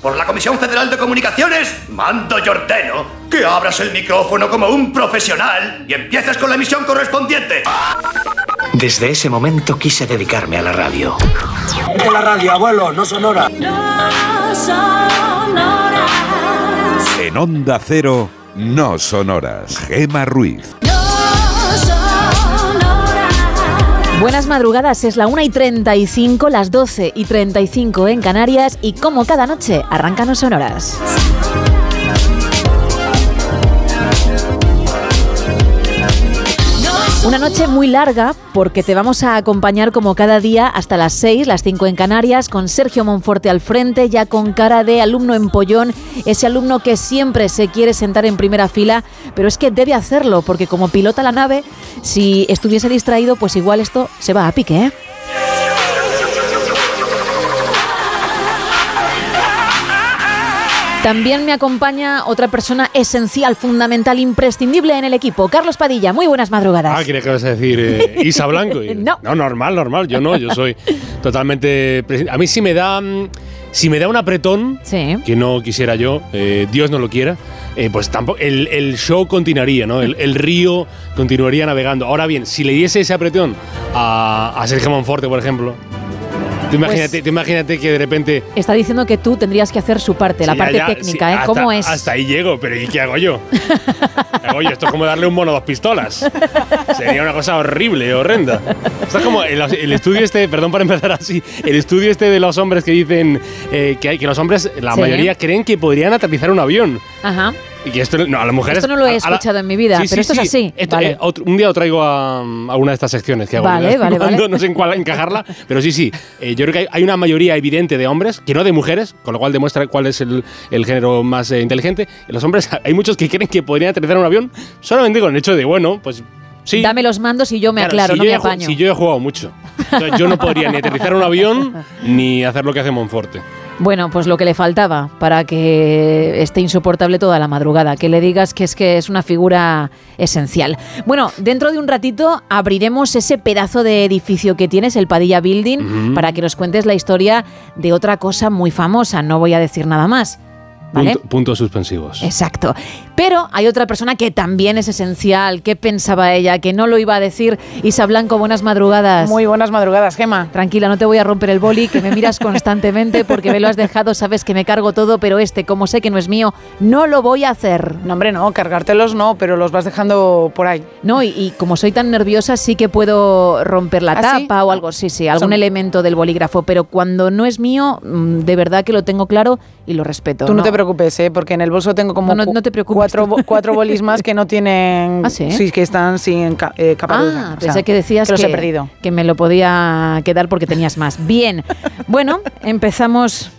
por la Comisión Federal de Comunicaciones, mando y ordeno que abras el micrófono como un profesional y empieces con la emisión correspondiente. Desde ese momento quise dedicarme a la radio. De la radio, abuelo, no sonora. En Onda Cero, no sonoras. Gema Ruiz. Buenas madrugadas, es la 1 y 35, las 12 y 35 en Canarias y como cada noche arrancan los sonoras. Una noche muy larga porque te vamos a acompañar como cada día hasta las 6, las 5 en Canarias, con Sergio Monforte al frente, ya con cara de alumno empollón, ese alumno que siempre se quiere sentar en primera fila, pero es que debe hacerlo porque como pilota la nave, si estuviese distraído, pues igual esto se va a pique, ¿eh? También me acompaña otra persona esencial, fundamental, imprescindible en el equipo, Carlos Padilla. Muy buenas madrugadas. Ah, ¿quieres que vas a decir eh, Isa Blanco? No. No, normal, normal. Yo no, yo soy totalmente... A mí sí me da... Si me da un apretón, Sí. que no quisiera yo, eh, Dios no lo quiera, eh, pues tampoco... El, el show continuaría, ¿no? El, el río continuaría navegando. Ahora bien, si le diese ese apretón a, a Sergio Monforte, por ejemplo... Tú Pues imagínate, tú imagínate que de repente... Está diciendo que tú tendrías que hacer su parte, la Sí, parte ya, técnica, sí, ¿eh? hasta- ¿Cómo es? Hasta ahí llego, pero ¿y qué hago yo? ¿Qué hago yo? Esto es como darle un mono a dos pistolas. Sería una cosa horrible, horrenda. Esto es como el, el estudio este, perdón por empezar así, el estudio este de los hombres que dicen eh, que, hay, que los hombres, la Sí. mayoría creen que podrían aterrizar un avión. Ajá. Y esto, no, a las mujeres. Esto no lo he a- a la- escuchado en mi vida, Sí, pero sí, esto es sí. así. Esto, Vale. eh, otro- un día lo traigo a, a una de estas secciones que hago. Vale, vale, vale. No sé en cuál encajarla, pero sí, sí. Eh, yo creo que hay, hay una mayoría evidente de hombres, que no de mujeres, con lo cual demuestra cuál es el, el género más eh, inteligente. Los hombres, hay muchos que creen que podrían aterrizar un avión solamente con el hecho de, bueno, pues sí. Dame los mandos y yo me Claro, aclaro, si no me apaño. Si yo he jugado mucho. Entonces, yo no podría ni aterrizar un avión ni hacer lo que hace Monforte. Bueno, pues lo que le faltaba para que esté insoportable toda la madrugada, que le digas que es que es una figura esencial. Bueno, dentro de un ratito abriremos ese pedazo de edificio que tienes, el Padilla Building, para que nos cuentes la historia de otra cosa muy famosa. No voy a decir nada más. ¿Vale? Punto- puntos suspensivos. Exacto. Pero hay otra persona que también es esencial. ¿Qué pensaba ella? Que no lo iba a decir. Isa Blanco, buenas madrugadas. Muy buenas madrugadas, Gema. Tranquila, no te voy a romper el boli, que me miras constantemente porque me lo has dejado, sabes que me cargo todo, pero este, como sé que no es mío, no lo voy a hacer. No, hombre, no, cargártelos no, pero los vas dejando por ahí. No, y, y como soy tan nerviosa, sí que puedo romper la ¿Ah, sí? tapa o algo, sí, sí, algún Son- elemento del bolígrafo, pero cuando no es mío, mm, de verdad que lo tengo claro y lo respeto. Tú no, te preocupes, ¿eh? porque en el bolso tengo como No, no- te cuatro, bo- cuatro bolis más que no tienen... ¿Ah, sí? que están sin ca- eh. Ah, O sea, pensé que decías que los he perdido. que me lo podía quedar porque tenías más. Bien, bueno, empezamos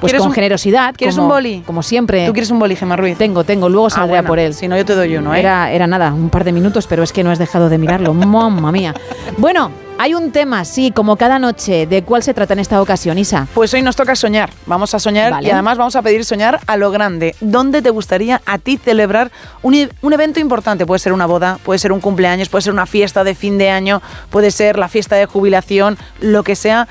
pues ¿Quieres con un- generosidad. ¿Quieres como- un boli? Como siempre. ¿Tú quieres un boli, Gemma Ruiz? Tengo, tengo, luego Ah, saldré a por él. Si no, yo te doy uno, ¿eh? Era, era nada, un par de minutos, pero es que no has dejado de mirarlo. Mamma mía. Bueno, hay un tema, sí, como cada noche. ¿De cuál se trata en esta ocasión, Isa? Pues hoy nos toca soñar. Vamos a soñar Vale. y además vamos a pedir soñar a lo grande. ¿Dónde te gustaría a ti celebrar un, e- un evento importante? Puede ser una boda, puede ser un cumpleaños, puede ser una fiesta de fin de año, puede ser la fiesta de jubilación, lo que sea.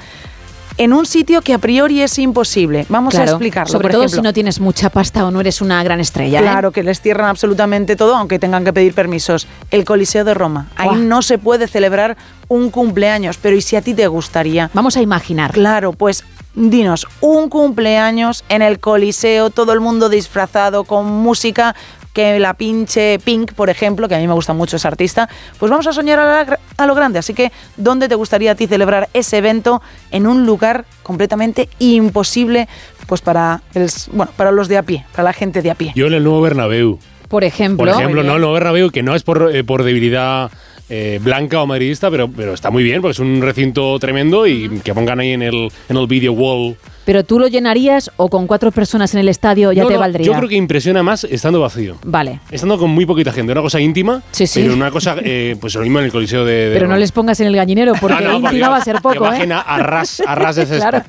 En un sitio que a priori es imposible. Vamos Claro, a explicarlo. Sobre por todo ejemplo. si no tienes mucha pasta o no eres una gran estrella. ¿eh? Claro, que les cierran absolutamente todo, aunque tengan que pedir permisos. El Coliseo de Roma. Ahí no se puede celebrar un cumpleaños, pero ¿y si a ti te gustaría? Vamos a imaginar. Claro, pues dinos, un cumpleaños en el Coliseo, todo el mundo disfrazado con música que la pinche Pink, por ejemplo, que a mí me gusta mucho ese artista, pues vamos a soñar a, la a lo grande. Así que, ¿dónde te gustaría a ti celebrar ese evento en un lugar completamente imposible, pues para, el bueno, para los de a pie, para la gente de a pie? Yo en el nuevo Bernabéu. Por ejemplo. Por ejemplo, no, no Bernabéu, que no es por, eh, por debilidad eh, blanca o madridista, pero, pero está muy bien, porque es un recinto tremendo y que pongan ahí en el, en el video wall pero tú lo llenarías o con cuatro personas en el estadio ya te valdría. Yo creo que impresiona más estando vacío. Vale. Estando con muy poquita gente, una cosa íntima. Sí, sí. Pero una cosa, eh, pues lo mismo en el coliseo de. pero no les pongas en el gallinero porque ah, íntima va a ser poco. Que ¿eh? a, ras, a ras de claro.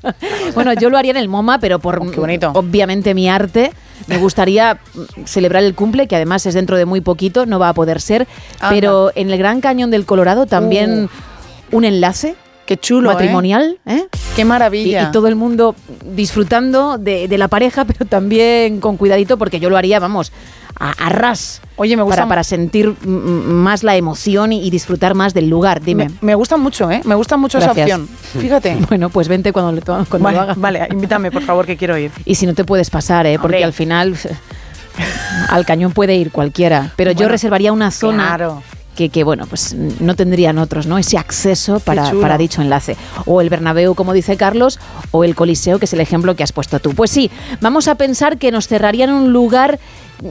Bueno, yo lo haría en el MoMA, pero por oh, bonito. obviamente mi arte. Me gustaría celebrar el cumple, que además es dentro de muy poquito, no va a poder ser. Pero en el Gran Cañón del Colorado también uh. un enlace Qué chulo. ¿eh? Matrimonial, ¿eh? Qué maravilla. Y, todo el mundo disfrutando de, la pareja, pero también con cuidadito, porque yo lo haría, vamos, a, ras. Oye, me gusta. Para, sentir más la emoción y, disfrutar más del lugar. Dime. Me, gusta mucho, ¿eh? Me gusta mucho esa opción. Fíjate. bueno, pues vente cuando, cuando vale, lo. Vale, invítame, por favor, que quiero ir. Y si no te puedes pasar, ¿eh? Porque al final. al cañón puede ir cualquiera. Pero yo reservaría una zona. Claro que, bueno, pues no tendrían otros, ¿no? Ese acceso para, para, dicho enlace. O el Bernabéu, como dice Carlos, o el Coliseo, que es el ejemplo que has puesto tú. Pues sí, vamos a pensar que nos cerrarían un lugar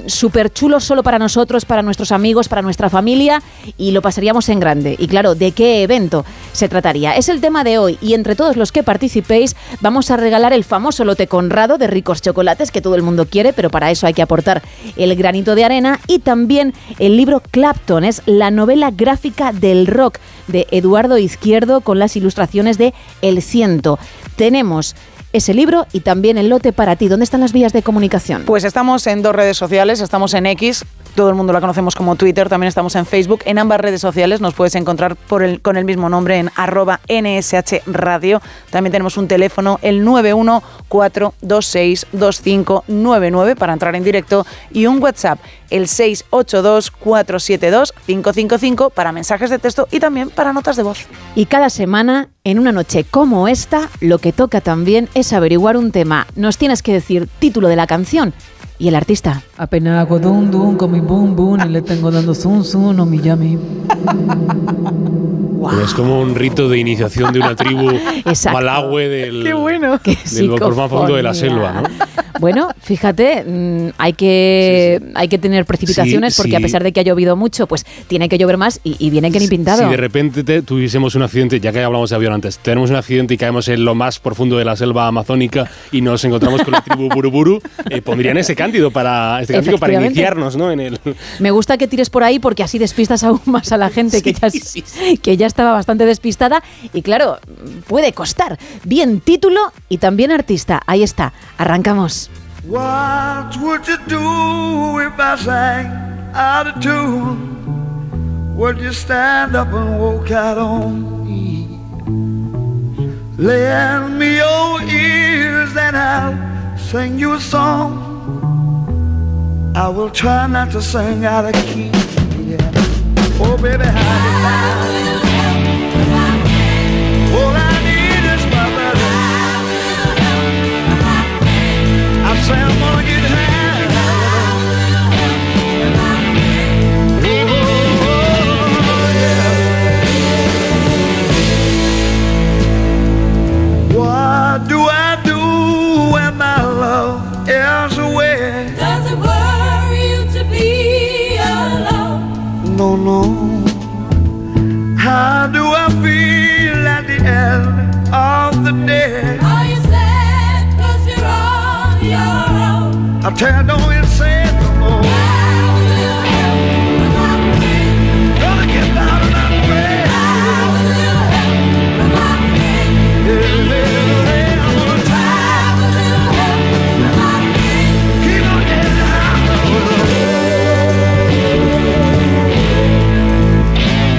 súper chulo solo para nosotros, para nuestros amigos, para nuestra familia y lo pasaríamos en grande. Y claro, ¿de qué evento se trataría? Es el tema de hoy y entre todos los que participéis vamos a regalar el famoso lote conrado de ricos chocolates que todo el mundo quiere, pero para eso hay que aportar el granito de arena y también el libro Clapton, es la novela gráfica del rock de Eduardo Izquierdo con las ilustraciones de El Ciento. Tenemos ese libro y también el lote para ti. ¿Dónde están las vías de comunicación? Pues estamos en dos redes sociales, estamos en X, todo el mundo la conocemos como Twitter, también estamos en Facebook. En ambas redes sociales nos puedes encontrar por el, con el mismo nombre en arroba NSH Radio. También tenemos un teléfono, el 914262599 para entrar en directo y un WhatsApp, el 682472555 para mensajes de texto y también para notas de voz. Y cada semana, en una noche como esta, lo que toca también es averiguar un tema. Nos tienes que decir título de la canción y el artista. Apenas hago dum dum con mi boom boom y le tengo dando zum zum no mi yami. Es como un rito de iniciación de una tribu malagüe del, Qué bueno. del más fondo de la selva, ¿no? Bueno, fíjate, mm, hay que hay que tener precipitaciones porque a pesar de que ha llovido mucho, pues tiene que llover más y, viene que ni pintado. Si de repente tuviésemos un accidente, ya que hablamos de avión antes, tenemos un accidente y caemos en lo más profundo de la selva amazónica y nos encontramos con la tribu Buruburu, eh, pondrían ese cántido para este cántico para iniciarnos, ¿no? En el... Me gusta que tires por ahí porque así despistas aún más a la gente que, ya, que ya estaba bastante despistada y claro, puede costar. Bien título y también artista. Ahí está, arrancamos. What would you do if I sang out of tune? Would you stand up and walk out on me? Lend me your ears and I'll sing you a song. I will try not to sing out of key. Yeah. Oh, baby, how no,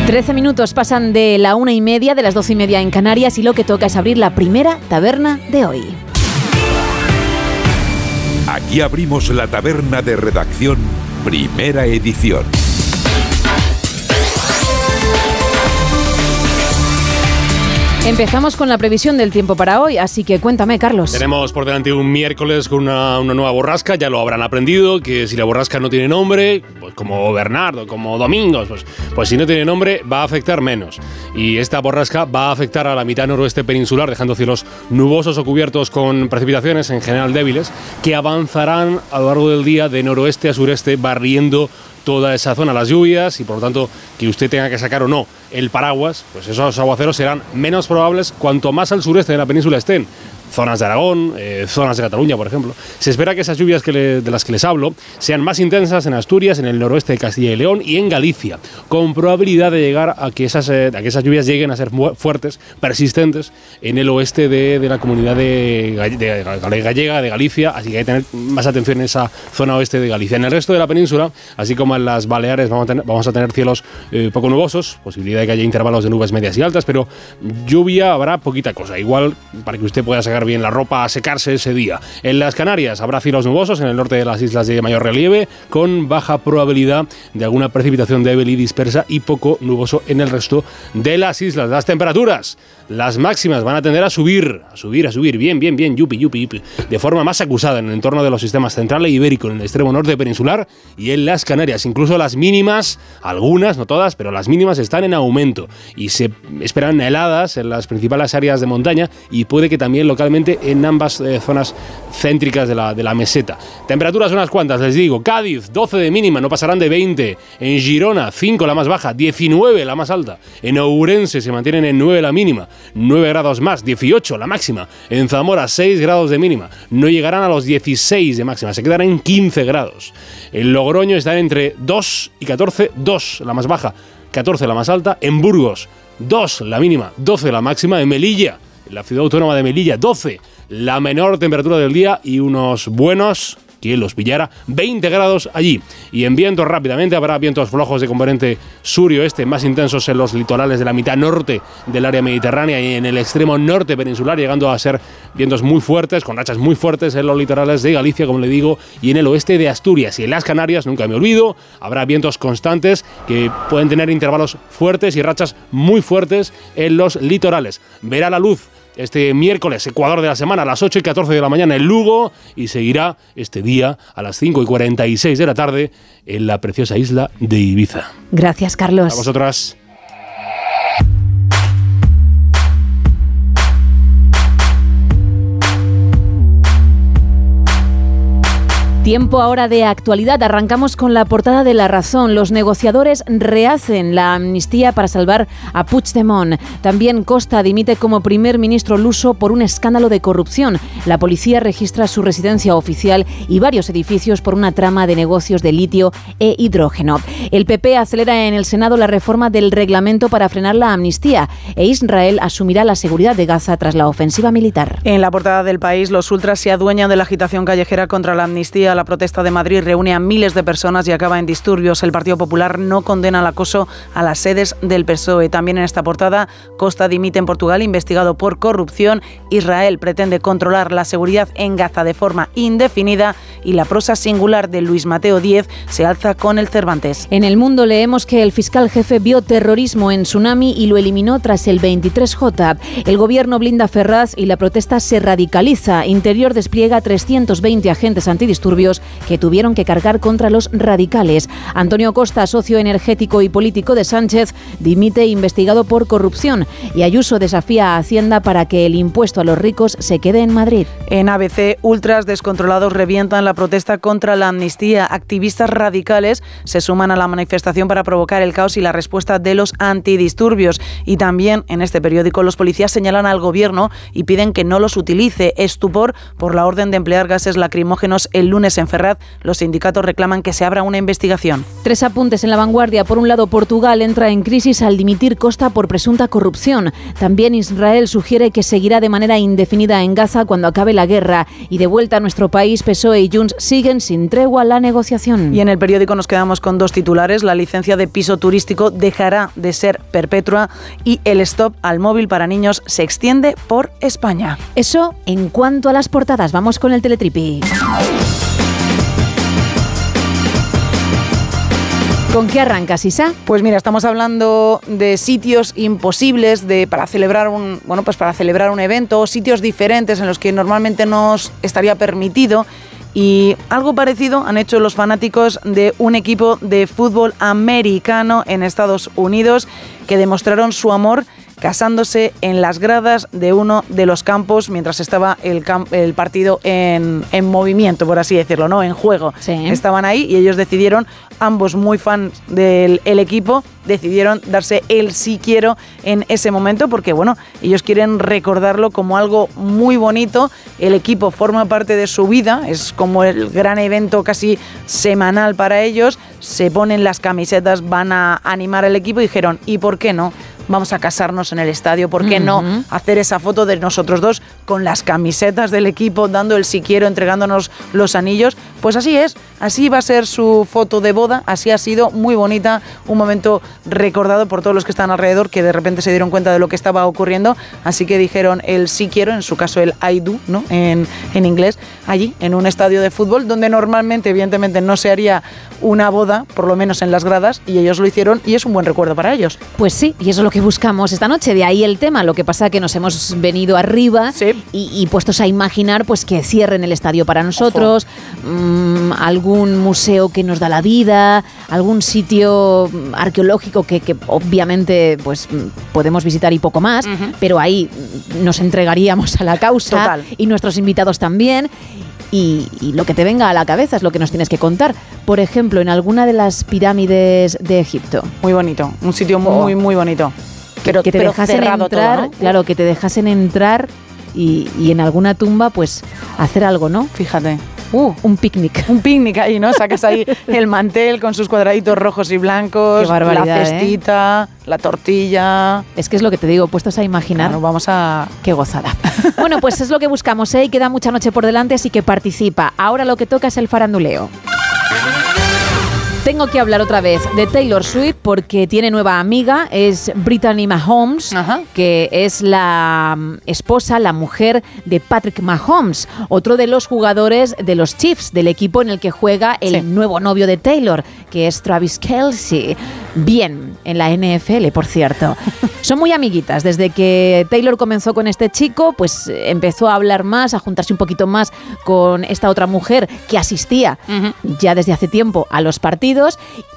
Trece minutos pasan de la una y media, de las doce y media en Canarias, y lo que toca es abrir la primera taberna de hoy. Aquí abrimos la taberna de redacción, primera edición. Empezamos con la previsión del tiempo para hoy, así que cuéntame, Carlos. Tenemos por delante un miércoles con una, nueva borrasca, ya lo habrán aprendido, que si la borrasca no tiene nombre, pues como Bernardo, como Domingos, pues, pues si no tiene nombre va a afectar menos. Y esta borrasca va a afectar a la mitad noroeste peninsular, dejando cielos nubosos o cubiertos con precipitaciones en general débiles, que avanzarán a lo largo del día de noroeste a sureste, barriendo toda esa zona las lluvias y por lo tanto que usted tenga que sacar o no el paraguas, pues esos aguaceros serán menos probables cuanto más al sureste de la península estén. Zonas de Aragón, eh, zonas de Cataluña, por ejemplo. Se espera que esas lluvias que le- de las que les hablo sean más intensas en Asturias, en el noroeste de Castilla y León y en Galicia, con probabilidad de llegar a que esas, eh, a que esas lluvias lleguen a ser fuertes, persistentes, en el oeste de, de la comunidad de, de Ga- gallega, de Galicia, así que hay que tener más atención en esa zona oeste de Galicia. En el resto de la península, así como en las Baleares, vamos a tener, vamos a tener cielos eh, poco nubosos, posibilidad de que haya intervalos de nubes medias y altas, pero lluvia habrá poquita cosa, igual para que usted pueda sacar bien la ropa a secarse ese día. En las Canarias habrá cielos nubosos en el norte de las islas de mayor relieve, con baja probabilidad de alguna precipitación débil y dispersa y poco nuboso en el resto de las islas. Las temperaturas, las máximas van a tender a subir, a subir, a subir, bien, bien, bien, yupi, yupi, yupi, de forma más acusada en el entorno de los sistemas central e ibérico, en el extremo norte peninsular y en las Canarias. Incluso las mínimas, algunas, no todas, pero las mínimas están en aumento y se esperan heladas en las principales áreas de montaña y puede que también localmente en ambas eh, zonas céntricas de la, de la meseta. Temperaturas unas cuantas, les digo. Cádiz, 12 de mínima, no pasarán de 20. En Girona, 5 la más baja, 19 la más alta. En Ourense se mantienen en 9 la mínima, 9 grados más, 18 la máxima. En Zamora, 6 grados de mínima. No llegarán a los 16 de máxima, se quedarán en 15 grados. En Logroño están entre 2 y 14, 2 la más baja, 14 la más alta. En Burgos, 2 la mínima, 12 la máxima. En Melilla, en la ciudad autónoma de Melilla, 12 la menor temperatura del día y unos buenos quien los pillara, 20 grados allí. Y en vientos rápidamente habrá vientos flojos de componente sur y oeste, más intensos en los litorales de la mitad norte del área mediterránea y en el extremo norte peninsular, llegando a ser vientos muy fuertes, con rachas muy fuertes en los litorales de Galicia, como le digo, y en el oeste de Asturias. Y en las Canarias, nunca me olvido, habrá vientos constantes que pueden tener intervalos fuertes y rachas muy fuertes en los litorales. Verá la luz este miércoles, Ecuador de la semana, a las 8 y 14 de la mañana en Lugo y seguirá este día a las 5 y 46 de la tarde en la preciosa isla de Ibiza. Gracias, Carlos. A vosotras. Tiempo ahora de actualidad. Arrancamos con la portada de La Razón. Los negociadores rehacen la amnistía para salvar a Puigdemont. También Costa dimite como primer ministro luso por un escándalo de corrupción. La policía registra su residencia oficial y varios edificios por una trama de negocios de litio e hidrógeno. El PP acelera en el Senado la reforma del reglamento para frenar la amnistía e Israel asumirá la seguridad de Gaza tras la ofensiva militar. En la portada del país, los ultras se adueñan de la agitación callejera contra la amnistía. La protesta de Madrid reúne a miles de personas y acaba en disturbios. El Partido Popular no condena el acoso a las sedes del PSOE. También en esta portada, Costa dimite en Portugal, investigado por corrupción. Israel pretende controlar la seguridad en Gaza de forma indefinida y la prosa singular de Luis Mateo Díez se alza con el Cervantes. En el mundo leemos que el fiscal jefe vio terrorismo en Tsunami y lo eliminó tras el 23J. El gobierno blinda Ferraz y la protesta se radicaliza. Interior despliega 320 agentes antidisturbios que tuvieron que cargar contra los radicales. Antonio Costa, socio energético y político de Sánchez, dimite investigado por corrupción y Ayuso desafía a Hacienda para que el impuesto a los ricos se quede en Madrid. En ABC, ultras descontrolados revientan la protesta contra la amnistía. Activistas radicales se suman a la manifestación para provocar el caos y la respuesta de los antidisturbios. Y también en este periódico los policías señalan al gobierno y piden que no los utilice. Estupor por la orden de emplear gases lacrimógenos el lunes en Ferraz. Los sindicatos reclaman que se abra una investigación. Tres apuntes en la vanguardia. Por un lado, Portugal entra en crisis al dimitir Costa por presunta corrupción. También Israel sugiere que seguirá de manera indefinida en Gaza cuando acabe la guerra. Y de vuelta a nuestro país, PSOE y Junts siguen sin tregua la negociación. Y en el periódico nos quedamos con dos titulares. La licencia de piso turístico dejará de ser perpetua y el stop al móvil para niños se extiende por España. Eso en cuanto a las portadas. Vamos con el teletripi. ¿Con qué arrancas, Isa? Pues mira, estamos hablando de sitios imposibles de, para celebrar un bueno, pues para celebrar un evento, sitios diferentes en los que normalmente no estaría permitido. Y algo parecido han hecho los fanáticos de un equipo de fútbol americano en Estados Unidos que demostraron su amor casándose en las gradas de uno de los campos mientras estaba el, cam- el partido en, en movimiento, por así decirlo, ¿no? En juego. Estaban ahí y ellos decidieron, ambos muy fans del el equipo, decidieron darse el sí quiero en ese momento porque, bueno, ellos quieren recordarlo como algo muy bonito. El equipo forma parte de su vida, es como el gran evento casi semanal para ellos. Se ponen las camisetas, van a animar al equipo y dijeron, ¿y por qué no? Vamos a casarnos en el estadio, ¿por qué no hacer esa foto de nosotros dos con las camisetas del equipo, dando el si quiero, entregándonos los anillos? Pues así es, así va a ser su foto de boda, así ha sido muy bonita, un momento recordado por todos los que están alrededor que de repente se dieron cuenta de lo que estaba ocurriendo, así que dijeron el sí quiero, en su caso el I do, ¿no? En, en inglés, allí, en un estadio de fútbol, donde normalmente, evidentemente, no se haría una boda, por lo menos en las gradas, y ellos lo hicieron y es un buen recuerdo para ellos. Pues sí, y eso es lo que buscamos esta noche, de ahí el tema. Lo que pasa que nos hemos venido arriba y, y puestos a imaginar pues que cierren el estadio para nosotros, mm, algún museo que nos da la vida, algún sitio arqueológico que, que obviamente pues podemos visitar y poco más, pero ahí nos entregaríamos a la causa Total. y nuestros invitados también. Y, y lo que te venga a la cabeza es lo que nos tienes que contar. Por ejemplo, en alguna de las pirámides de Egipto. Muy bonito, un sitio muy, muy bonito. Pero, que te pero dejasen entrar, todo, ¿no? claro, que te dejasen entrar y, y en alguna tumba, pues hacer algo, ¿no? Fíjate. Uh, un picnic. Un picnic ahí, ¿no? Sacas ahí el mantel con sus cuadraditos rojos y blancos, la ¿eh? cestita, la tortilla. Es que es lo que te digo, puestos a imaginar. Claro, vamos a... Qué gozada. bueno, pues es lo que buscamos, ¿eh? Y queda mucha noche por delante, así que participa. Ahora lo que toca es el faranduleo. Tengo que hablar otra vez de Taylor Swift porque tiene nueva amiga, es Brittany Mahomes, que es la mm, esposa, la mujer de Patrick Mahomes, otro de los jugadores de los Chiefs, del equipo en el que juega el nuevo novio de Taylor, que es Travis Kelsey. Bien, en la NFL, por cierto. Son muy amiguitas. Desde que Taylor comenzó con este chico, pues empezó a hablar más, a juntarse un poquito más con esta otra mujer que asistía ya desde hace tiempo a los partidos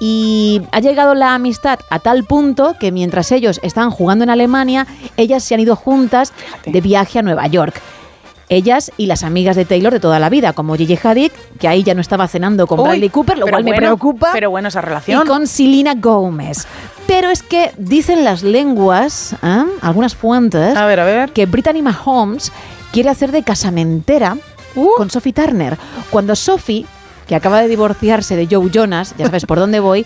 y ha llegado la amistad a tal punto que mientras ellos están jugando en Alemania, ellas se han ido juntas de viaje a Nueva York. Ellas y las amigas de Taylor de toda la vida, como Gigi Hadid, que ahí ya no estaba cenando con Uy, Bradley Cooper, lo cual me preocupa. Pero bueno, esa relación. Y con Selena Gomez. Pero es que dicen las lenguas, ¿ah? algunas fuentes, a ver, a ver. que Brittany Mahomes quiere hacer de casamentera Uh. con Sophie Turner. Cuando Sophie, que acaba de divorciarse de Joe Jonas, ya sabes por dónde voy,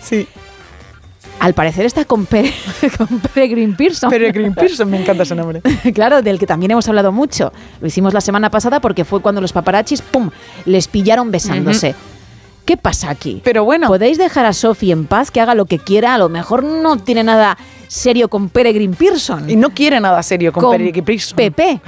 al parecer está con, Pere- con Peregrine Pearson. Peregrine Pearson, me encanta ese nombre. claro, del que también hemos hablado mucho. Lo hicimos la semana pasada porque fue cuando los paparachis, ¡pum!, les pillaron besándose. ¿Qué pasa aquí? Pero bueno. ¿Podéis dejar a Sophie en paz, que haga lo que quiera? A lo mejor no tiene nada serio con Peregrine Pearson. Y no quiere nada serio con, Peregrine Pearson. Pepe.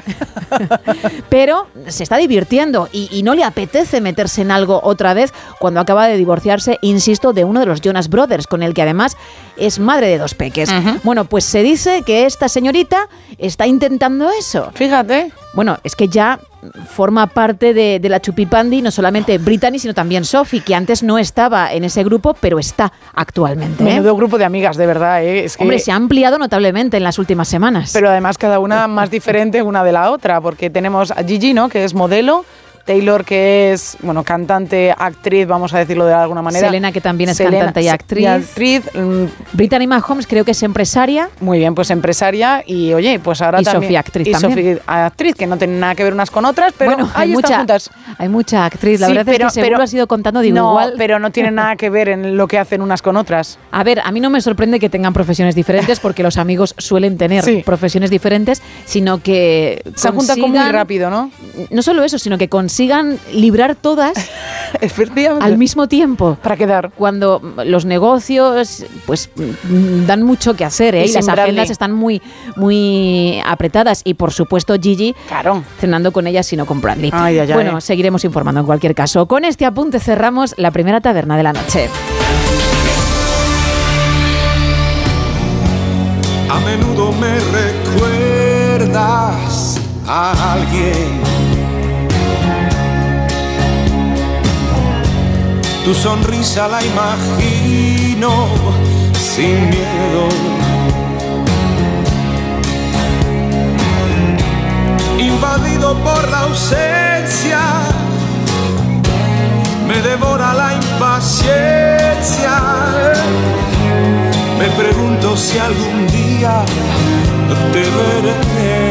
Pero se está divirtiendo y, y no le apetece meterse en algo otra vez cuando acaba de divorciarse, insisto, de uno de los Jonas Brothers, con el que además es madre de dos peques. Bueno, pues se dice que esta señorita está intentando eso. Fíjate. Bueno, es que ya forma parte de, de la Chupipandi no solamente Brittany, sino también Sophie, que antes no estaba en ese grupo, pero está actualmente. ¿eh? Menudo grupo de amigas, de verdad. ¿eh? Es que- Hombre, se ha ampliado notablemente en las últimas semanas. Pero además cada una más diferente una de la otra, porque tenemos a Gigi, ¿no? Que es modelo. Taylor, que es, bueno, cantante, actriz, vamos a decirlo de alguna manera. Selena, que también es Selena, cantante y actriz. y actriz. mm, Brittany Mahomes creo que es empresaria. Muy bien, pues empresaria y oye, pues ahora Y también. Sofía, actriz y también. Sofía, actriz, que no tienen nada que ver unas con otras, pero bueno, hay están mucha, juntas. hay mucha actriz. La Sí, verdad pero- es que seguro pero- has ido contando, digo, no, igual. pero no tienen nada que ver en lo que hacen unas con otras. A ver, a mí no me sorprende que tengan profesiones diferentes porque los amigos suelen tener Sí. profesiones diferentes, sino que Se juntan muy rápido, ¿no? No solo eso, sino que consigan librar todas al mismo tiempo. Para quedar. Cuando mm, los negocios pues mm, mm, dan mucho que hacer ¿eh? y, las agendas están muy, muy apretadas. Y por supuesto Gigi claro. cenando con ellas, sino con Bradley. Ay, ay, ay. bueno, seguiremos informando en cualquier caso. Con este apunte cerramos la primera taberna de la noche. A menudo me recuerdas a alguien Tu sonrisa la imagino sin miedo. Invadido por la ausencia, me devora la impaciencia. Me pregunto si algún día te veré.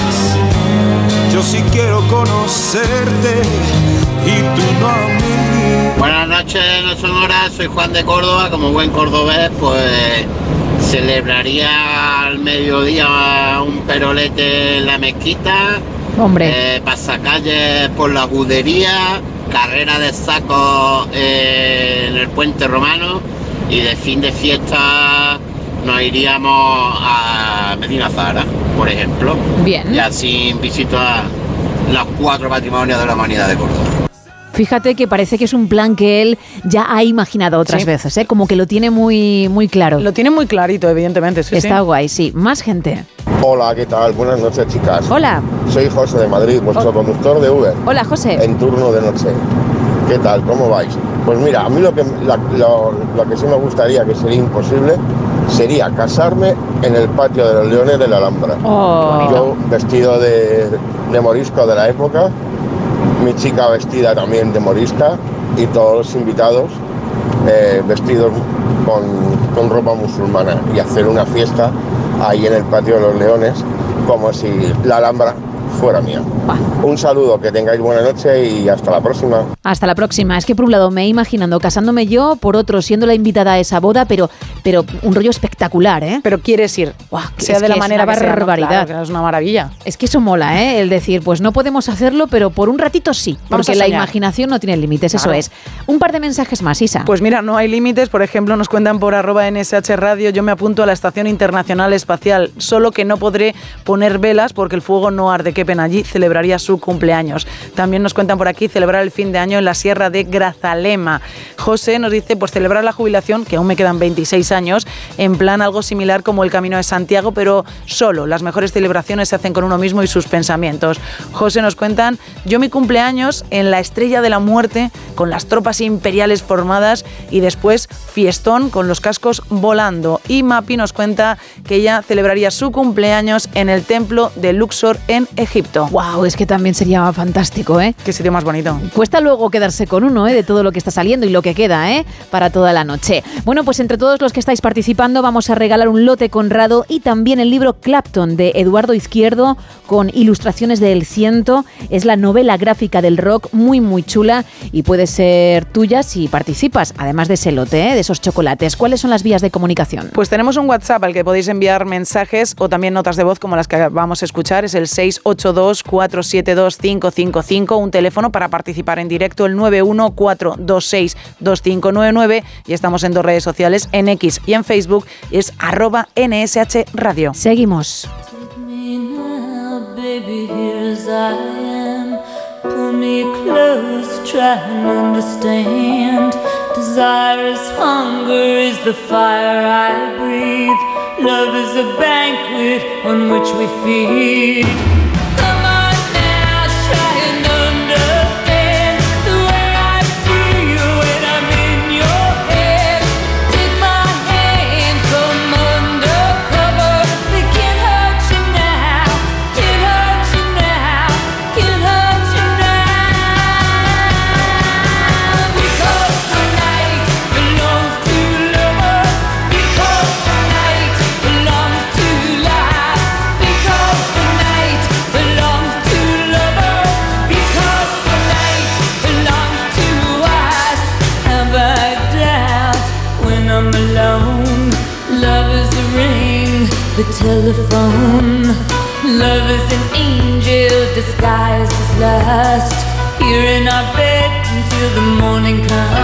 Yo sí quiero conocerte y tú no a mí. Buenas noches, no Sonora, soy Juan de Córdoba, como buen cordobés, pues celebraría al mediodía un perolete en la mezquita, Hombre. eh, pasacalles por la judería, carrera de sacos eh, en el puente romano y de fin de fiesta nos iríamos a Medina Zara, por ejemplo. Bien. Y así visito a los cuatro patrimonios de la humanidad de Córdoba. Fíjate que parece que es un plan que él ya ha imaginado otras Sí. veces, ¿eh? como que lo tiene muy, muy claro. Lo tiene muy clarito, evidentemente. Sí, Está sí. guay, sí. Más gente. Hola, ¿qué tal? Buenas noches, chicas. Hola. Soy José de Madrid, vuestro conductor de Uber, Hola, José. en turno de noche. ¿Qué tal? ¿Cómo vais? Pues mira, a mí lo que, la- lo, lo que sí me gustaría, que sería imposible, sería casarme en el patio de los Leones de la Alhambra. Oh. Yo vestido de, de morisco de la época, mi chica vestida también de morista y todos los invitados eh, vestidos con, con ropa musulmana y hacer una fiesta ahí en el patio de los Leones como si la Alhambra fuera mía. Un saludo, que tengáis buena noche y hasta la próxima. Hasta la próxima. Es que por un lado me he imaginando casándome yo, por otro siendo la invitada a esa boda, pero, pero un rollo espectacular, ¿eh? Pero quieres ir, sea de la manera que sea, ¿no? barbaridad. Claro, es una maravilla. Es que eso mola, ¿eh? El decir, pues no podemos hacerlo, pero por un ratito sí. Vamos Porque a la imaginación no tiene límites, eso es. Un par de mensajes más, Isa. Pues mira, no hay límites. Por ejemplo, nos cuentan por arroba NSH Radio, yo me apunto a la Estación Internacional Espacial, solo que no podré poner velas porque el fuego no arde. Qué pena, allí celebraría su cumpleaños. También nos cuentan por aquí celebrar el fin de año en la Sierra de Grazalema. José nos dice, pues celebrar la jubilación, que aún me quedan 26 años, en plan algo similar como el Camino de Santiago, pero solo. Las mejores celebraciones se hacen con uno mismo y sus pensamientos. José nos cuentan, yo mi cumpleaños en la Estrella de la Muerte, con las tropas imperiales formadas y después fiestón con los cascos volando. Y Mapi nos cuenta que ella celebraría su cumpleaños en el templo de Luxor en Egipto. Wow, es que también sería fantástico, ¿eh? Qué sitio más bonito. Cuesta luego quedarse con uno, ¿eh? De todo lo que está saliendo y lo que queda, ¿eh? Para toda la noche. Bueno, pues entre todos los que estáis participando vamos a regalar un lote Conrado y también el libro Clapton de Eduardo Izquierdo con ilustraciones del ciento. Es la novela gráfica del rock muy, muy chula y puede ser tuya si participas, además de ese lote, ¿eh? De esos chocolates. ¿Cuáles son las vías de comunicación? Pues tenemos un WhatsApp al que podéis enviar mensajes o también notas de voz como las que vamos a escuchar. Es el 682-472-555, un teléfono para participar en directo, el 914262599 y estamos en dos redes sociales, en X y en Facebook, es arroba NSH Radio. Seguimos. Pull me close, try and understand. Desire is hunger, is the fire I breathe. Love is a banquet on which we feed. The telephone. Love is an angel disguised as lust. Here in our bed until the morning comes.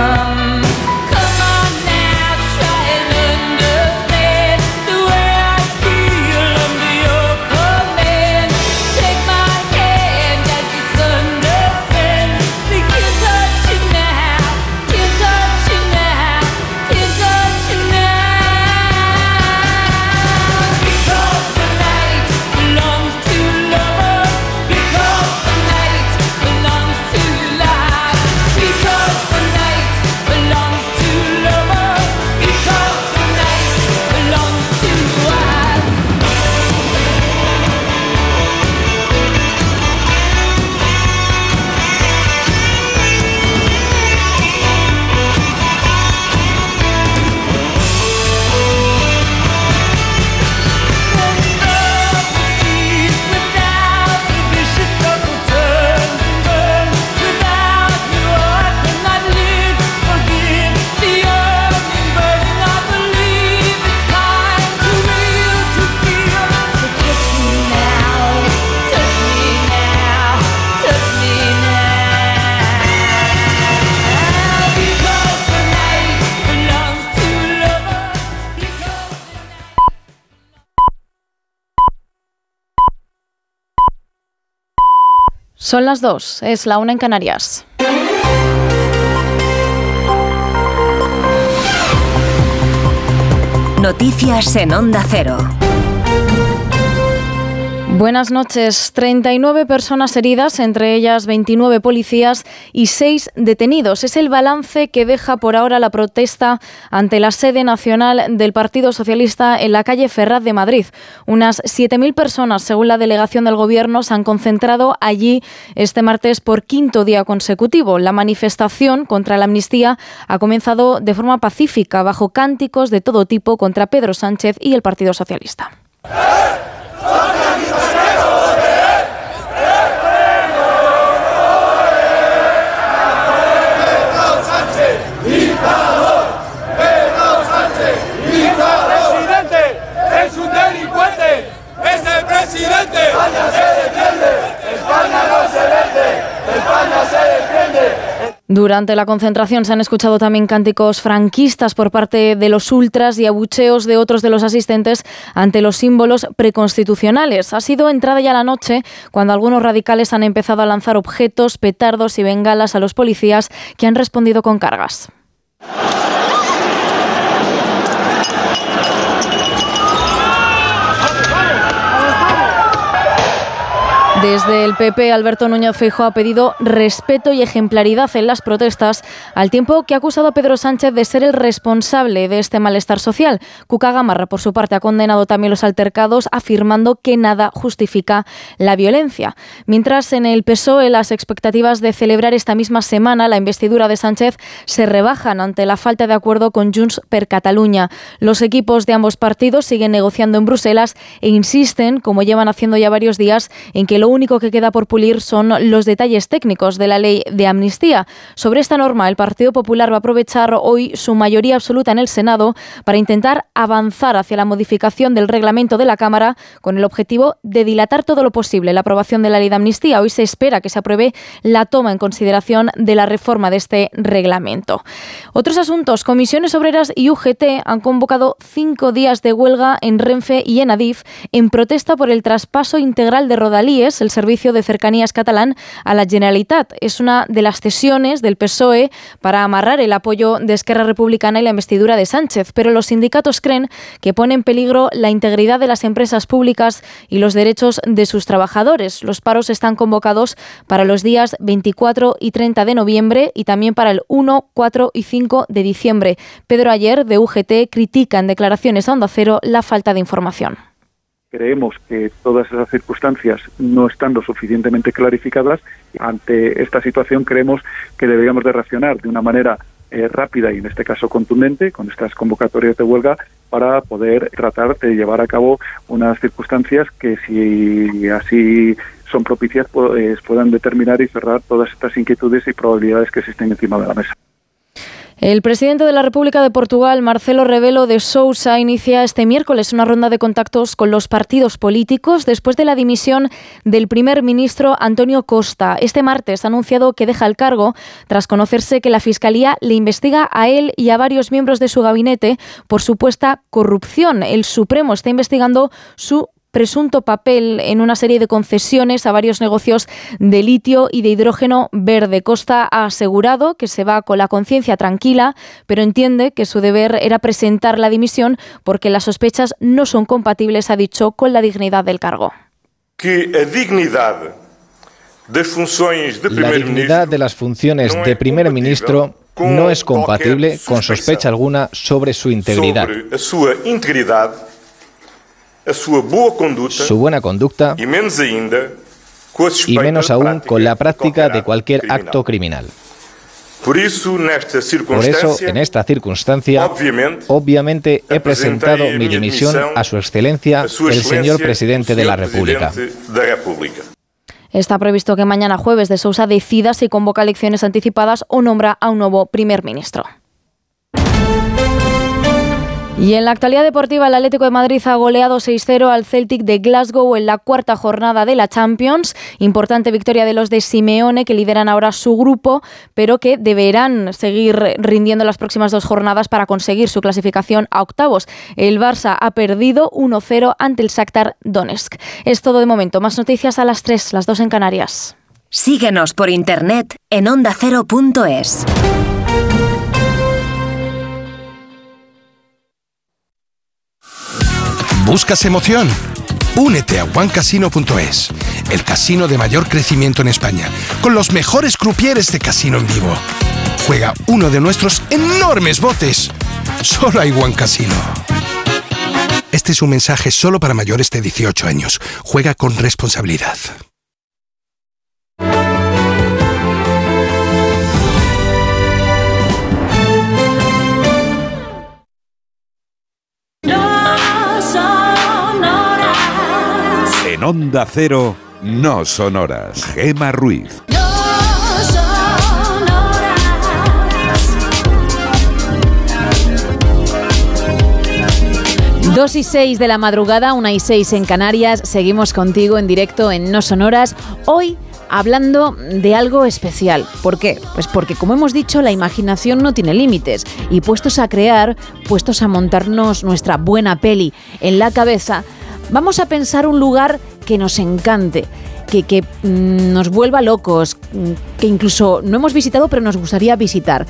Son las dos, es la una en Canarias. Noticias en Onda Cero. Buenas noches. 39 personas heridas, entre ellas 29 policías y 6 detenidos. Es el balance que deja por ahora la protesta ante la sede nacional del Partido Socialista en la calle Ferraz de Madrid. Unas 7.000 personas, según la delegación del Gobierno, se han concentrado allí este martes por quinto día consecutivo. La manifestación contra la amnistía ha comenzado de forma pacífica, bajo cánticos de todo tipo contra Pedro Sánchez y el Partido Socialista. presidente es un delincuente, es el presidente. España se defiende, España no se vende, España se defiende. Durante la concentración se han escuchado también cánticos franquistas por parte de los ultras y abucheos de otros de los asistentes ante los símbolos preconstitucionales. Ha sido entrada ya la noche cuando algunos radicales han empezado a lanzar objetos, petardos y bengalas a los policías que han respondido con cargas. Desde el PP, Alberto Núñez Feijóo ha pedido respeto y ejemplaridad en las protestas, al tiempo que ha acusado a Pedro Sánchez de ser el responsable de este malestar social. Cuca Gamarra, por su parte, ha condenado también los altercados, afirmando que nada justifica la violencia. Mientras en el PSOE las expectativas de celebrar esta misma semana la investidura de Sánchez se rebajan ante la falta de acuerdo con Junts per Catalunya. Los equipos de ambos partidos siguen negociando en Bruselas e insisten, como llevan haciendo ya varios días, en que lo único que queda por pulir son los detalles técnicos de la ley de amnistía. Sobre esta norma, el Partido Popular va a aprovechar hoy su mayoría absoluta en el Senado para intentar avanzar hacia la modificación del reglamento de la Cámara con el objetivo de dilatar todo lo posible la aprobación de la ley de amnistía. Hoy se espera que se apruebe la toma en consideración de la reforma de este reglamento. Otros asuntos. Comisiones Obreras y UGT han convocado cinco días de huelga en Renfe y en Adif en protesta por el traspaso integral de Rodalíes, el servicio de cercanías catalán, a la Generalitat. Es una de las cesiones del PSOE para amarrar el apoyo de Esquerra Republicana y la investidura de Sánchez, pero los sindicatos creen que pone en peligro la integridad de las empresas públicas y los derechos de sus trabajadores. Los paros están convocados para los días 24 y 30 de noviembre y también para el 1, 4 y 5 de diciembre. Pedro Ayer, de UGT, critica en declaraciones a Onda Cero la falta de información. Creemos que todas esas circunstancias no están lo suficientemente clarificadas. Ante esta situación creemos que deberíamos de reaccionar de una manera eh, rápida y en este caso contundente con estas convocatorias de huelga para poder tratar de llevar a cabo unas circunstancias que si así son propicias pues, puedan determinar y cerrar todas estas inquietudes y probabilidades que existen encima de la mesa. El presidente de la República de Portugal, Marcelo Rebelo de Sousa, inicia este miércoles una ronda de contactos con los partidos políticos después de la dimisión del primer ministro Antonio Costa. Este martes ha anunciado que deja el cargo tras conocerse que la Fiscalía le investiga a él y a varios miembros de su gabinete por supuesta corrupción. El Supremo está investigando su presunto papel en una serie de concesiones a varios negocios de litio y de hidrógeno verde. Costa ha asegurado que se va con la conciencia tranquila, pero entiende que su deber era presentar la dimisión porque las sospechas no son compatibles, ha dicho, con la dignidad del cargo. Que la dignidad de funciones de la dignidad de las funciones de primer ministro no es compatible con sospecha alguna sobre su integridad. Su buena conducta y menos aún con la práctica de cualquier acto criminal. Por eso, en esta circunstancia, obviamente he presentado mi dimisión a Su Excelencia, el señor Presidente de la República. Está previsto que mañana jueves de Sousa decida si convoca elecciones anticipadas o nombra a un nuevo primer ministro. Y en la actualidad deportiva, el Atlético de Madrid ha goleado 6-0 al Celtic de Glasgow en la cuarta jornada de la Champions. Importante victoria de los de Simeone, que lideran ahora su grupo, pero que deberán seguir rindiendo las próximas dos jornadas para conseguir su clasificación a octavos. El Barça ha perdido 1-0 ante el Shakhtar Donetsk. Es todo de momento. Más noticias a las 3, las 2 en Canarias. Síguenos por internet en ondacero.es. ¿Buscas emoción? Únete a OneCasino.es, el casino de mayor crecimiento en España, con los mejores crupieres de casino en vivo. Juega uno de nuestros enormes botes. Solo hay One Casino. Este es un mensaje solo para mayores de 18 años. Juega con responsabilidad. En Onda Cero, no sonoras. Gema Ruiz. Dos y seis de la madrugada, una y seis en Canarias. Seguimos contigo en directo en No Sonoras. Hoy hablando de algo especial. ¿Por qué? Pues porque, como hemos dicho, la imaginación no tiene límites. Y puestos a crear, puestos a montarnos nuestra buena peli en la cabeza, Vamos a pensar un lugar que nos encante, que, mm, nos vuelva locos, mm, que incluso no hemos visitado pero nos gustaría visitar.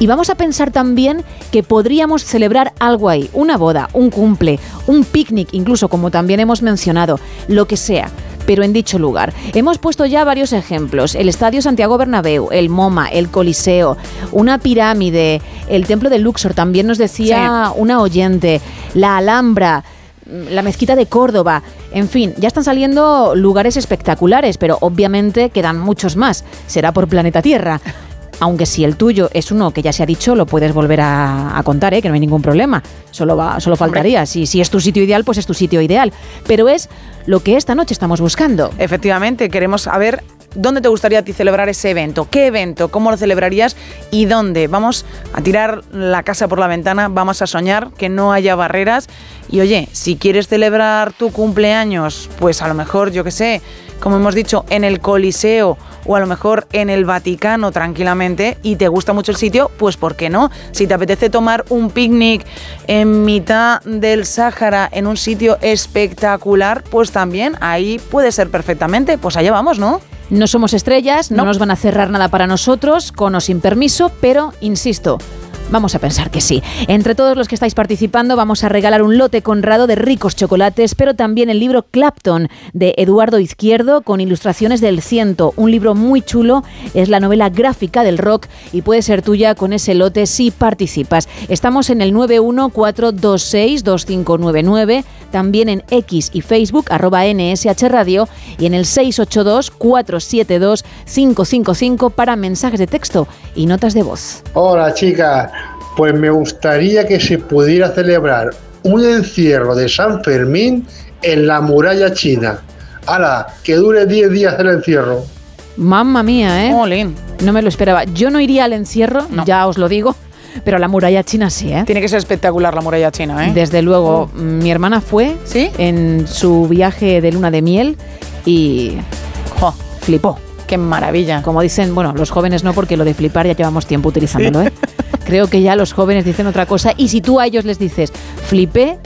Y vamos a pensar también que podríamos celebrar algo ahí, una boda, un cumple, un picnic, incluso como también hemos mencionado, lo que sea, pero en dicho lugar. Hemos puesto ya varios ejemplos, el Estadio Santiago Bernabéu, el MoMA, el Coliseo, una pirámide, el Templo de Luxor, también nos decía una oyente, la Alhambra, la mezquita de Córdoba, en fin, ya están saliendo lugares espectaculares, pero obviamente quedan muchos más. Será por planeta Tierra. Aunque si el tuyo es uno que ya se ha dicho, lo puedes volver a, contar, ¿eh? que no hay ningún problema. Solo, va, solo faltaría. Si, si es tu sitio ideal, pues es tu sitio ideal. Pero es lo que esta noche estamos buscando. Efectivamente, queremos saber ¿Dónde te gustaría a ti celebrar ese evento? ¿Qué evento? ¿Cómo lo celebrarías? ¿Y dónde? Vamos a tirar la casa por la ventana, vamos a soñar, que no haya barreras. Y oye, si quieres celebrar tu cumpleaños, pues a lo mejor, yo qué sé, como hemos dicho, en el Coliseo o a lo mejor en el Vaticano tranquilamente y te gusta mucho el sitio, pues ¿por qué no? Si te apetece tomar un picnic en mitad del Sáhara en un sitio espectacular, pues también ahí puede ser perfectamente. Pues allá vamos, ¿no? No somos estrellas, no, nos van a cerrar nada para nosotros, con o sin permiso, pero, insisto, Vamos a pensar que sí. Entre todos los que estáis participando vamos a regalar un lote conrado de ricos chocolates, pero también el libro Clapton de Eduardo Izquierdo con ilustraciones del ciento. Un libro muy chulo, es la novela gráfica del rock y puede ser tuya con ese lote si participas. Estamos en el 914262599, también en X y Facebook arroba NSH Radio y en el 682472555 para mensajes de texto y notas de voz. Hola chicas, pues me gustaría que se pudiera celebrar un encierro de San Fermín en la muralla china. ¡Hala! Que dure 10 días el encierro. Mamma mía, ¿eh? No me lo esperaba. Yo no iría al encierro, ya os lo digo, Pero la muralla china sí, ¿eh? Tiene que ser espectacular la muralla china, ¿eh? Desde luego, mi hermana fue ¿Sí? en su viaje de luna de miel y jo, flipó. Qué maravilla. Como dicen, bueno, los jóvenes no, porque lo de flipar ya llevamos tiempo utilizándolo, ¿eh? Creo que ya los jóvenes dicen otra cosa y si tú a ellos les dices flipé,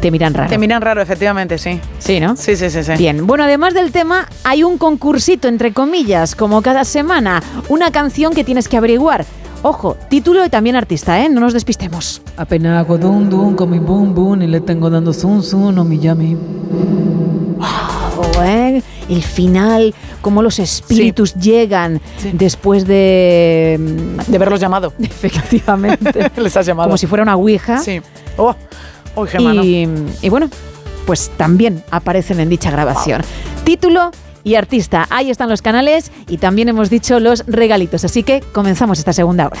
te miran raro. Te miran raro, efectivamente, sí. Sí, ¿no? Sí, sí, sí, sí. Bien, bueno, además del tema, hay un concursito, entre comillas, como cada semana, una canción que tienes que averiguar. Ojo, título y también artista, ¿eh? No nos despistemos. Apenas hago dum dum con mi boom boom y le tengo dando zum zum no mi yami. Wow, ¿eh? El final, cómo los espíritus llegan después de... De verlos llamado. Efectivamente. Les has llamado. Como si fuera una ouija. Sí. Oh, oh y, y, bueno, pues también aparecen en dicha grabación. Título y artista. Ahí están los canales y también hemos dicho los regalitos. Así que comenzamos esta segunda hora.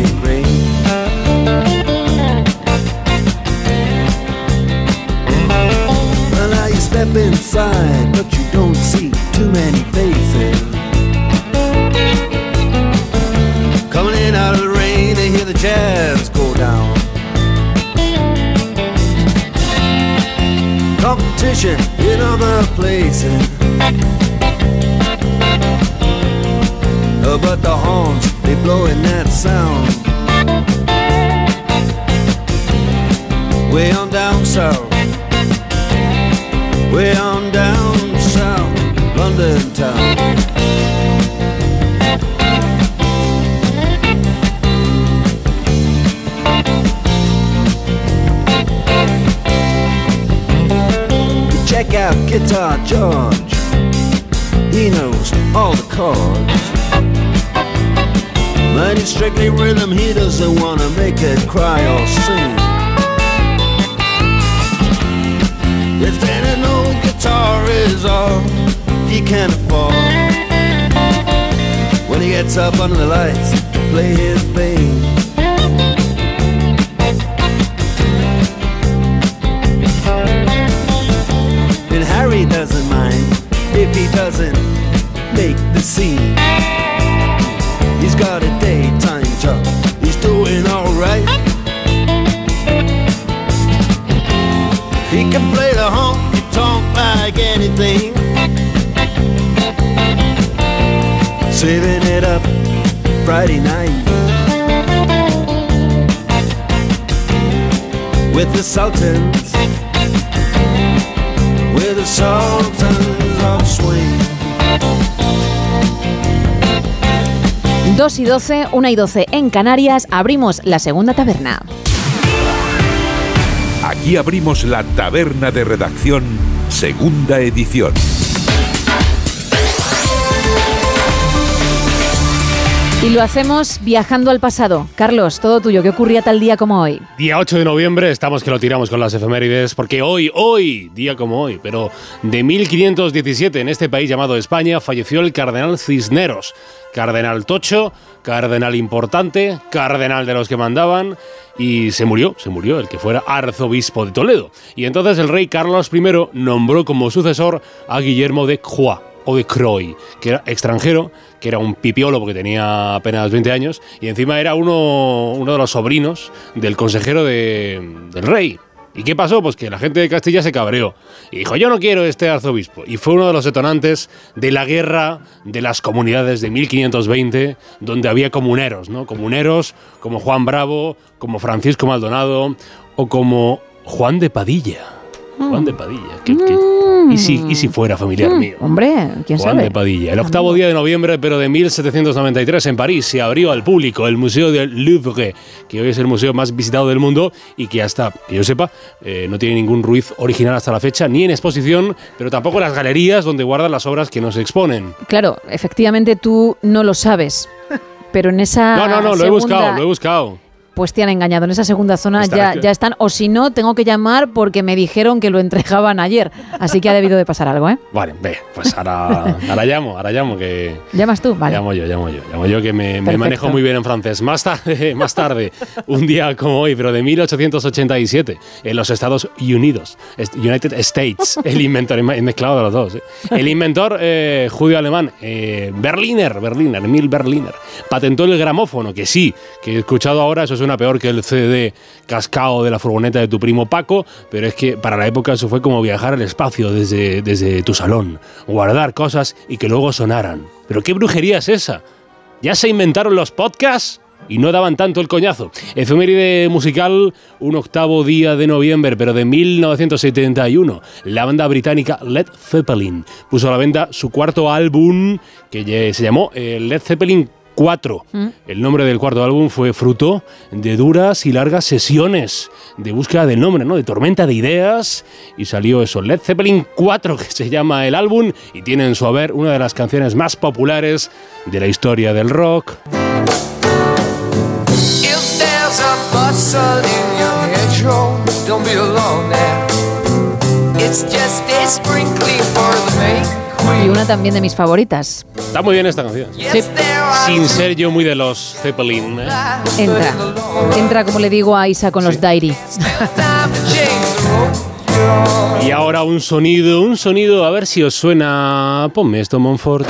step inside, but you don't see too many faces. Coming in out of the rain, they hear the jazz go down. Competition in other places. Oh, but the horns, they blowing that sound. Way on down south. Way on down south, London town. Check out Guitar George. He knows all the chords. But it's strictly rhythm, he doesn't wanna make it cry or sing. If is all he can afford. When he gets up under the lights to play his thing. And Harry doesn't mind if he doesn't make the scene. He's got a daytime job, anything. Saving it up Friday night with the Sultans, with the Sultans of Swing. 2 y 12, 1 y 12 en Canarias, abrimos la segunda taberna. Aquí abrimos la taberna de redacción, segunda edición. Y lo hacemos viajando al pasado. Carlos, todo tuyo, ¿qué ocurría tal día como hoy? Día 8 de noviembre, estamos que lo tiramos con las efemérides, porque hoy, hoy, día como hoy, pero de 1517 en este país llamado España, falleció el cardenal Cisneros. Cardenal Tocho, cardenal importante, cardenal de los que mandaban, y se murió, se murió el que fuera arzobispo de Toledo. Y entonces el rey Carlos I nombró como sucesor a Guillermo de Croix o de Croy, que era extranjero, que era un pipiolo porque tenía apenas 20 años, y encima era uno, uno de los sobrinos del consejero de, del rey. ¿Y qué pasó? Pues que la gente de Castilla se cabreó y dijo, yo no quiero este arzobispo. Y fue uno de los detonantes de la guerra de las comunidades de 1520, donde había comuneros, ¿no? Comuneros como Juan Bravo, como Francisco Maldonado o como Juan de Padilla. Juan de Padilla. ¿Y, si, ¿Y si fuera familiar Mm, mío? Hombre, quién Juan sabe. de Padilla. El octavo día de noviembre, pero de 1793 en París, se abrió al público el Museo del Louvre, que hoy es el museo más visitado del mundo y que hasta, que yo sepa, eh, no tiene ningún ruiz original hasta la fecha, ni en exposición, pero tampoco en las galerías donde guardan las obras que nos exponen. Claro, efectivamente tú no lo sabes. Pero en esa. No, no, no, lo he segunda- buscado, lo he buscado. Pues te han engañado. En esa segunda zona ya, ya están. O si no, tengo que llamar porque me dijeron que lo entregaban ayer. Así que ha debido de pasar algo, ¿eh? Vale, ve, pues ahora, ahora llamo, ahora llamo que... ¿Llamas tú? Vale. Llamo yo, llamo yo, llamo yo que me, me manejo muy bien en francés. Más tarde, más tarde, un día como hoy, pero de 1887, en los Estados Unidos, United States, el inventor, mezclado de los dos, ¿eh? el inventor eh, judío-alemán, eh, Berliner, Berliner, Emil Berliner, patentó el gramófono, que sí, que he escuchado ahora, eso peor que el CD cascao de la furgoneta de tu primo Paco, pero es que para la época eso fue como viajar al espacio desde, desde tu salón, guardar cosas y que luego sonaran. ¿Pero qué brujería es esa? ¿Ya se inventaron los podcasts? Y no daban tanto el coñazo. Efeméride musical, un octavo día de noviembre, pero de 1971. La banda británica Led Zeppelin puso a la venta su cuarto álbum, que se llamó eh, Led Zeppelin 4. El nombre del cuarto álbum fue fruto de duras y largas sesiones de búsqueda del nombre, ¿no? De tormenta de ideas. Y salió eso, Led Zeppelin 4, que se llama el álbum, y tiene en su haber una de las canciones más populares de la historia del rock. It's just a sprinkling for the make. Y una también de mis favoritas. Está muy bien esta canción. Sí. Sin ser yo muy de los Zeppelin. ¿eh? Entra. Entra, como le digo a Isa con los Diary. Y ahora un sonido, un sonido, a ver si os suena. Ponme esto, Monfort.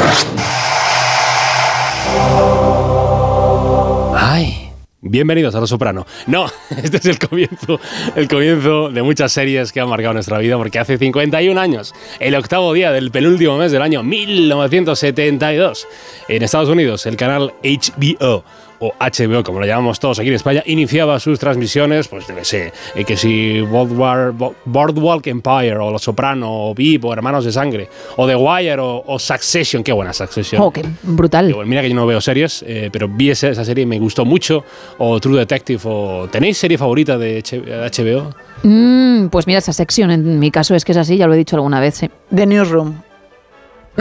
Ay. Bienvenidos a Lo Soprano. No, este es el comienzo, el comienzo de muchas series que han marcado nuestra vida, porque hace 51 años, el octavo día del penúltimo mes del año 1972, en Estados Unidos, el canal HBO o HBO, como lo llamamos todos aquí en España, iniciaba sus transmisiones, pues yo qué sé, eh, que si Boardwalk, Bo- Boardwalk Empire, o Los Soprano, o VIP, o Hermanos de Sangre, o The Wire, o, o Succession, qué buena Succession. Oh, qué brutal. Bueno, mira que yo no veo series, eh, pero vi esa, esa serie y me gustó mucho, o True Detective, o ¿tenéis serie favorita de HBO? Mm, pues mira, esa sección en mi caso es que es así, ya lo he dicho alguna vez. sí. The Newsroom.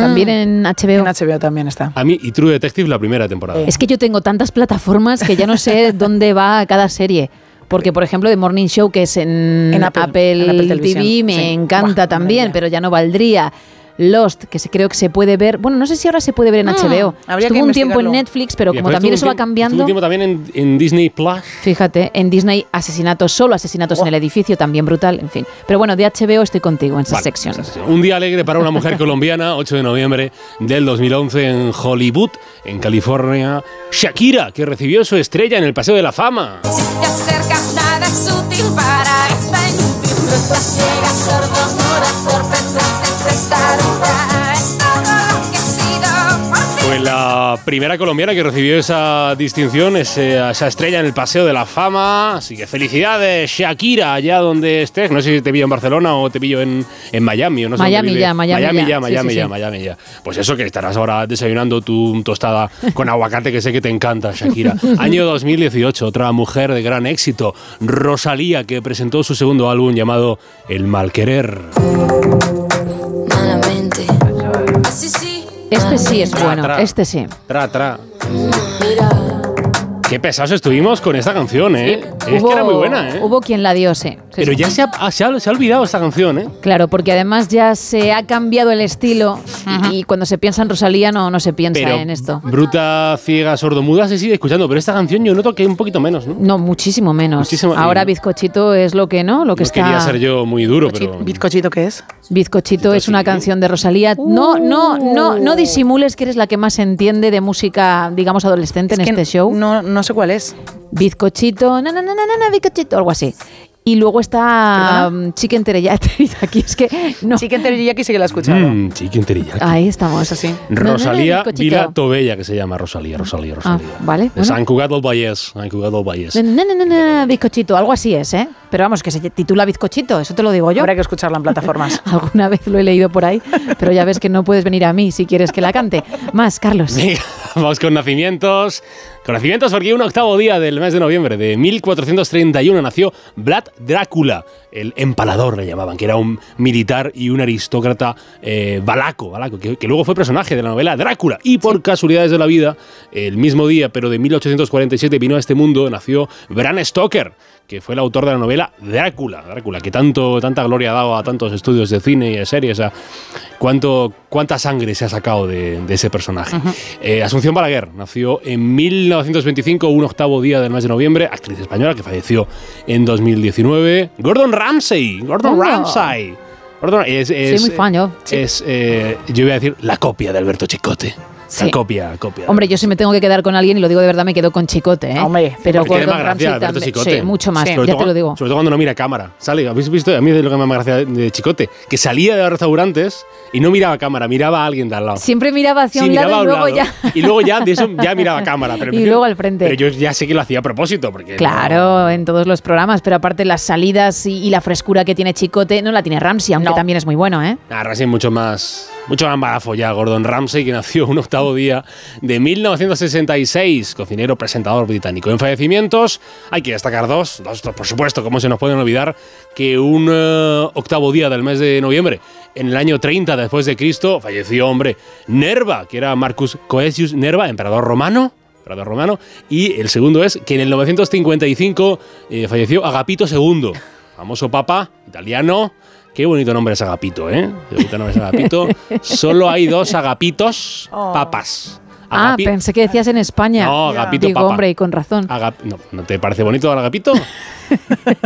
También en HBO. En HBO también está. A mí, y True Detective la primera temporada. Es que yo tengo tantas plataformas que ya no sé dónde va cada serie. Porque, por ejemplo, The Morning Show, que es en, En Apple, Apple, en Apple TV, me sí. encanta Buah, también, pero ya no valdría. Lost, que se, creo que se puede ver. Bueno, no sé si ahora se puede ver en Mm, HBO. habría Estuvo un tiempo en. Netflix, pero Y como también eso va cambiando. estuvo un tiempo también en, en Disney Plus. Fíjate, en Disney asesinatos, solo asesinatos en el edificio, también brutal, en fin. Pero bueno, de HBO estoy contigo en esa Vale, sección. Un día alegre para una mujer colombiana, 8 de noviembre del 2011 en Hollywood, en California. Shakira, que recibió su estrella en el Paseo de la Fama. Si te acercas, nada es útil para esta la primera colombiana que recibió esa distinción, ese- esa estrella en el Paseo de la Fama. Así que felicidades, Shakira, allá donde estés. No sé si te pillo en Barcelona o te pillo en, en Miami. O no sé Miami ya, Miami Miami ya. Sí, Miami sí, ya, sí. Miami ya. Pues eso que estarás ahora desayunando tu tostada con aguacate, que sé que te encanta, Shakira. Año 2018, otra mujer de gran éxito, Rosalía, que presentó su segundo álbum llamado El Malquerer. Este sí es Tra, bueno, tra. este sí. Tra, tra. Mira. Qué pesados estuvimos con esta canción, ¿eh? es que era muy buena, ¿eh? Hubo quien la dio, sí. Sí, Pero sí. ya se ha, se, ha, se ha olvidado esta canción, ¿eh? Claro, porque además ya se ha cambiado el estilo y, y cuando se piensa en Rosalía no, no se piensa Pero en esto. bruta, ciega, sordomuda se sigue escuchando, pero esta canción yo noto que un poquito menos, ¿no? No, muchísimo menos. Muchísimo- Ahora bizcochito es lo que no, lo que No está. quería ser yo muy duro, pero... ¿Bizcochito qué es? Bizcochito es una canción de Rosalía. No, no, no, no disimules que eres la que más entiende de música, digamos, adolescente en Es este show. No, no sé cuál es. Bizcochito, na, na, na, na, na, bizcochito, algo así. Y luego está um, Chicken Teriyaki. Es que no. Chicken Teriyaki sí que la he escuchado. Mm, chicken teriyaki. Ahí estamos. así. No, no, no, Rosalía bizcochito. Vila Tobella, que se llama Rosalía, Rosalía, Ah, Rosalía. vale. Bueno. Sant Cugat del Vallès. No, no, no, no, bizcochito, algo así es, ¿eh? Pero vamos, que se titula bizcochito, eso te lo digo yo. Habrá que escucharla en plataformas. Alguna vez lo he leído por ahí, pero ya ves que no puedes venir a mí si quieres que la cante. Más, Carlos. Venga, vamos con nacimientos. Con nacimientos porque un octavo día del mes de noviembre de 1431 nació Vlad Drácula, el empalador le llamaban, que era un militar y un aristócrata eh, valaco, valaco que, que luego fue personaje de la novela Drácula. Y por casualidades de la vida, el mismo día, pero de 1847, vino a este mundo, nació Bram Stoker, que fue el autor de la novela Drácula, Drácula, que tanto, tanta gloria ha dado a tantos estudios de cine y de series. Cuánto, cuánta sangre se ha sacado de, de ese personaje. Eh, Asunción Balaguer nació en 1925, un octavo día del mes de noviembre, actriz española que falleció en 2019. Gordon Ramsay, Gordon Oh. Ramsay. Gordon es, es, muy fan yo. Es, eh, yo voy a decir, la copia de Alberto Chicote. Sí. La copia, copia. Hombre, yo si me tengo que quedar con alguien, y lo digo de verdad, me quedo con Chicote, ¿eh? Hombre, pero gracia Ramsay Alberto también. Chicote. Sí, mucho más, Sobre ya todo- te lo digo. Sobre todo cuando no mira cámara. Sale, ¿habéis visto? A mí es lo que me más gracia de Chicote. Que salía de los restaurantes y no miraba cámara, miraba a alguien de al lado. Siempre miraba hacia Sí, un lado y luego lado. ya. Y luego ya de eso ya miraba a cámara. Pero Y luego al frente. Pero yo ya sé que lo hacía a propósito. Porque Claro, en todos los programas, pero aparte las salidas y, y la frescura que tiene Chicote no la tiene Ramsey, aunque también es muy bueno, ¿eh? Ah, Ramsey mucho más, mucho más embarazo ya. Gordon Ramsay, que nació un octavo día de 1966, cocinero, presentador británico. En fallecimientos hay que destacar dos, dos, por supuesto, como se nos pueden olvidar, que un eh, octavo día del mes de noviembre, en el año 30 después de Cristo, falleció, hombre, Nerva, que era Marcus Coesius Nerva, emperador romano. emperador romano. Y el segundo es que en el 955 eh, falleció Agapito II, famoso papa italiano. Qué bonito nombre es Agapito, ¿eh? Qué bonito nombre es Agapito. Solo hay dos Agapitos Oh. papas. Ah, pensé que decías en España. No, Agapito Digo, Papa. hombre, y con razón. Agap- no, ¿no te parece bonito el Agapito?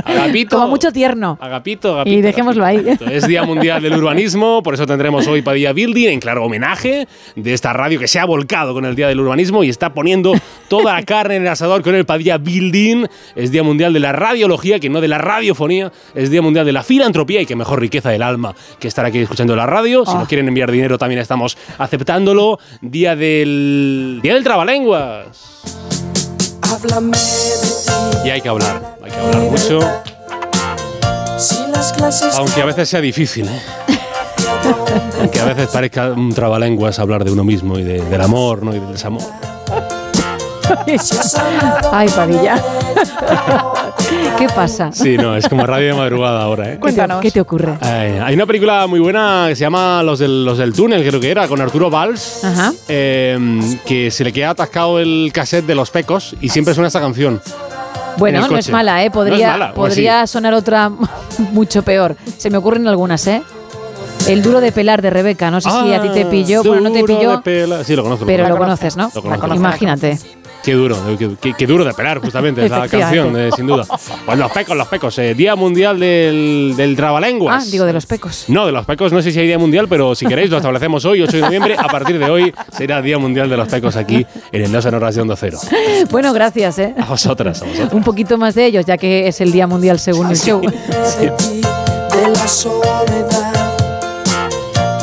Agapito. Como mucho tierno. Agapito, Agapito. Y dejémoslo ahí. Es Día Mundial del Urbanismo, por eso tendremos hoy Padilla Building en claro homenaje de esta radio que se ha volcado con el Día del Urbanismo y está poniendo toda la carne en el asador con el Padilla Building. Es Día Mundial de la Radiología, que no de la radiofonía. Es Día Mundial de la Filantropía y que mejor riqueza del alma que estar aquí escuchando la radio. Si Ah. nos quieren enviar dinero también estamos aceptándolo. Día del... Día del Trabalenguas. Háblame de ti. Y hay que hablar, hay que hablar mucho, aunque a veces sea difícil, ¿eh? Aunque a veces parezca un trabalenguas hablar de uno mismo y de- del amor, ¿no? Y del desamor. Ay, Padilla. ¿Qué pasa? Sí, no, es como radio de madrugada ahora, ¿eh? ¿Qué te- ¿Qué te ocurre? Ay, hay una película muy buena que se llama Los del, Los del Túnel, creo que era, con Arturo Valls, Ajá. eh, que se le queda atascado el cassette de los pecos y siempre suena esta canción. en Bueno, no es mala, ¿eh? No es Podría, mala, podría sonar otra mucho peor. Se me ocurren algunas, ¿eh? El duro de pelar de Rebeca. No sé si a ti te pilló. Bueno, no te Ah, Duro pilló, de pela- Sí, lo conozco. pero lo conoces, ¿no? Lo conozco, lo Imagínate. Qué duro, qué, qué- qué duro de pelar, justamente, esa canción, eh, sin duda. Pues los pecos, los pecos. eh, Día Mundial del, del Ah, Trabalenguas. digo de los pecos. No, de los pecos no sé si hay Día Mundial, pero si queréis lo establecemos hoy, 8 de noviembre. A partir de hoy será Día Mundial de los Pecos aquí en el Dos en Horas de Onda Cero. Bueno, gracias, ¿eh? A vosotras, a vosotras. Un poquito más de ellos, ya que es el Día Mundial según el show. de la soledad.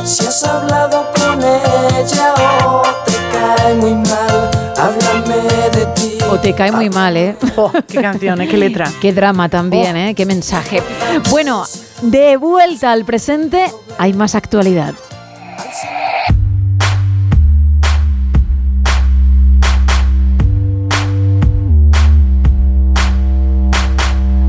Si has hablado con ella o te cae muy mal, háblame. O te cae muy mal, ¿eh? qué canción, ¿eh? qué letra. Qué drama también, ¿eh? Qué mensaje. Bueno, de vuelta al presente, hay más actualidad.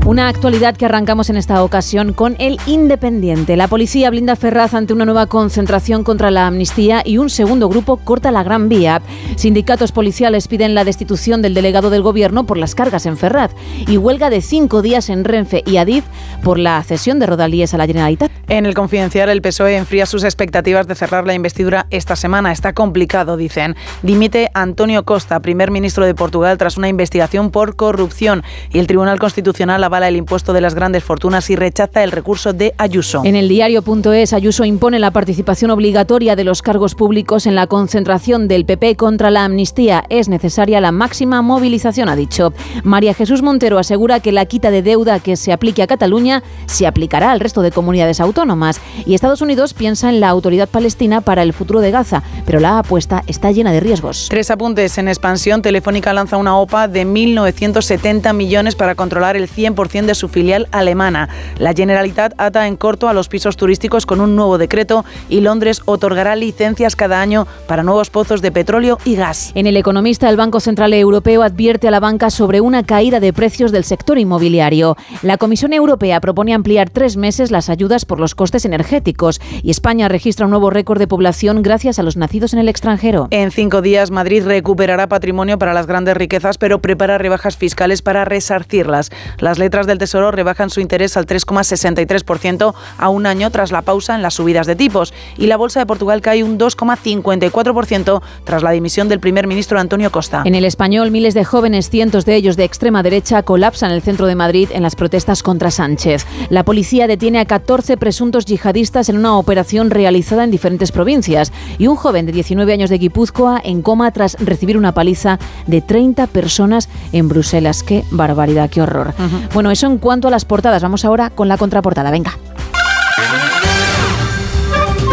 Una actualidad que arrancamos en esta ocasión con el Independiente. La policía blinda Ferraz ante una nueva concentración contra la amnistía y un segundo grupo corta la Gran Vía. Sindicatos policiales piden la destitución del delegado del gobierno por las cargas en Ferraz y huelga de cinco días en Renfe y Adif por la cesión de Rodalíes a la Generalitat. En el confidencial, el PSOE enfría sus expectativas de cerrar la investidura esta semana. Está complicado, dicen. Dimite Antonio Costa, primer ministro de Portugal, tras una investigación por corrupción. Y el Tribunal Constitucional avala el impuesto de las grandes fortunas y rechaza el recurso de Ayuso. En el diario.es, Ayuso impone la participación obligatoria de los cargos públicos en la concentración del PP contra la amnistía. Es necesaria la máxima movilización, ha dicho. María Jesús Montero asegura que la quita de deuda que se aplique a Cataluña se aplicará al resto de comunidades autónomas. Y Estados Unidos piensa en la autoridad palestina para el futuro de Gaza, pero la apuesta está llena de riesgos. Tres apuntes en expansión. Telefónica lanza una OPA de 1.970 millones para controlar el 100% de su filial alemana. La Generalitat ata en corto a los pisos turísticos con un nuevo decreto y Londres otorgará licencias cada año para nuevos pozos de petróleo y gas. En el Economista, el Banco Central Europeo advierte a la banca sobre una caída de precios del sector inmobiliario. La Comisión Europea propone ampliar tres meses las ayudas por los costes energéticos y España registra un nuevo récord de población gracias a los nacidos en el extranjero. En cinco días, Madrid recuperará patrimonio para las grandes riquezas, pero prepara rebajas fiscales para resarcirlas. Las letras del Tesoro rebajan su interés al 3,63% a un año tras la pausa en las subidas de tipos y la Bolsa de Portugal cae un 2,54% tras la dimisión del primer ministro Antonio Costa. En el español, miles de jóvenes, cientos de ellos de extrema derecha, colapsan el centro de Madrid en las protestas contra Sánchez. La policía detiene a 14 presuntos yihadistas en una operación realizada en diferentes provincias y un joven de 19 años de Guipúzcoa en coma tras recibir una paliza de 30 personas en Bruselas. Qué barbaridad, qué horror. Bueno, eso en cuanto a las portadas. Vamos ahora con la contraportada. Venga.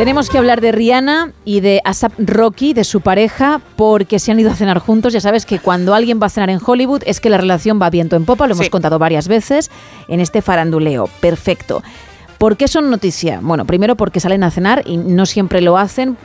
Tenemos que hablar de Rihanna y de Asap Rocky, de su pareja, porque se han ido a cenar juntos. Ya sabes que cuando alguien va a cenar en Hollywood es que la relación va viento en popa, lo hemos contado varias veces en este faranduleo. Perfecto. ¿Por qué son noticia? Bueno, primero porque salen a cenar y no siempre lo hacen,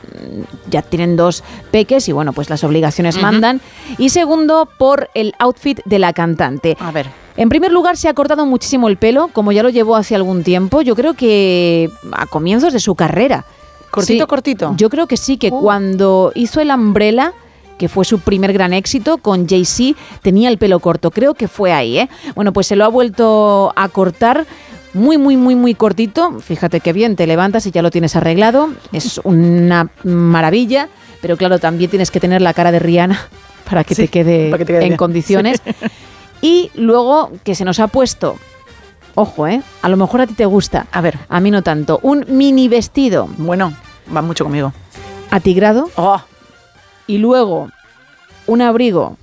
ya tienen dos peques y bueno, pues las obligaciones mandan. Y segundo, por el outfit de la cantante. A ver. En primer lugar, se ha cortado muchísimo el pelo, como ya lo llevó hace algún tiempo, yo creo que a comienzos de su carrera. ¿Cortito, Sí, cortito? Yo creo que sí, que Uh. cuando hizo el Umbrella, que fue su primer gran éxito, con Jay-Z, tenía el pelo corto. Creo que fue ahí, ¿eh? Bueno, pues se lo ha vuelto a cortar muy, muy, muy, muy cortito. Fíjate qué bien, te levantas y ya lo tienes arreglado. Es una maravilla, pero claro, también tienes que tener la cara de Rihanna para que, te, quede para que te quede en bien. condiciones. Y luego que se nos ha puesto, ojo, ¿eh? A lo mejor a ti te gusta. A ver. A mí no tanto. Un mini vestido. Bueno, va mucho conmigo. Atigrado. Oh. Y luego un abrigo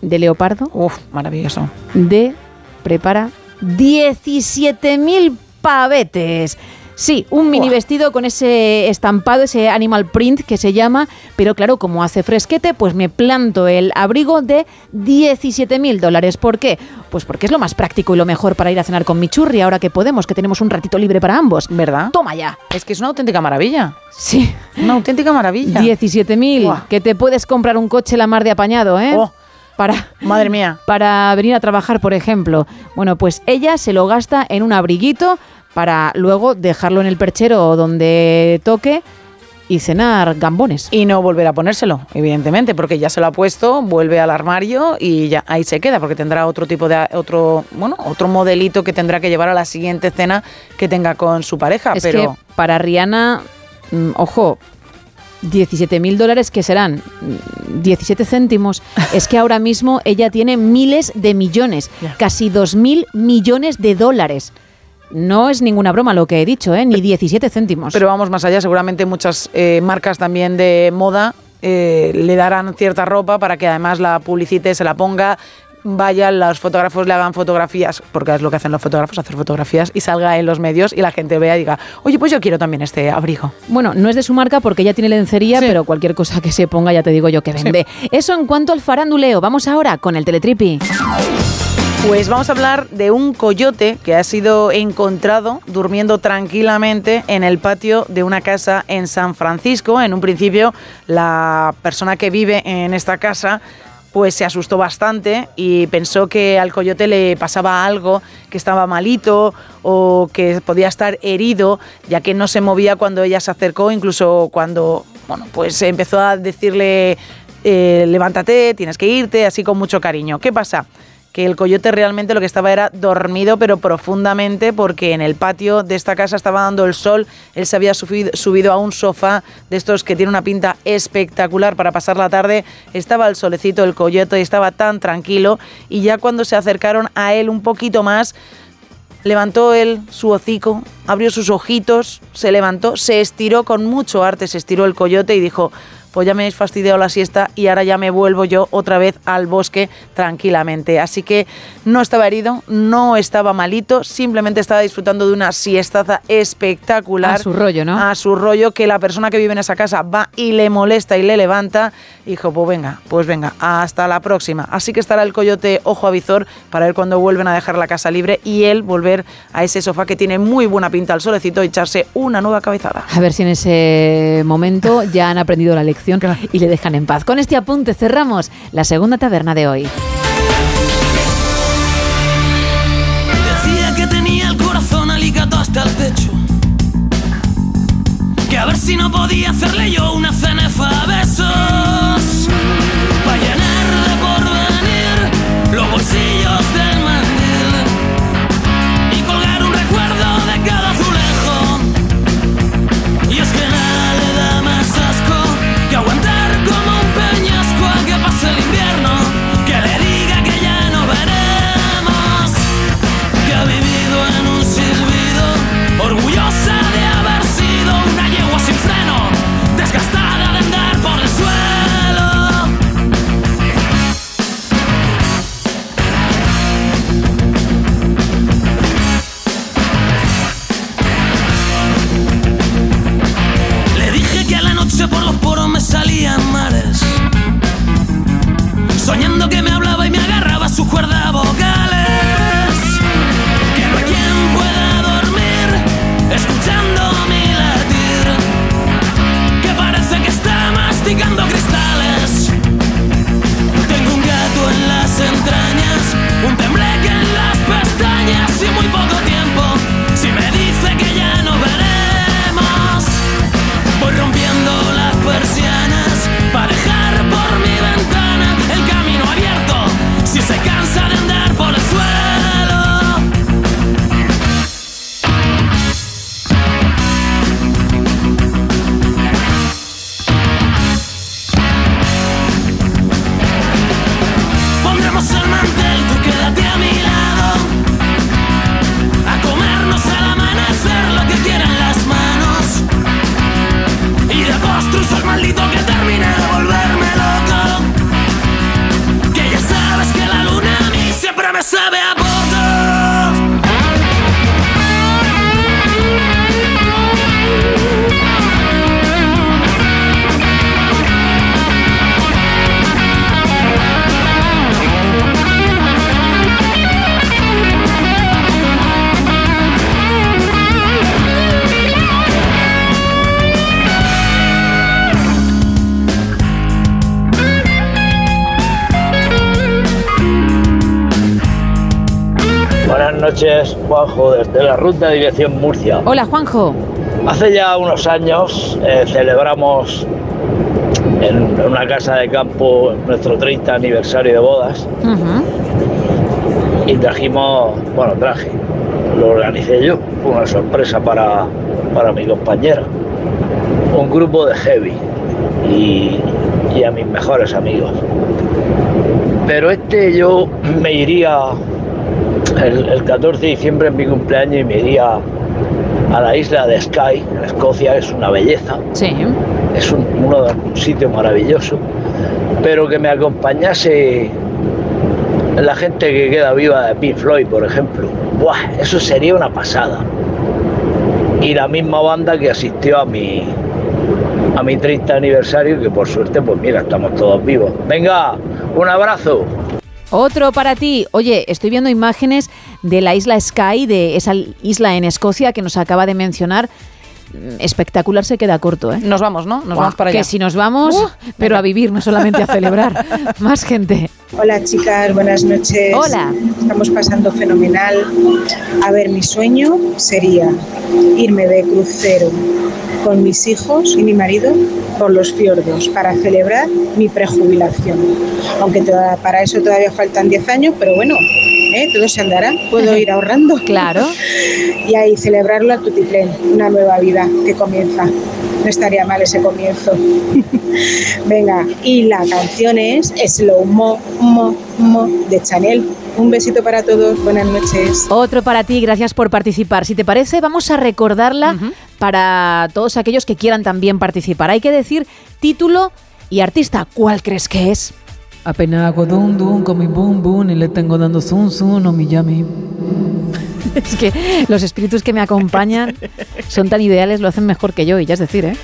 de leopardo. Uf, maravilloso. De, prepara, 17.000 pavetes. Sí, un mini vestido con ese estampado, ese animal print que se llama, pero claro, como hace fresquete, pues me planto el abrigo de 17.000 dólares. ¿Por qué? Pues porque es lo más práctico y lo mejor para ir a cenar con mi churri ahora que podemos, que tenemos un ratito libre para ambos. ¿Verdad? Toma ya. Es que es una auténtica maravilla. Sí. Una auténtica maravilla. 17.000, Buah. que te puedes comprar un coche la mar de apañado, ¿eh? Oh. Para, Madre mía. para venir a trabajar, por ejemplo. Bueno, pues ella se lo gasta en un abriguito para luego dejarlo en el perchero donde toque y cenar gambones. Y no volver a ponérselo, evidentemente, porque ya se lo ha puesto, vuelve al armario y ya ahí se queda, porque tendrá otro tipo de otro, bueno, otro modelito que tendrá que llevar a la siguiente cena que tenga con su pareja. Es pero que para Rihanna, mm, ojo, 17 mil dólares que serán Mm, 17 céntimos. es que ahora mismo ella tiene miles de millones, casi 2 mil millones de dólares. No es ninguna broma lo que he dicho, ¿eh? ni 17 céntimos. Pero vamos más allá, seguramente muchas eh, marcas también de moda eh, le darán cierta ropa para que además la publicite, se la ponga, vayan los fotógrafos, le hagan fotografías, porque es lo que hacen los fotógrafos, hacer fotografías y salga en los medios y la gente vea y diga, oye, pues yo quiero también este abrigo. Bueno, no es de su marca porque ella tiene lencería, pero cualquier cosa que se ponga ya te digo yo que vende. Eso en cuanto al faranduleo. Vamos ahora con el teletripi. Pues vamos a hablar de un coyote que ha sido encontrado durmiendo tranquilamente en el patio de una casa en San Francisco. En un principio, la persona que vive en esta casa pues se asustó bastante y pensó que al coyote le pasaba algo, que estaba malito o que podía estar herido, ya que no se movía cuando ella se acercó, incluso cuando, bueno, pues empezó a decirle, eh, levántate, tienes que irte, así con mucho cariño. ¿Qué pasa? Que el coyote realmente lo que estaba era dormido, pero profundamente, porque en el patio de esta casa estaba dando el sol. Él se había subido, a un sofá de estos que tiene una pinta espectacular para pasar la tarde. Estaba el solecito, el coyote, y estaba tan tranquilo. Y ya cuando se acercaron a él un poquito más, levantó él su hocico, abrió sus ojitos, se levantó, se estiró con mucho arte, se estiró el coyote y dijo, pues ya me habéis fastidiado la siesta y ahora ya me vuelvo yo otra vez al bosque tranquilamente. Así que no estaba herido, no estaba malito, simplemente estaba disfrutando de una siestaza espectacular. A su rollo, ¿no? A su rollo, que la persona que vive en esa casa va y le molesta y le levanta. Dijo, pues venga, pues venga, hasta la próxima. Así que estará el coyote ojo a visor para ver cuando vuelven a dejar la casa libre y él volver a ese sofá que tiene muy buena pinta al solecito y echarse una nueva cabezada. A ver si en ese momento ya han aprendido la lección y le dejan en paz. Con este apunte cerramos la segunda taberna de hoy. Decía que tenía el corazón aligado hasta el pecho. Que a ver si no podía hacerle yo una cenefa a besos. Noches, Juanjo, desde la ruta de dirección Murcia. Hola, Juanjo. Hace ya unos años eh, celebramos en una casa de campo nuestro 30 aniversario de bodas y trajimos, bueno, traje, lo organicé yo, fue una sorpresa para, para mi compañera, un grupo de heavy y, y a mis mejores amigos. Pero este yo me iría el, el 14 de diciembre en mi cumpleaños y me iría a la isla de Skye, en Escocia, es una belleza. Sí. Es un, uno de- un sitio maravilloso, pero que me acompañase la gente que queda viva de Pink Floyd, por ejemplo. Buah, eso sería una pasada. Y la misma banda que asistió a mi a mi 30 aniversario, que por suerte, pues mira, estamos todos vivos. Venga, un abrazo. Otro para ti. Oye, estoy viendo imágenes de la isla Skye, de esa isla en Escocia que nos acaba de mencionar. Espectacular se queda corto, ¿eh? Nos vamos, ¿no? Nos vamos para allá. Que si nos vamos, uh, pero a vivir, no solamente a celebrar. Más gente. Hola chicas, buenas noches. Hola. Estamos pasando fenomenal. A ver, mi sueño sería irme de crucero con mis hijos y mi marido por los fiordos para celebrar mi prejubilación. Aunque para eso todavía faltan 10 años, pero bueno, ¿eh? todo se andará. Puedo ir ahorrando. Claro. y ahí celebrarlo a tutiplén, una nueva vida que comienza. No estaría mal ese comienzo. Venga, y la canción es Slow Mo, Mo, Mo de Chanel. Un besito para todos, buenas noches. Otro para ti, gracias por participar. Si te parece, vamos a recordarla para todos aquellos que quieran también participar. Hay que decir título y artista. ¿Cuál crees que es? Apenas hago dum dum con mi boom boom y le tengo dando zum zum o mi yami. Es que los espíritus que me acompañan son tan ideales, lo hacen mejor que yo, y ya es decir, ¿eh?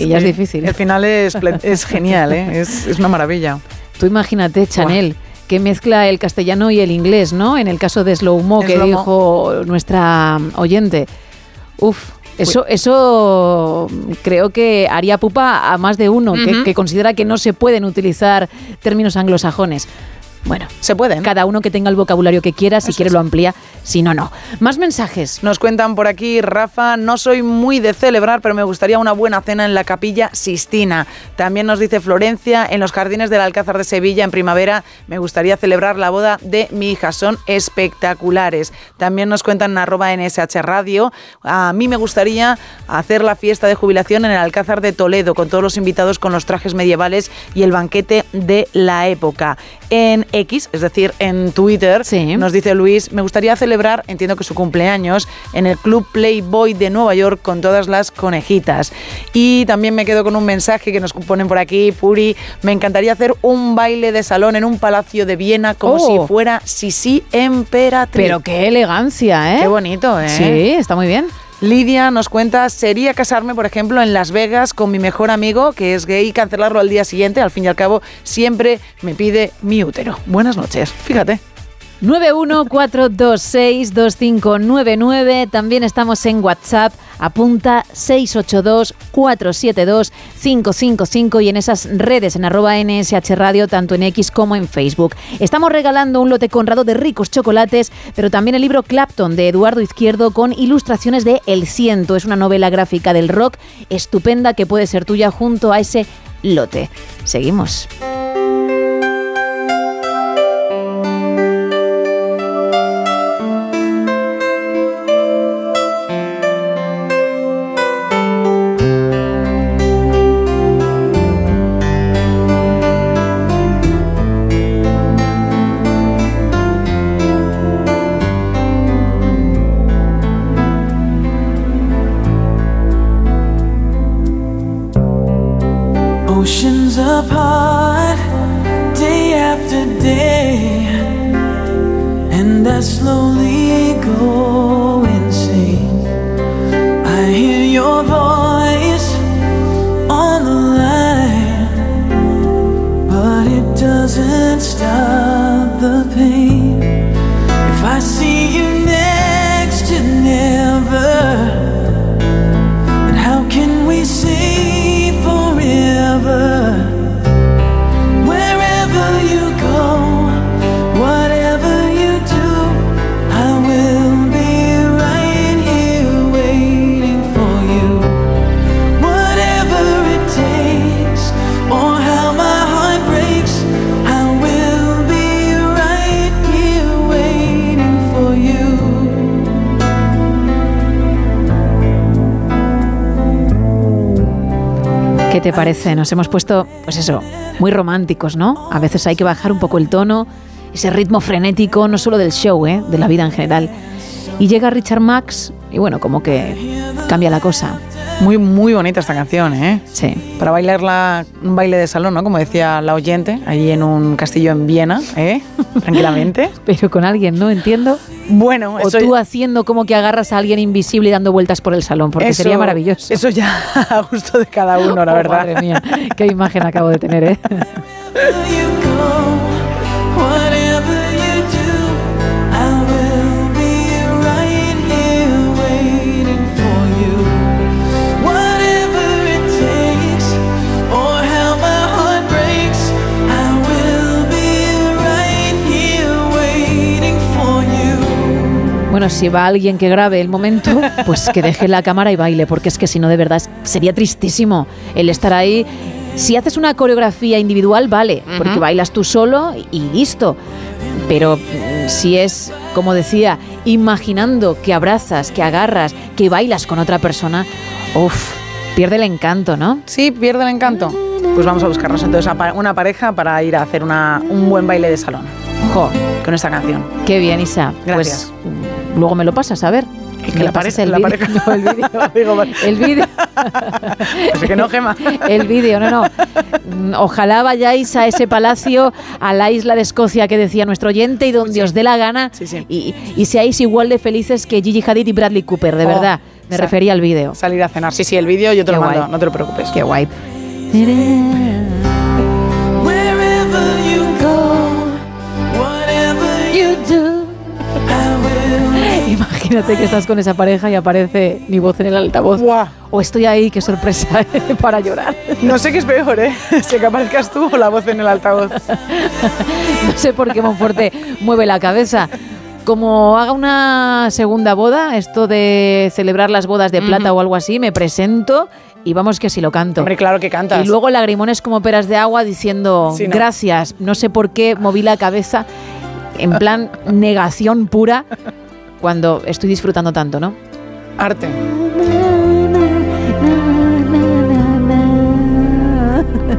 y ya es difícil. El final es, es genial, ¿eh? Es, es, una maravilla. Tú imagínate, Chanel. que mezcla el castellano y el inglés, ¿no? En el caso de Slow Mo, que dijo nuestra oyente. Uf, eso, eso creo que haría pupa a más de uno que, que, considera que no se pueden utilizar términos anglosajones. Bueno, se pueden. Cada uno que tenga el vocabulario que quiera, si quiere lo amplía, si no, no. Más mensajes. Nos cuentan por aquí, Rafa, no soy muy de celebrar, pero me gustaría una buena cena en la capilla Sistina. También nos dice Florencia, en los jardines del Alcázar de Sevilla en primavera, me gustaría celebrar la boda de mi hija. Son espectaculares. También nos cuentan en arroba NSH Radio, a mí me gustaría hacer la fiesta de jubilación en el Alcázar de Toledo, con todos los invitados con los trajes medievales y el banquete de la época. En X, es decir, en Twitter, nos dice Luis, me gustaría celebrar, entiendo que su cumpleaños, en el Club Playboy de Nueva York con todas las conejitas. Y también me quedo con un mensaje que nos ponen por aquí, Puri, me encantaría hacer un baile de salón en un palacio de Viena como si oh. fuera Sisi Emperatriz. Pero qué elegancia, ¿eh? Qué bonito, ¿eh? Sí, está muy bien. Lidia nos cuenta, sería casarme, por ejemplo, en Las Vegas con mi mejor amigo, que es gay, y cancelarlo al día siguiente. Al fin y al cabo, siempre me pide mi útero. Buenas noches, fíjate. 914262599. También estamos en WhatsApp. Apunta 682-472-555 y en esas redes en arroba NSH Radio, tanto en X como en Facebook. Estamos regalando un lote conrado de ricos chocolates, pero también el libro Clapton de Eduardo Izquierdo con ilustraciones de El Ciento. Es una novela gráfica del rock estupenda que puede ser tuya junto a ese lote. Seguimos. Te parece? Nos hemos puesto, pues eso, muy románticos, ¿no? A veces hay que bajar un poco el tono, ese ritmo frenético, no solo del show, ¿eh? de la vida en general. Y llega Richard Max y bueno, como que cambia la cosa. Muy, muy bonita esta canción, ¿eh? Sí. Para bailarla, un baile de salón, ¿no? Como decía la oyente, allí en un castillo en Viena, ¿eh? Tranquilamente. Pero con alguien, ¿no? Entiendo. Bueno, o tú haciendo como que agarras a alguien invisible y dando vueltas por el salón, porque sería maravilloso. Eso ya a gusto de cada uno, la oh, verdad. Madre mía, qué imagen acabo de tener, ¿eh? Bueno, si va alguien que grabe el momento, pues que deje la cámara y baile, porque es que si no, de verdad, sería tristísimo el estar ahí. Si haces una coreografía individual, vale, porque bailas tú solo y listo. Pero mm, si es, como decía, imaginando que abrazas, que agarras, que bailas con otra persona, uff, pierde el encanto, ¿no? Sí, pierde el encanto. Pues vamos a buscarnos entonces una pareja para ir a hacer un buen baile de salón. Jo. Con esta canción. Qué bien, Isa. Gracias. Pues luego me lo pasas, a ver. Es que la pareja, el la vídeo. pareja. No, el vídeo. el vídeo. Así que no, Gema. El vídeo, no, no. Ojalá vayáis a ese palacio, a la isla de Escocia que decía nuestro oyente y donde os dé la gana Sí, sí. Y, y seáis igual de felices que Gigi Hadid y Bradley Cooper, de Oh, verdad. Me refería al vídeo. Salir a cenar. Sí, sí, el vídeo yo te Qué lo mando, guay. no te lo preocupes. Qué guay. Imagínate que estás con esa pareja y aparece mi voz en el altavoz. O estoy ahí, qué sorpresa, ¿eh? para llorar. No sé qué es peor, ¿eh? Si que aparezcas tú o la voz en el altavoz. No sé por qué Monforte mueve la cabeza. Como haga una segunda boda, esto de celebrar las bodas de plata o algo así, me presento y vamos que si lo canto. Hombre, claro que cantas. Y luego lagrimones como peras de agua diciendo Sí, ¿no? gracias. No sé por qué moví la cabeza en plan negación pura cuando estoy disfrutando tanto, ¿no? Arte.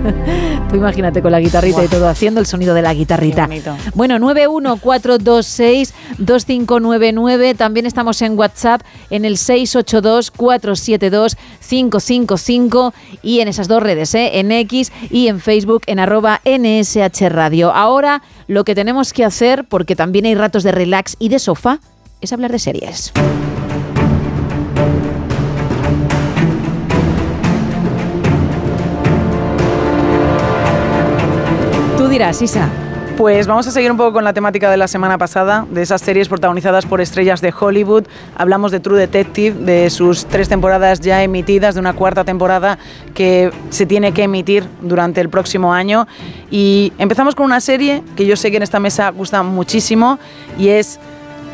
Tú imagínate con la guitarrita y todo haciendo el sonido de la guitarrita. Bueno, 914262599. También estamos en WhatsApp en el 682472555 y en esas dos redes, ¿eh? en X y en Facebook en arroba NSH Radio. Ahora lo que tenemos que hacer, porque también hay ratos de relax y de sofá, es hablar de series. Tú dirás, Isa. Pues vamos a seguir un poco con la temática de la semana pasada, de esas series protagonizadas por estrellas de Hollywood. Hablamos de True Detective, de sus tres temporadas ya emitidas, de una cuarta temporada que se tiene que emitir durante el próximo año. Y empezamos con una serie que yo sé que en esta mesa gusta muchísimo y es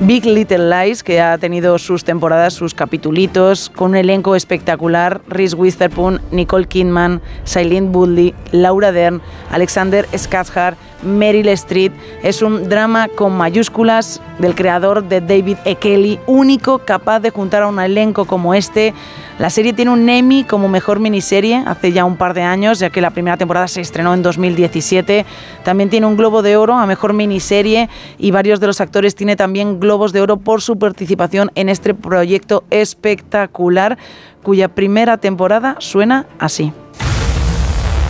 Big Little Lies, que ha tenido sus temporadas, sus capitulitos, con un elenco espectacular. Reese Witherspoon, Nicole Kidman, Shailene Woodley, Laura Dern, Alexander Skarsgård, Meryl Streep. Es un drama con mayúsculas del creador de David E. Kelly, único capaz de juntar a un elenco como este. La serie tiene un Emmy como mejor miniserie hace ya un par de años, ya que la primera temporada se estrenó en 2017. También tiene un Globo de Oro a mejor miniserie y varios de los actores tiene también Globos de Oro por su participación en este proyecto espectacular, cuya primera temporada suena así.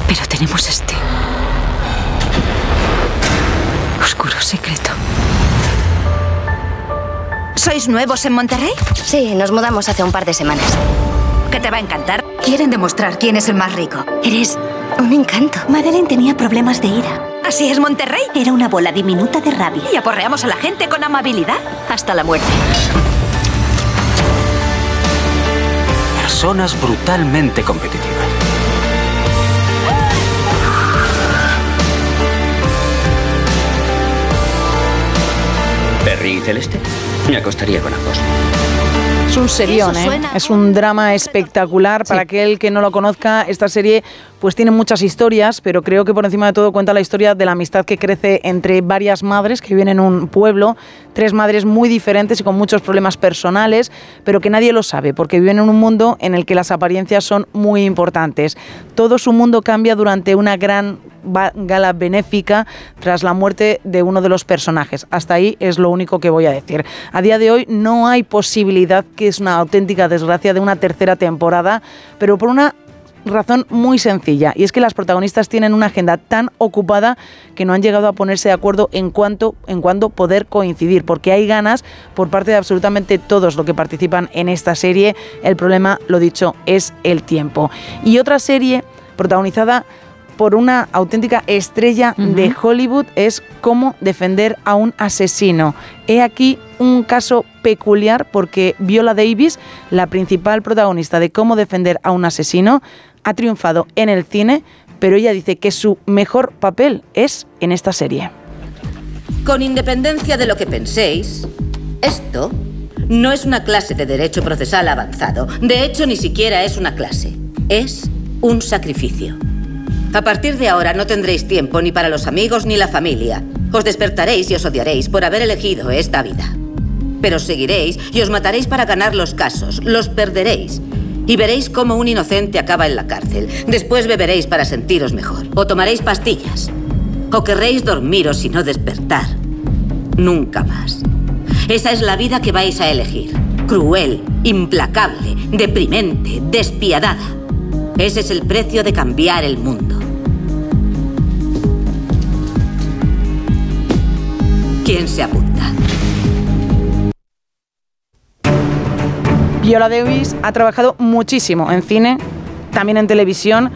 Pero tenemos este ¿Sois nuevos en Monterrey? Sí, nos mudamos hace un par de semanas. Que te va a encantar. Quieren demostrar quién es el más rico. Eres un encanto. Madeleine tenía problemas de ira. ¿Así es Monterrey? Era una bola diminuta de rabia. Y aporreamos a la gente con amabilidad. Hasta la muerte. Personas brutalmente competitivas. Perry y Celeste. Me acostaría con ambos. Es un serión, ¿eh? Es un drama espectacular. Para aquel que no lo conozca, esta serie pues tiene muchas historias, pero creo que por encima de todo cuenta la historia de la amistad que crece entre varias madres que viven en un pueblo, tres madres muy diferentes y con muchos problemas personales, pero que nadie lo sabe, porque viven en un mundo en el que las apariencias son muy importantes. Todo su mundo cambia durante una gran gala benéfica tras la muerte de uno de los personajes. Hasta ahí es lo único que voy a decir. A día de hoy no hay posibilidad, que es una auténtica desgracia, de una tercera temporada, pero por una razón muy sencilla y es que las protagonistas tienen una agenda tan ocupada que no han llegado a ponerse de acuerdo en cuanto en cuándo poder coincidir porque hay ganas por parte de absolutamente todos los que participan en esta serie. El problema lo dicho es el tiempo. Y otra serie protagonizada por una auténtica estrella de Hollywood es cómo defender a un asesino. He aquí un caso peculiar porque Viola Davis, la principal protagonista de cómo defender a un asesino, ha triunfado en el cine, pero ella dice que su mejor papel es en esta serie. Con independencia de lo que penséis, esto No es una clase de derecho procesal avanzado. De hecho, ni siquiera es una clase. Es un sacrificio. A partir de ahora no tendréis tiempo ni para los amigos ni la familia. Os despertaréis y os odiaréis por haber elegido esta vida. Pero seguiréis y os mataréis para ganar los casos. Los perderéis. Y veréis cómo un inocente acaba en la cárcel. Después beberéis para sentiros mejor. O tomaréis pastillas. O querréis dormiros y no despertar. Nunca más. Esa es la vida que vais a elegir. Cruel, implacable, deprimente, despiadada. Ese es el precio de cambiar el mundo. ¿Quién se apunta? Viola Davis ha trabajado muchísimo en cine, también en televisión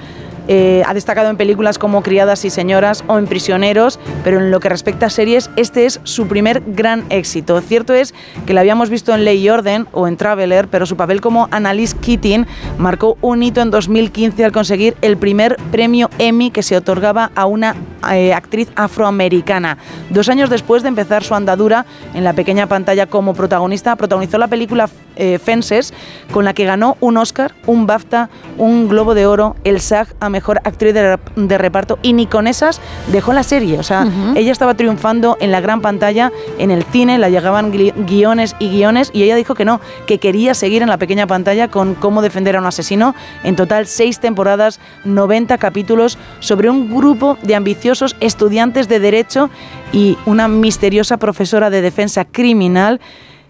eh, ha destacado en películas como Criadas y Señoras o en Prisioneros, pero en lo que respecta a series, este es su primer gran éxito. Cierto es que la habíamos visto en Ley y Orden o en Traveler, pero su papel como Annalise Keating marcó un hito en 2015 al conseguir el primer premio Emmy que se otorgaba a una eh, actriz afroamericana. Dos años después de empezar su andadura en la pequeña pantalla como protagonista, protagonizó la película eh, Fences, con la que ganó un Oscar, un BAFTA, un Globo de Oro, el SAG a Mejor Actriz de, Reparto y ni con esas dejó la serie. O sea, ella estaba triunfando en la gran pantalla, en el cine, la llegaban guiones y guiones y ella dijo que no, que quería seguir en la pequeña pantalla con cómo defender a un asesino. En total, seis temporadas, 90 capítulos sobre un grupo de ambiciosos estudiantes de Derecho y una misteriosa profesora de defensa criminal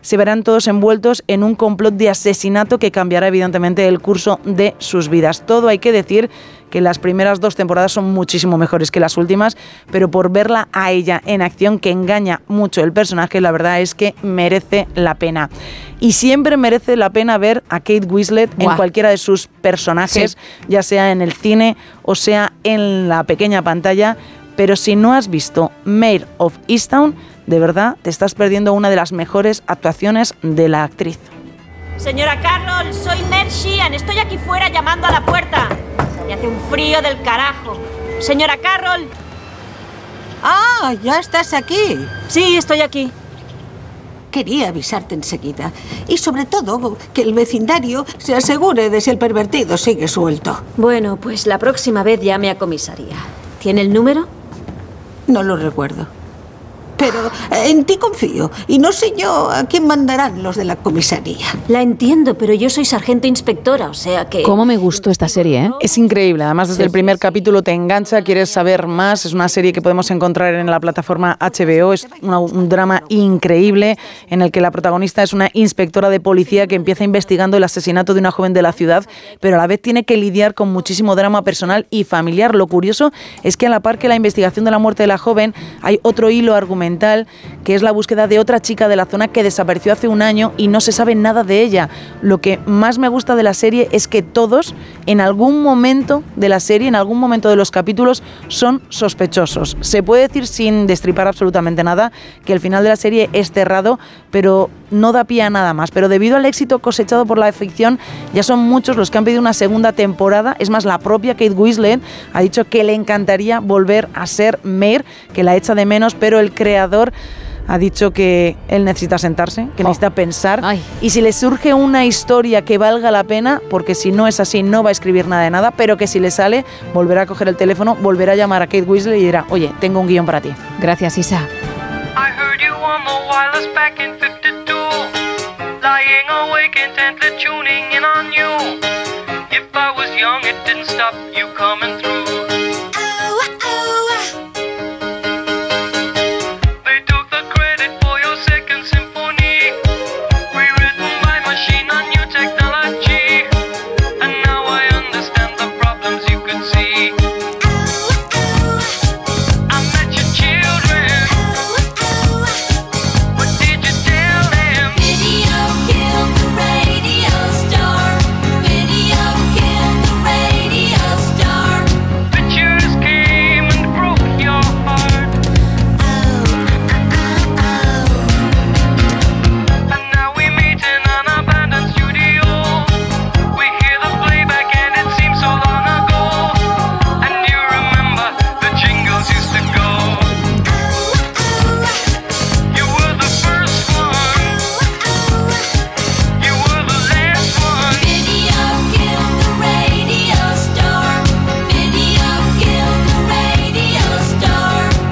se verán todos envueltos en un complot de asesinato que cambiará evidentemente el curso de sus vidas. Todo hay que decir que las primeras dos temporadas son muchísimo mejores que las últimas, pero por verla a ella en acción que engaña mucho el personaje, la verdad es que merece la pena. Y siempre merece la pena ver a Kate Winslet en cualquiera de sus personajes, ya sea en el cine o sea en la pequeña pantalla, pero si no has visto Mayor of Easttown, de verdad te estás perdiendo una de las mejores actuaciones de la actriz. Señora Carroll, soy Ned Sheehan. Estoy aquí fuera llamando a la puerta. Y hace un frío del carajo. Señora Carroll. Ah, ya estás aquí. Sí, estoy aquí. Quería avisarte enseguida. Y sobre todo, que el vecindario se asegure de si el pervertido sigue suelto. Bueno, pues la próxima vez llame a comisaría. ¿Tiene el número? No lo recuerdo. Pero eh, en ti confío y no sé yo a quién mandarán los de la comisaría. La entiendo, pero yo soy sargento inspectora, o sea que... ¿Cómo me gustó esta serie, eh? Es increíble, además desde el primer capítulo te engancha, quieres saber más, es una serie que podemos encontrar en la plataforma HBO, es un drama increíble en el que la protagonista es una inspectora de policía que empieza investigando el asesinato de una joven de la ciudad, pero a la vez tiene que lidiar con muchísimo drama personal y familiar. Lo curioso es que a la par que la investigación de la muerte de la joven hay otro hilo argumental que es la búsqueda de otra chica de la zona que desapareció hace un año y no se sabe nada de ella. Lo que más me gusta de la serie es que todos, en algún momento de la serie, en algún momento de los capítulos, son sospechosos. Se puede decir sin destripar absolutamente nada que el final de la serie es cerrado, pero no da pie a nada más. Pero debido al éxito cosechado por la ficción, ya son muchos los que han pedido una segunda temporada. Es más, la propia Kate Winslet ha dicho que le encantaría volver a ser Mayor, que la echa de menos, pero el creador creador ha dicho que él necesita sentarse, que oh. necesita pensar. Ay. Y si le surge una historia que valga la pena, porque si no es así no va a escribir nada de nada, pero que si le sale, volverá a coger el teléfono, volverá a llamar a Kate Weasley y dirá, oye, tengo un guion para ti. Gracias, Isa. If I was young, it didn't stop you coming through.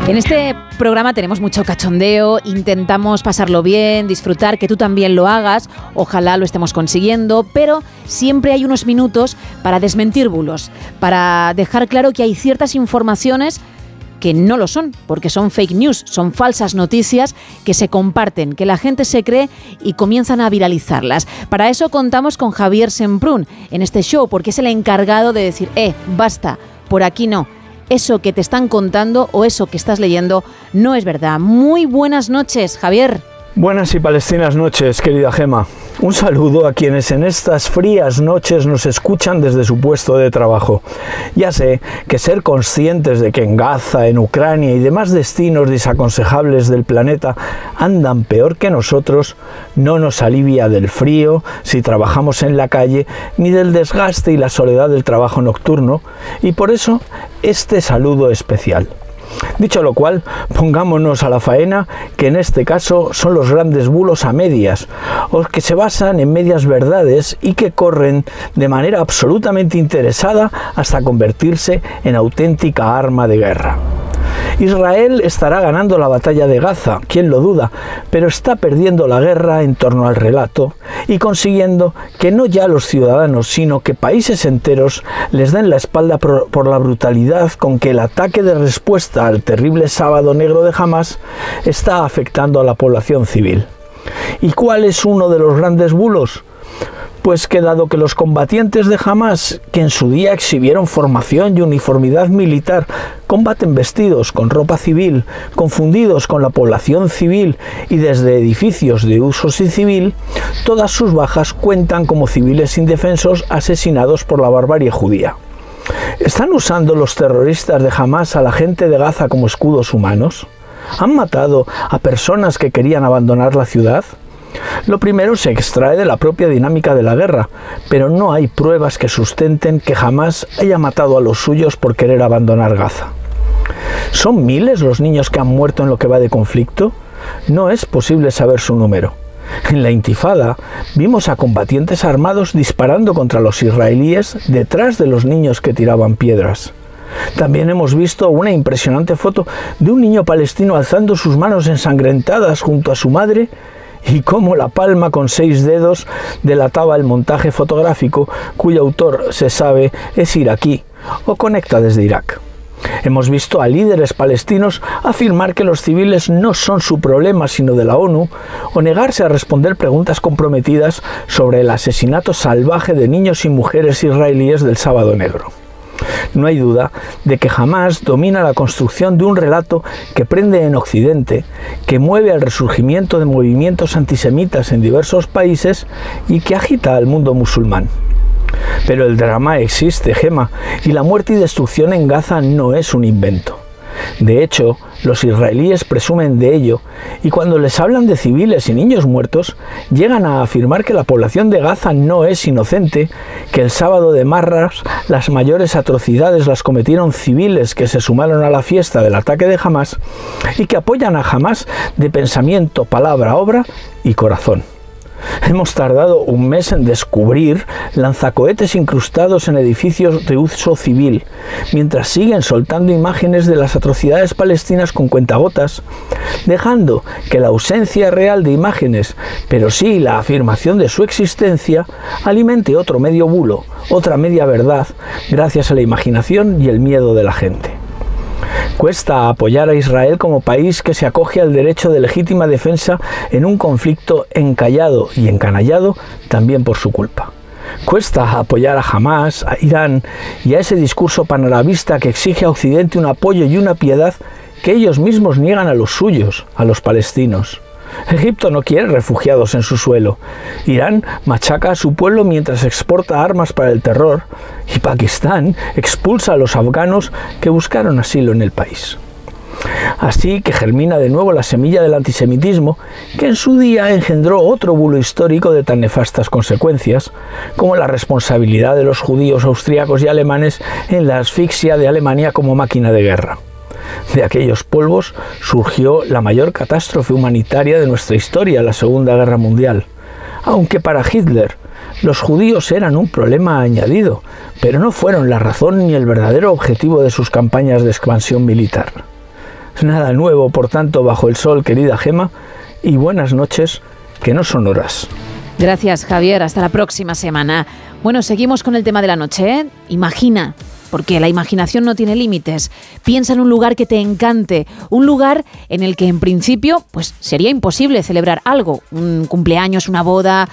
En este programa tenemos mucho cachondeo, intentamos pasarlo bien, disfrutar, que tú también lo hagas, ojalá lo estemos consiguiendo, pero siempre hay unos minutos para desmentir bulos, para dejar claro que hay ciertas informaciones que no lo son, porque son fake news, son falsas noticias que se comparten, que la gente se cree y comienzan a viralizarlas. Para eso contamos con Javier Semprún en este show, porque es el encargado de decir, eh, basta, por aquí no eso que te están contando o eso que estás leyendo no es verdad. Muy buenas noches, Javier. Buenas y palestinas noches, querida Gema. Un saludo a quienes en estas frías noches nos escuchan desde su puesto de trabajo. Ya sé que ser conscientes de que en Gaza, en Ucrania y demás destinos desaconsejables del planeta andan peor que nosotros no nos alivia del frío si trabajamos en la calle, ni del desgaste y la soledad del trabajo nocturno, y por eso este saludo especial. Dicho lo cual, pongámonos a la faena, que en este caso son los grandes bulos a medias, o que se basan en medias verdades y que corren de manera absolutamente interesada hasta convertirse en auténtica arma de guerra. Israel estará ganando la batalla de Gaza, quién lo duda, pero está perdiendo la guerra en torno al relato y consiguiendo que no ya los ciudadanos, sino que países enteros les den la espalda por, la brutalidad con que el ataque de respuesta al terrible sábado negro de Hamas está afectando a la población civil. ¿Y cuál es uno de los grandes bulos? Pues que dado que los combatientes de Hamas, que en su día exhibieron formación y uniformidad militar, combaten vestidos con ropa civil, confundidos con la población civil y desde edificios de uso civil, todas sus bajas cuentan como civiles indefensos asesinados por la barbarie judía. ¿Están usando los terroristas de Hamas a la gente de Gaza como escudos humanos? ¿Han matado a personas que querían abandonar la ciudad? Lo primero se extrae de la propia dinámica de la guerra, pero no hay pruebas que sustenten que jamás haya matado a los suyos por querer abandonar Gaza. ¿Son miles los niños que han muerto en lo que va de conflicto? No es posible saber su número. En la intifada vimos a combatientes armados disparando contra los israelíes detrás de los niños que tiraban piedras. También hemos visto una impresionante foto de un niño palestino alzando sus manos ensangrentadas junto a su madre y cómo la palma con seis dedos delataba el montaje fotográfico cuyo autor se sabe es iraquí o conecta desde Irak. Hemos visto a líderes palestinos afirmar que los civiles no son su problema sino de la ONU o negarse a responder preguntas comprometidas sobre el asesinato salvaje de niños y mujeres israelíes del sábado negro. No hay duda de que jamás domina la construcción de un relato que prende en Occidente, que mueve al resurgimiento de movimientos antisemitas en diversos países y que agita al mundo musulmán. Pero el drama existe, Gema, y la muerte y destrucción en Gaza no es un invento. De hecho, los israelíes presumen de ello y cuando les hablan de civiles y niños muertos, llegan a afirmar que la población de Gaza no es inocente, que el sábado de Marras las mayores atrocidades las cometieron civiles que se sumaron a la fiesta del ataque de Hamas y que apoyan a Hamas de pensamiento, palabra, obra y corazón. Hemos tardado un mes en descubrir lanzacohetes incrustados en edificios de uso civil, mientras siguen soltando imágenes de las atrocidades palestinas con cuentagotas, dejando que la ausencia real de imágenes, pero sí la afirmación de su existencia, alimente otro medio bulo, otra media verdad, gracias a la imaginación y el miedo de la gente. Cuesta apoyar a Israel como país que se acoge al derecho de legítima defensa en un conflicto encallado y encanallado también por su culpa. Cuesta apoyar a Hamas, a Irán y a ese discurso panarabista que exige a Occidente un apoyo y una piedad que ellos mismos niegan a los suyos, a los palestinos. Egipto no quiere refugiados en su suelo. Irán machaca a su pueblo mientras exporta armas para el terror. Y Pakistán expulsa a los afganos que buscaron asilo en el país. Así que germina de nuevo la semilla del antisemitismo, que en su día engendró otro bulo histórico de tan nefastas consecuencias, como la responsabilidad de los judíos austriacos y alemanes en la asfixia de Alemania como máquina de guerra. De aquellos polvos surgió la mayor catástrofe humanitaria de nuestra historia, la Segunda Guerra Mundial. Aunque para Hitler los judíos eran un problema añadido, pero no fueron la razón ni el verdadero objetivo de sus campañas de expansión militar. Nada nuevo, por tanto, bajo el sol, querida Gema, y buenas noches, que no son horas. Gracias, Javier. Hasta la próxima semana. Bueno, seguimos con el tema de la noche. ¿eh? Imagina, porque la imaginación no tiene límites. Piensa en un lugar que te encante, un lugar en el que en principio pues sería imposible celebrar algo, un cumpleaños, una boda,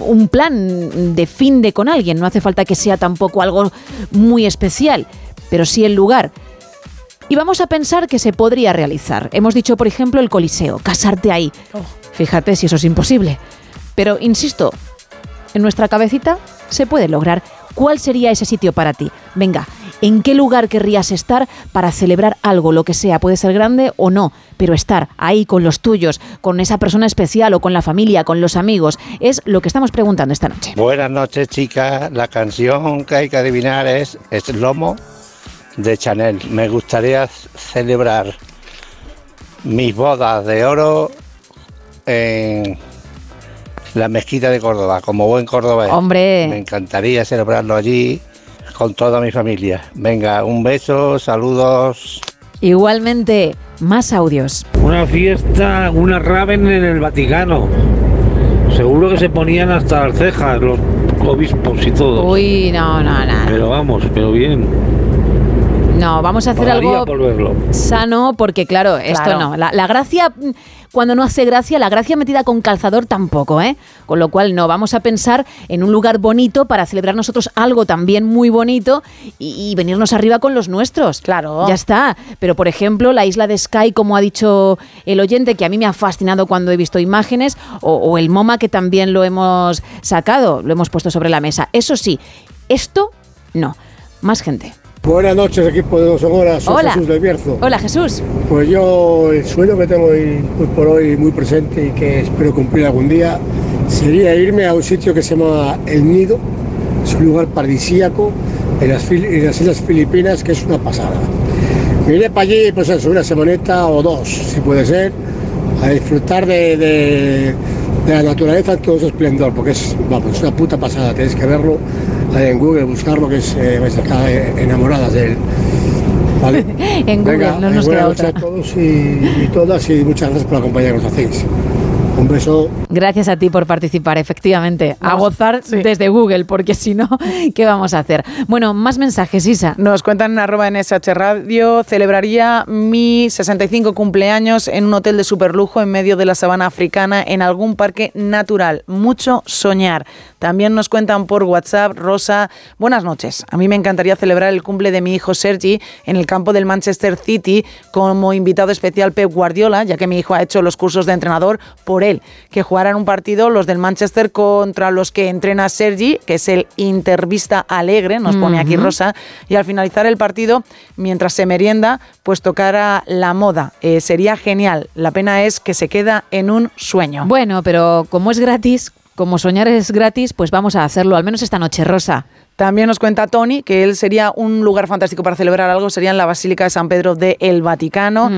un plan de fin de con alguien. No hace falta que sea tampoco algo muy especial, pero sí el lugar. Y vamos a pensar que se podría realizar. Hemos dicho, por ejemplo, el Coliseo, casarte ahí. Fíjate si eso es imposible. Pero, insisto, en nuestra cabecita se puede lograr. ¿Cuál sería ese sitio para ti? Venga, ¿en qué lugar querrías estar para celebrar algo, lo que sea? Puede ser grande o no, pero estar ahí con los tuyos, con esa persona especial o con la familia, con los amigos, es lo que estamos preguntando esta noche. Buenas noches, chicas. La canción que hay que adivinar es, es Lomo de Chanel. Me gustaría celebrar mis bodas de oro en la mezquita de Córdoba, como buen cordobés. Hombre. Me encantaría celebrarlo allí con toda mi familia. Venga, un beso, saludos. Igualmente, más audios. Una fiesta, una raven en el Vaticano. Seguro que se ponían hasta las cejas los obispos y todo. Uy, no, no, no. Pero vamos, pero bien. No, vamos a hacer Pagaría algo por sano porque, claro, esto no. La, la gracia, cuando no hace gracia, la gracia metida con calzador tampoco, ¿eh? Con lo cual, no, vamos a pensar en un lugar bonito para celebrar nosotros algo también muy bonito y, y venirnos arriba con los nuestros. Claro. Ya está. Pero, por ejemplo, la isla de Sky, como ha dicho el oyente, que a mí me ha fascinado cuando he visto imágenes, o, o el MoMA, que también lo hemos sacado, lo hemos puesto sobre la mesa. Eso sí, esto no. Más gente. Buenas noches, equipo de Dos Horas. Soy Hola. Jesús del Bierzo. Hola, Jesús. Pues yo, el sueño que tengo hoy, hoy por hoy muy presente y que espero cumplir algún día sería irme a un sitio que se llama El Nido. Es un lugar paradisíaco en las, Fil- en las Islas Filipinas que es una pasada. Me iré para allí, pues eso, una semanita o dos, si puede ser, a disfrutar de, de- de la naturaleza en todo su esplendor, porque es, vamos, es una puta pasada, tenéis que verlo en Google, buscarlo, que es, eh, vais a quedar eh, enamoradas de él. ¿Vale? En Google, Venga, no nos eh, queda buenas noches otra. a todos y, y todas y muchas gracias por la compañía que nos hacéis. Un beso. Gracias a ti por participar, efectivamente. A gozar desde Google, porque si no, ¿qué vamos a hacer? Bueno, más mensajes, Isa. Nos cuentan en arroba NSH Radio, celebraría mi 65 cumpleaños en un hotel de superlujo en medio de la sabana africana en algún parque natural. Mucho soñar. También nos cuentan por WhatsApp, Rosa, buenas noches. A mí me encantaría celebrar el cumple de mi hijo Sergi en el campo del Manchester City como invitado especial Pep Guardiola, ya que mi hijo ha hecho los cursos de entrenador por él. Que jugaran un partido los del Manchester contra los que entrena Sergi, que es el Intervista Alegre, nos pone aquí. Rosa, y al finalizar el partido, mientras se merienda, pues tocara la moda. Eh, sería genial. La pena es que se queda en un sueño. Bueno, pero como es gratis, como soñar es gratis, pues vamos a hacerlo, al menos esta noche, Rosa. También nos cuenta Tony que él sería un lugar fantástico para celebrar algo, sería en la Basílica de San Pedro de El Vaticano.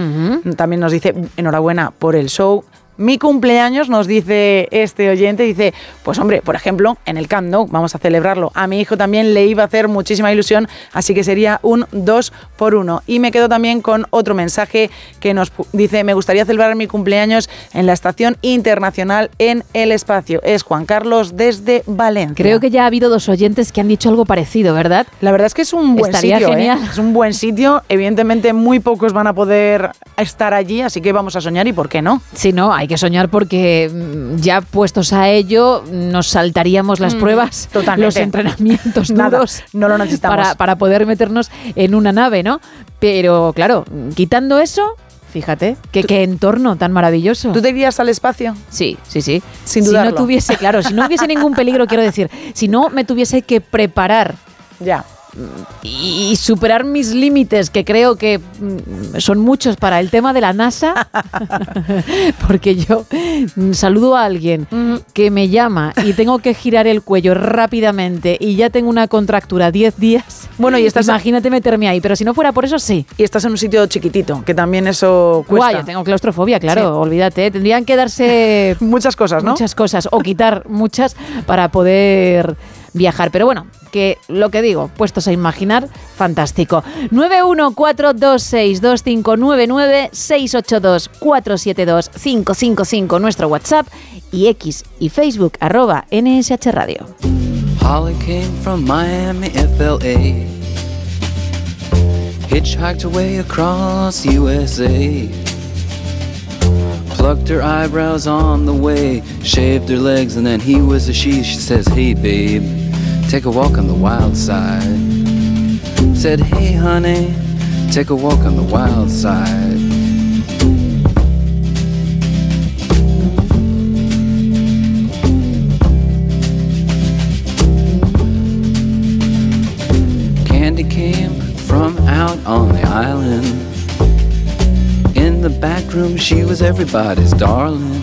También nos dice enhorabuena por el show. Mi cumpleaños, nos dice este oyente, dice, pues hombre, por ejemplo, en el Camp Nou, vamos a celebrarlo. A mi hijo también le iba a hacer muchísima ilusión, así que sería un 2 por 1. Y me quedo también con otro mensaje que nos dice, me gustaría celebrar mi cumpleaños en la Estación Internacional en el Espacio. Es Juan Carlos desde Valencia. Creo que ya ha habido dos oyentes que han dicho algo parecido, ¿verdad? La verdad es que es un buen Estaría sitio. ¿eh? genial. Es un buen sitio. Evidentemente, muy pocos van a poder estar allí, así que vamos a soñar y por qué no. No, hay que soñar porque mm, ya puestos a ello nos saltaríamos las Mm, pruebas, totalmente. los entrenamientos Nada, duros. no lo necesitamos. Para, para poder meternos en una nave, ¿no? Pero claro, quitando eso, fíjate, qué, qué entorno tan maravilloso. ¿Tú te irías al espacio? Sí, sí, sí. Sin si dudarlo. no tuviese, claro, si no hubiese ningún peligro, quiero decir, si no me tuviese que preparar Ya. Y, superar mis límites, que creo que mm, son muchos para el tema de la NASA, porque yo mm, saludo a alguien que me llama y tengo que girar el cuello rápidamente y ya tengo una contractura 10 días. Bueno, y estás- Imagínate meterme ahí, pero si no fuera por eso, sí. Y estás en un sitio chiquitito, que también eso cuesta. Guay, yo tengo claustrofobia, claro, Sí. olvídate. Tendrían que darse muchas cosas, ¿no? Muchas cosas, o quitar muchas para poder viajar. Pero bueno, que, lo que digo, puestos a imaginar, fantástico. 914262599 682 472 555 nuestro WhatsApp y X y Facebook arroba NSH Radio. Holly came from Miami, FLA. Hitchhiked away across USA. Plucked her eyebrows on the way. Shaved her legs, and then he was a she. She says, Hey, babe, take a walk on the wild side. Said, Hey, honey, take a walk on the wild side. Candy came from out on the island. In the back room, she was everybody's darling.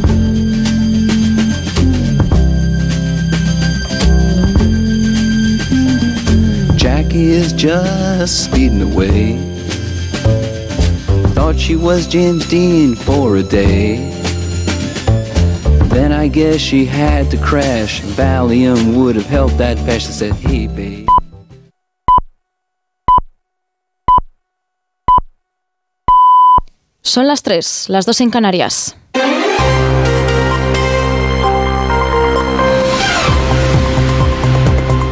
Jackie is just speeding away. Thought she was James Dean for a day. Then I guess she had to crash. Valium would have helped that patch. Said, Hey, babe. Son las 3, las 2 en Canarias.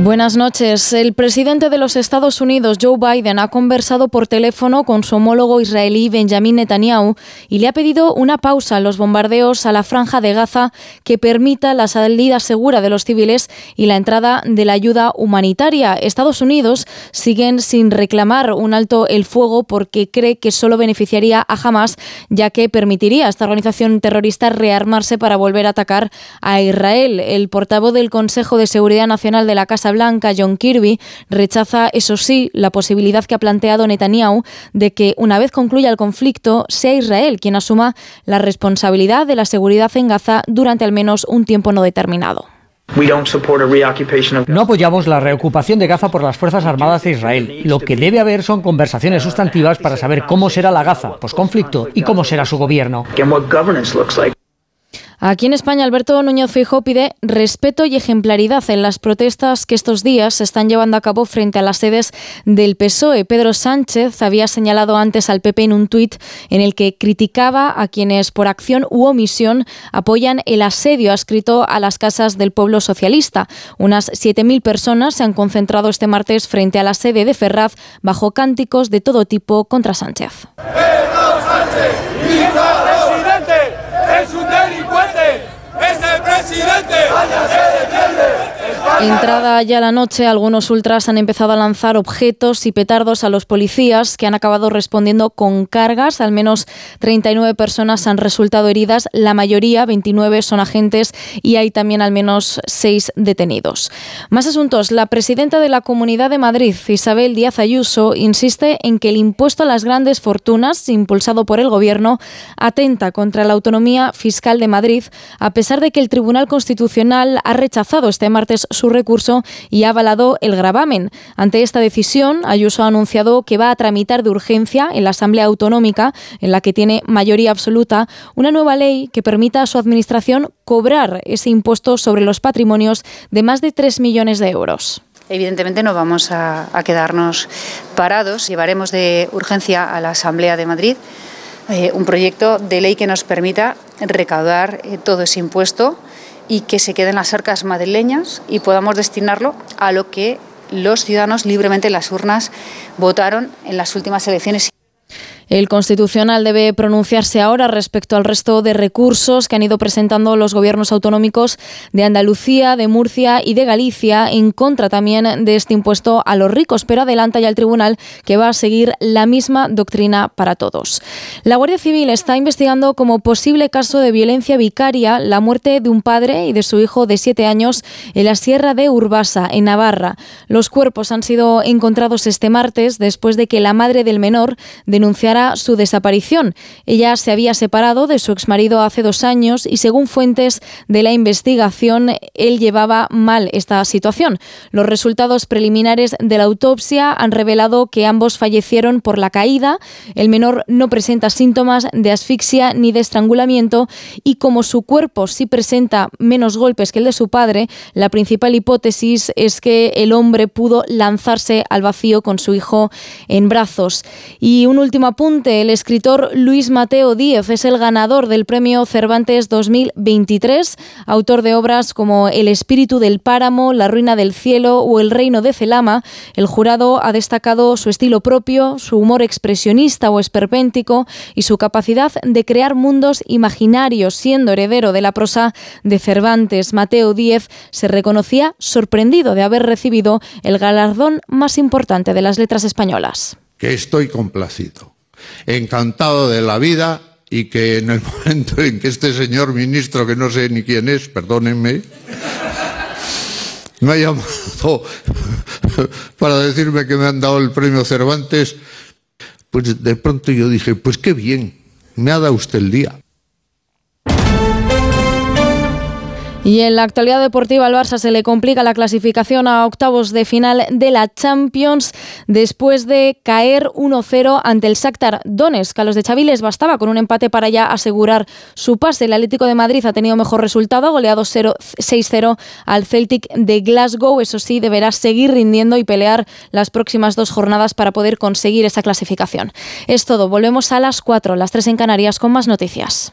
Buenas noches. El presidente de los Estados Unidos, Joe Biden, ha conversado por teléfono con su homólogo israelí Benjamin Netanyahu y le ha pedido una pausa en los bombardeos a la franja de Gaza que permita la salida segura de los civiles y la entrada de la ayuda humanitaria. Estados Unidos siguen sin reclamar un alto el fuego porque cree que solo beneficiaría a Hamas, ya que permitiría a esta organización terrorista rearmarse para volver a atacar a Israel. El portavoz del Consejo de Seguridad Nacional de la Casa Blanca, John Kirby, rechaza, eso sí, la posibilidad que ha planteado Netanyahu de que, una vez concluya el conflicto, sea Israel quien asuma la responsabilidad de la seguridad en Gaza durante al menos un tiempo no determinado. No apoyamos la reocupación de Gaza por las Fuerzas Armadas de Israel. Lo que debe haber son conversaciones sustantivas para saber cómo será la Gaza posconflicto y cómo será su gobierno. Aquí en España, Alberto Núñez Feijóo pide respeto y ejemplaridad en las protestas que estos días se están llevando a cabo frente a las sedes del PSOE. Pedro Sánchez había señalado antes al PP en un tuit en el que criticaba a quienes por acción u omisión apoyan el asedio adscrito a las casas del pueblo socialista. Unas 7.000 personas se han concentrado este martes frente a la sede de Ferraz bajo cánticos de todo tipo contra Sánchez. es un presidente! ¡Váyase! Entrada ya la noche, algunos ultras han empezado a lanzar objetos y petardos a los policías que han acabado respondiendo con cargas. Al menos 39 personas han resultado heridas, la mayoría, 29, son agentes y hay también al menos 6 detenidos. Más asuntos. La presidenta de la Comunidad de Madrid, Isabel Díaz Ayuso, insiste en que el impuesto a las grandes fortunas, impulsado por el Gobierno, atenta contra la autonomía fiscal de Madrid, a pesar de que el Tribunal Constitucional ha rechazado este martes su recurso y ha avalado el gravamen. Ante esta decisión, Ayuso ha anunciado que va a tramitar de urgencia en la Asamblea Autonómica, en la que tiene mayoría absoluta, una nueva ley que permita a su administración cobrar ese impuesto sobre los patrimonios de más de 3 millones de euros. Evidentemente no vamos a, quedarnos parados. Llevaremos de urgencia a la Asamblea de Madrid eh, un proyecto de ley que nos permita recaudar eh, todo ese impuesto y que se quede en las arcas madrileñas y podamos destinarlo a lo que los ciudadanos libremente en las urnas votaron en las últimas elecciones. El Constitucional debe pronunciarse ahora respecto al resto de recursos que han ido presentando los gobiernos autonómicos de Andalucía, de Murcia y de Galicia en contra también de este impuesto a los ricos, pero adelanta ya el tribunal que va a seguir la misma doctrina para todos. La Guardia Civil está investigando como posible caso de violencia vicaria la muerte de un padre y de su hijo de siete años en la Sierra de Urbasa, en Navarra. Los cuerpos han sido encontrados este martes después de que la madre del menor denunciara su desaparición. Ella se había separado de su exmarido hace dos años y según fuentes de la investigación, él llevaba mal esta situación. Los resultados preliminares de la autopsia han revelado que ambos fallecieron por la caída. El menor no presenta síntomas de asfixia ni de estrangulamiento y como su cuerpo sí presenta menos golpes que el de su padre, la principal hipótesis es que el hombre pudo lanzarse al vacío con su hijo en brazos. Y un último apunte el escritor Luis Mateo Díez es el ganador del premio Cervantes 2023, autor de obras como El espíritu del páramo, La ruina del cielo o El reino de Celama. El jurado ha destacado su estilo propio, su humor expresionista o esperpéntico y su capacidad de crear mundos imaginarios, siendo heredero de la prosa de Cervantes. Mateo Díez se reconocía sorprendido de haber recibido el galardón más importante de las letras españolas. Que estoy complacido encantado de la vida y que en el momento en que este señor ministro, que no sé ni quién es, perdónenme, me ha llamado para decirme que me han dado el premio Cervantes, pues de pronto yo dije, pues qué bien, me ha dado usted el día. Y en la actualidad deportiva al Barça se le complica la clasificación a octavos de final de la Champions después de caer 1-0 ante el Shakhtar Donetsk. A los de Xavi les bastaba con un empate para ya asegurar su pase. El Atlético de Madrid ha tenido mejor resultado, goleado 6-0 al Celtic de Glasgow. Eso sí, deberá seguir rindiendo y pelear las próximas dos jornadas para poder conseguir esa clasificación. Es todo. Volvemos a las 4, las 3 en Canarias con más noticias.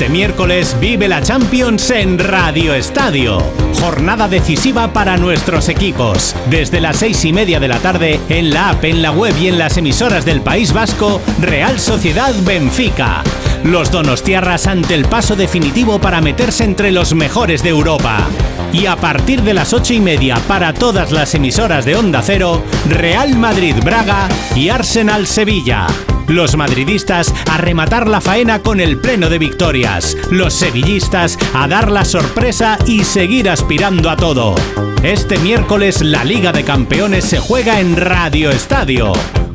Este miércoles vive la Champions en Radio Estadio. Jornada decisiva para nuestros equipos. Desde las seis y media de la tarde, en la app, en la web y en las emisoras del País Vasco, Real Sociedad Benfica. Los donostiarras ante el paso definitivo para meterse entre los mejores de Europa. Y a partir de las ocho y media para todas las emisoras de Onda Cero, Real Madrid Braga y Arsenal Sevilla. Los madridistas a rematar la faena con el pleno de victorias. Los sevillistas a dar la sorpresa y seguir aspirando a todo. Este miércoles la Liga de Campeones se juega en Radio Estadio.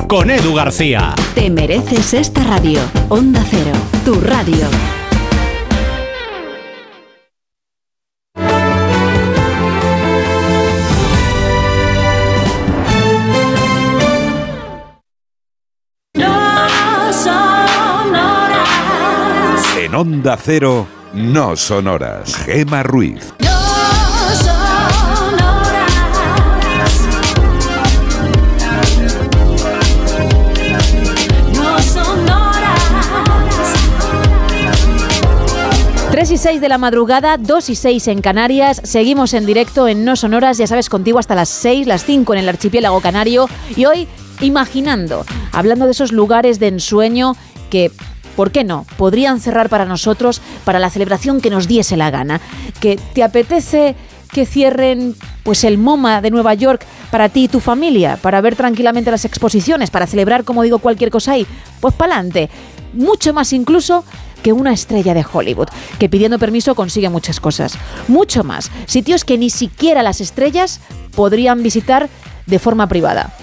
Con Edu García. Te mereces esta radio. Onda Cero, tu radio. En Onda Cero, no son horas. Gema Ruiz. No son horas. 3 y 6 de la madrugada, 2 y 6 en Canarias. Seguimos en directo en No Sonoras, ya sabes, contigo hasta las 6, las 5 en el archipiélago canario. Y hoy imaginando, hablando de esos lugares de ensueño que ¿por qué no? Podrían cerrar para nosotros, para la celebración que nos diese la gana. Que te apetece que cierren pues el MoMA de Nueva York para ti y tu familia, para ver tranquilamente las exposiciones, para celebrar, como digo, cualquier cosa ahí. Pues pa'lante. Mucho más incluso que una estrella de Hollywood, que pidiendo permiso consigue muchas cosas. Mucho más. Sitios que ni siquiera las estrellas podrían visitar de forma privada.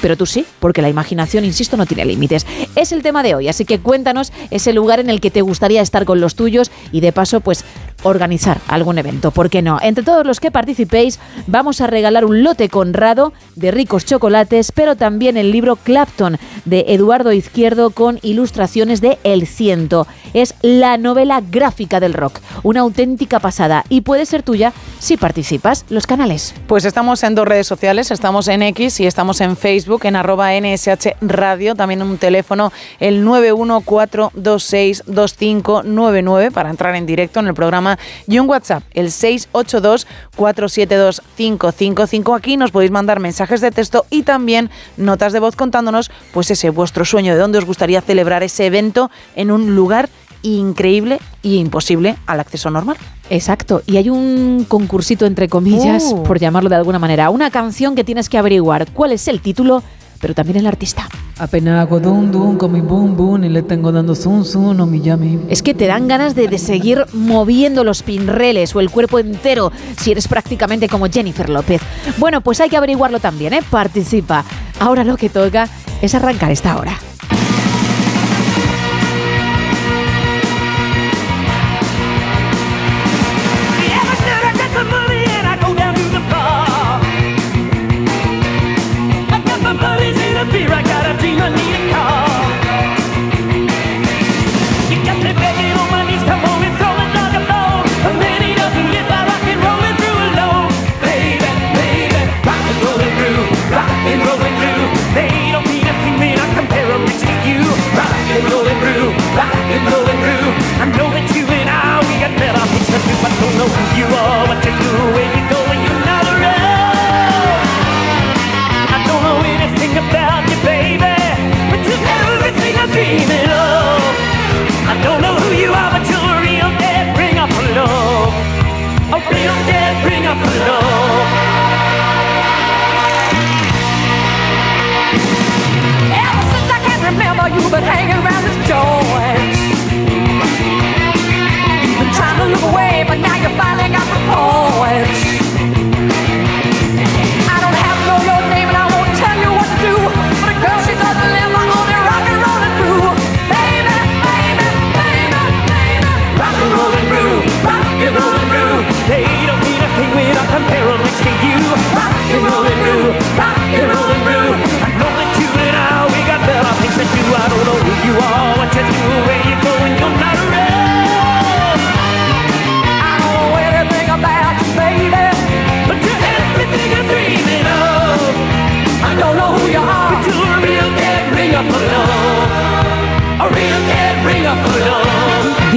Pero tú sí, porque la imaginación, insisto, no tiene límites. Es el tema de hoy, así que cuéntanos ese lugar en el que te gustaría estar con los tuyos y de paso, pues organizar algún evento, ¿por qué no? Entre todos los que participéis, vamos a regalar un lote conrado de ricos chocolates, pero también el libro Clapton de Eduardo Izquierdo con ilustraciones de El Ciento. Es la novela gráfica del rock, una auténtica pasada y puede ser tuya si participas. Los canales. Pues estamos en dos redes sociales, estamos en X y estamos en Facebook, en arroba NSH Radio, también un teléfono, el 914262599 para entrar en directo en el programa y un WhatsApp, el 682-472-555. Aquí nos podéis mandar mensajes de texto y también notas de voz contándonos pues ese vuestro sueño, de dónde os gustaría celebrar ese evento en un lugar increíble y imposible al acceso normal. Exacto, y hay un concursito entre comillas, Uh. por llamarlo de alguna manera, una canción que tienes que averiguar cuál es el título, pero también el artista. Apenas hago dum dum con mi boom boom y le tengo dando zum zum, no mi yami. Es que te dan ganas de, de seguir moviendo los pinreles o el cuerpo entero si eres prácticamente como Jennifer López. Bueno, pues hay que averiguarlo también, ¿eh? Participa. Ahora lo que toca es arrancar esta hora.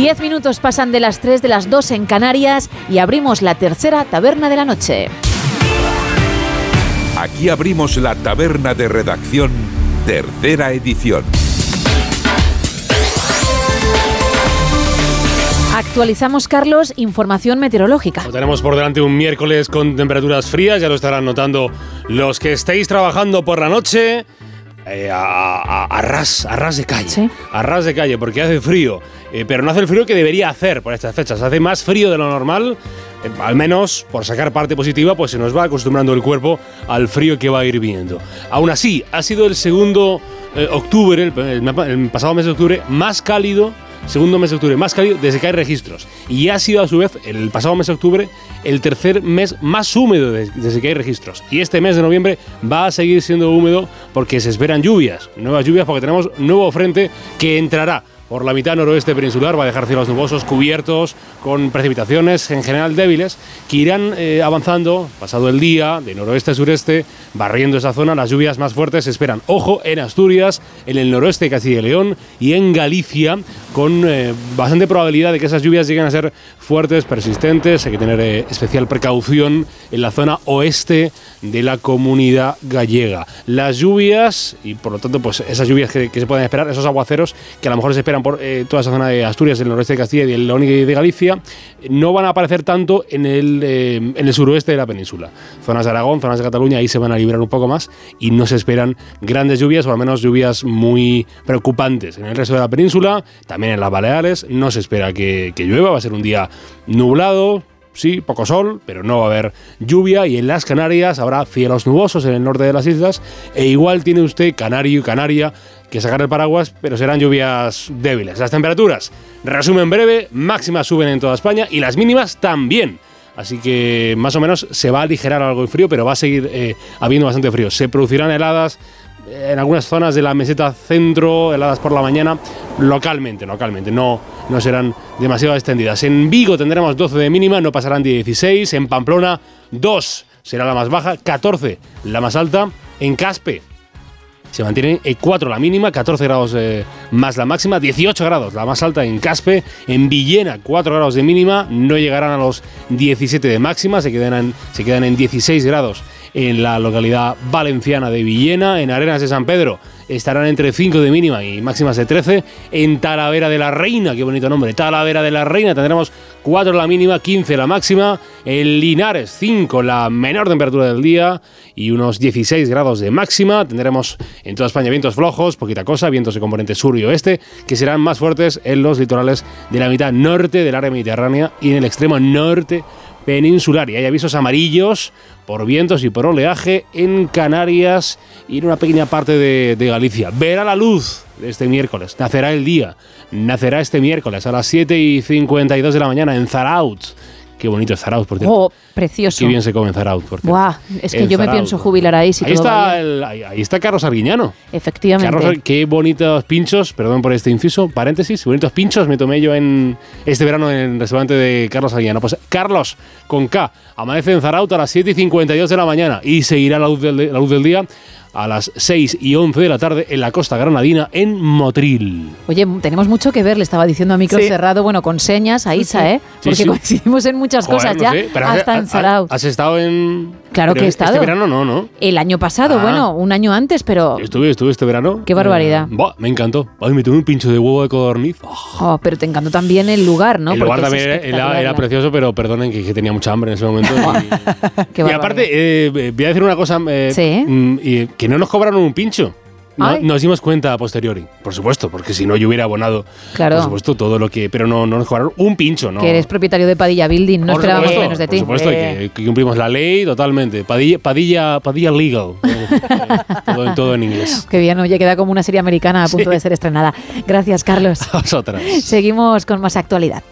Diez minutos pasan de las 3 de las 2 en Canarias y abrimos la tercera taberna de la noche. Aquí abrimos la taberna de redacción, tercera edición. Actualizamos, Carlos, información meteorológica. Tenemos por delante un miércoles con temperaturas frías, ya lo estarán notando los que estéis trabajando por la noche. Eh, a, a- a ras, a ras de calle. A ras de calle, porque hace frío. Eh, pero no hace el frío que debería hacer por estas fechas. Hace más frío de lo normal. eh, al menos, por sacar parte positiva, pues se nos va acostumbrando el cuerpo al frío que va a ir viendo. Aún así, ha sido el segundo eh, octubre, el, el- el pasado mes de octubre, más cálido segundo mes de octubre más cálido desde que hay registros. Y ha sido a su vez, el pasado mes de octubre, el tercer mes más húmedo de- desde que hay registros. Y este mes de noviembre va a seguir siendo húmedo porque se esperan lluvias, nuevas lluvias porque tenemos nuevo frente que entrará por la mitad noroeste peninsular, va a dejar cielos nubosos cubiertos con precipitaciones en general débiles que irán eh, avanzando pasado el día de noroeste a sureste, barriendo esa zona. Las lluvias más fuertes se esperan, ojo, en Asturias, en el noroeste de Castilla y León y en Galicia, con eh, bastante probabilidad de que esas lluvias lleguen a ser fuertes, persistentes. Hay que tener eh, especial precaución en la zona oeste de la comunidad gallega. Las lluvias, y por lo tanto, pues esas lluvias que, que se pueden esperar, esos aguaceros que a lo mejor se esperan por eh, toda esa zona de Asturias, el noroeste de Castilla y el León y de Galicia, no van a aparecer tanto en el, eh, en suroeste de la península. Zonas de Aragón, zonas de Cataluña, ahí se van a librar un poco más y no se esperan grandes lluvias o al menos lluvias muy preocupantes. En el resto de la península, también en las Baleares, no se espera que llueva, va a ser un día nublado, sí, poco sol, pero no va a haber lluvia y en las Canarias habrá cielos nubosos en el norte de las islas e igual tiene usted Canario y Canaria que sacar el paraguas, pero serán lluvias débiles. Las temperaturas, resumen breve, máximas suben en toda España y las mínimas también. Así que más o menos se va a aligerar algo el frío, pero va a seguir eh, habiendo bastante frío. Se producirán heladas eh, en algunas zonas de la meseta centro, heladas por la mañana, localmente, localmente, no, no serán demasiado extendidas. En Vigo tendremos 12 de mínima, no pasarán de 16. En Pamplona, 2 será la más baja, 14 la más alta. En Caspe se mantiene 4 la mínima, 14 grados eh, más la máxima, 18 grados la más alta en Caspe. En Villena, 4 grados de mínima, no llegarán a los 17 de máxima, se quedan se quedan en 16 grados en la localidad valenciana de Villena. En Arenas de San Pedro estarán entre 5 de mínima y máximas de 13. En Talavera de la Reina, qué bonito nombre, Talavera de la Reina tendremos 4 la mínima, 15 la máxima. En Linares, 5 la menor temperatura del día y unos 16 grados de máxima. Tendremos en toda España vientos flojos, poquita cosa, vientos de componente sur y oeste, que serán más fuertes en los litorales de la mitad norte del área mediterránea y en el extremo norte peninsular. Y hay avisos amarillos por vientos y por oleaje en Canarias y en una pequeña parte de, Galicia. Verá la luz este miércoles, nacerá el día, nacerá este miércoles a las 7 y 52 de la mañana en Zaraut. Qué bonito es Zaraut, por cierto. Oh, precioso. Qué bien se come en Zaraut, por cierto. Buah, es que yo me Zaraut. pienso jubilar ahí. Si ahí, todo está el- ahí, ahí está Carlos Arguiñano. Efectivamente. Carlos, qué bonitos pinchos, perdón por este inciso, paréntesis, bonitos pinchos me tomé yo en este verano en el restaurante de Carlos Aguiano. Pues Carlos, con K, amanece en Zarauta a las 7 y 52 de la mañana y seguirá la luz del, la luz del día a las 6 y 11 de la tarde en la costa granadina en Motril. Oye, tenemos mucho que ver, le estaba diciendo a micro Sí. cerrado, bueno, con señas a Isa, ¿eh? Sí, Porque sí. coincidimos en muchas Joder, cosas no ya, pero has- hasta en has- Sarau. ¿Has estado en...? Claro que he estado. Este verano no, ¿no? El año pasado, Ah. bueno, un año antes, pero... Estuve, estuve este verano. Qué barbaridad. Eh, me encantó. Ay, me tomé un pincho de huevo de codorniz. Oh, pero te encantó también el lugar, ¿no? el Porque lugar también era, precioso, pero perdonen que, que tenía mucha hambre en ese momento. Qué y aparte, eh, voy a decir una cosa, eh, Sí. mm, y que no nos cobraron un pincho. No- nos dimos cuenta a posteriori, por supuesto, porque si no yo hubiera abonado, Claro. por supuesto, todo lo que... Pero no, no nos cobraron un pincho, ¿no? Que eres propietario de Padilla Building, no Por esperábamos supuesto, menos de ti. Por supuesto, Eh, que, que cumplimos la ley totalmente. Padilla, Padilla, Padilla Legal. todo, todo en inglés. Qué bien, oye, queda como una serie americana a punto de ser estrenada. Gracias, Carlos. Vosotras. Seguimos con más actualidad.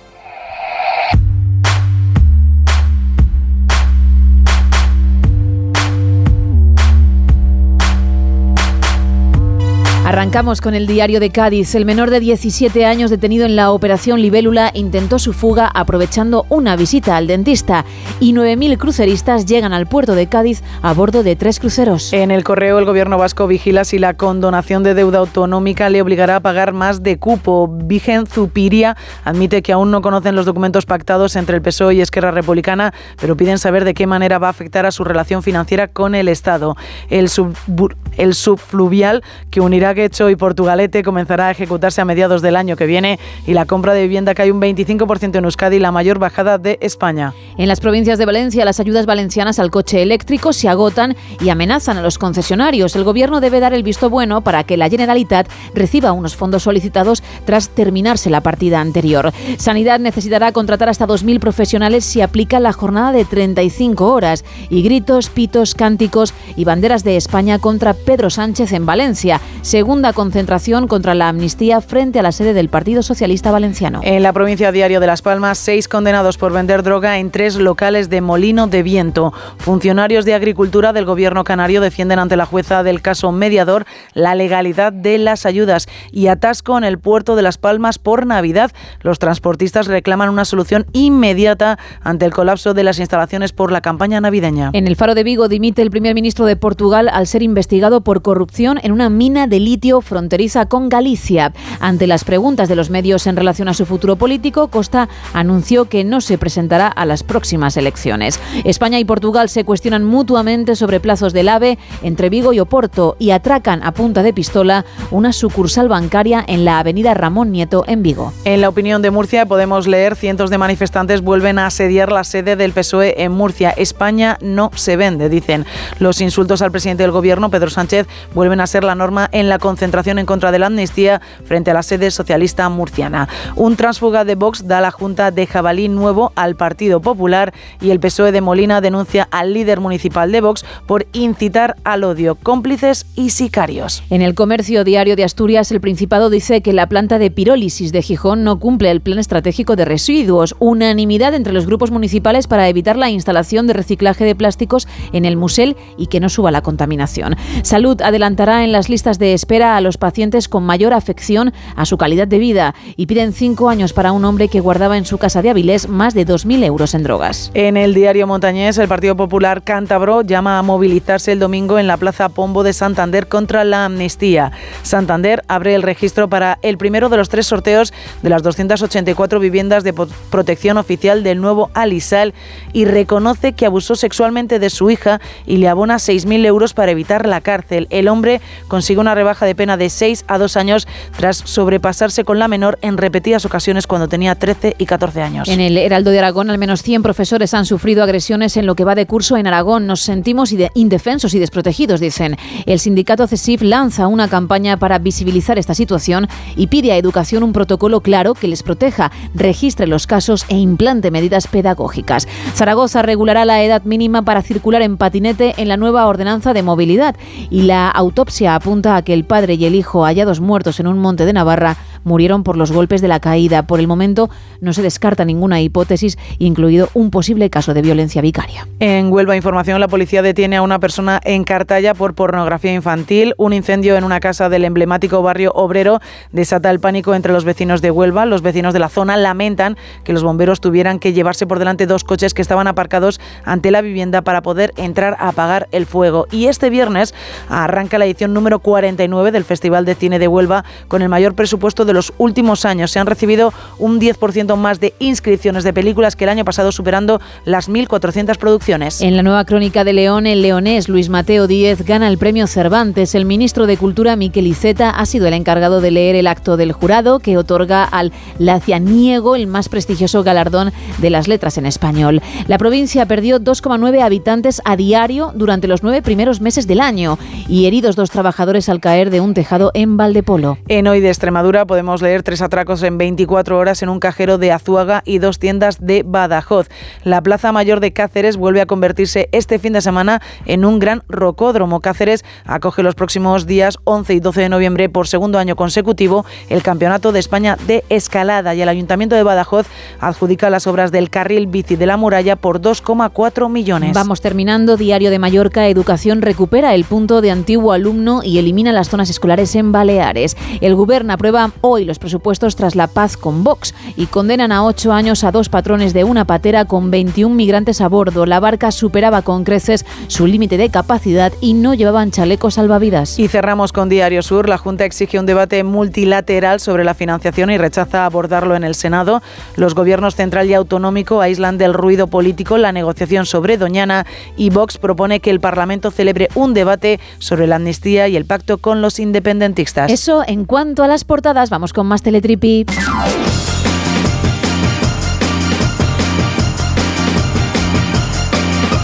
Arrancamos con el diario de Cádiz. El menor de 17 años detenido en la operación Libélula intentó su fuga aprovechando una visita al dentista y 9.000 cruceristas llegan al puerto de Cádiz a bordo de tres cruceros. En el correo, el gobierno vasco vigila si la condonación de deuda autonómica le obligará a pagar más de cupo. Vigen Zupiria admite que aún no conocen los documentos pactados entre el PSOE y Esquerra Republicana, pero piden saber de qué manera va a afectar a su relación financiera con el Estado. El, subbur- el subfluvial que unirá Guecho y Portugalete comenzará a ejecutarse a mediados del año que viene y la compra de vivienda cae un 25% en Euskadi, la mayor bajada de España. En las provincias de Valencia, las ayudas valencianas al coche eléctrico se agotan y amenazan a los concesionarios. El gobierno debe dar el visto bueno para que la Generalitat reciba unos fondos solicitados tras terminarse la partida anterior. Sanidad necesitará contratar hasta 2.000 profesionales si aplica la jornada de 35 horas y gritos, pitos, cánticos y banderas de España contra Pedro Sánchez en Valencia. Según segunda concentración contra la amnistía frente a la sede del Partido Socialista Valenciano. En la provincia Diario de Las Palmas, seis condenados por vender droga en tres locales de Molino de Viento. Funcionarios de Agricultura del Gobierno canario defienden ante la jueza del caso mediador la legalidad de las ayudas y atasco en el puerto de Las Palmas por Navidad. Los transportistas reclaman una solución inmediata ante el colapso de las instalaciones por la campaña navideña. En el Faro de Vigo dimite el primer ministro de Portugal al ser investigado por corrupción en una mina de litio fronteriza con Galicia. Ante las preguntas de los medios en relación a su futuro político, Costa anunció que no se presentará a las próximas elecciones. España y Portugal se cuestionan mutuamente sobre plazos del AVE entre Vigo y Oporto y atracan a punta de pistola una sucursal bancaria en la avenida Ramón Nieto en Vigo. En la opinión de Murcia podemos leer cientos de manifestantes vuelven a asediar la sede del PSOE en Murcia. España no se vende, dicen. Los insultos al presidente del gobierno, Pedro Sánchez, vuelven a ser la norma en la concentración en contra de la amnistía frente a la sede socialista murciana. Un transfuga de Vox da la Junta de Jabalí Nuevo al Partido Popular y el PSOE de Molina denuncia al líder municipal de Vox por incitar al odio, cómplices y sicarios. En el comercio diario de Asturias, el Principado dice que la planta de pirólisis de Gijón no cumple el plan estratégico de residuos. Unanimidad entre los grupos municipales para evitar la instalación de reciclaje de plásticos en el Musel y que no suba la contaminación. Salud adelantará en las listas de espera a los pacientes con mayor afección a su calidad de vida y piden cinco años para un hombre que guardaba en su casa de Avilés más de 2.000 euros en drogas. En el diario Montañés, el Partido Popular Cántabro llama a movilizarse el domingo en la Plaza Pombo de Santander contra la amnistía. Santander abre el registro para el primero de los tres sorteos de las 284 viviendas de protección oficial del nuevo Alisal y reconoce que abusó sexualmente de su hija y le abona 6.000 euros para evitar la cárcel. El hombre consigue una rebaja de pena de 6 a 2 años tras sobrepasarse con la menor en repetidas ocasiones cuando tenía 13 y 14 años. En el Heraldo de Aragón, al menos 100 profesores han sufrido agresiones en lo que va de curso en Aragón. Nos sentimos indefensos y desprotegidos, dicen. El sindicato CESIF lanza una campaña para visibilizar esta situación y pide a Educación un protocolo claro que les proteja, registre los casos e implante medidas pedagógicas. Zaragoza regulará la edad mínima para circular en patinete en la nueva ordenanza de movilidad y la autopsia apunta a que el padre y el hijo hallados muertos en un monte de Navarra murieron por los golpes de la caída. Por el momento no se descarta ninguna hipótesis, incluido un posible caso de violencia vicaria. En Huelva Información, la policía detiene a una persona en Cartaya por pornografía infantil. Un incendio en una casa del emblemático barrio obrero desata el pánico entre los vecinos de Huelva. Los vecinos de la zona lamentan que los bomberos tuvieran que llevarse por delante dos coches que estaban aparcados ante la vivienda para poder entrar a apagar el fuego. Y este viernes arranca la edición número 49 del Festival de Cine de Huelva con el mayor presupuesto de los últimos años. Se han recibido un 10% más de inscripciones de películas que el año pasado, superando las 1.400 producciones. En la nueva crónica de León, el leonés Luis Mateo Díez gana el premio Cervantes. El ministro de Cultura, Miquel Iceta, ha sido el encargado de leer el acto del jurado que otorga al Lacianiego el más prestigioso galardón de las letras en español. La provincia perdió 2,9 habitantes a diario durante los nueve primeros meses del año y heridos dos trabajadores al caer de un tejado en Valdepolo. En Hoy de Extremadura podemos leer tres atracos en 24 horas en un cajero de Azuaga y dos tiendas de Badajoz. La Plaza Mayor de Cáceres vuelve a convertirse este fin de semana en un gran rocódromo. Cáceres acoge los próximos días 11 y 12 de noviembre por segundo año consecutivo el Campeonato de España de Escalada y el Ayuntamiento de Badajoz adjudica las obras del carril bici de la muralla por 2,4 millones. Vamos terminando. Diario de Mallorca, Educación recupera el punto de antiguo alumno y elimina las zonas escolares en Baleares. El Gobierno aprueba hoy los presupuestos tras la paz con Vox y condenan a ocho años a dos patrones de una patera con 21 migrantes a bordo. La barca superaba con creces su límite de capacidad y no llevaban chalecos salvavidas. Y cerramos con Diario Sur. La Junta exige un debate multilateral sobre la financiación y rechaza abordarlo en el Senado. Los gobiernos central y autonómico aíslan del ruido político la negociación sobre Doñana y Vox propone que el Parlamento celebre un debate sobre la amnistía y el pacto con los independentistas. Eso en cuanto a las portadas, vamos con más Teletripi.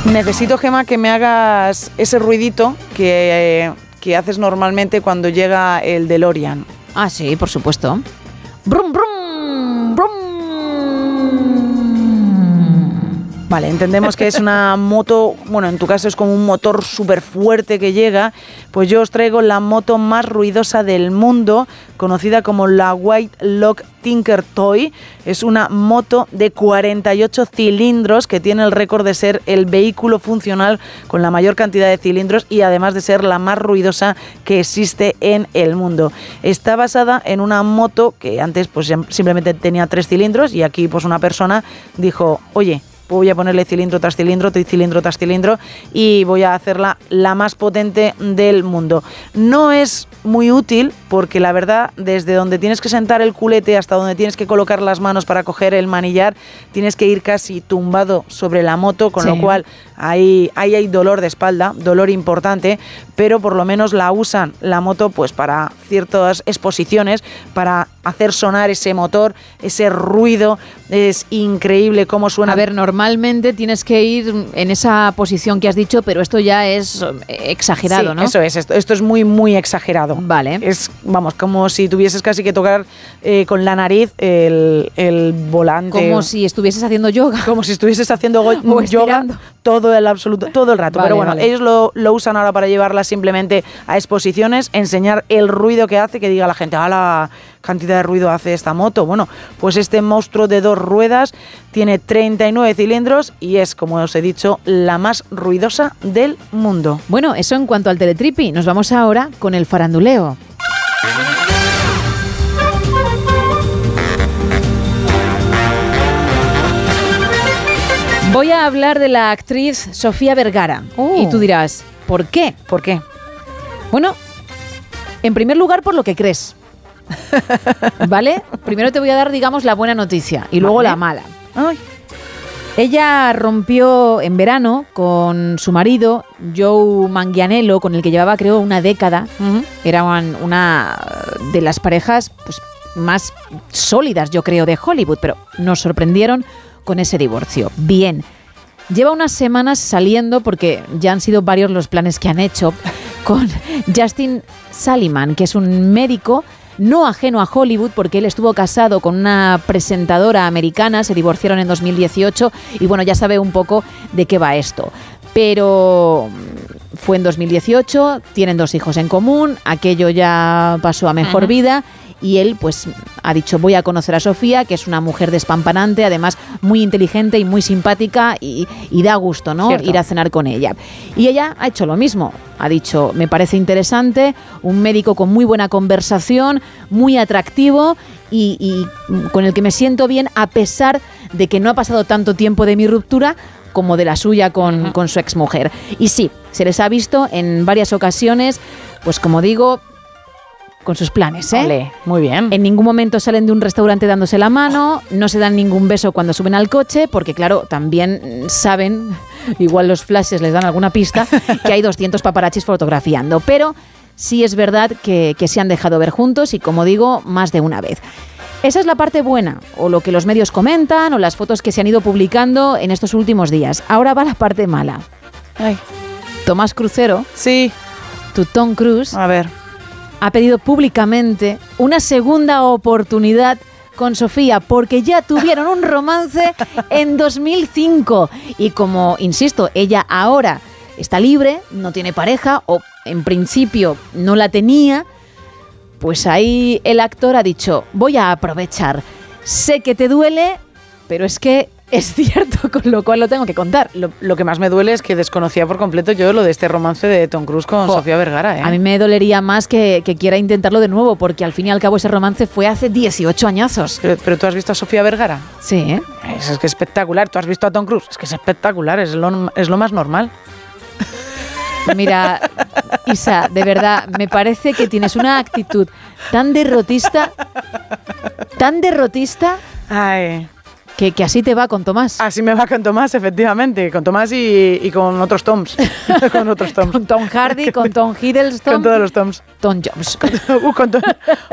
Necesito, Gema, que me hagas ese ruidito que, eh, que haces normalmente cuando llega el DeLorean. Ah, sí, por supuesto. Brum, brum, brum. Vale, entendemos que es una moto, bueno, en tu caso es como un motor súper fuerte que llega, pues yo os traigo la moto más ruidosa del mundo, conocida como la White Lock Tinker Toy. Es una moto de 48 cilindros que tiene el récord de ser el vehículo funcional con la mayor cantidad de cilindros y además de ser la más ruidosa que existe en el mundo. Está basada en una moto que antes pues simplemente tenía tres cilindros y aquí pues una persona dijo, oye, voy a ponerle cilindro tras cilindro, cilindro tras cilindro y voy a hacerla la más potente del mundo. No es muy útil porque la verdad desde donde tienes que sentar el culete hasta donde tienes que colocar las manos para coger el manillar tienes que ir casi tumbado sobre la moto con lo cual ahí, ahí hay dolor de espalda, dolor importante, pero por lo menos la usan la moto pues para ciertas exposiciones, para hacer sonar ese motor, ese ruido, es increíble cómo suena. A ver, normalmente tienes que ir en esa posición que has dicho, pero esto ya es eh, exagerado, ¿no? Eso es, esto, esto es muy, muy exagerado. Vale. Es, vamos, como si tuvieses casi que tocar eh, con la nariz el, el, volante. Como si estuvieses haciendo yoga. Como si estuvieses haciendo yoga todo el absoluto, todo el rato. Pero bueno, ellos lo, lo, usan ahora para simplemente a exposiciones, enseñar el ruido que hace, que diga la gente, a la cantidad de ruido hace esta moto. Bueno, pues este monstruo de dos ruedas tiene 39 cilindros y es, como os he dicho, la más ruidosa del mundo. Bueno, eso en cuanto al teletripi. Nos vamos ahora con el faranduleo. Voy a hablar de la actriz Sofía Vergara. Y tú dirás, ¿por qué? ¿Por qué? Bueno, en primer lugar, por lo que crees. ¿Vale? Primero te voy a dar, digamos, la buena noticia y luego la mala. Ella rompió en verano con su marido, Joe Mangianello, con el que llevaba, creo, una década. Era una de las parejas pues, más sólidas, yo creo, de Hollywood, pero nos sorprendieron con ese divorcio. Bien. Lleva unas semanas saliendo porque ya han sido varios los planes que han hecho con Justin Saliman, que es un médico no ajeno a Hollywood, porque él estuvo casado con una presentadora americana, se divorciaron en 2018 y bueno, ya sabe un poco de qué va esto. Pero fue en 2018, tienen dos hijos en común, aquello ya pasó a mejor vida y él pues ha dicho voy a conocer a Sofía, que es una mujer despampanante, además muy inteligente y muy simpática y, da gusto, ¿no? Ir a cenar con ella. Y ella ha hecho lo mismo, ha dicho me parece interesante, un médico con muy buena conversación, muy atractivo y, con el que me siento bien a pesar de que no ha pasado tanto tiempo de mi ruptura como de la suya con, con su exmujer. Y sí, se les ha visto en varias ocasiones, pues como digo, con sus planes, ¿eh? muy bien. En ningún momento salen de un restaurante dándose la mano, no se dan ningún beso cuando suben al coche, porque claro, también saben, igual los flashes les dan alguna pista, que hay 200 paparachis fotografiando. Pero sí es verdad que, que se han dejado ver juntos y, como digo, más de una vez. Esa es la parte buena, o lo que los medios comentan, o las fotos que se han ido publicando en estos últimos días. Ahora va la parte mala. Ay. Tomás Crucero. Sí. Tu Tom Cruise. A ver ha pedido públicamente una segunda oportunidad con Sofía porque ya tuvieron un romance en 2005 y como, insisto, ella ahora está libre, no tiene pareja o en principio no la tenía, pues ahí el actor ha dicho, voy a aprovechar. Sé que te duele, pero es que es cierto, con lo cual lo tengo que contar. Lo, que más me duele es que desconocía por completo yo lo de este romance de Tom Cruise con Sofía Vergara. ¿eh? A mí me dolería más que, quiera intentarlo de nuevo, porque al fin y al cabo ese romance fue hace 18 añazos. Pero, tú has visto a Sofía Vergara. Sí. ¿eh? Es, que espectacular. ¿Tú has visto a Tom Cruise? Es que es espectacular, es lo, es lo más normal. Mira, Isa, de verdad, me parece que tienes una actitud tan derrotista, tan derrotista. Ay. Que, así te va con Tomás. Así me va con Tomás, efectivamente. Con Tomás y, con otros Toms. con otros Toms. con Tom Hardy, con Tom Hiddleston. Con todos los Toms. Tom Jones. Uh,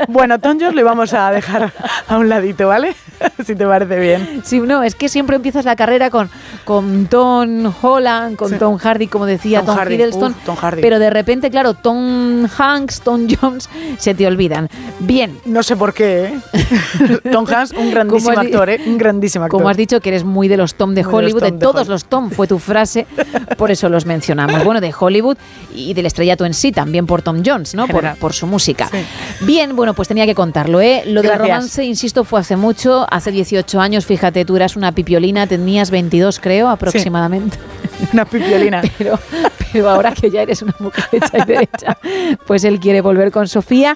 bueno, Tom Jones le vamos a dejar a un ladito, ¿vale? si te parece bien. Sí, no, es que siempre empiezas la carrera con, con Tom Holland, con Tom Hardy, como decía Tom, Hiddleston. Tom Hardy. Pero de repente, claro, Tom Hanks, Tom Jones, se te olvidan. Bien. No sé por qué, ¿eh? Tom Hanks, un grandísimo actor, ¿eh? Un grandísimo grandísimo actor. Como has dicho que eres muy de los Tom de Muy de los Hollywood, de, Tom de todos Hollywood. los Tom fue tu frase, por eso los mencionamos. Bueno, de Hollywood y del estrellato en sí, también por Tom Jones, ¿no? Por, su música. Bien, bueno, pues tenía que contarlo, ¿eh? Lo del romance, insisto, fue hace mucho, hace 18 años, fíjate, tú eras una pipiolina, tenías 22 creo, aproximadamente. Una pipiolina. pero, pero ahora que ya eres una mujer hecha y derecha, pues él quiere volver con Sofía.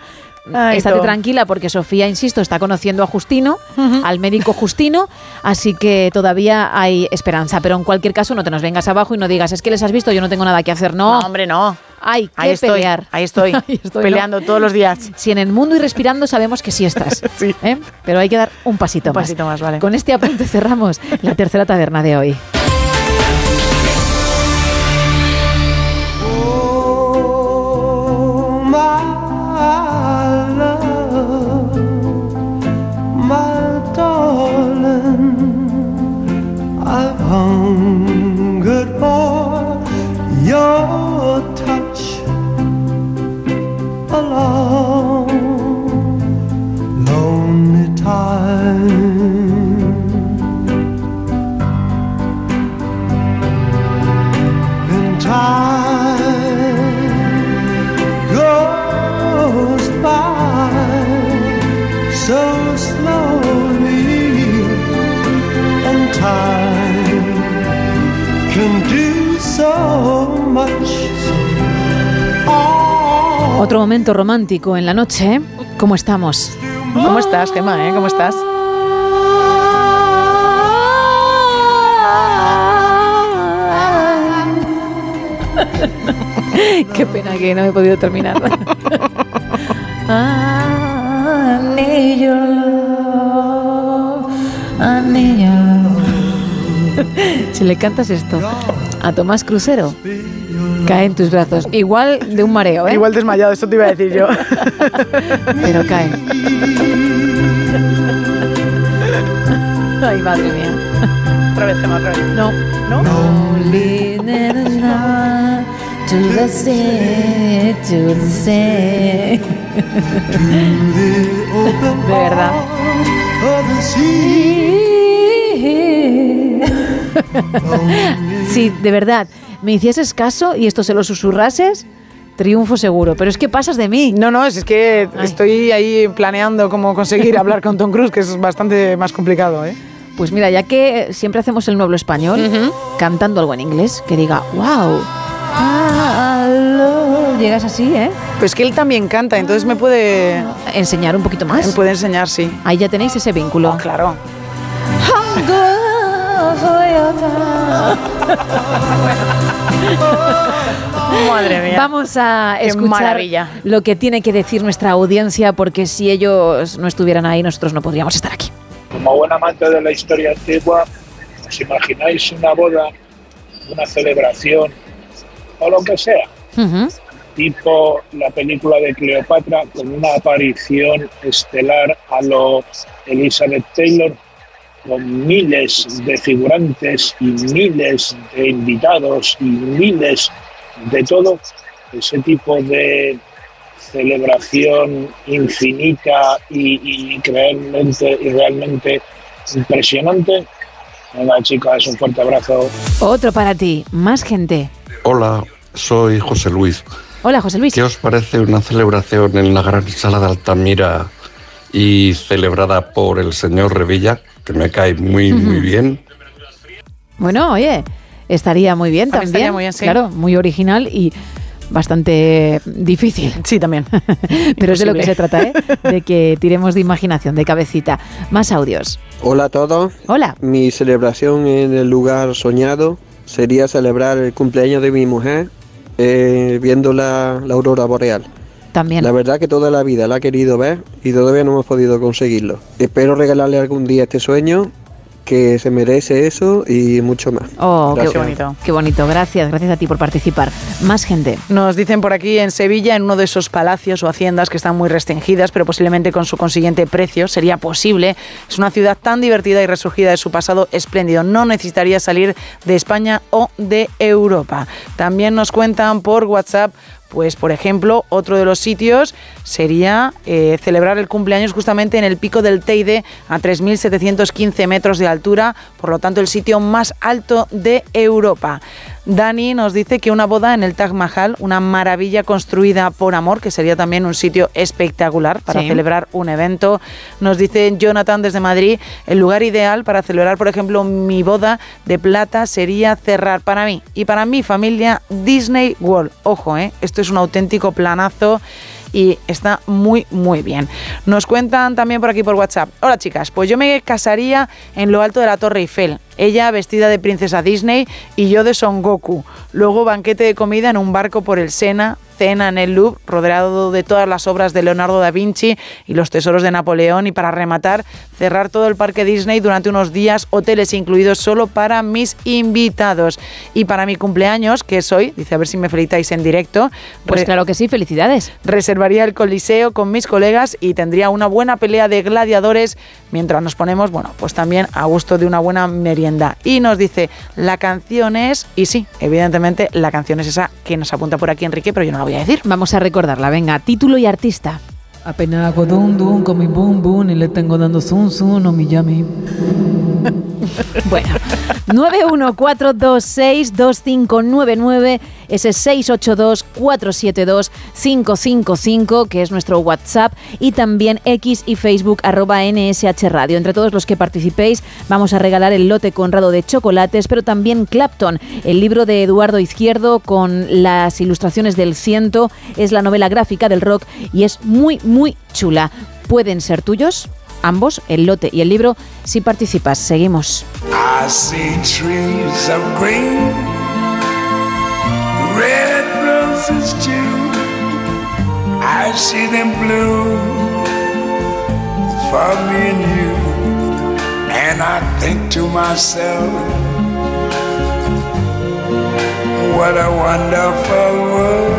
Ay, Estate tranquila porque Sofía, insisto, está conociendo a Justino, al médico Justino, así que todavía hay esperanza. Pero en cualquier caso, no te nos vengas abajo y no digas, es que les has visto, yo no tengo nada que hacer. No, No, hombre, no. Hay que Ahí estoy, pelear. ahí estoy, Ahí estoy, peleando ¿no? todos los días. Si en el mundo y respirando sabemos que sí estás. ¿eh? Pero hay que dar un pasito Un más. pasito más, vale. Con este apunte cerramos la tercera taberna de hoy. Otro momento romántico en la noche. ¿eh? ¿Cómo estamos? ¿Cómo estás, Gemma? eh? ¿Cómo estás? Qué pena que no he podido terminar. I need your love, I need your love. Si le cantas esto a Tomás Crucero, cae en tus brazos. Igual de un mareo, ¿eh? Igual desmayado, eso te iba a decir yo. Pero cae. Ay, madre mía. Otra vez, Gemma, otra vez. No. ¿No? De verdad. Si de verdad me hicieses caso y esto se lo susurrases, triunfo seguro. Pero es que pasas de mí. No, no, es que estoy ahí planeando cómo conseguir hablar con Tom Cruise, que es bastante más complicado, ¿eh? Pues mira, ya que siempre hacemos el nuevo español, cantando algo en inglés, que diga, wow. Llegas así, ¿eh? Pues que él también canta, entonces me puede... Enseñar un poquito más. Me puede enseñar, sí. Ahí ya tenéis ese vínculo. claro. Madre mía. Vamos a escuchar lo que tiene que decir nuestra audiencia, porque si ellos no estuvieran ahí, nosotros no podríamos estar aquí. Como buen amante de la historia antigua, ¿os imagináis una boda, una celebración o lo que sea? Tipo la película de Cleopatra con una aparición estelar a lo Elizabeth Taylor, con miles de figurantes y miles de invitados y miles de todo, ese tipo de celebración infinita y, y realmente, y realmente impresionante. Venga, chicas, un fuerte abrazo. Otro para ti, más gente. Hola, soy José Luis. Hola, José Luis. ¿Qué os parece una celebración en la gran sala de Altamira y celebrada por el señor Revilla, que me cae muy, muy bien? Bueno, oye, estaría muy bien también. estaría muy bien, sí. Claro, muy original y bastante difícil. Sí, también. Pero es de lo que se trata, ¿eh? De que tiremos de imaginación, de cabecita. Más audios. Hola a todos. Hola. Mi celebración en el lugar soñado sería celebrar el cumpleaños de mi mujer eh, viendo la, la aurora boreal. También. La verdad que toda la vida la he querido ver y todavía no hemos podido conseguirlo. Espero regalarle algún día este sueño que se merece eso y mucho más. Oh, qué, bonito. Qué bonito. Gracias, gracias a ti por participar. Más gente. Nos dicen por aquí en Sevilla, en uno de esos palacios o haciendas que están muy restringidas, pero posiblemente con su consiguiente precio sería posible. Es una ciudad tan divertida y resurgida de su pasado espléndido. No necesitaría salir de España o de Europa. También nos cuentan por WhatsApp Pues, por ejemplo, otro de los sitios sería eh, celebrar el cumpleaños justamente en el pico del Teide a 3.715 metros de altura, por lo tanto el sitio más alto de Europa. Dani nos dice que una boda en el Taj Mahal, una maravilla construida por amor, que sería también un sitio espectacular para Sí. celebrar un evento. Nos dice Jonathan desde Madrid, el lugar ideal para celebrar, por ejemplo, mi boda de plata sería cerrar para mí y para mi familia Disney World. Ojo, ¿eh? esto es un auténtico planazo y está muy muy bien. Nos cuentan también por aquí por WhatsApp. Hola chicas, pues yo me casaría en lo alto de la Torre Eiffel. Ella vestida de princesa Disney y yo de Son Goku. Luego banquete de comida en un barco por el Sena, cena en el Louvre, rodeado de todas las obras de Leonardo da Vinci y los tesoros de Napoleón. Y para rematar, cerrar todo el parque Disney durante unos días, hoteles incluidos solo para mis invitados. Y para mi cumpleaños, que es hoy, dice a ver si me felicitáis en directo. Pues claro que sí, felicidades. Reservaría el coliseo con mis colegas y tendría una buena pelea de gladiadores mientras nos ponemos, bueno, pues también a gusto de una buena merienda. Y nos dice, la canción es, y sí, evidentemente la canción es esa que nos apunta por aquí Enrique, pero yo no la voy a decir. Vamos a recordarla, venga, título y artista. Apenas hago dum dum con mi boom boom y le tengo dando zum zum no mi yami. Bueno, 914262599, ese 682472555, que es nuestro WhatsApp, y también X y Facebook arroba NSH Radio. Entre todos los que participéis, vamos a regalar el lote conrado de chocolates, pero también Clapton, el libro de Eduardo Izquierdo con las ilustraciones del ciento, es la novela gráfica del rock y es muy, muy chula. ¿Pueden ser tuyos? Ambos, el lote y el libro, si participas. Seguimos. I see trees of green, red roses too. I see them bloom for me and you. And I think to myself, what a wonderful world.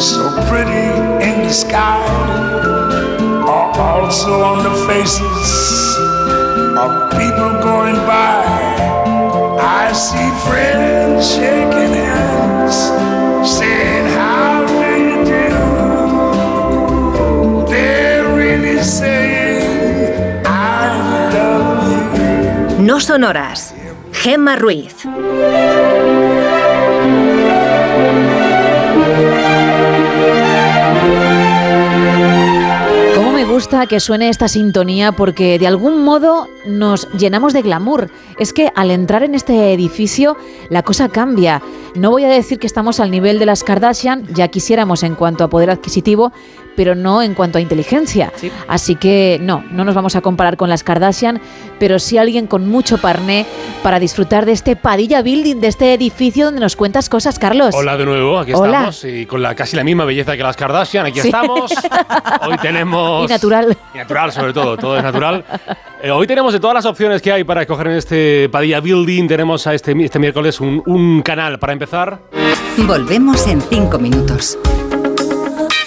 so pretty in the sky, are also on the faces of people going by. I see friends shaking hands, saying, How do you do? They're really saying, I love you. No sonoras. Gemma Ruiz. Me gusta que suene esta sintonía? Porque de algún modo nos llenamos de glamour. Es que al entrar en este edificio la cosa cambia. No voy a decir que estamos al nivel de las Kardashian, ya quisiéramos en cuanto a poder adquisitivo, pero no en cuanto a inteligencia. Así que no, no nos vamos a comparar con las Kardashian, pero sí alguien con mucho parné para disfrutar de este Padilla Building, de este edificio donde nos cuentas cosas, Carlos. Hola de nuevo, aquí Hola. estamos y con la, casi la misma belleza que las Kardashian, aquí Sí. estamos. Hoy tenemos... Y natural. Y natural sobre todo, todo es natural. Eh, hoy tenemos de todas las opciones que hay para escoger en este Padilla Building, tenemos a este, este miércoles un, un canal para empezar. Volvemos en cinco minutos.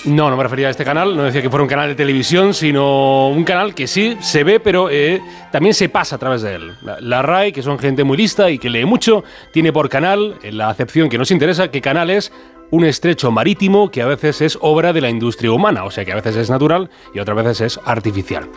No, no me refería a este canal, no decía que fuera un canal de televisión, sino un canal que sí se ve, pero eh, también se pasa a través de él. La, la RAI, que son gente muy lista y que lee mucho, tiene por canal, en la acepción que nos interesa, que canal es un estrecho marítimo que a veces es obra de la industria humana, o sea que a veces es natural y otras veces es artificial.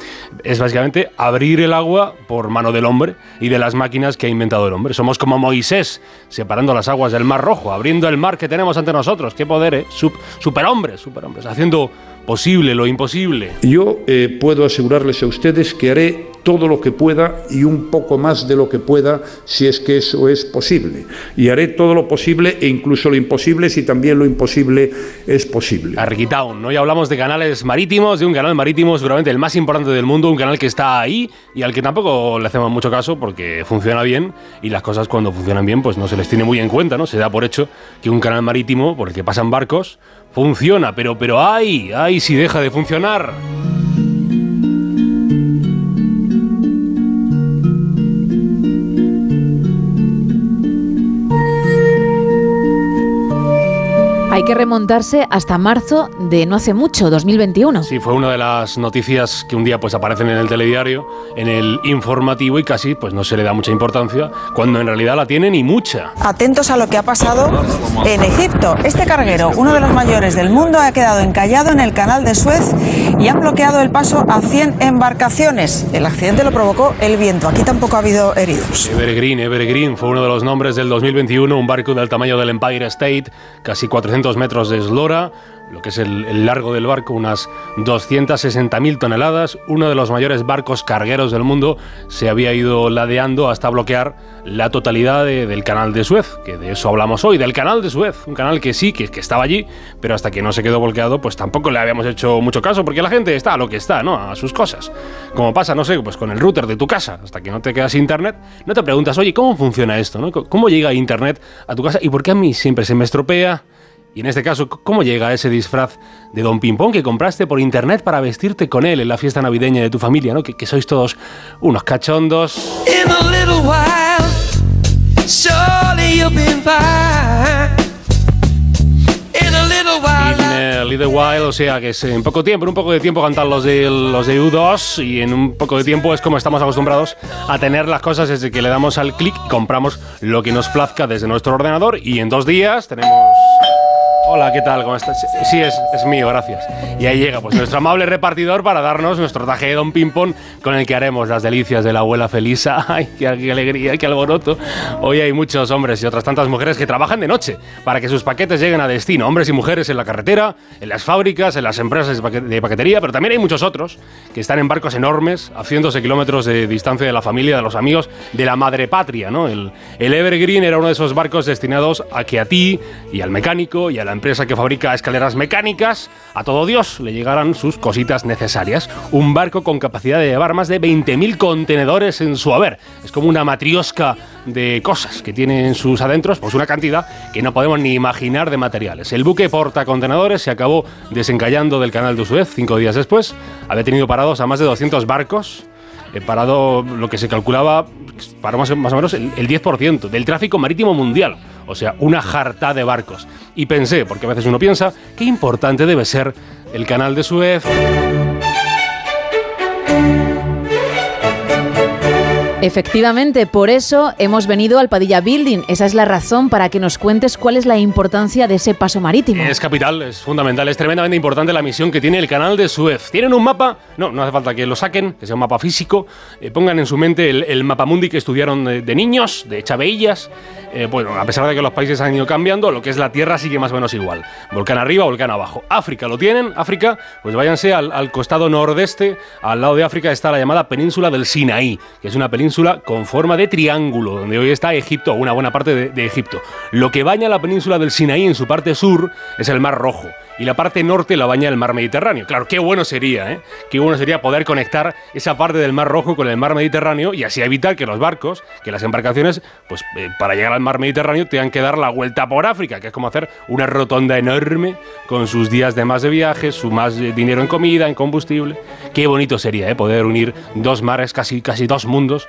Es básicamente abrir el agua por mano del hombre y de las máquinas que ha inventado el hombre. Somos como Moisés, separando las aguas del Mar Rojo, abriendo el mar que tenemos ante nosotros. ¡Qué poder, eh! Sup- superhombres, superhombres, haciendo posible lo imposible. Yo eh, puedo asegurarles a ustedes que haré todo lo que pueda y un poco más de lo que pueda si es que eso es posible. Y haré todo lo posible e incluso lo imposible si también lo imposible es posible. Arquitown, hoy hablamos de canales marítimos, de un canal marítimo seguramente el más importante del mundo, un canal que está ahí y al que tampoco le hacemos mucho caso porque funciona bien y las cosas cuando funcionan bien pues no se les tiene muy en cuenta, ¿no? Se da por hecho que un canal marítimo por el que pasan barcos funciona, pero pero ay, ay si deja de funcionar. Que remontarse hasta marzo de no hace mucho, 2021. Sí, fue una de las noticias que un día pues aparecen en el telediario, en el informativo y casi pues no se le da mucha importancia, cuando en realidad la tienen y mucha. Atentos a lo que ha pasado en Egipto. Este carguero, uno de los mayores del mundo, ha quedado encallado en el canal de Suez y han bloqueado el paso a 100 embarcaciones. El accidente lo provocó el viento. Aquí tampoco ha habido heridos. Evergreen, Evergreen fue uno de los nombres del 2021, un barco del tamaño del Empire State, casi 400 metros de eslora, lo que es el, largo del barco, unas 260.000 toneladas. Uno de los mayores barcos cargueros del mundo se había ido ladeando hasta bloquear la totalidad de- del canal de Suez, que de eso hablamos hoy, del canal de Suez, un canal que sí, que, estaba allí, pero hasta que no se quedó bloqueado, pues tampoco le habíamos hecho mucho caso, porque la gente está a lo que está, ¿no? A sus cosas. Como pasa, no sé, pues con el router de tu casa, hasta que no te quedas internet, no te preguntas, oye, ¿cómo funciona esto? ¿no? ¿Cómo llega internet a tu casa y por qué a mí siempre se me estropea? Y en este caso, ¿cómo llega ese disfraz de Don Pimpón que compraste por internet para vestirte con él en la fiesta navideña de tu familia, ¿no? Que, que sois todos unos cachondos. In a little while, surely you'll be fine. In a little while, little o sea que es en poco tiempo, en un poco de tiempo cantan los de, los de U2 y en un poco de tiempo es como estamos acostumbrados a tener las cosas desde que le damos al clic y compramos lo que nos plazca desde nuestro ordenador y en dos días tenemos... Hola, ¿qué tal? Sí, es, mío, gracias. Y ahí llega pues nuestro amable repartidor para darnos nuestro traje de Don Pimpón con el que haremos las delicias de la abuela Felisa. ¡Ay, qué, alegría, qué alboroto! Hoy hay muchos hombres y otras tantas mujeres que trabajan de noche para que sus paquetes lleguen a destino. Hombres y mujeres en la carretera, en las fábricas, en las empresas de paque- de paquetería, pero también hay muchos otros que están en barcos enormes a cientos de kilómetros de distancia de la familia, de los amigos, de la madre patria, ¿no? El, el Evergreen era uno de esos barcos destinados a que a ti y al mecánico y a la empresa que fabrica escaleras mecánicas, a todo Dios le llegaran sus cositas necesarias. Un barco con capacidad de llevar más de 20.000 contenedores en su haber. Es como una matriosca de cosas que tiene en sus adentros, pues una cantidad que no podemos ni imaginar de materiales. El buque porta contenedores se acabó desencallando del canal de Suez cinco días después. Había tenido parados a más de 200 barcos parado lo que se calculaba para más, más o menos el 10% del tráfico marítimo mundial. O sea, una jarta de barcos. Y pensé, porque a veces uno piensa, qué importante debe ser el canal de Suez. Efectivamente, por eso hemos venido al Padilla Building. Esa es la razón para que nos cuentes cuál es la importancia de ese paso marítimo. Es capital, es fundamental, es tremendamente importante la misión que tiene el canal de Suez. ¿Tienen un mapa? No, no hace falta que lo saquen, que sea un mapa físico. Eh, pongan en su mente el, el mapamundi que estudiaron de, de niños, de chaveillas. Eh, bueno, a pesar de que los países han ido cambiando, lo que es la Tierra sigue más o menos igual. Volcán arriba, volcán abajo. África, ¿lo tienen? África, pues váyanse al, al costado nordeste. Al lado de África está la llamada península del Sinaí, que es una península con forma de triángulo, donde hoy está Egipto, una buena parte de, Egipto. Lo que baña la península del Sinaí en su parte sur es el Mar Rojo y la parte norte la baña el mar Mediterráneo. Claro, qué bueno sería, ¿eh? Qué bueno sería poder conectar esa parte del mar Rojo con el mar Mediterráneo y así evitar que los barcos, que las embarcaciones, pues eh, para llegar al mar Mediterráneo tengan que dar la vuelta por África, que es como hacer una rotonda enorme con sus días de más de viaje, su más dinero en comida, en combustible. Qué bonito sería, ¿eh? Poder unir dos mares, casi, casi dos mundos.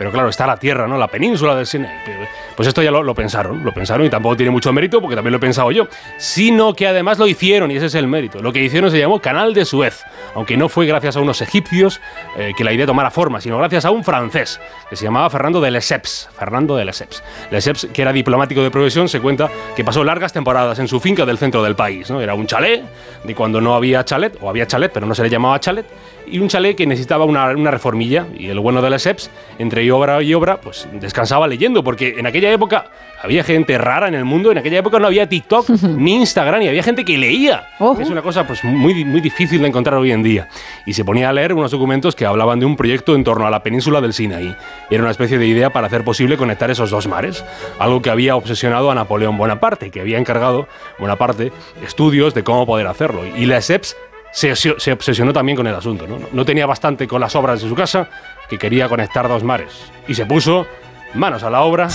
Pero claro, está la tierra, ¿no? La península del. Pero, Pues esto ya lo, lo pensaron, lo pensaron y tampoco tiene mucho mérito porque también lo he pensado yo. Sino que además lo hicieron y ese es el mérito. Lo que hicieron se llamó Canal de Suez, aunque no fue gracias a unos egipcios eh, que la idea tomara forma, sino gracias a un francés que se llamaba Fernando de Lesseps. Fernando de Lesseps. Lesseps, que era diplomático de profesión, se cuenta que pasó largas temporadas en su finca del centro del país. ¿no? Era un chalet de cuando no había chalet, o había chalet, pero no se le llamaba chalet, y un chalet que necesitaba una, una reformilla. Y el bueno de Lesseps, entre obra y obra, pues descansaba leyendo, porque en aquella época había gente rara en el mundo. En aquella época no había TikTok ni Instagram y había gente que leía. Es una cosa pues, muy, muy difícil de encontrar hoy en día. Y se ponía a leer unos documentos que hablaban de un proyecto en torno a la península del Sinaí. Era una especie de idea para hacer posible conectar esos dos mares. Algo que había obsesionado a Napoleón Bonaparte, que había encargado Bonaparte estudios de cómo poder hacerlo. Y Lesseps se, se obsesionó también con el asunto. ¿no? no tenía bastante con las obras de su casa que quería conectar dos mares. Y se puso manos a la obra.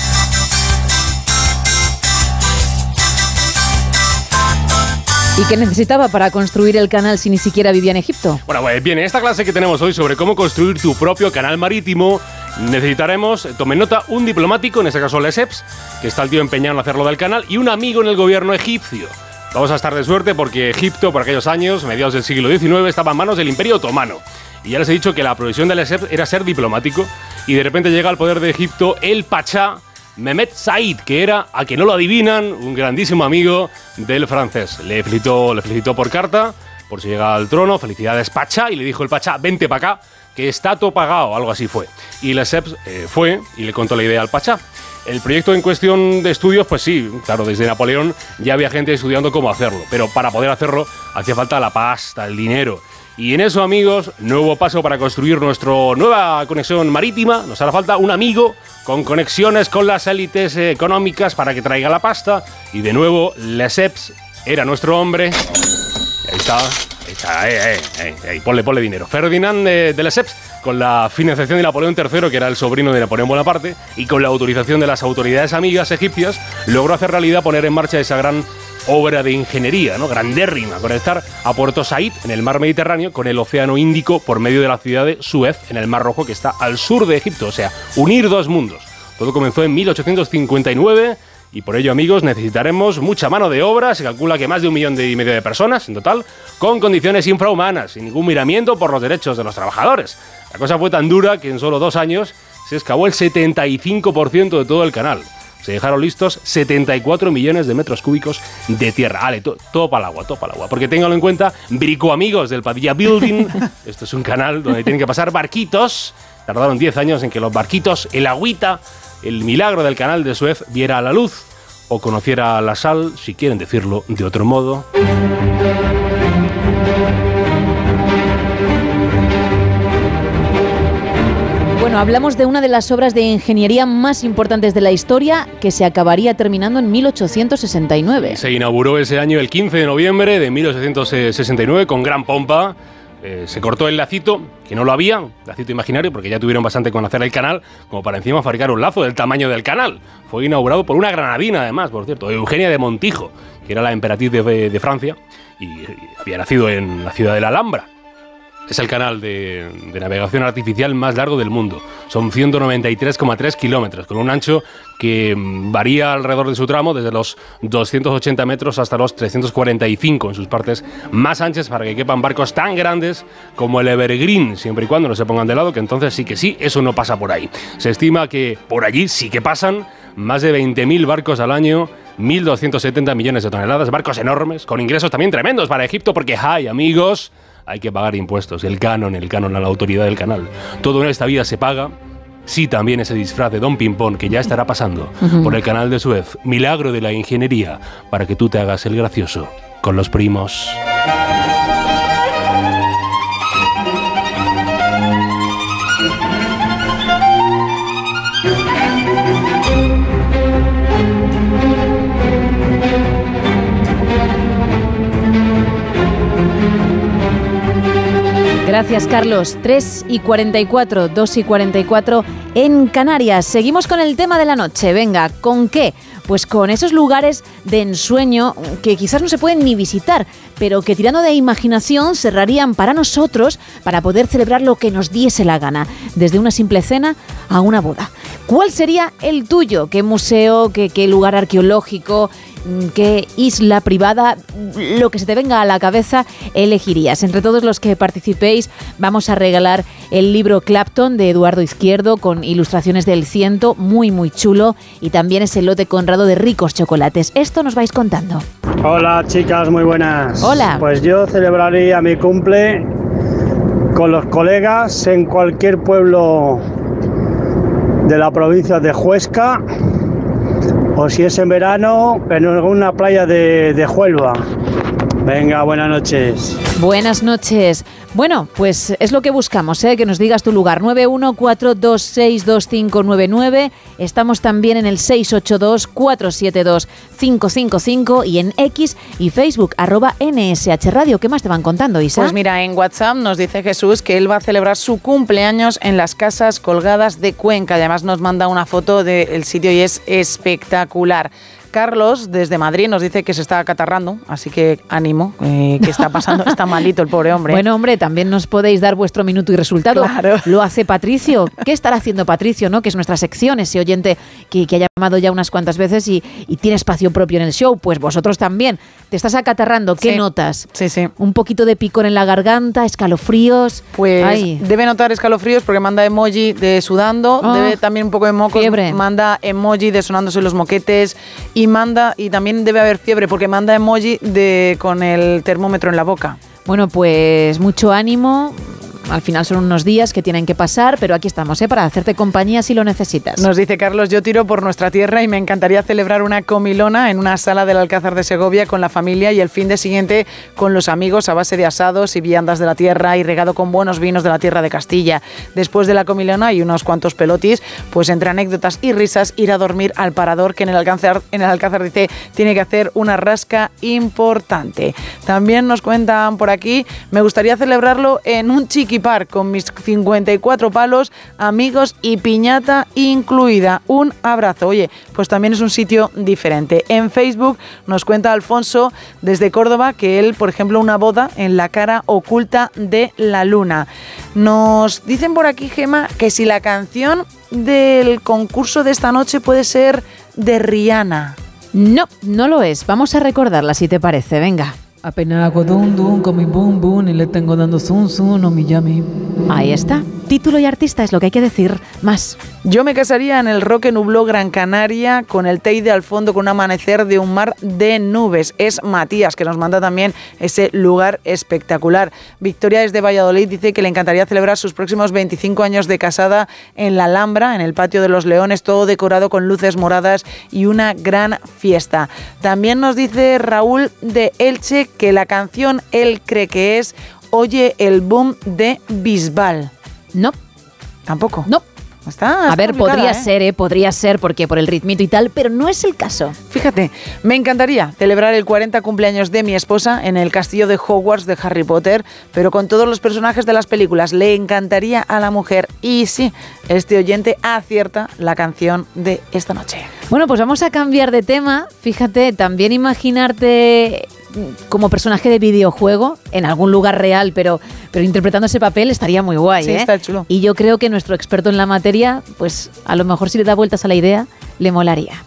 ¿Y qué necesitaba para construir el canal si ni siquiera vivía en Egipto? Bueno, pues bien, en esta clase que tenemos hoy sobre cómo construir tu propio canal marítimo, necesitaremos, tomen nota, un diplomático, en este caso Lesseps, que está el tío empeñado en hacerlo del canal, y un amigo en el gobierno egipcio. Vamos a estar de suerte porque Egipto, por aquellos años, mediados del siglo XIX, estaba en manos del Imperio Otomano. Y ya les he dicho que la provisión de Lesseps era ser diplomático, y de repente llega al poder de Egipto el Pachá Mehmet Said, que era, a que no lo adivinan, un grandísimo amigo del francés. Le felicitó, le felicitó por carta, por si llega al trono, felicidades Pachá, y le dijo el Pachá, vente para acá, que está todo pagado, algo así fue. Y Lesseps eh, fue y le contó la idea al Pachá. El proyecto en cuestión de estudios, pues sí, claro, desde Napoleón ya había gente estudiando cómo hacerlo, pero para poder hacerlo hacía falta la pasta, el dinero. Y en eso, amigos, nuevo paso para construir nuestra nueva conexión marítima. Nos hará falta un amigo con conexiones con las élites económicas para que traiga la pasta. Y de nuevo, Lesseps era nuestro hombre. Ahí está, ahí está, eh, eh, eh, ponle, ponle dinero. Ferdinand de, de Lesseps, con la financiación de Napoleón III, que era el sobrino de Napoleón Bonaparte, y con la autorización de las autoridades amigas egipcias, logró hacer realidad poner en marcha esa gran obra de ingeniería, ¿no? Grandérrima, conectar a Puerto Said en el mar Mediterráneo con el Océano Índico por medio de la ciudad de Suez en el Mar Rojo que está al sur de Egipto, o sea, unir dos mundos. Todo comenzó en 1859 y por ello, amigos, necesitaremos mucha mano de obra. Se calcula que más de un millón y medio de personas en total, con condiciones infrahumanas, sin ningún miramiento por los derechos de los trabajadores. La cosa fue tan dura que en solo dos años se excavó el 75% de todo el canal. Se dejaron listos 74 millones de metros cúbicos de tierra. Ale, todo para el agua, todo para el agua. Porque ténganlo en cuenta, brico amigos del Padilla Building. Esto es un canal donde tienen que pasar barquitos. Tardaron 10 años en que los barquitos, el agüita, el milagro del canal de Suez viera a la luz o conociera la sal, si quieren decirlo de otro modo. Hablamos de una de las obras de ingeniería más importantes de la historia que se acabaría terminando en 1869. Se inauguró ese año el 15 de noviembre de 1869 con gran pompa. Eh, se cortó el lacito, que no lo había, lacito imaginario, porque ya tuvieron bastante con hacer el canal, como para encima fabricar un lazo del tamaño del canal. Fue inaugurado por una granadina, además, por cierto, Eugenia de Montijo, que era la emperatriz de, de Francia y, y había nacido en la ciudad de la Alhambra. Es el canal de, navegación artificial más largo del mundo. Son 193,3 kilómetros, con un ancho que varía alrededor de su tramo, desde los 280 metros hasta los 345 en sus partes más anchas, para que quepan barcos tan grandes como el Evergreen, siempre y cuando no se pongan de lado, que entonces sí que sí, eso no pasa por ahí. Se estima que por allí sí que pasan más de 20.000 barcos al año 1.270 millones de toneladas, barcos enormes, con ingresos también tremendos para Egipto, porque hay amigos, hay que pagar impuestos, el canon, el canon a la autoridad del canal. Todo en esta vida se paga. Sí, también ese disfraz de Don Pimpón que ya estará pasando uh -huh. por el canal de Suez. Milagro de la ingeniería para que tú te hagas el gracioso con los primos. Gracias, Carlos. 3 y 44, 2 y 44 en Canarias. Seguimos con el tema de la noche. Venga, ¿con qué? Pues con esos lugares de ensueño que quizás no se pueden ni visitar, pero que tirando de imaginación cerrarían para nosotros para poder celebrar lo que nos diese la gana, desde una simple cena a una boda. ¿Cuál sería el tuyo? ¿Qué museo, qué, qué lugar arqueológico, qué isla privada, lo que se te venga a la cabeza, elegirías? Entre todos los que participéis, vamos a regalar el libro Clapton de Eduardo Izquierdo con ilustraciones del ciento, muy, muy chulo, y también ese lote conrado de ricos chocolates. Esto nos vais contando. Hola chicas, muy buenas. Hola. Pues yo celebraría mi cumple con los colegas en cualquier pueblo de la provincia de Huesca o si es en verano, en alguna playa de, de Huelva. Venga, buenas noches. Buenas noches. Bueno, pues es lo que buscamos, ¿eh? que nos digas tu lugar. 914262599. Estamos también en el 682472555 y en X y Facebook, arroba NSH Radio. ¿Qué más te van contando, Isa? Pues mira, en WhatsApp nos dice Jesús que él va a celebrar su cumpleaños en las casas colgadas de Cuenca. Además nos manda una foto del sitio y es espectacular. Carlos, desde Madrid, nos dice que se está acatarrando, así que ánimo, eh, que está pasando, está malito el pobre hombre. Bueno, hombre, también nos podéis dar vuestro minuto y resultado. Claro. Lo hace Patricio. ¿Qué estará haciendo Patricio, no? Que es nuestra sección, ese oyente que, que ha llamado ya unas cuantas veces y, y tiene espacio propio en el show. Pues vosotros también. Te estás acatarrando. ¿Qué Sí. notas? Sí, sí. Un poquito de picor en la garganta, escalofríos. Pues Ay. debe notar escalofríos porque manda emoji de sudando, Ah, debe también un poco de mocos, fiebre. manda emoji de sonándose los moquetes y manda y también debe haber fiebre porque manda emoji de con el termómetro en la boca. Bueno, pues mucho ánimo. Al final son unos días que tienen que pasar, pero aquí estamos, ¿eh? Para hacerte compañía si lo necesitas. Nos dice Carlos, yo tiro por nuestra tierra y me encantaría celebrar una comilona en una sala del Alcázar de Segovia con la familia y el fin de siguiente con los amigos a base de asados y viandas de la tierra y regado con buenos vinos de la tierra de Castilla. Después de la comilona y unos cuantos pelotis, pues entre anécdotas y risas ir a dormir al parador que en el Alcázar, en el Alcázar dice tiene que hacer una rasca importante. También nos cuentan por aquí, me gustaría celebrarlo en un chiqui con mis 54 palos, amigos y piñata incluida. Un abrazo. Oye, pues también es un sitio diferente. En Facebook nos cuenta Alfonso desde Córdoba que él, por ejemplo, una boda en la cara oculta de la luna. Nos dicen por aquí, Gema, que si la canción del concurso de esta noche puede ser de Rihanna. No, no lo es. Vamos a recordarla si te parece. Venga. Apenas hago dum dum con mi boom boom y le tengo dando zum zum no mi yami. Ahí está. Título y artista es lo que hay que decir más. Yo me casaría en el Roque Nubló Gran Canaria con el Teide al fondo con un amanecer de un mar de nubes. Es Matías que nos manda también ese lugar espectacular. Victoria desde Valladolid dice que le encantaría celebrar sus próximos 25 años de casada en la Alhambra, en el patio de los Leones, todo decorado con luces moradas y una gran fiesta. También nos dice Raúl de Elche que la canción él cree que es Oye el boom de Bisbal. No. Tampoco. No. Está, A ver, podría ¿eh? ser, ¿eh? Podría ser, porque por el ritmito y tal, pero no es el caso. Fíjate, me encantaría celebrar el 40 cumpleaños de mi esposa en el castillo de Hogwarts de Harry Potter, pero con todos los personajes de las películas. Le encantaría a la mujer. Y sí, este oyente acierta la canción de esta noche. Bueno, pues vamos a cambiar de tema. Fíjate, también imaginarte como personaje de videojuego en algún lugar real, pero, pero interpretando ese papel estaría muy guay. Sí, ¿eh? está chulo. Y yo creo que nuestro experto en la materia, pues a lo mejor si le da vueltas a la idea, le molaría.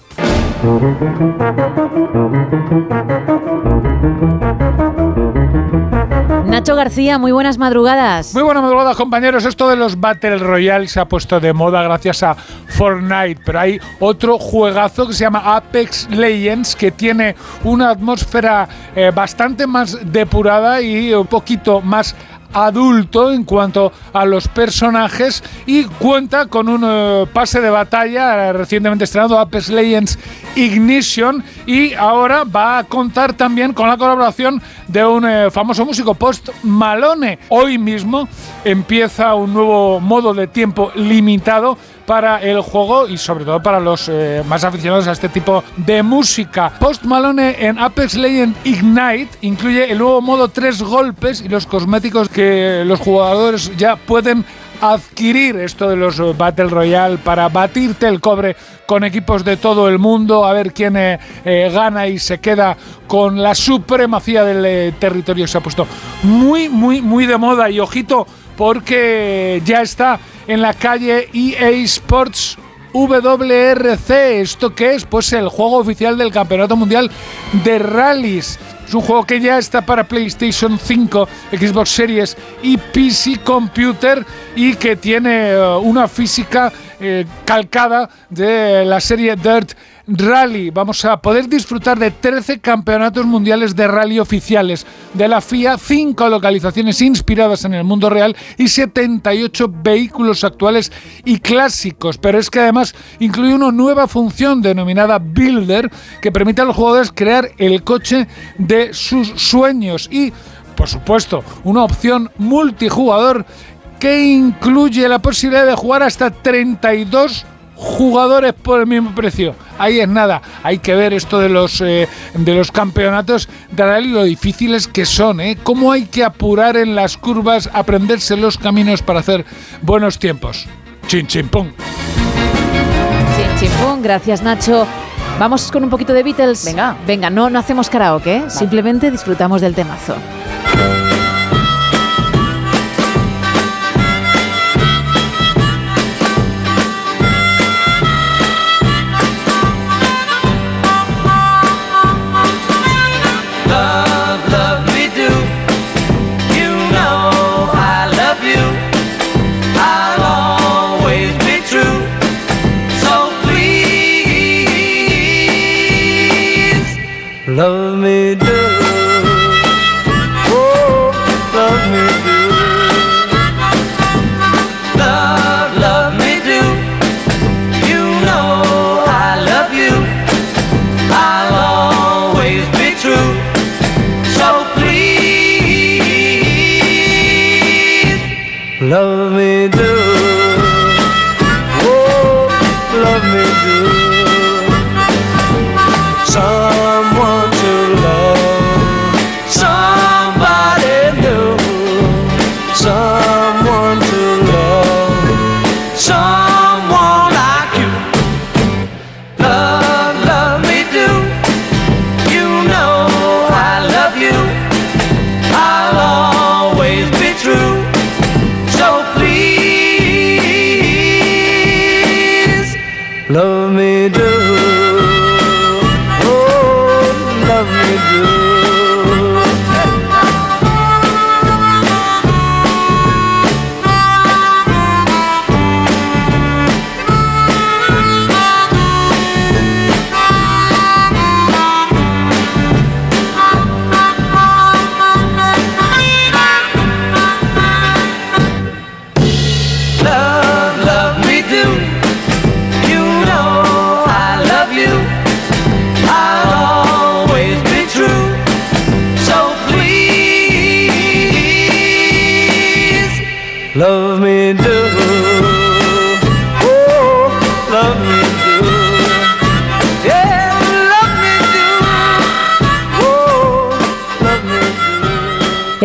García, muy buenas madrugadas. Muy buenas madrugadas, compañeros. Esto de los Battle Royale se ha puesto de moda gracias a Fortnite, pero hay otro juegazo que se llama Apex Legends que tiene una atmósfera eh, bastante más depurada y un poquito más adulto en cuanto a los personajes y cuenta con un eh, pase de batalla recientemente estrenado Apex Legends Ignition y ahora va a contar también con la colaboración de un eh, famoso músico Post Malone. Hoy mismo empieza un nuevo modo de tiempo limitado para el juego y sobre todo para los eh, más aficionados a este tipo de música. Post Malone en Apex Legends Ignite incluye el nuevo modo tres golpes y los cosméticos que los jugadores ya pueden adquirir esto de los eh, Battle Royale para batirte el cobre con equipos de todo el mundo, a ver quién eh, gana y se queda con la supremacía del territorio. Se ha puesto muy, muy, muy de moda y ojito porque ya está en la calle EA Sports WRC. ¿Esto qué es? Pues el juego oficial del Campeonato Mundial de Rallys. Es un juego que ya está para PlayStation 5, Xbox Series y PC Computer y que tiene eh, una física eh, calcada de la serie Dirt rally. Vamos a poder disfrutar de 13 campeonatos mundiales de rally oficiales de la FIA, 5 localizaciones inspiradas en el mundo real y 78 vehículos actuales y clásicos. Pero es que además incluye una nueva función denominada Builder que permite a los jugadores crear el coche de sus sueños y, por supuesto, una opción multijugador que incluye la posibilidad de jugar hasta 32 jugadores por el mismo precio. Ahí es nada. Hay que ver esto de los eh, de los campeonatos de rally lo difíciles que son, ¿eh? Cómo hay que apurar en las curvas, aprenderse los caminos para hacer buenos tiempos. Chin chin pum. Chin, chin, pum. Gracias, Nacho. Vamos con un poquito de Beatles. Venga. Venga, no, no hacemos karaoke, ¿eh? simplemente disfrutamos del temazo.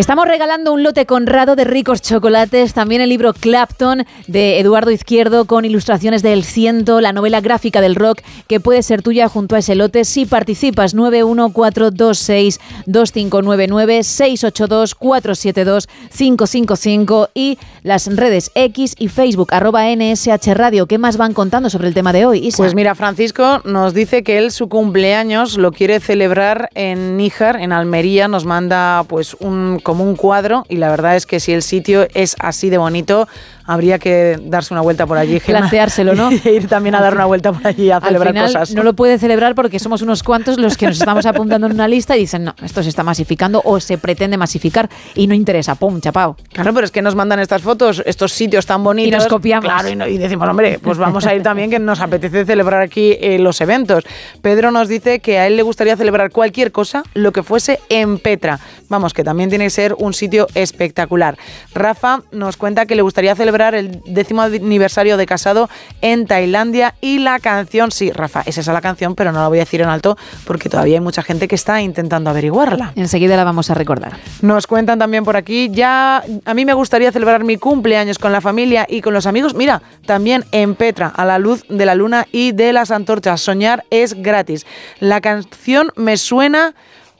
Estamos regalando un lote conrado de ricos chocolates, también el libro Clapton de Eduardo Izquierdo con ilustraciones del ciento, la novela gráfica del rock que puede ser tuya junto a ese lote si participas 914262599 y las redes X y Facebook arroba NSH Radio. ¿Qué más van contando sobre el tema de hoy? Pues mira, Francisco nos dice que él su cumpleaños lo quiere celebrar en Níjar, en Almería. Nos manda pues un como un cuadro y la verdad es que si el sitio es así de bonito, habría que darse una vuelta por allí. Gemma, Planteárselo, ¿no? e ir también a dar una vuelta por allí a Al celebrar final cosas. no lo puede celebrar porque somos unos cuantos los que nos estamos apuntando en una lista y dicen, no, esto se está masificando o se pretende masificar y no interesa, pum, chapao. Claro, pero es que nos mandan estas fotos, estos sitios tan bonitos. Y nos copiamos. Claro, y, no- y decimos, hombre, pues vamos a ir también que nos apetece celebrar aquí eh, los eventos. Pedro nos dice que a él le gustaría celebrar cualquier cosa, lo que fuese en Petra. Vamos, que también tiene que ser un sitio espectacular. Rafa nos cuenta que le gustaría celebrar el décimo aniversario de casado en Tailandia y la canción, sí, Rafa, es esa la canción, pero no la voy a decir en alto porque todavía hay mucha gente que está intentando averiguarla. Enseguida la vamos a recordar. Nos cuentan también por aquí, ya a mí me gustaría celebrar mi cumpleaños con la familia y con los amigos. Mira, también en Petra, a la luz de la luna y de las antorchas. Soñar es gratis. La canción me suena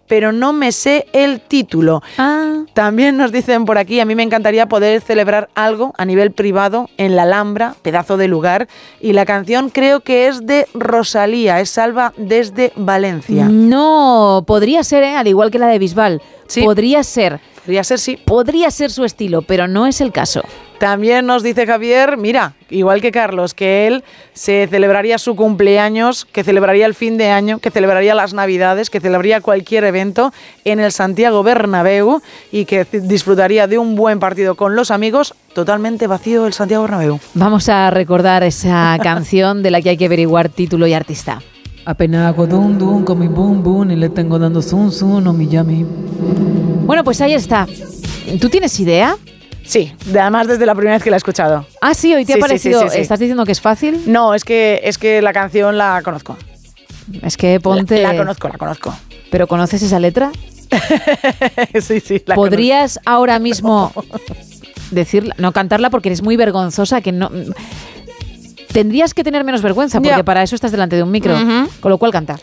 pero no me sé el título. También nos dicen por aquí, a mí me encantaría poder celebrar algo a nivel privado en la Alhambra, pedazo de lugar, y la canción creo que es de Rosalía, es Salva desde Valencia. No, podría ser, ¿eh? al igual que la de Bisbal. Podría ser. Podría ser, sí. Podría ser su estilo, pero no es el caso. También nos dice Javier, mira, igual que Carlos, que él se celebraría su cumpleaños, que celebraría el fin de año, que celebraría las Navidades, que celebraría cualquier evento en el Santiago Bernabéu y que disfrutaría de un buen partido con los amigos, totalmente vacío el Santiago Bernabéu. Vamos a recordar esa canción de la que hay que averiguar título y artista. Apenas hago dum dum con mi boom boom y le tengo dando zum zum o mi yami. Bueno, pues ahí está. ¿Tú tienes idea? Sí, de- además desde la primera vez que la he escuchado. Ah, sí, hoy te Sí, ha parecido. sí, sí. ¿Estás diciendo que es fácil? No, es que, es que la canción la conozco. Es que ponte. La, la conozco, la conozco. ¿Pero conoces esa letra? sí, sí, la ¿Podrías ahora mismo decirla, no cantarla porque eres muy vergonzosa, que no... Tendrías que tener menos vergüenza porque para eso estás delante de un micro. Con lo cual canta.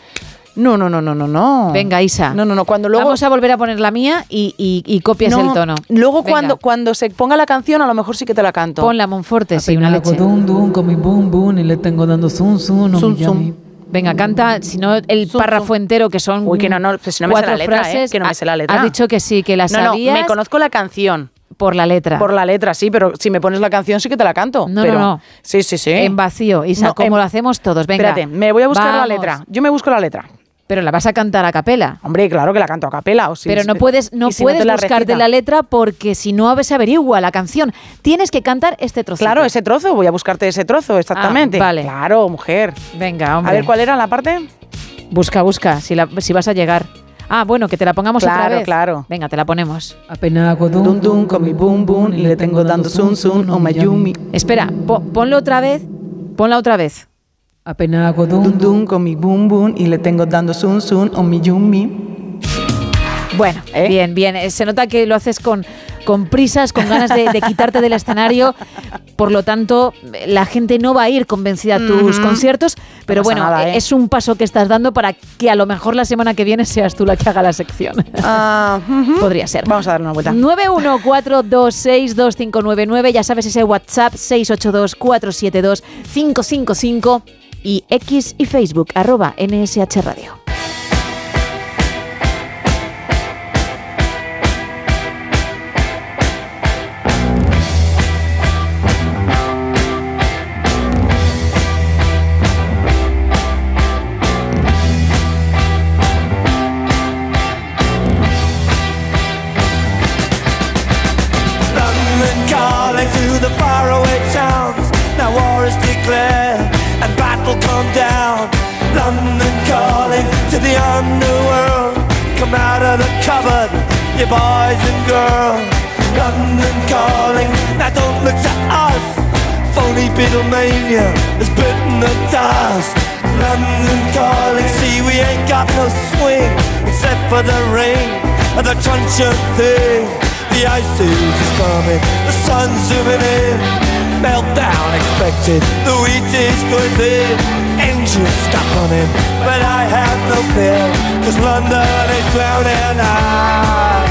No, no, no, no, no, no. Venga, Isa. No, no, no. Cuando luego. Vamos a volver a poner la mía y, y- y copias No, el tono. Luego Venga. cuando, cuando se ponga la canción, a lo mejor sí que te la canto. Ponla, Monforte, sí, una leche. dum dum con mi boom boom y le tengo dando zum zum o Zum, mi yami. Venga, canta, si no, el párrafo entero, que son Uy, que no, no, pues si no me sé cuatro la letra, ¿eh? frases. Que no me sé la letra. Has dicho que sí, que la no, no, sabías me conozco la canción. por la letra. Por la letra, sí, pero si me pones la canción sí que te la canto. No, pero, no, no. Sí, sí, sí. En vacío, Isa, No, como en- lo hacemos todos. Venga. Espérate, me voy a buscar la letra. Yo me busco la letra. Pero la vas a cantar a capela. Hombre, claro que la canto a capela. O si- Pero no puedes, no si puedes la buscarte recita. la letra porque si no se averigua la canción. Tienes que cantar este trozo. Claro, ese trozo, voy a buscarte ese trozo, exactamente. Ah, vale. Claro, mujer. Venga, hombre. A ver, ¿cuál era la parte? Busca, busca, si, la- si vas a llegar. Ah, bueno, que te la pongamos otra Claro, vez. claro. Venga, te la ponemos. Apenas hago dum dum con mi boom boom y le tengo dando zum zum o mi yami. Espera, po- ponlo otra vez. Ponla otra vez. Apenas hago dum Dum con mi boom boom y le tengo dando sun sun o mi yumi. Bueno, ¿Eh? bien, bien. Eh, Se nota que lo haces con, con prisas, con ganas de, de quitarte del escenario. Por lo tanto, la gente no va a ir convencida a tus conciertos. Pero No bueno, nada, eh, es un paso que estás dando para que a lo mejor la semana que viene seas tú la que haga la sección. Ah. Podría ser. Vamos a darle una vuelta. 914262599, ya sabes ese WhatsApp 682472555 y X y Facebook arroba NSH Radio. Boys. London calling, now don't look to us. Phony Beatlemania has bitten the dust. London calling, see we ain't got no swing except for the rain and the truncheon thing. The ice is coming, the sun's zooming in. Meltdown expected, the wheat is going thin. Engines stop running, but I have no fear, cause London is drowning. I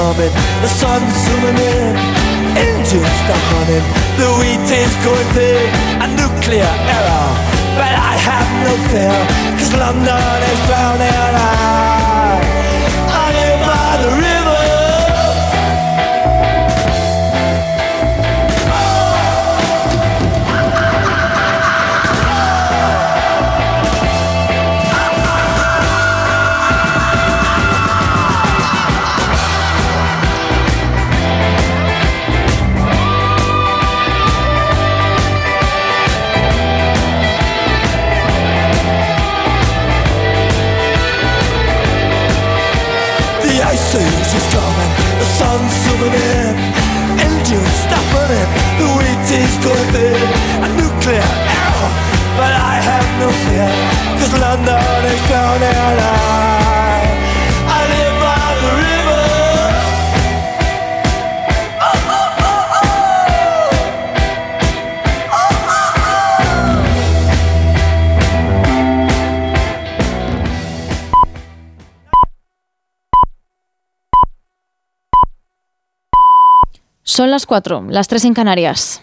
coming, the sun's zooming in. Engines stop running, the wheat is going thin. A nuclear error, but I have no fear, cause London is drowning. I, I live by the river Son las cuatro. las tres en Canarias.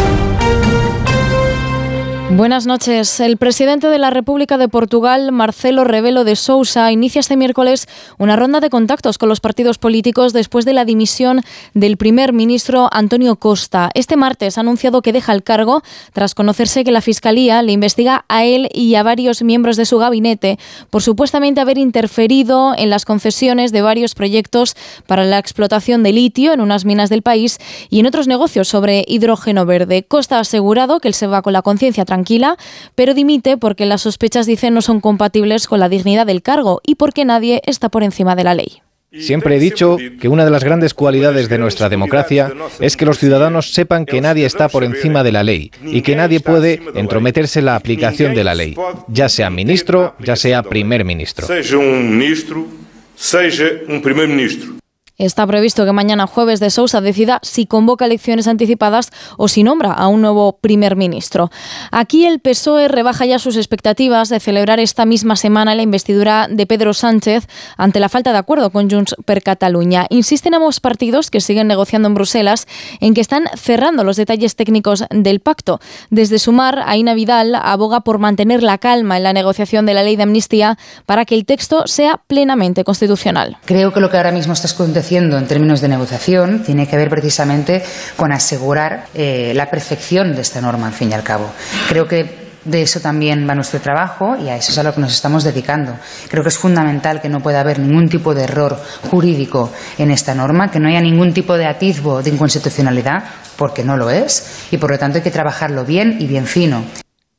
Buenas noches. El presidente de la República de Portugal, Marcelo Rebelo de Sousa, inicia este miércoles una ronda de contactos con los partidos políticos después de la dimisión del primer ministro Antonio Costa. Este martes ha anunciado que deja el cargo tras conocerse que la Fiscalía le investiga a él y a varios miembros de su gabinete por supuestamente haber interferido en las concesiones de varios proyectos para la explotación de litio en unas minas del país y en otros negocios sobre hidrógeno verde. Costa ha asegurado que él se va con la conciencia tranquila tranquila, pero dimite porque las sospechas, dicen, no son compatibles con la dignidad del cargo y porque nadie está por encima de la ley. Siempre he dicho que una de las grandes cualidades de nuestra democracia es que los ciudadanos sepan que nadie está por encima de la ley y que nadie puede entrometerse en la aplicación de la ley, ya sea ministro, ya sea primer ministro. Seja un ministro, seja un primer ministro. Está previsto que mañana jueves de Sousa decida si convoca elecciones anticipadas o si nombra a un nuevo primer ministro. Aquí el PSOE rebaja ya sus expectativas de celebrar esta misma semana la investidura de Pedro Sánchez ante la falta de acuerdo con Junts per Cataluña. Insisten ambos partidos que siguen negociando en Bruselas en que están cerrando los detalles técnicos del pacto. Desde Sumar, Aina Vidal aboga por mantener la calma en la negociación de la ley de amnistía para que el texto sea plenamente constitucional. Creo que lo que ahora mismo está aconteciendo en términos de negociación tiene que ver precisamente con asegurar eh, la perfección de esta norma, al fin y al cabo. Creo que de eso también va nuestro trabajo y a eso es a lo que nos estamos dedicando. Creo que es fundamental que no pueda haber ningún tipo de error jurídico en esta norma, que no haya ningún tipo de atisbo de inconstitucionalidad, porque no lo es, y por lo tanto hay que trabajarlo bien y bien fino.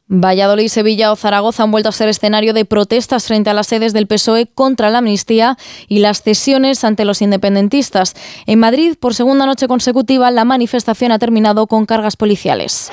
Valladolid, Sevilla o Zaragoza han vuelto a ser escenario de protestas frente a las sedes del PSOE contra la amnistía y las cesiones ante los independentistas. En Madrid, por segunda noche consecutiva, la manifestación ha terminado con cargas policiales.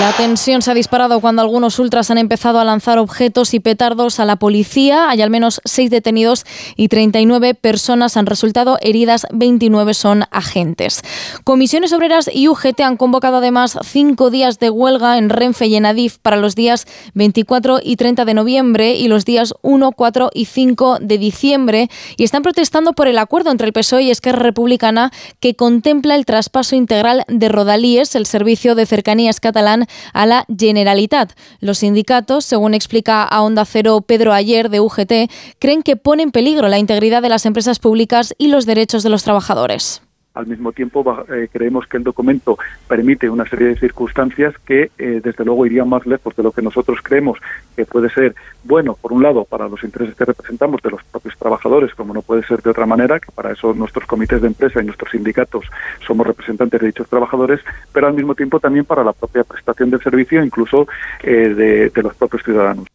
La tensión se ha disparado cuando algunos ultras han empezado a lanzar objetos y petardos a la policía. Hay al menos seis detenidos y 39 personas han resultado heridas, 29 son agentes. Comisiones Obreras y UGT han convocado además cinco días de huelga en Renfe y en Adif para los días 24 y 30 de noviembre y los días 1, 4 y 5 de diciembre y están protestando por el acuerdo entre el PSOE y Esquerra Republicana que contempla el traspaso integral de Rodalíes, el servicio de cercanías catalán a la Generalitat. Los sindicatos, según explica a Onda Cero Pedro Ayer de UGT, creen que pone en peligro la integridad de las empresas públicas y los derechos de los trabajadores. Al mismo tiempo, eh, creemos que el documento permite una serie de circunstancias que, eh, desde luego, irían más lejos de lo que nosotros creemos que puede ser bueno, por un lado, para los intereses que representamos de los propios trabajadores, como no puede ser de otra manera, que para eso nuestros comités de empresa y nuestros sindicatos somos representantes de dichos trabajadores, pero al mismo tiempo también para la propia prestación del servicio, incluso eh, de los propios ciudadanos.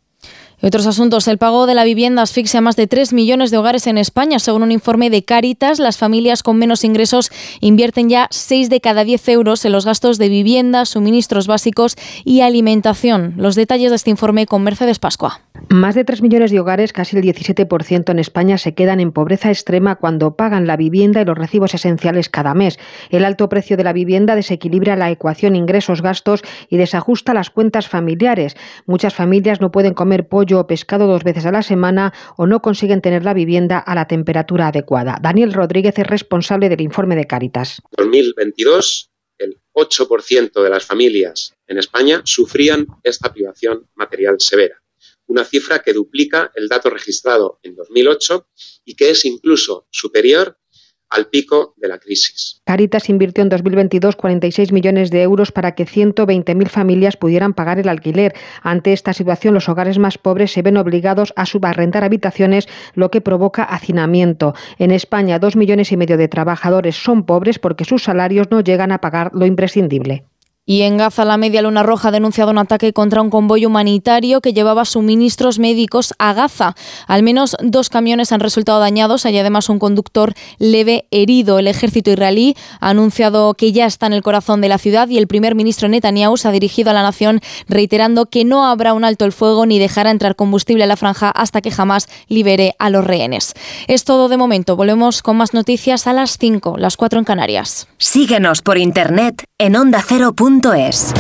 Otros asuntos, el pago de la vivienda asfixia a más de 3 millones de hogares en España. Según un informe de Cáritas, las familias con menos ingresos invierten ya 6 de cada 10 euros en los gastos de vivienda, suministros básicos y alimentación. Los detalles de este informe con Mercedes Pascua. Más de 3 millones de hogares, casi el 17% en España, se quedan en pobreza extrema cuando pagan la vivienda y los recibos esenciales cada mes. El alto precio de la vivienda desequilibra la ecuación ingresos-gastos y desajusta las cuentas familiares. Muchas familias no pueden comer pollo o pescado dos veces a la semana o no consiguen tener la vivienda a la temperatura adecuada. Daniel Rodríguez es responsable del informe de Cáritas. En 2022, el 8% de las familias en España sufrían esta privación material severa, una cifra que duplica el dato registrado en 2008 y que es incluso superior al pico de la crisis. Caritas invirtió en 2022 46 millones de euros para que 120.000 familias pudieran pagar el alquiler. Ante esta situación, los hogares más pobres se ven obligados a subarrentar habitaciones, lo que provoca hacinamiento. En España, dos millones y medio de trabajadores son pobres porque sus salarios no llegan a pagar lo imprescindible. Y en Gaza, la Media Luna Roja ha denunciado un ataque contra un convoy humanitario que llevaba suministros médicos a Gaza. Al menos dos camiones han resultado dañados. Hay además un conductor leve herido. El ejército israelí ha anunciado que ya está en el corazón de la ciudad y el primer ministro Netanyahu se ha dirigido a la nación reiterando que no habrá un alto el fuego ni dejará entrar combustible a la franja hasta que jamás libere a los rehenes. Es todo de momento. Volvemos con más noticias a las 5, las 4 en Canarias. Síguenos por internet en onda 0. onda0.es.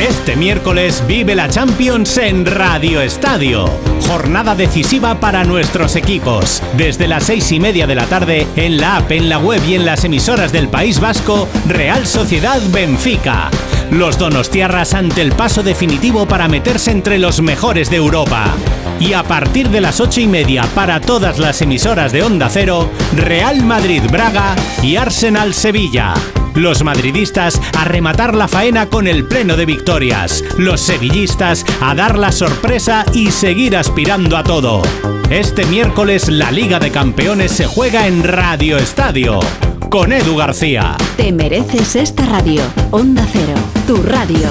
Este miércoles vive la Champions en Radio Estadio. Jornada decisiva para nuestros equipos. Desde las seis y media de la tarde, en la app, en la web y en las emisoras del País Vasco, Real Sociedad Benfica. Los donostiarras ante el paso definitivo para meterse entre los mejores de Europa. Y a partir de las ocho y media para todas las emisoras de Onda Cero, Real Madrid Braga y Arsenal Sevilla. Los madridistas a rematar la faena con el pleno de victorias. Los sevillistas a dar la sorpresa y seguir aspirando a todo. Este miércoles la Liga de Campeones se juega en Radio Estadio. Con Edu García. Te mereces esta radio. Onda Cero, tu radio.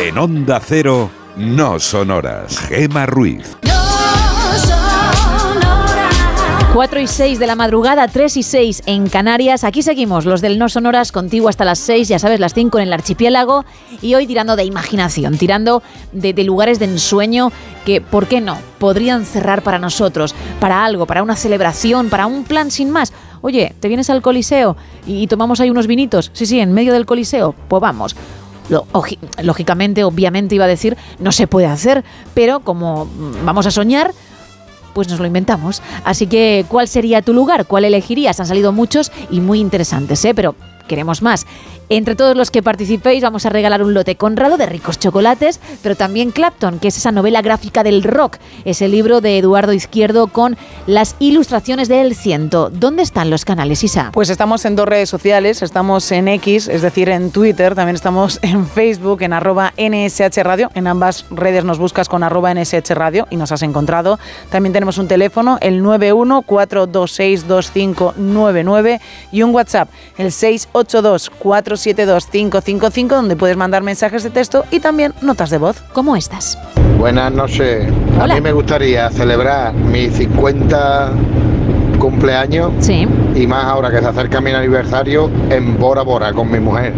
En Onda Cero, no sonoras. Gema Ruiz. 4 y 6 de la madrugada, 3 y 6 en Canarias. Aquí seguimos, los del No Sonoras, contigo hasta las 6, ya sabes, las 5 en el archipiélago. Y hoy tirando de imaginación, tirando de, lugares de ensueño que, ¿por qué no? Podrían cerrar para nosotros, para algo, para una celebración, para un plan sin más. Oye, ¿te vienes al Coliseo y, y tomamos ahí unos vinitos? Sí, sí, en medio del Coliseo. Pues vamos. Lógicamente, obviamente iba a decir, no se puede hacer, pero como vamos a soñar, pues nos lo inventamos. Así que, ¿cuál sería tu lugar? ¿Cuál elegirías? Han salido muchos y muy interesantes, ¿eh? Pero queremos más. Entre todos los que participéis vamos a regalar un lote Conrado de ricos chocolates, pero también Clapton, que es esa novela gráfica del rock, ese libro de Eduardo Izquierdo con las ilustraciones del ciento. ¿Dónde están los canales, Isa? Pues estamos en dos redes sociales, estamos en X, es decir, en Twitter, también estamos en Facebook, en arroba NSH Radio, en ambas redes nos buscas con arroba NSH Radio y nos has encontrado. También tenemos un teléfono, el 914262599 y un WhatsApp, el 682472555, donde puedes mandar mensajes de texto y también notas de voz. ¿Cómo estás? Buenas noches. A mí me gustaría celebrar mi 50 cumpleaños sí. y más ahora que se acerca mi aniversario en Bora Bora con mi mujer.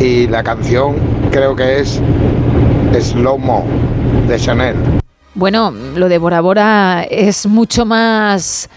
Y la canción creo que es Slow Mo de Chanel. Bueno, lo de Bora Bora es mucho más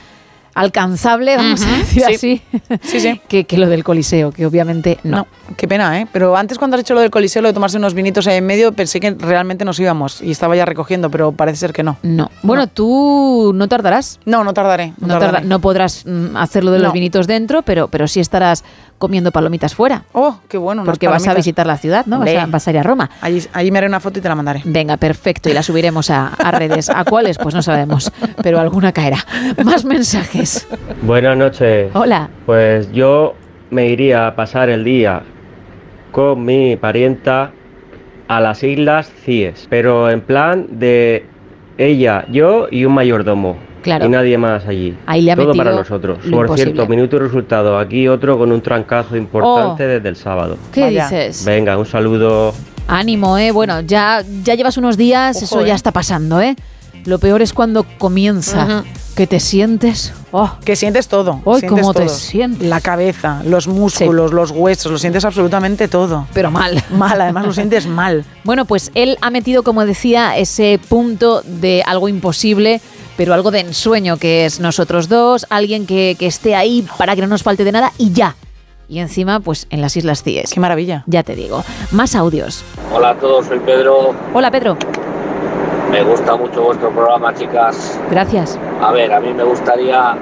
alcanzable, vamos a decir sí. así, Que, que lo del Coliseo, que obviamente no. No, qué pena, ¿eh? Pero antes cuando has hecho lo del coliseo, lo de tomarse unos vinitos ahí en medio, pensé que realmente nos íbamos y estaba ya recogiendo, pero parece ser que no. No. Bueno, tú no tardarás. No, no tardaré. No, tardaré. tarda- no podrás mm, hacerlo de los vinitos dentro, pero, pero sí estarás comiendo palomitas fuera. Oh, qué bueno. Porque vas a visitar la ciudad, ¿no? Vas a, vas a ir a Roma. Allí, allí me haré una foto y te la mandaré. Venga, perfecto. Y la subiremos a, a redes. ¿A cuáles? Pues no sabemos. Pero alguna caerá. Más mensajes. Buenas noches. Hola. Pues yo me iría a pasar el día con mi parienta a las Islas Cíes, pero en plan de ella, yo y un mayordomo. Claro. Y nadie más allí. Ahí le ha Todo para nosotros. Por imposible. cierto, minuto y resultado. Aquí otro con un trancazo importante Oh. desde el sábado. ¿Qué dices? Venga, un saludo. Ánimo, ¿eh? Bueno, ya, ya llevas unos días, Ojo, eso ya ¿eh? está pasando, ¿eh? Lo peor es cuando comienza, que te sientes... Oh, Que sientes todo. Sientes cómo te sientes. La cabeza, los músculos, los huesos, lo sientes absolutamente todo. Pero mal. Mal, además lo sientes mal. Bueno, pues él ha metido, como decía, ese punto de algo imposible, pero algo de ensueño, que es nosotros dos, alguien que, que esté ahí para que no nos falte de nada y ya. Y encima, pues en las Islas Cíes. Qué maravilla. Ya te digo. Más audios. Hola a todos, soy Pedro. Hola, Pedro. Me gusta mucho vuestro programa, chicas. Gracias. A ver, a mí me gustaría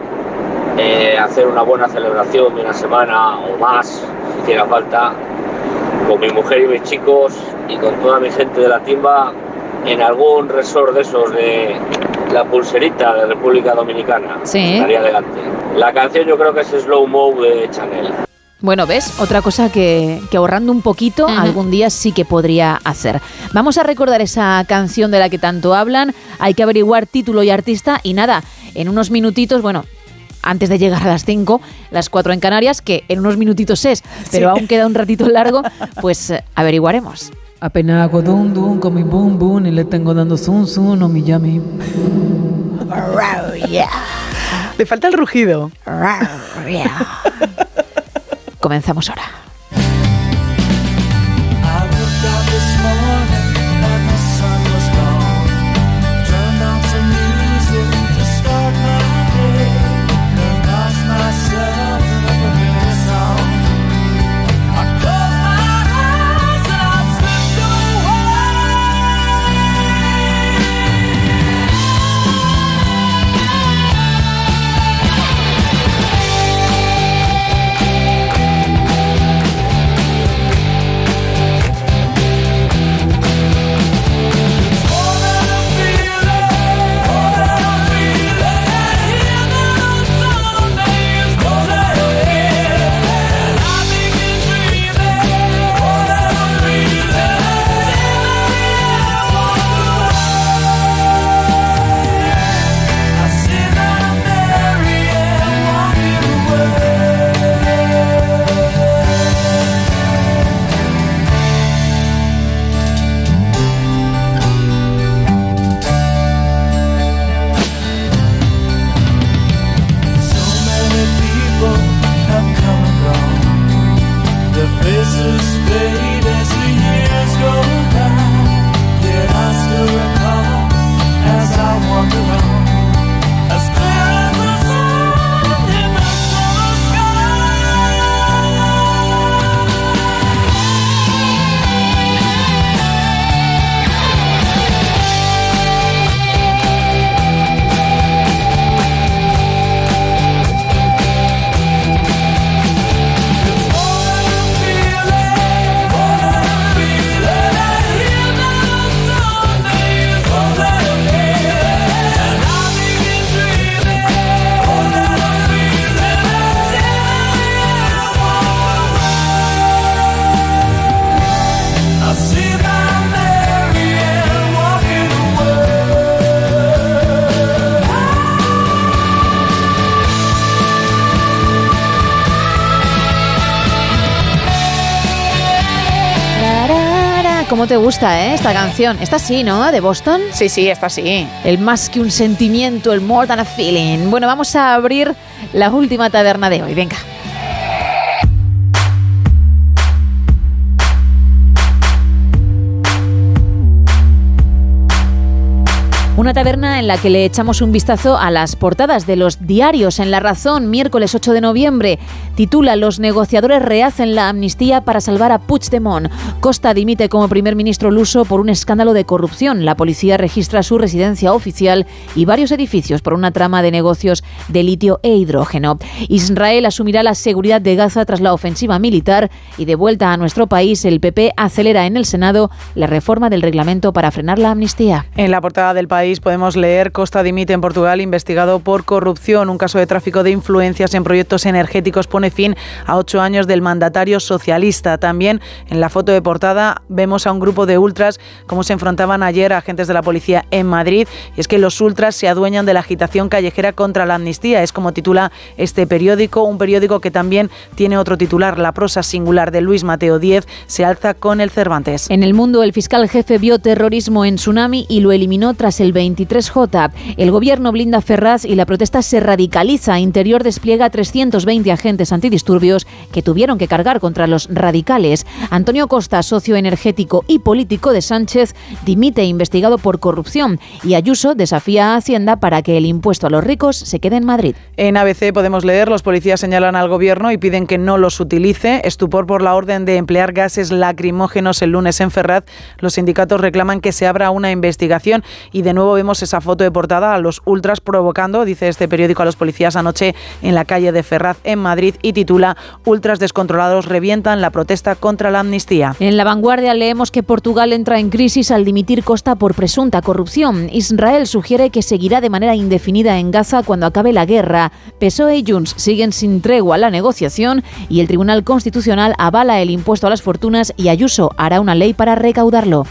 eh, hacer una buena celebración de una semana o más, si hiciera falta, con mi mujer y mis chicos y con toda mi gente de la timba en algún resort de esos de la pulserita de República Dominicana. Sí. Estaría adelante. La canción yo creo que es Slow Mo de Chanel. Bueno, ¿ves? Otra cosa que, que ahorrando un poquito algún día sí que podría hacer. Vamos a recordar esa canción de la que tanto hablan. Hay que averiguar título y artista y nada, en unos minutitos, bueno, antes de llegar a las 5, las 4 en Canarias, que en unos minutitos es, pero aún queda un ratito largo, pues eh, averiguaremos. Apenas hago dum dum con mi boom boom y le tengo dando zum zum, no mi yummy. Le falta el rugido. Comenzamos ahora. Gusta eh, esta canción? Esta sí, ¿no? ¿De Boston? Sí, sí, esta sí. El más que un sentimiento, el more than a feeling. Bueno, vamos a abrir la última taberna de hoy. Venga. Una taberna en la que le echamos un vistazo a las portadas de los diarios en La Razón, miércoles 8 de noviembre. Titula Los negociadores rehacen la amnistía para salvar a Puigdemont. Costa dimite como primer ministro luso por un escándalo de corrupción. La policía registra su residencia oficial y varios edificios por una trama de negocios de litio e hidrógeno. Israel asumirá la seguridad de Gaza tras la ofensiva militar y de vuelta a nuestro país, el PP acelera en el Senado la reforma del reglamento para frenar la amnistía. En la portada del país podemos leer Costa dimite en Portugal investigado por corrupción. Un caso de tráfico de influencias en proyectos energéticos pone fin a ocho años del mandatario socialista. También en la foto de portada vemos a un grupo de ultras como se enfrentaban ayer a agentes de la policía en Madrid. Y es que los ultras se adueñan de la agitación callejera contra la amnistía. Es como titula este periódico, un periódico que también tiene otro titular. La prosa singular de Luis Mateo Díez se alza con el Cervantes. En el mundo, el fiscal jefe vio terrorismo en tsunami y lo eliminó tras el 23J. El gobierno blinda Ferraz y la protesta se radicaliza. Interior despliega 320 agentes antidisturbios que tuvieron que cargar contra los radicales. Antonio Costa, socio energético y político de Sánchez, dimite investigado por corrupción y Ayuso desafía a Hacienda para que el impuesto a los ricos se quede en Madrid. En ABC podemos leer, los policías señalan al gobierno y piden que no los utilice. Estupor por la orden de emplear gases lacrimógenos el lunes en Ferraz. Los sindicatos reclaman que se abra una investigación y de nuevo vemos esa foto de portada a los ultras provocando, dice este periódico, a los policías anoche en la calle de Ferraz en Madrid y titula Ultras descontrolados revientan la protesta contra la amnistía. En la vanguardia leemos que Portugal entra en crisis al dimitir Costa por presunta corrupción. Israel sugiere que seguirá de manera indefinida en Gaza cuando acabe la guerra. PSOE y Junts siguen sin tregua la negociación y el Tribunal Constitucional avala el impuesto a las fortunas y Ayuso hará una ley para recaudarlo.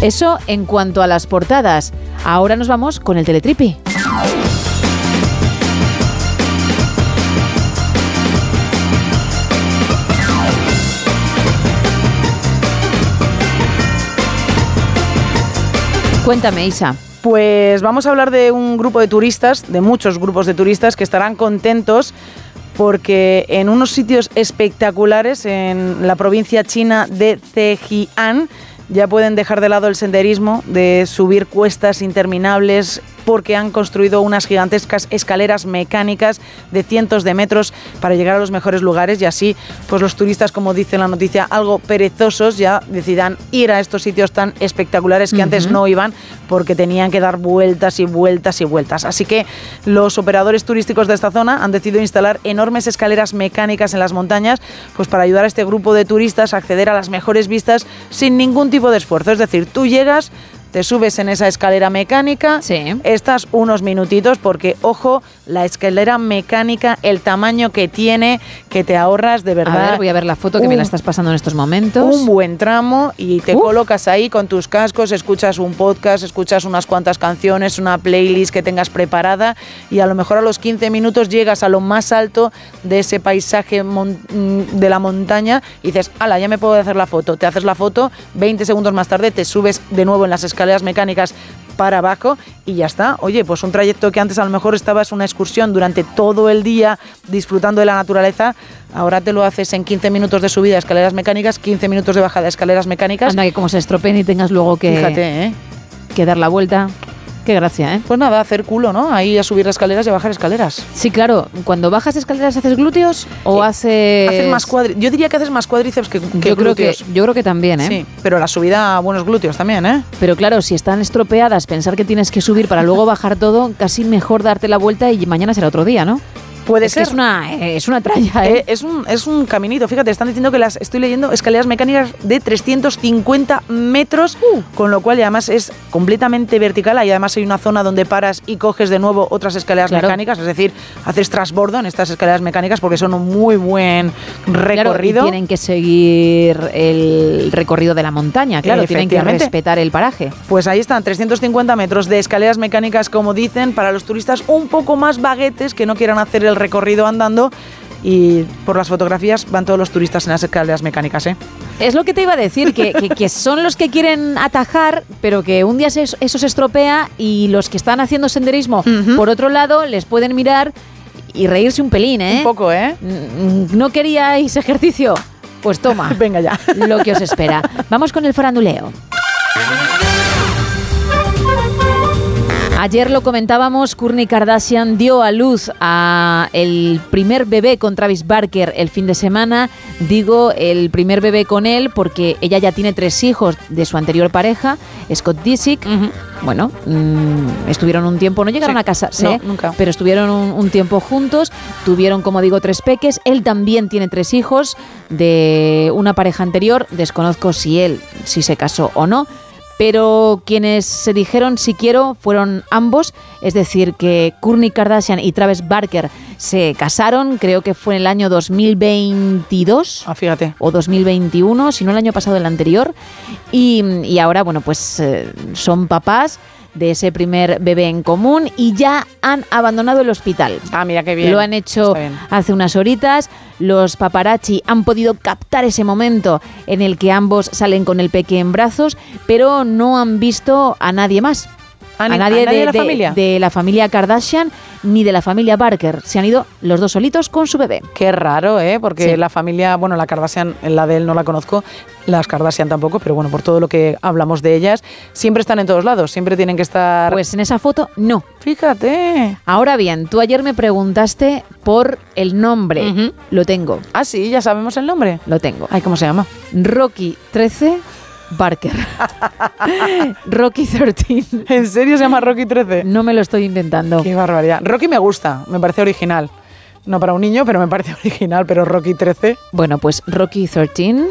Eso en cuanto a las portadas. Ahora nos vamos con el Teletripi. Cuéntame, Isa. Pues vamos a hablar de un grupo de turistas, de muchos grupos de turistas que estarán contentos porque en unos sitios espectaculares en la provincia china de Zhejiang ya pueden dejar de lado el senderismo, de subir cuestas interminables, porque han construido unas gigantescas escaleras mecánicas de cientos de metros para llegar a los mejores lugares y así pues los turistas, como dice la noticia, algo perezosos ya decidan ir a estos sitios tan espectaculares que antes no iban porque tenían que dar vueltas y vueltas y vueltas. Así que los operadores turísticos de esta zona han decidido instalar enormes escaleras mecánicas en las montañas pues para ayudar a este grupo de turistas a acceder a las mejores vistas sin ningún tipo de esfuerzo. Es decir, tú llegas, te subes en esa escalera mecánica, estás unos minutitos porque, ojo, la escalera mecánica, el tamaño que tiene, que te ahorras de verdad. A ver, voy a ver la foto que me la estás pasando en estos momentos. un buen tramo y te colocas ahí con tus cascos, escuchas un podcast, escuchas unas cuantas canciones, una playlist que tengas preparada y a lo mejor a los 15 minutos llegas a lo más alto de ese paisaje mm, de la montaña y dices, ala, ya me puedo hacer la foto. Te haces la foto, 20 segundos más tarde te subes de nuevo en las escaleras mecánicas para abajo y ya está. Oye, pues un trayecto que antes a lo mejor estabas una excursión durante todo el día disfrutando de la naturaleza, ahora te lo haces en 15 minutos de subida escaleras mecánicas, 15 minutos de bajada escaleras mecánicas. Anda, que como se estropeen y tengas luego que, Fíjate, ¿eh? que dar la vuelta. Qué gracia, ¿eh? Pues nada, hacer culo, ¿no? Ahí a subir escaleras y a bajar escaleras. Sí, claro. Cuando bajas escaleras, ¿haces glúteos o haces...? Haces más cuadri Yo diría que haces más cuádriceps que, que yo creo que, glúteos. yo creo que también, ¿eh? Sí, pero la subida a buenos glúteos también, ¿eh? Pero claro, si están estropeadas, pensar que tienes que subir para luego bajar todo, casi mejor darte la vuelta y mañana será otro día, ¿no? Puede es que ser. es una, eh, es una tralla, ¿eh? Eh, es, un, es un caminito, fíjate, están diciendo que las estoy leyendo escaleras mecánicas de 350 metros, con lo cual y además es completamente vertical y además hay una zona donde paras y coges de nuevo otras escaleras Claro. mecánicas, es decir, haces transbordo en estas escaleras mecánicas porque son un muy buen Claro, y recorrido. tienen que seguir el recorrido de la montaña, claro, tienen que respetar el paraje. Pues ahí están, 350 metros de escaleras mecánicas, como dicen, para los turistas un poco más baguetes que no quieran hacer el recorrido andando. Y por las fotografías van todos los turistas en las escaleras mecánicas, ¿eh? Es lo que te iba a decir, que, que- que son los que quieren atajar, pero que un día se- eso se estropea y los que están haciendo senderismo, por otro lado, les pueden mirar y reírse un pelín, ¿eh? Un poco, ¿eh? Mm, ¿No queríais ejercicio? Pues toma. Venga ya. Lo que os espera. Vamos con el faranduleo. Ayer lo comentábamos, Kourtney Kardashian dio a luz a el primer bebé con Travis Barker el fin de semana. Digo el primer bebé con él porque ella ya tiene tres hijos de su anterior pareja, Scott Disick. Bueno, mm, estuvieron un tiempo, no llegaron Sí. a casarse, No, nunca. pero estuvieron un, un tiempo juntos, tuvieron, como digo, tres peques. Él también tiene tres hijos de una pareja anterior. Desconozco si él, si se casó o no. Pero quienes se dijeron si quiero fueron ambos, es decir, que Kourtney Kardashian y Travis Barker se casaron, creo que fue en el año 2022 Ah, fíjate. o 2021, si no el año pasado el anterior, y, y ahora, bueno, pues eh, son papás de ese primer bebé en común y ya han abandonado el hospital. Ah, mira qué bien. Lo han hecho hace unas horitas. Los paparazzi han podido captar ese momento en el que ambos salen con el peque en brazos, pero no han visto a nadie más. ¿A ni- a nadie de la familia? de la familia Kardashian ni de la familia Barker. Se han ido los dos solitos con su bebé. Qué raro, ¿eh? Porque Sí. la familia, bueno, la Kardashian, la de él no la conozco, las Kardashian tampoco, pero bueno, por todo lo que hablamos de ellas, siempre están en todos lados, siempre tienen que estar... Pues en esa foto no. Fíjate. Ahora bien, tú ayer me preguntaste por el nombre. Lo tengo. Ah, sí, ya sabemos el nombre. Lo tengo. Ay, ¿cómo se llama? Rocky 13 Barker. Rocky 13. ¿En serio se llama Rocky 13? No me lo estoy inventando. Qué barbaridad. Rocky me gusta, me parece original. No para un niño, pero me parece original, pero Rocky 13. Bueno, pues Rocky 13,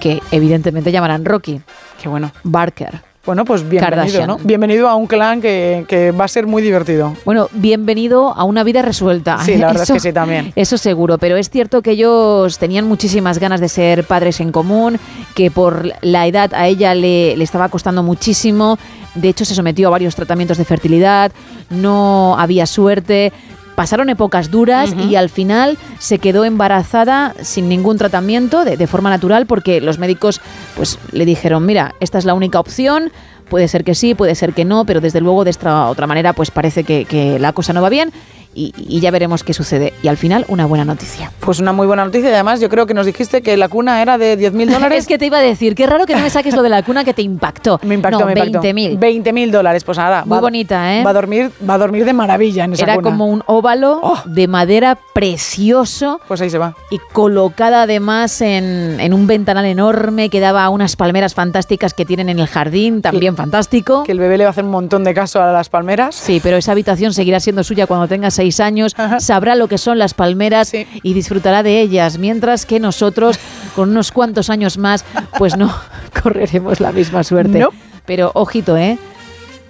que evidentemente llamarán Rocky. Qué bueno. Barker. Bueno, pues bienvenido, Kardashian. ¿no? Bienvenido a un clan que, que va a ser muy divertido. Bueno, bienvenido a una vida resuelta. Sí, la verdad Eso- es que sí también. Eso seguro, pero es cierto que ellos tenían muchísimas ganas de ser padres en común, que por la edad a ella le, le estaba costando muchísimo. De hecho, se sometió a varios tratamientos de fertilidad, no había suerte. Pasaron épocas duras y al final se quedó embarazada sin ningún tratamiento, de, de forma natural, porque los médicos pues, le dijeron, mira, esta es la única opción, Puede ser que sí, puede ser que no, pero desde luego de esta otra manera pues parece que, que la cosa no va bien y, y ya veremos qué sucede. Y al final una buena noticia. Pues una muy buena noticia y además yo creo que nos dijiste que la cuna era de 10.000 dólares. es que te iba a decir, qué raro que no me saques lo de la cuna que te impactó. Me impactó, no, me impactó. 20.000. 20.000 dólares, pues nada. Muy va- bonita, ¿eh? Va a dormir, va a dormir de maravilla en esa Era cuna. como un óvalo de madera precioso. Pues ahí se va. Y colocada además en, en un ventanal enorme que daba a unas palmeras fantásticas que tienen en el jardín, también fantástico. Que el bebé le va a hacer un montón de caso a las palmeras. Sí, pero esa habitación seguirá siendo suya cuando tenga seis años, sabrá lo que son las palmeras y disfrutará de ellas, mientras que nosotros, con unos cuantos años más, pues no correremos la misma suerte. No. Pero ojito, ¿eh?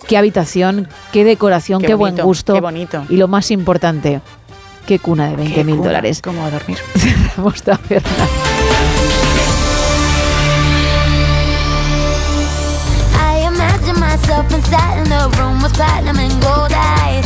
Qué habitación, qué decoración, qué, Qué buen gusto. qué bonito. Y lo más importante, qué cuna de 20 mil dólares. ¿Cómo va a dormir? Cerramos taberna. I imagine myself inside in the room with platinum and gold eyes.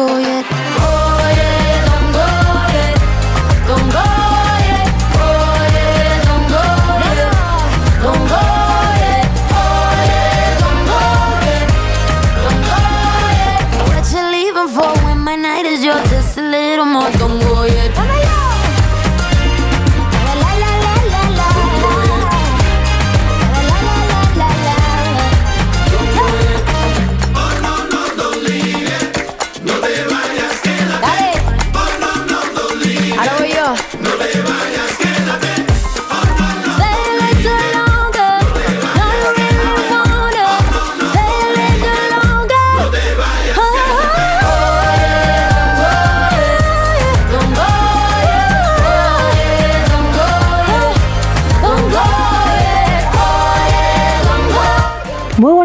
Don't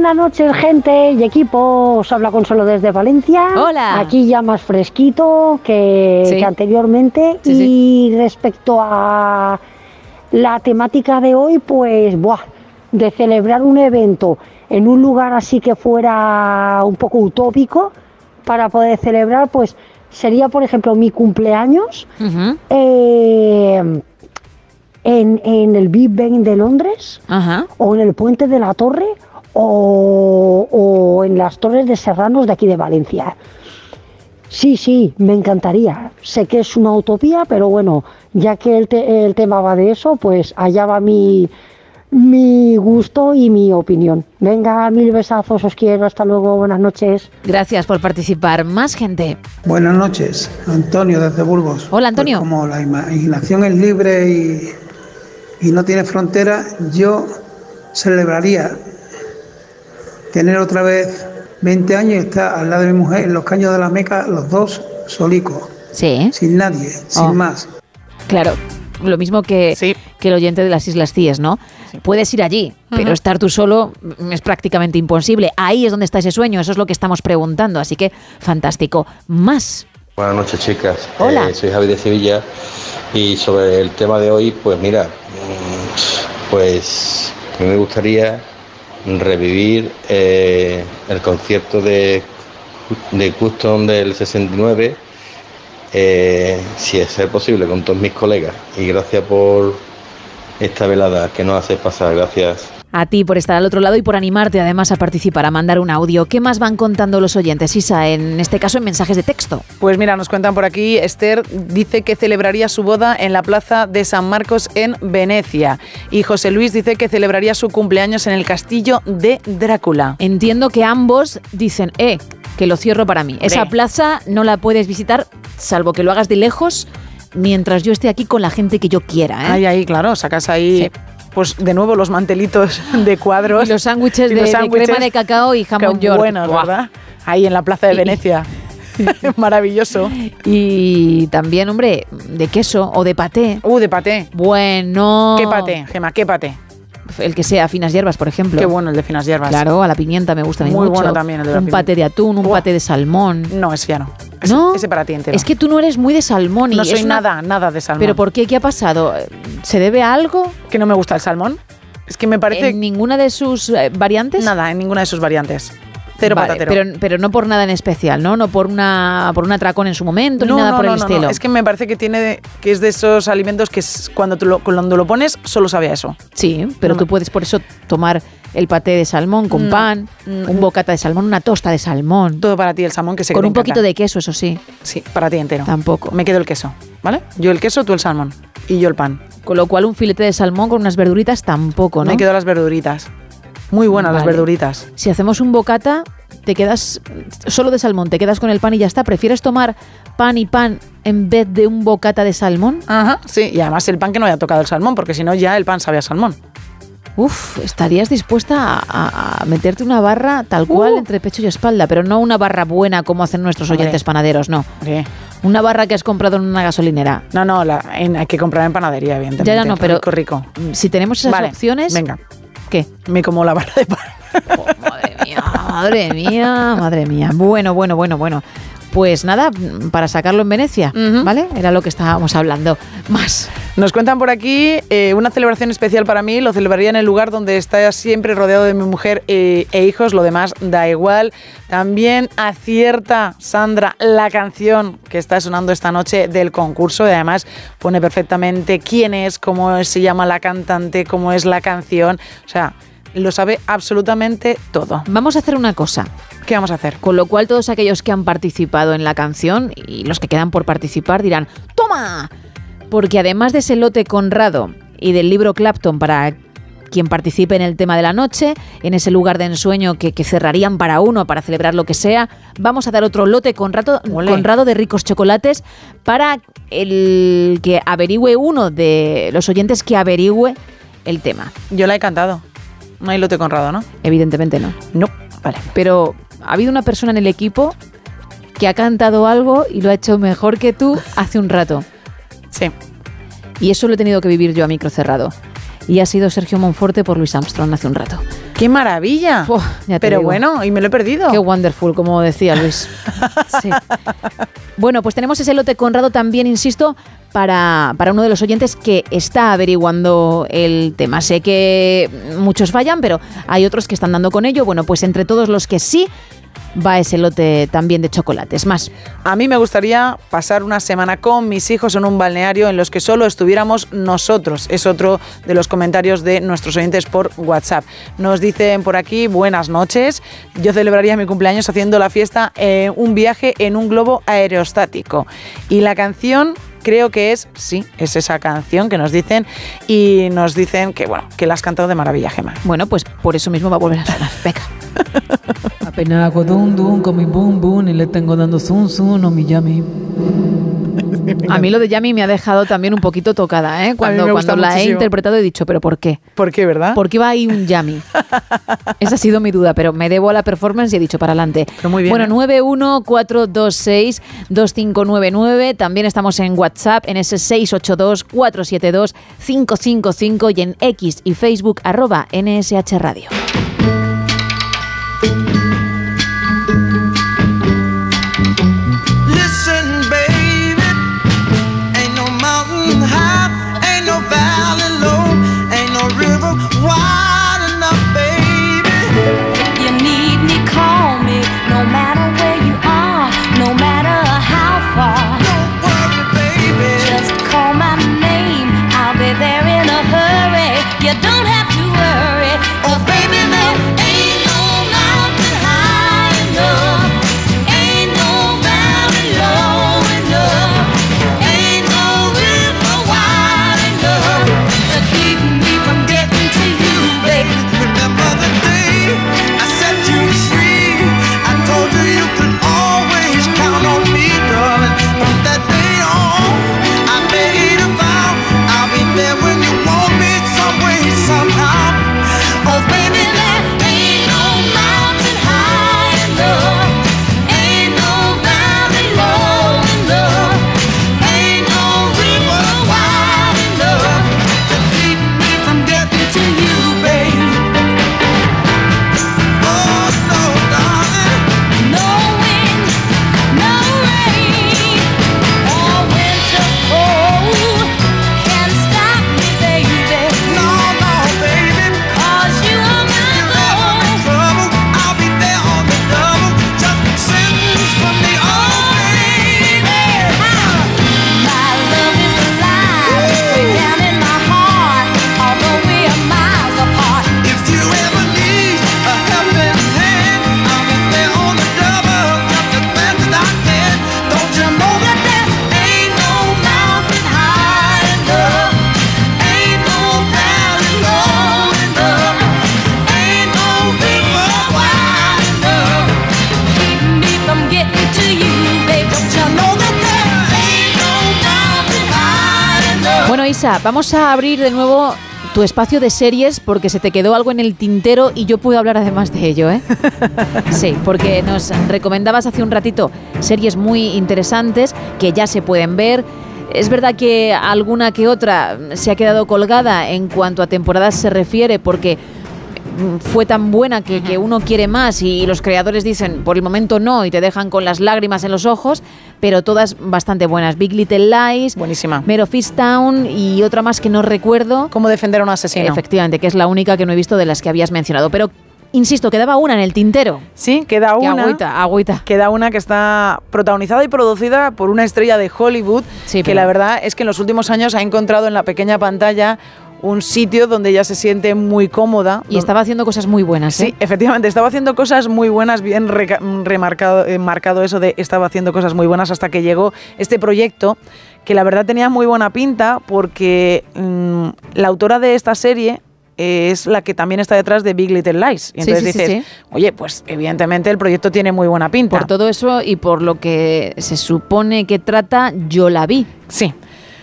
buenas noches, gente y equipo. Os habla Consuelo desde Valencia. Hola. Aquí ya más fresquito que, Sí. que anteriormente. Sí, y respecto a la temática de hoy, pues, buah, de celebrar un evento en un lugar así que fuera un poco utópico para poder celebrar, pues sería, por ejemplo, mi cumpleaños eh, en, en el Big Ben de Londres o en el Puente de la Torre o, o en las Torres de Serranos de aquí de Valencia. Sí, sí, me encantaría. Sé que es una utopía, pero bueno, ya que el, te- el tema va de eso, pues allá va mi, mi gusto y mi opinión. Venga, mil besazos, os quiero, hasta luego, buenas noches. Gracias por participar. Más gente. Buenas noches, Antonio desde Burgos. Hola, Antonio. Pues como la imaginación es libre y, y no tiene frontera, yo celebraría tener otra vez 20 años y estar al lado de mi mujer en los caños de la Meca, los dos solicos. Sí. Sin nadie, sin Oh. más. Claro, lo mismo que, que el oyente de las Islas Cíes, ¿no? Puedes ir allí, pero estar tú solo es prácticamente imposible. Ahí es donde está ese sueño, eso es lo que estamos preguntando. Así que, fantástico. Más. Buenas noches, chicas. Hola. Eh, soy Javi de Sevilla y sobre el tema de hoy, pues mira, mm, pues a mí me gustaría revivir eh, el concierto de, de Custom del 69, eh, si es ser posible, con todos mis colegas. Y gracias por esta velada que nos hace pasar. Gracias. A ti por estar al otro lado y por animarte además a participar, a mandar un audio. ¿Qué más van contando los oyentes, Isa? En este caso, en mensajes de texto. Pues mira, nos cuentan por aquí, Esther dice que celebraría su boda en la plaza de San Marcos en Venecia. Y José Luis dice que celebraría su cumpleaños en el castillo de Drácula. Entiendo que ambos dicen, eh, que lo cierro para mí. Esa plaza no la puedes visitar salvo que lo hagas de lejos mientras yo esté aquí con la gente que yo quiera. ¿eh? Ahí, ahí, claro, sacas ahí. Pues de nuevo los mantelitos de cuadros. Y los sándwiches de, crema de cacao y jamón york. buenos. ¿verdad? Ahí en la plaza de Y- Venecia. Maravilloso. Y también, hombre, de queso o de paté. Uh, de paté. Bueno. ¿Qué paté, Gema? ¿Qué paté? El que sea finas hierbas, por ejemplo. Qué bueno el de finas hierbas. Claro, a la pimienta me gusta Muy mucho. bueno también el de la Un pimienta. paté de atún, un paté de salmón. No, ese ya no. Ese, ¿No? ese para ti entero. Es que tú no eres muy de salmón y no es soy una- nada, nada de salmón. ¿Pero por qué? ¿Qué ha pasado? ¿Se debe a algo? ¿Que no me gusta el salmón? Es que me parece... ¿En ninguna de sus eh, variantes? Nada, en ninguna de sus variantes. Cero Vale, patatero. Pero, pero no por nada en especial, ¿no? No por una por un atracón en su momento, no, ni nada no, por no, el estilo. Es que me parece que tiene que es de esos alimentos que es- cuando, tú lo, cuando lo pones solo sabe a eso. Sí, pero tú puedes por eso tomar el paté de salmón con Mm, pan, mm, un bocata de salmón, una tosta de salmón. Todo para ti el salmón que se Con un poquito de queso, eso sí. Sí, para ti entero. Tampoco. Me quedo el queso, ¿vale? Yo el queso, tú el salmón. Y yo el pan. Con lo cual un filete de salmón con unas verduritas tampoco, ¿no? Me quedo las verduritas. Muy buenas las verduritas. Si hacemos un bocata, te quedas solo de salmón, te quedas con el pan y ya está. ¿Prefieres tomar pan y pan en vez de un bocata de salmón? Ajá, sí. Y además el pan que no haya tocado el salmón, porque si no ya el pan sabe a salmón. Uf, estarías dispuesta a, meterte una barra tal cual entre pecho y espalda, pero no una barra buena como hacen nuestros Hombre. oyentes panaderos, no. Una barra que has comprado en una gasolinera. No, no, la- en- hay que comprar en panadería, evidentemente. Ya, ya no, pero Rico, rico. si tenemos esas Vale, opciones, Venga, ¿qué? me como la barra de pan. Madre mía, madre mía. Bueno, bueno, bueno, bueno. Pues nada, para sacarlo en Venecia, ¿vale? Era lo que estábamos hablando. Más. Nos cuentan por aquí eh, una celebración especial para mí. Lo celebraría en el lugar donde está siempre rodeado de mi mujer eh, e hijos. Lo demás da igual. También acierta Sandra la canción que está sonando esta noche del concurso. Y además pone perfectamente quién es, cómo se llama la cantante, cómo es la canción. O sea, lo sabe absolutamente todo. Vamos a hacer una cosa. ¿Qué vamos a hacer? Con lo cual todos aquellos que han participado en la canción y los que quedan por participar dirán, ¡toma! Porque además de ese lote Conrado y del libro Clapton para quien participe en el tema de la noche, en ese lugar de ensueño que, que cerrarían para uno, para celebrar lo que sea, vamos a dar otro lote Conrado. Conrado de ricos chocolates para el que averigüe uno de los oyentes que averigüe el tema. Yo la he cantado. No hay lote Conrado, ¿no? Evidentemente no. No, vale. Pero ha habido una persona en el equipo que ha cantado algo y lo ha hecho mejor que tú hace un rato. Sí. Y eso lo he tenido que vivir yo a micro cerrado. Y ha sido Sergio Monforte por Luis Armstrong hace un rato. ¡Qué maravilla! Uf, ya te Pero digo. bueno, y me lo he perdido. Qué wonderful, como decía Luis. Sí. Bueno, pues tenemos ese lote Conrado también, insisto, para, para uno de los oyentes que está averiguando el tema. Sé que muchos fallan, pero hay otros que están dando con ello. Bueno, pues entre todos los que sí, va ese lote también de chocolates. Más. A mí me gustaría pasar una semana con mis hijos en un balneario en los que solo estuviéramos nosotros. Es otro de los comentarios de nuestros oyentes por WhatsApp. Nos dicen por aquí, buenas noches. Yo celebraría mi cumpleaños haciendo la fiesta en un viaje en un globo aerostático. Y la canción creo que es, sí, es esa canción que nos dicen y nos dicen que, bueno, que la has cantado de maravilla, Gema. Bueno, pues por eso mismo va a volver a sonar. Venga. Apenas hago dum dum con mi boom boom y le tengo dando zum zum no mi yami. A mí lo de Yami me ha dejado también un poquito tocada, ¿eh? Cuando, cuando la he interpretado he dicho, ¿pero por qué? ¿Por qué, verdad? ¿Por qué va ahí un Yami? Esa ha sido mi duda, pero me debo a la performance y he dicho para adelante. muy bien, Bueno, ¿eh? 914262599. También estamos en WhatsApp en ese 682-472-555 y en X y Facebook arroba NSH Radio. Isa, vamos a abrir de nuevo tu espacio de series porque se te quedó algo en el tintero y yo puedo hablar además de ello, ¿eh? Sí, porque nos recomendabas hace un ratito series muy interesantes que ya se pueden ver. Es verdad que alguna que otra se ha quedado colgada en cuanto a temporadas se refiere porque mm, fue tan buena que, que uno quiere más y los creadores dicen por el momento no y te dejan con las lágrimas en los ojos, pero todas bastante buenas. Big Little Lies, buenísima. Mero Town y otra más que no recuerdo. ¿Cómo defender a un asesino? Efectivamente, que es la única que no he visto de las que habías mencionado. Pero insisto, quedaba una en el tintero. Sí, queda una. agüita, agüita. Queda una que está protagonizada y producida por una estrella de Hollywood que pero- la verdad es que en los últimos años ha encontrado en la pequeña pantalla un sitio donde ella se siente muy cómoda. Y estaba haciendo cosas muy buenas, ¿eh? Sí, efectivamente, estaba haciendo cosas muy buenas, bien reca- remarcado eh, marcado eso de estaba haciendo cosas muy buenas hasta que llegó este proyecto que la verdad tenía muy buena pinta porque mm, la autora de esta serie eh, es la que también está detrás de Big Little Lies. Y entonces sí, sí, dices, sí. oye, pues evidentemente el proyecto tiene muy buena pinta. Por todo eso y por lo que se supone que trata, yo la vi. Sí.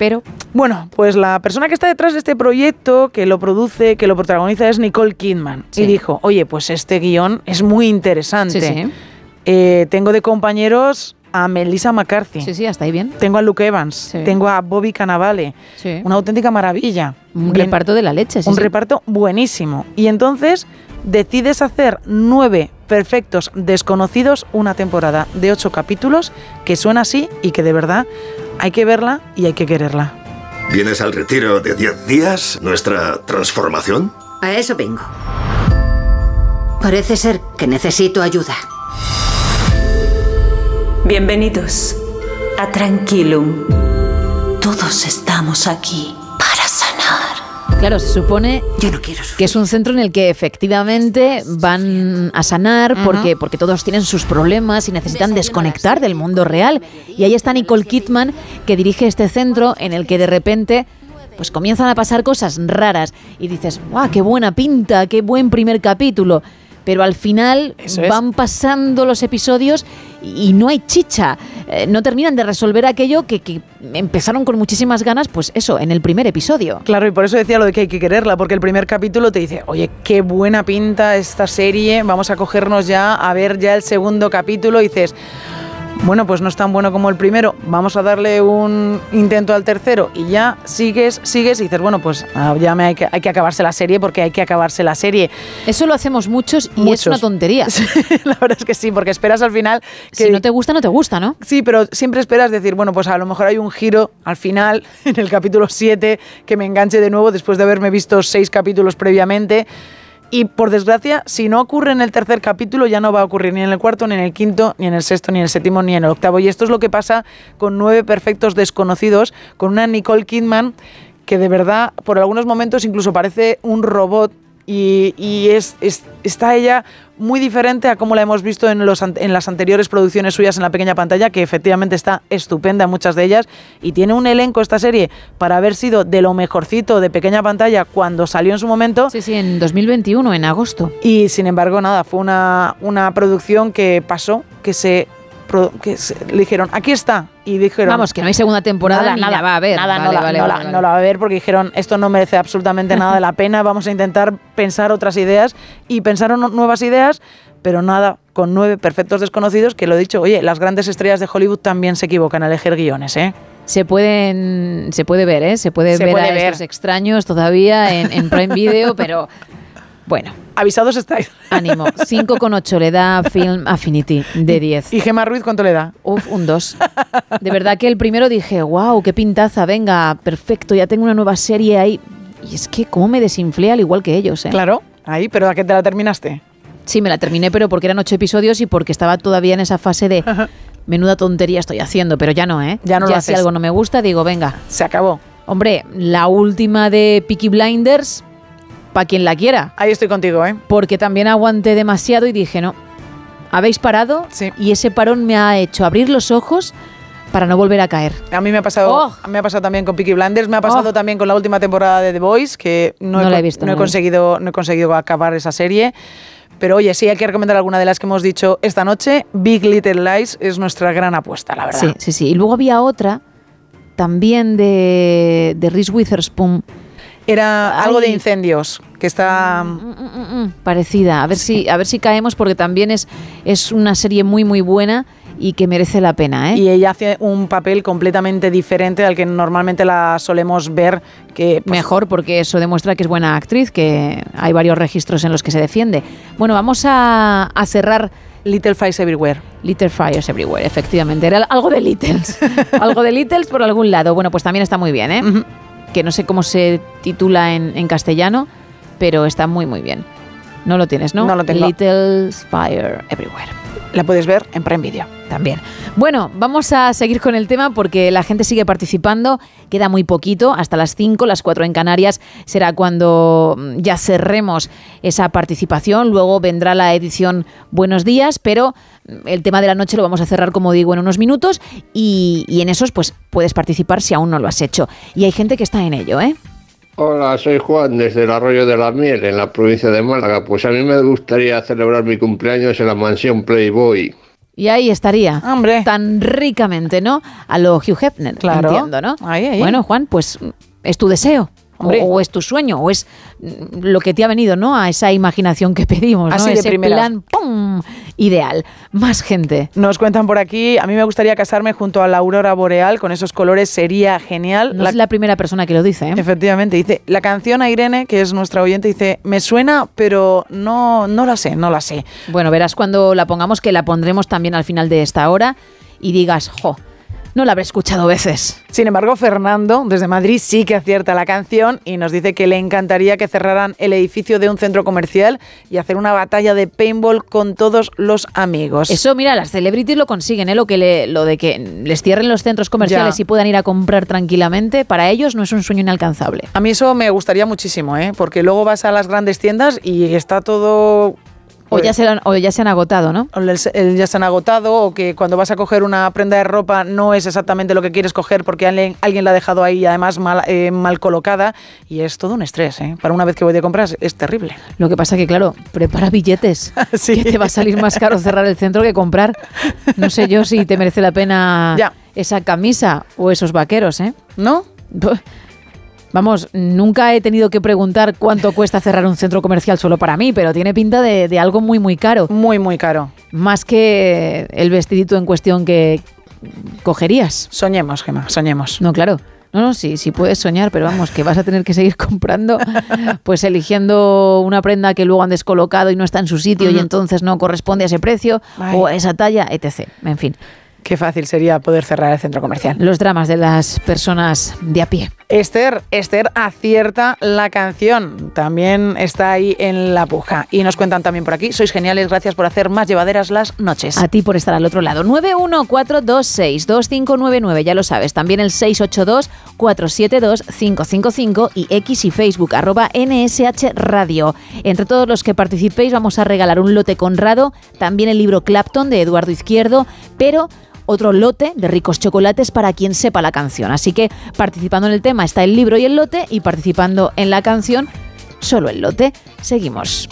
Pero Bueno, pues la persona que está detrás de este proyecto, que lo produce, que lo protagoniza, es Nicole Kidman. Sí. Y dijo, oye, pues este guion es muy interesante. Sí, sí. Eh, tengo de compañeros a Melissa McCarthy. Sí, sí, hasta ahí bien. Tengo a Luke Evans. Tengo a Bobby Cannavale. Sí. Una auténtica maravilla. Un Bien- reparto de la leche, sí, un sí. reparto buenísimo. Y entonces decides hacer nueve perfectos desconocidos, una temporada de ocho capítulos, que suena así y que de verdad hay que verla y hay que quererla. ¿Vienes al retiro de 10 días? ¿Nuestra transformación? A eso vengo. Parece ser que necesito ayuda. Bienvenidos a Tranquilum. Todos estamos aquí. Claro, se supone que es un centro en el que efectivamente van a sanar porque, porque todos tienen sus problemas y necesitan desconectar del mundo real. Y ahí está Nicole Kidman, que dirige este centro en el que de repente pues comienzan a pasar cosas raras y dices, ¡guau, qué buena pinta, qué buen primer capítulo! Pero al final Eso es. van pasando los episodios y y no hay chicha. Eh, no terminan de resolver aquello que, que empezaron con muchísimas ganas, pues eso, en el primer episodio. Claro, y por eso decía lo de que hay que quererla, porque el primer capítulo te dice, oye, qué buena pinta esta serie, vamos a cogernos ya a ver ya el segundo capítulo y dices, bueno, pues no es tan bueno como el primero, vamos a darle un intento al tercero y ya sigues, sigues y dices, bueno, pues ah, ya me hay, que, hay que acabarse la serie porque hay que acabarse la serie. Eso lo hacemos muchos y es una tontería. la verdad es que sí, porque esperas al final que... Si no te gusta, no te gusta, ¿no? Sí, pero siempre esperas decir, bueno, pues a lo mejor hay un giro al final, en el capítulo 7, que me enganche de nuevo después de haberme visto seis capítulos previamente. Y por desgracia, si no ocurre en el tercer capítulo, ya no va a ocurrir ni en el cuarto, ni en el quinto, ni en el sexto, ni en el séptimo, ni en el octavo. Y esto es lo que pasa con nueve perfectos desconocidos, con una Nicole Kidman que de verdad, por algunos momentos, incluso parece un robot. Y, y es, es- está ella muy diferente a como la hemos visto en, los, en las anteriores producciones suyas en la pequeña pantalla, que efectivamente está estupenda en muchas de ellas. Y tiene un elenco esta serie para haber sido de lo mejorcito de pequeña pantalla cuando salió en su momento. Sí, sí, en 2021, en agosto. Y sin embargo, nada, fue una, una producción que pasó, que se, que se- le dijeron, aquí está. Y dijeron, Vamos, que no hay segunda temporada nada, ni nada, la va a haber. Nada, no, la, vale, no vale, la- no la va a ver porque dijeron, esto no merece absolutamente nada de la pena, vamos a intentar pensar otras ideas. Y pensaron nu- nuevas ideas, pero nada, con nueve perfectos desconocidos, que lo he dicho, oye, las grandes estrellas de Hollywood también se equivocan al elegir guiones, ¿eh? Se pueden, se puede ver, ¿eh? Se puede Se ver puede a ver. estos extraños todavía en, en Prime Video, pero bueno. Avisados estáis. Ánimo. 5,8 le da Film Affinity de 10. ¿Y Gemma Ruiz cuánto le da? Uf, un 2. De verdad que el primero dije, wow, qué pintaza, venga, perfecto, ya tengo una nueva serie ahí. Y es que cómo me desinflé al igual que ellos, ¿eh? Claro, ahí, pero ¿a qué te la terminaste? Sí, me la terminé, pero porque eran ocho episodios y porque estaba todavía en esa fase de menuda tontería estoy haciendo, pero ya no, ¿eh? Ya no lo si haces. algo no me gusta, digo, venga. Se acabó. Hombre, la última de Peaky Blinders, para quien la quiera. Ahí estoy contigo, ¿eh? Porque también aguanté demasiado y dije, no, habéis parado y ese parón me ha hecho abrir los ojos para no volver a caer. A mí me ha pasado, Oh. me ha pasado también con Peaky Blinders, me ha pasado también con la última temporada de The Voice, que no, No he, la he visto, no no he conseguido, no he conseguido acabar esa serie. Pero oye, sí hay que recomendar alguna de las que hemos dicho esta noche. Big Little Lies es nuestra gran apuesta, la verdad. Sí, sí, sí. Y luego había otra también de, de Reese Witherspoon. Era algo de incendios, que está... Mm, parecida. A ver si, a ver si caemos porque también es, es una serie muy muy buena y que merece la pena, ¿eh? Y ella hace un papel completamente diferente al que normalmente la solemos ver, que pues, Mejor porque eso demuestra que es buena actriz, que hay varios registros en los que se defiende. Bueno, vamos a, a cerrar Little Fires Everywhere. Little Fires Everywhere, efectivamente. Era algo de Littles. algo de Littles por algún lado. Bueno, pues también está muy bien, ¿eh? Que no sé cómo se titula en, castellano, pero está muy, muy bien. No lo tienes, ¿no? No lo tengo. Little Fire Everywhere. La puedes ver en Prime Video. También. Bueno, vamos a seguir con el tema porque la gente sigue participando. Queda muy poquito, hasta las 5, las 4 en Canarias. Será cuando mm, ya cerremos esa participación. Luego vendrá la edición Buenos Días, pero mm, el tema de la noche lo vamos a cerrar, como digo, en unos minutos. Y, y en esos, pues puedes participar si aún no lo has hecho. Y hay gente que está en ello, ¿eh? Hola, soy Juan desde el Arroyo de la Miel, en la provincia de Málaga. Pues a mí me gustaría celebrar mi cumpleaños en la mansión Playboy. Y ahí estaría. Hombre. Tan ricamente, ¿no? A lo Hugh Hefner. Claro. Entiendo, ¿no? Ahí, ahí. Bueno, Juan, pues es tu deseo. O, Hombre. o es tu sueño, o es mm, lo que te ha venido, ¿no? A esa imaginación que pedimos, ¿no? Así de Ese primeras. plan, ¡pum! Ideal. Más gente. Nos cuentan por aquí, a mí me gustaría casarme junto a la aurora boreal, con esos colores sería genial. No es la primera persona que lo dice, ¿eh? Efectivamente, dice, la canción a Irene, que es nuestra oyente, dice, me suena, pero no, no la sé, no la sé. Bueno, verás cuando la pongamos, que la pondremos también al final de esta hora y digas, jo, no la habré escuchado veces. Sin embargo, Fernando, desde Madrid, sí que acierta la canción y nos dice que le encantaría que cerraran el edificio de un centro comercial y hacer una batalla de paintball con todos los amigos. Eso, mira, las celebrities lo consiguen, ¿eh? Lo, que le- lo de que les cierren los centros comerciales Ya. y puedan ir a comprar tranquilamente, para ellos no es un sueño inalcanzable. A mí eso me gustaría muchísimo, ¿eh? porque luego vas a las grandes tiendas y está todo... O ya, se han, o ya se han agotado, ¿no? el- ya se han agotado o que cuando vas a coger una prenda de ropa no es exactamente lo que quieres coger porque alguien, alguien la ha dejado ahí además mal, eh, mal colocada y es todo un estrés. ¿eh? Para una vez que voy de compras es terrible. Lo que pasa que, claro, prepara billetes. Que te va a salir más caro cerrar el centro que comprar. No sé yo si te merece la pena Ya. esa camisa o esos vaqueros, ¿eh? ¿No? Vamos, nunca he tenido que preguntar cuánto cuesta cerrar un centro comercial solo para mí, pero tiene pinta de, de algo muy, muy caro. Muy, muy caro. Más que el vestidito en cuestión que cogerías. Soñemos, Gemma, soñemos. No, claro. No, no, sí, sí puedes soñar, pero vamos, que vas a tener que seguir comprando, pues eligiendo una prenda que luego han descolocado y no está en su sitio y entonces no corresponde a ese precio Ay. o a esa talla, etc. En fin, Qué fácil sería poder cerrar el centro comercial. los dramas de las personas de a pie. Esther, Esther acierta la canción. También está ahí en la puja. Y nos cuentan también por aquí. Sois geniales, gracias por hacer más llevaderas las noches. A ti por estar al otro lado. 914262599, ya lo sabes. También el 682-472-555 y X y Facebook, arroba NSH Radio. Entre todos los que participéis vamos a regalar un lote Conrado, también el libro Clapton de Eduardo Izquierdo, pero otro lote de ricos chocolates para quien sepa la canción. Así que participando en el tema está el libro y el lote y participando en la canción solo el lote. Seguimos.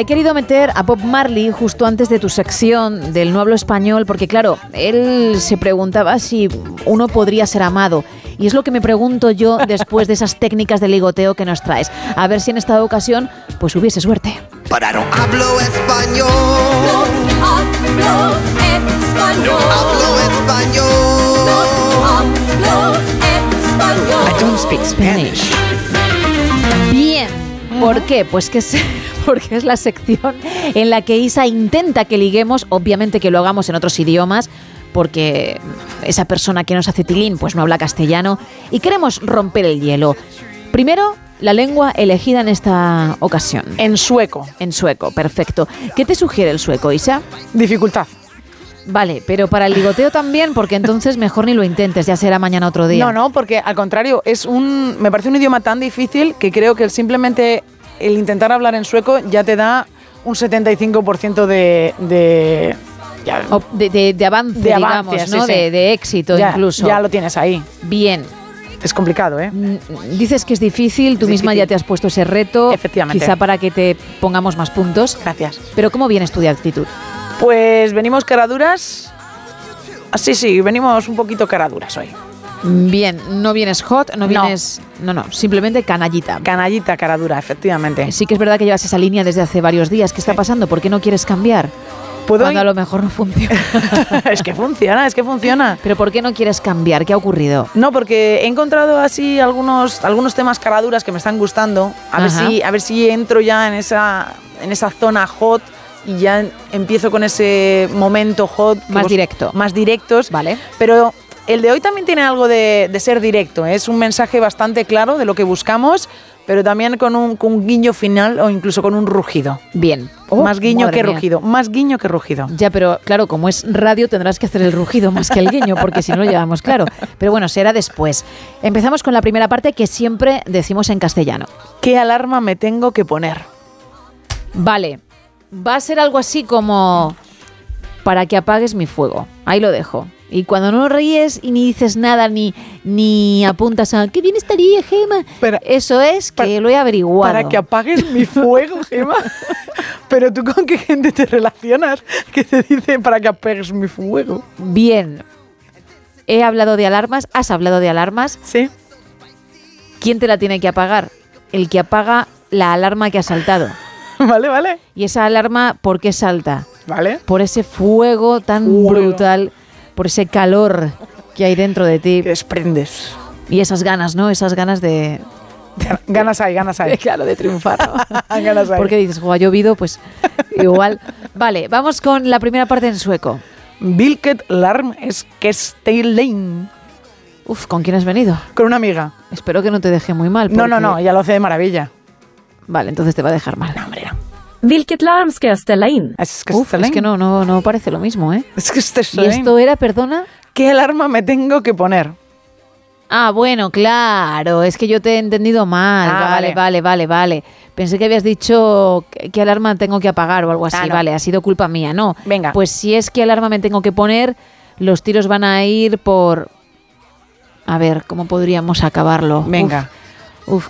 He querido meter a Bob Marley justo antes de tu sección del No hablo español, porque claro, él se preguntaba si uno podría ser amado. Y es lo que me pregunto yo después de esas técnicas de ligoteo que nos traes. A ver si en esta ocasión pues hubiese suerte. I don't hablo español. hablo español. No hablo español. hablo español. I don't speak Spanish. ¿Por qué? Pues que es, porque es la sección en la que Isa intenta que liguemos, obviamente que lo hagamos en otros idiomas, porque esa persona que nos hace tilín pues no habla castellano y queremos romper el hielo. Primero, la lengua elegida en esta ocasión. En sueco. En sueco, perfecto. ¿Qué te sugiere el sueco, Isa? Dificultad. Vale, pero para el ligoteo también, porque entonces mejor ni lo intentes, ya será mañana otro día. No, no, porque al contrario, es un, me parece un idioma tan difícil que creo que el simplemente el intentar hablar en sueco ya te da un 75% de, de, ya- de, de- de avance, De digamos, avance, ¿no? sí. De, de éxito ya, incluso. Ya lo tienes ahí. Bien. Es complicado, ¿eh? Dices que es difícil, tú misma ya te has puesto ese reto. Efectivamente. Quizá para que te pongamos más puntos. Gracias. Pero ¿cómo vienes tú de actitud? Pues venimos caraduras. Ah, Sí, sí, venimos un poquito caraduras hoy. Bien, no vienes hot, no vienes. No, no, simplemente canallita. Canallita, caradura, efectivamente. Sí que es verdad que llevas esa línea desde hace varios días. ¿Qué está pasando? ¿Por qué no quieres cambiar? ¿Puedo Cuando a lo mejor no funciona. es que funciona, es que funciona. Pero ¿por qué no quieres cambiar? ¿Qué ha ocurrido? No, porque he encontrado así algunos, algunos temas caraduras que me están gustando. A ver, si, a ver si entro ya en esa, en esa zona hot y ya empiezo con ese momento hot. Más vos- directo. Más directos. Vale. Pero el de hoy también tiene algo de, de ser directo. ¿eh? Es un mensaje bastante claro de lo que buscamos, pero también con un, con un guiño final o incluso con un rugido. Bien. más guiño Oh, que mía. rugido. Más guiño que rugido. Ya, pero claro, como es radio tendrás que hacer el rugido más que el guiño, porque si no lo llevamos claro. Pero bueno, será después. Empezamos con la primera parte que siempre decimos en castellano. ¿Qué alarma me tengo que poner? Vale, va a ser algo así como para que apagues mi fuego. Ahí lo dejo. Y cuando no ríes y ni dices nada, ni, ni apuntas a qué bien estaría, Gema. Eso es que lo he averiguado. Para que apagues mi fuego, Gema. Pero tú con qué gente te relacionas que te dice para que apagues mi fuego. Bien. He hablado de alarmas. ¿Has hablado de alarmas? Sí. ¿Quién te la tiene que apagar? El que apaga la alarma que ha saltado. Vale, vale. ¿Y esa alarma por qué salta? Vale. Por ese fuego tan Fuego. brutal, por ese calor que hay dentro de ti. Que desprendes. Y esas ganas, ¿no? Esas ganas de... Ganas hay, ganas hay. Claro, de triunfar. ¿no? ganas hay. Porque dices, "Jo, ha llovido, pues igual. Vale, vamos con la primera parte en sueco. Vilket larm es lane. Uf, ¿con quién has venido? Con una amiga. Espero que no te deje muy mal. No, no, no, ella lo hace de maravilla. Vale, entonces te va a dejar mal. Vilket larm ska jag ställa in? Es que, Uf, es que no, no, no parece lo mismo, ¿eh? Es que este ¿Y esto era, perdona? ¿Qué alarma me tengo que poner? Ah, bueno, claro, es que yo te he entendido mal. Ah, vale, vale. vale, vale, vale. Pensé que habías dicho qué qué alarma tengo que apagar o algo así. Ah, no. Vale, ha sido culpa mía, no. Venga. Pues si es que alarma me tengo que poner, los tiros van a ir por. A ver, ¿cómo podríamos acabarlo? Venga. Uf,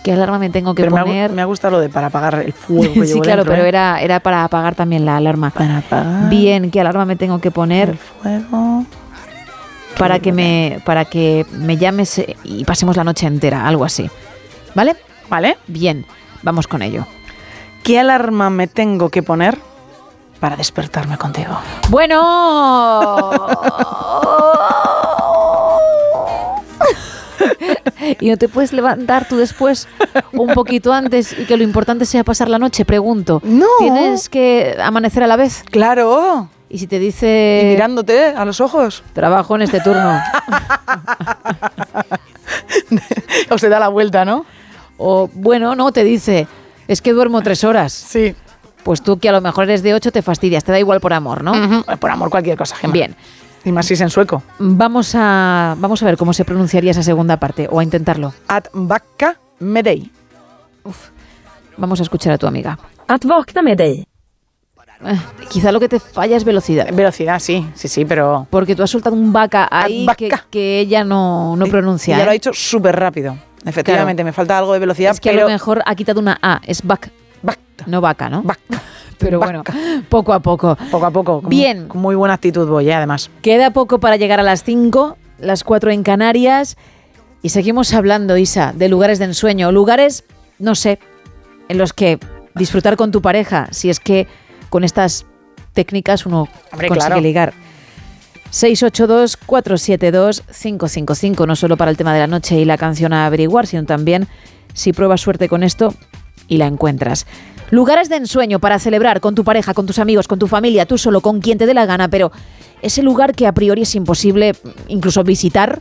¿qué alarma me tengo que Pero me ha, gu- poner? me ha gustado lo de para apagar el fuego que sí, llevo claro, dentro, pero ¿eh? era, era para apagar también la alarma. Para apagar Bien, ¿qué alarma me tengo que poner? el fuego. para que me para que me llames eh, y pasemos la noche entera, algo así. ¿Vale? ¿Vale? Bien, vamos con ello. ¿Qué alarma me tengo que poner para despertarme contigo? Bueno. y no te puedes levantar tú después un poquito antes y que lo importante sea pasar la noche, pregunto. No. ¿Tienes que amanecer a la vez? Claro. Y si te dice Y mirándote a los ojos. trabajo en este turno O se da la vuelta, ¿no? o bueno, no te dice es que duermo tres horas. Sí. Pues tú que a lo mejor eres de 8 te fastidias, te da igual por amor, ¿no? Por amor cualquier cosa, Gemma. Bien. Y más si es en sueco. Vamos a, vamos a ver cómo se pronunciaría esa segunda parte, o a intentarlo. At vakka med dig. Vamos a escuchar a tu amiga. Att vakna med dig. Eh, quizá lo que te falla es velocidad. Velocidad, sí, sí, sí, pero... Porque tú has soltado un vaca ahí que, que ella no, no pronuncia. ya lo ha ¿eh? dicho súper rápido. Efectivamente, me falta algo de velocidad, Es que pero... a lo mejor ha quitado una A, es vac. No vaca, ¿no? Pero bueno, poco a poco. Poco a poco. con- Bien. Con muy buena actitud voy, ¿eh? además. Queda poco para llegar a las 5, las 4 en Canarias. Y seguimos hablando, Isa, de lugares de ensueño. Lugares, no sé, en los que disfrutar con tu pareja, si es que con estas técnicas uno Hombre, consigue claro. ligar. 682-472-555, no solo para el tema de la noche y la canción a averiguar, sino también si pruebas suerte con esto y la encuentras. Lugares de ensueño para celebrar con tu pareja, con tus amigos, con tu familia, tú solo, con quien te dé la gana, pero ese lugar que a priori es imposible incluso visitar,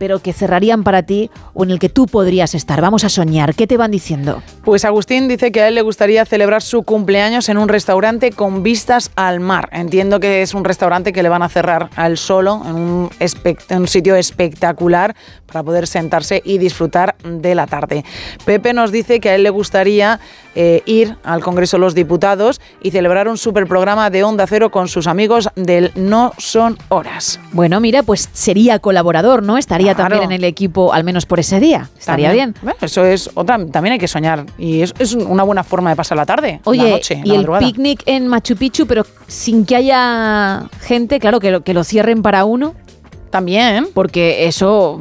pero que cerrarían para ti o en el que tú podrías estar. Vamos a soñar. ¿Qué te van diciendo? Pues Agustín dice que a él le gustaría celebrar su cumpleaños en un restaurante con vistas al mar. Entiendo que es un restaurante que le van a cerrar a él solo, en un, en un sitio espectacular para poder sentarse y disfrutar de la tarde. Pepe nos dice que a él le gustaría eh, ir al Congreso de los Diputados y celebrar un super programa de Onda Cero con sus amigos del No Son Horas. Bueno, mira, pues sería colaborador, ¿no? Estaría Claro. también en el equipo, al menos por ese día. Estaría También. bien. Bueno, eso es otra, también hay que soñar y es, es una buena forma de pasar la tarde, Oye, la noche, y la el picnic en Machu Picchu, pero sin que haya gente, claro, que lo, que lo cierren para uno. También. Porque eso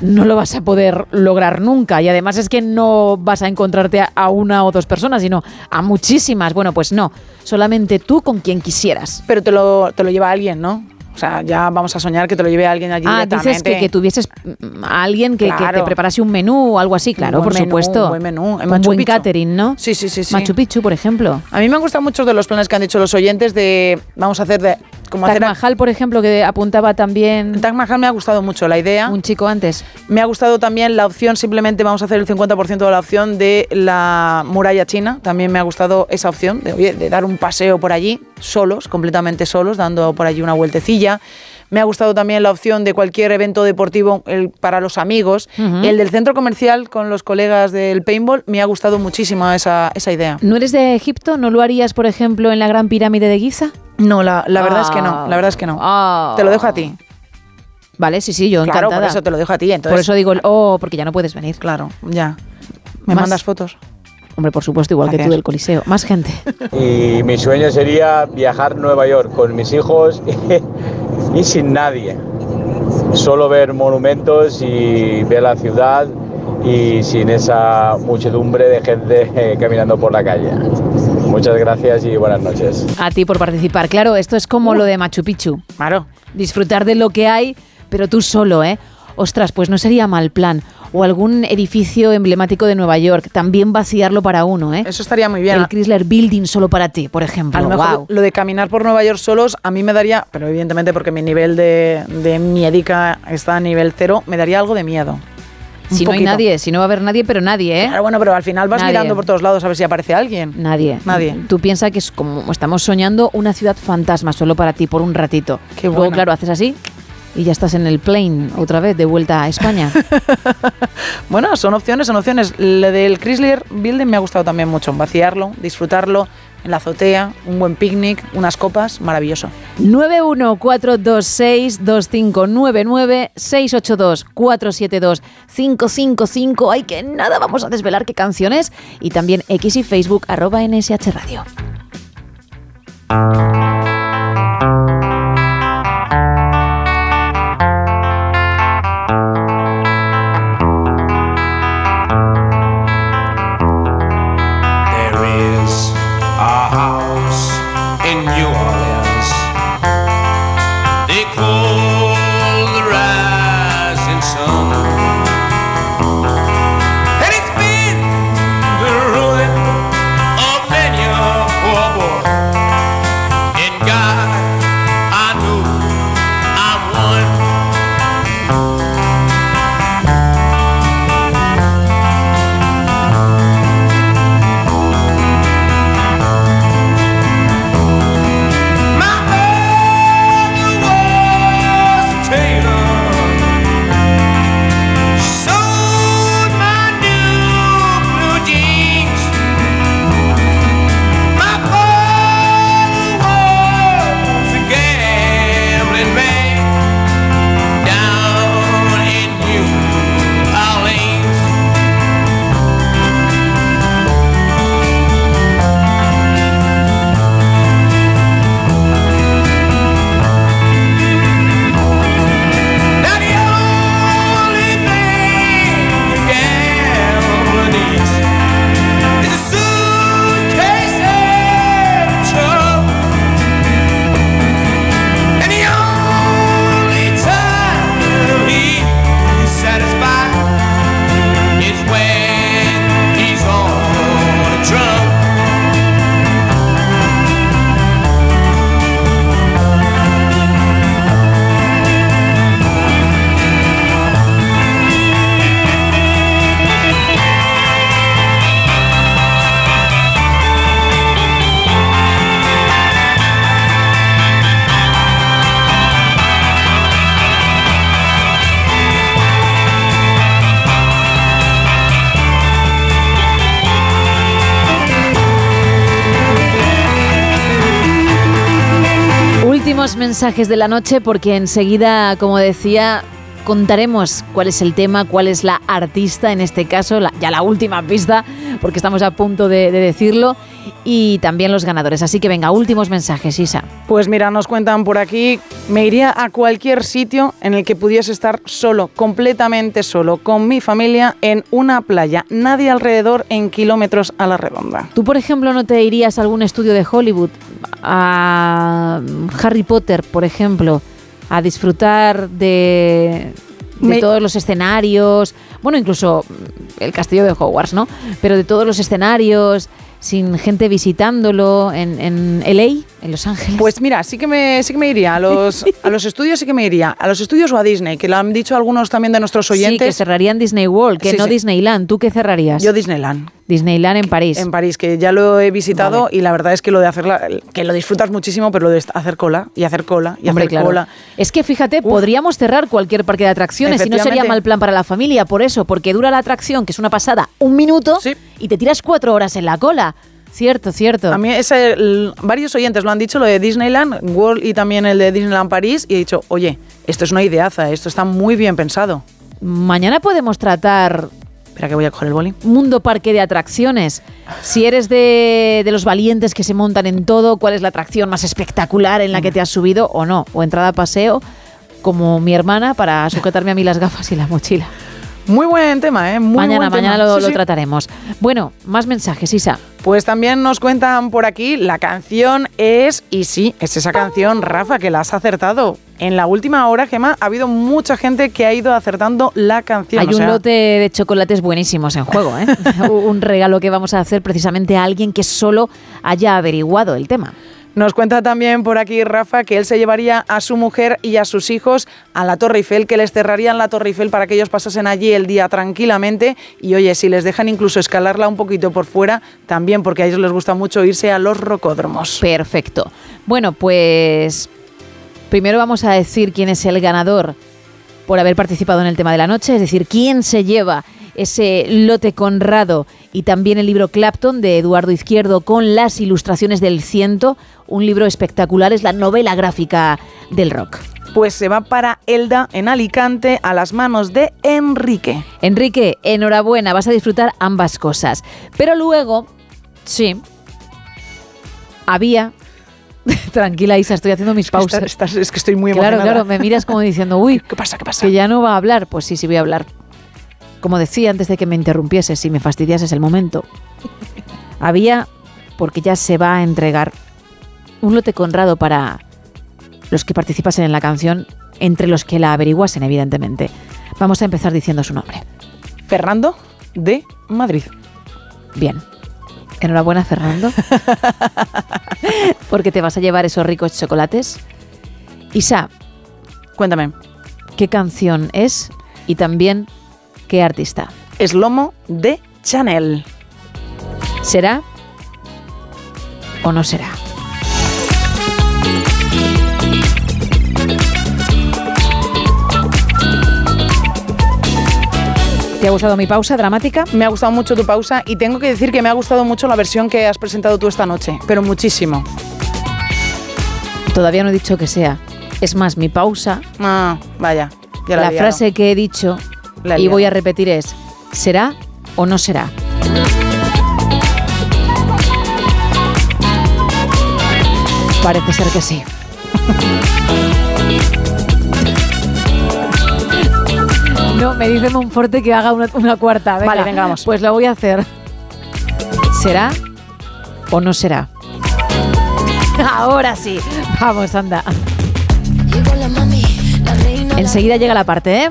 no lo vas a poder lograr nunca. Y además es que no vas a encontrarte a, a una o dos personas, sino a muchísimas. Bueno, pues no. Solamente tú con quien quisieras. Pero te lo, te lo lleva alguien, ¿no? O sea, ya vamos a soñar que te lo lleve alguien allí Ah, directamente. dices que, que tuvieses mm, a alguien que, te preparase un menú o algo así, claro, por menú, supuesto. un buen menú. En Un buen catering, ¿no? Sí, sí, sí, sí. Machu Picchu, por ejemplo. A mí me han gustado muchos de los planes que han dicho los oyentes de vamos a hacer de como Taj hacer Mahal, por ejemplo, que apuntaba también Taj Mahal me ha gustado mucho la idea. un chico antes. Me ha gustado también la opción, simplemente vamos a hacer el 50% de la opción de la muralla china. También me ha gustado esa opción de, oye, de dar un paseo por allí, solos, completamente solos, dando por allí una vueltecilla. Me ha gustado también la opción de cualquier evento deportivo el- para los amigos. El del centro comercial con los colegas del paintball, me ha gustado muchísimo esa, esa idea. ¿No eres de Egipto? ¿No lo harías, por ejemplo, en la Gran Pirámide de Giza? No, la, la verdad es que no, la verdad es que no. Ah. Te lo dejo a ti. Vale, sí, sí, yo Claro, encantada. por eso te lo dejo a ti. Entonces, Por eso digo oh, porque ya no puedes venir. Claro, ya. ¿Me Más- mandas fotos? Hombre, por supuesto, igual que tú del Coliseo. Más gente. Y mi sueño sería viajar a Nueva York con mis hijos y sin nadie. Solo ver monumentos y ver la ciudad y sin esa muchedumbre de gente eh, caminando por la calle. Muchas gracias y buenas noches. A ti por participar. Claro, esto es como lo de Machu Picchu. Claro. Disfrutar de lo que hay, pero tú solo, ¿eh? Ostras, pues no sería mal plan. O algún edificio emblemático de Nueva York, también vaciarlo para uno, ¿eh? Eso estaría muy bien. El Chrysler Building solo para ti, por ejemplo. A lo mejor lo de caminar por Nueva York solos a mí me daría, pero evidentemente porque mi nivel de, de miedica está a nivel cero, me daría algo de miedo. Si no hay nadie, si no va a haber nadie, pero nadie, ¿eh? Claro, bueno, pero al final vas Nadie. mirando por todos lados a ver si aparece alguien. Nadie. Nadie. Tú piensas que es como estamos soñando una ciudad fantasma solo para ti por un ratito. Qué Luego, bueno. claro, haces así y ya estás en el plane otra vez de vuelta a España. Bueno, son opciones, son opciones. Lo del Chrysler Building me ha gustado también mucho. Vaciarlo, disfrutarlo en la azotea, un buen picnic, unas copas, maravilloso. 914262599 682 555 Ay, que nada, vamos a desvelar qué canciones y también X y Facebook arroba NSH Radio. Mensajes de la noche porque enseguida, como decía, contaremos cuál es el tema, cuál es la artista, en este caso, la- ya la última pista, porque estamos a punto de, de decirlo, y también los ganadores. Así que venga, últimos mensajes, Isa. Pues mira, nos cuentan por aquí, me iría a cualquier sitio en el que pudiese estar solo, completamente solo, con mi familia, en una playa, nadie alrededor en kilómetros a la redonda. ¿Tú, por ejemplo, no te irías a algún estudio de Hollywood, a Harry Potter, por ejemplo, a disfrutar de, de Me- todos los escenarios? Bueno, incluso el castillo de Hogwarts, ¿no? Pero de todos los escenarios, sin gente visitándolo en, en LA, en Los Ángeles. Pues mira, sí que me, sí que me iría a los, a los estudios, sí que me iría. A los estudios o a Disney, que lo han dicho algunos también de nuestros Sí, que oyentes. cerrarían Disney World, que Sí, no sí. Disneyland. ¿Tú qué cerrarías? Yo Disneyland. Disneyland en París. En París, que ya lo he visitado y la verdad es que lo de hacerla, que lo disfrutas muchísimo, pero lo de hacer cola y hacer cola y Hombre, hacer claro. cola. Es que fíjate, podríamos cerrar cualquier parque de atracciones y no sería mal plan para la familia, por eso, porque dura la atracción, que es una pasada, un minuto y te tiras cuatro horas en la cola. Cierto, cierto. A mí ese, el- varios oyentes lo han dicho, lo de Disneyland World y también el de Disneyland París, y he dicho, oye, esto es una ideaza, esto está muy bien pensado. Mañana podemos tratar Espera que voy a coger el boli. Mundo Parque de Atracciones. Si eres de, de los valientes que se montan en todo, ¿cuál es la atracción más espectacular en la que te has subido o no? O entrada a paseo, como mi hermana, para sujetarme a mí las gafas y la mochila. Muy buen tema, ¿eh? Muy mañana, buen tema. mañana lo, Sí, lo sí. trataremos. Bueno, más mensajes, Isa. Pues también nos cuentan por aquí, la canción es, y sí, es esa canción, Rafa, que la has acertado. En la última hora, Gemma, ha habido mucha gente que ha ido acertando la canción. Hay o un lote de chocolates buenísimos en juego, ¿eh? un regalo que vamos a hacer precisamente a alguien que solo haya averiguado el tema. Nos cuenta también por aquí Rafa que él se llevaría a su mujer y a sus hijos a la Torre Eiffel, que les cerrarían la Torre Eiffel para que ellos pasasen allí el día tranquilamente. Y oye, si les dejan incluso escalarla un poquito por fuera, también porque a ellos les gusta mucho irse a los rocódromos. Perfecto. Bueno, pues primero vamos a decir quién es el ganador por haber participado en el tema de la noche, es decir, quién se lleva ese lote Conrado y también el libro Clapton de Eduardo Izquierdo con las ilustraciones del ciento, un libro espectacular, es la novela gráfica del rock. Pues se va para Elda en Alicante a las manos de Enrique. Enrique, enhorabuena, vas a disfrutar ambas cosas. Pero luego, sí, había... Tranquila, Isa, estoy haciendo mis pausas. Estás- estás- es que estoy muy Claro, emocionada. claro, me miras como diciendo, uy, ¿Qué pasa? ¿Qué pasa? que ya no va a hablar. Pues sí, sí voy a hablar. Como decía antes de que me interrumpieses, si me fastidiases el momento. Había, porque ya se va a entregar, un lote conrado para los que participasen en la canción, entre los que la averiguasen, evidentemente. Vamos a empezar diciendo su nombre. Fernando de Madrid. Bien. Enhorabuena, Fernando. porque te vas a llevar esos ricos chocolates. Isa, Cuéntame. ¿qué canción es? Y también, ¿qué artista? Es lomo de Chanel. ¿Será o no será? ¿Te ha gustado mi pausa dramática? Me ha gustado mucho tu pausa y tengo que decir que me ha gustado mucho la versión que has presentado tú esta noche, pero muchísimo. Todavía no he dicho que sea. Es más, mi pausa, Ah, vaya. Ya la, frase que he dicho La y voy a repetir es, ¿será o no será? Parece ser que sí. No, me dice Monforte que haga una, una cuarta. Venga, Vale, venga, vamos. Pues lo voy a hacer. ¿Será o no será? Ahora sí. Vamos, anda. Enseguida llega la parte, ¿eh?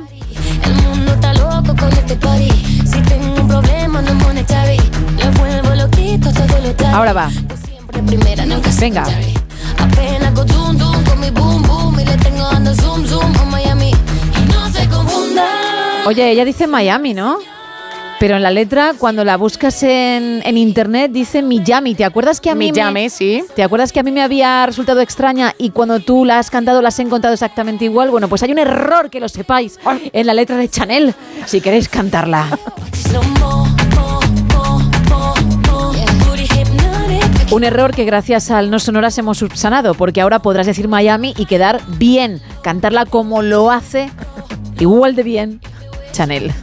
El mundo está loco con este party. Si tengo un problema, no monetary. Le vuelvo loquito todo lo tarde. Ahora va. Siempre primera, nunca Venga. secondary. Apenas con tum tum con mi boom boom. Y le tengo dando zoom zoom a Miami. Y no se confunda. Oye, ella dice Miami, ¿no? Pero en la letra, cuando la buscas en, en internet, dice Miami. ¿Te acuerdas que a mí Miami, me, sí. ¿Te acuerdas que a mí me había resultado extraña y cuando tú la has cantado la has encontrado exactamente igual? Bueno, pues hay un error que lo sepáis en la letra de Chanel, si queréis cantarla. Un error que gracias al No Sonoras hemos subsanado, porque ahora podrás decir Miami y quedar bien, cantarla como lo hace, igual de bien, Chanel.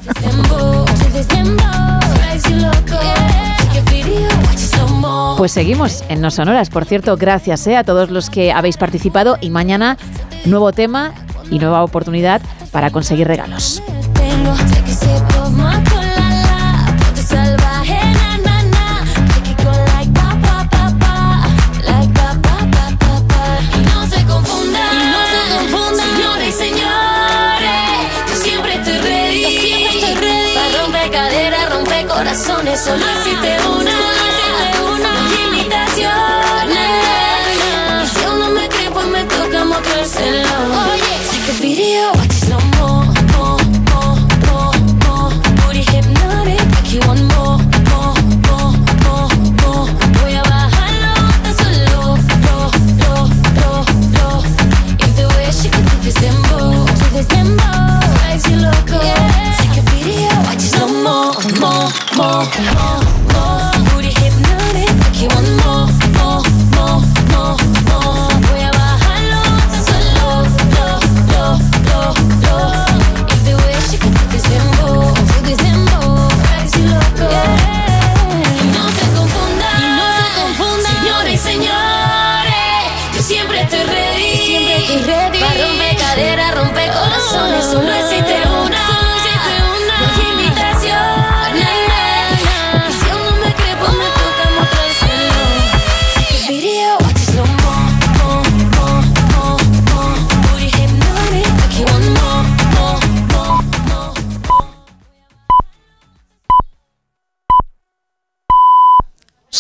Pues seguimos en No Sonoras. Por cierto, gracias eh, a todos los que habéis participado. Y mañana nuevo tema y nueva oportunidad para conseguir regalos. Corazones, solo mo,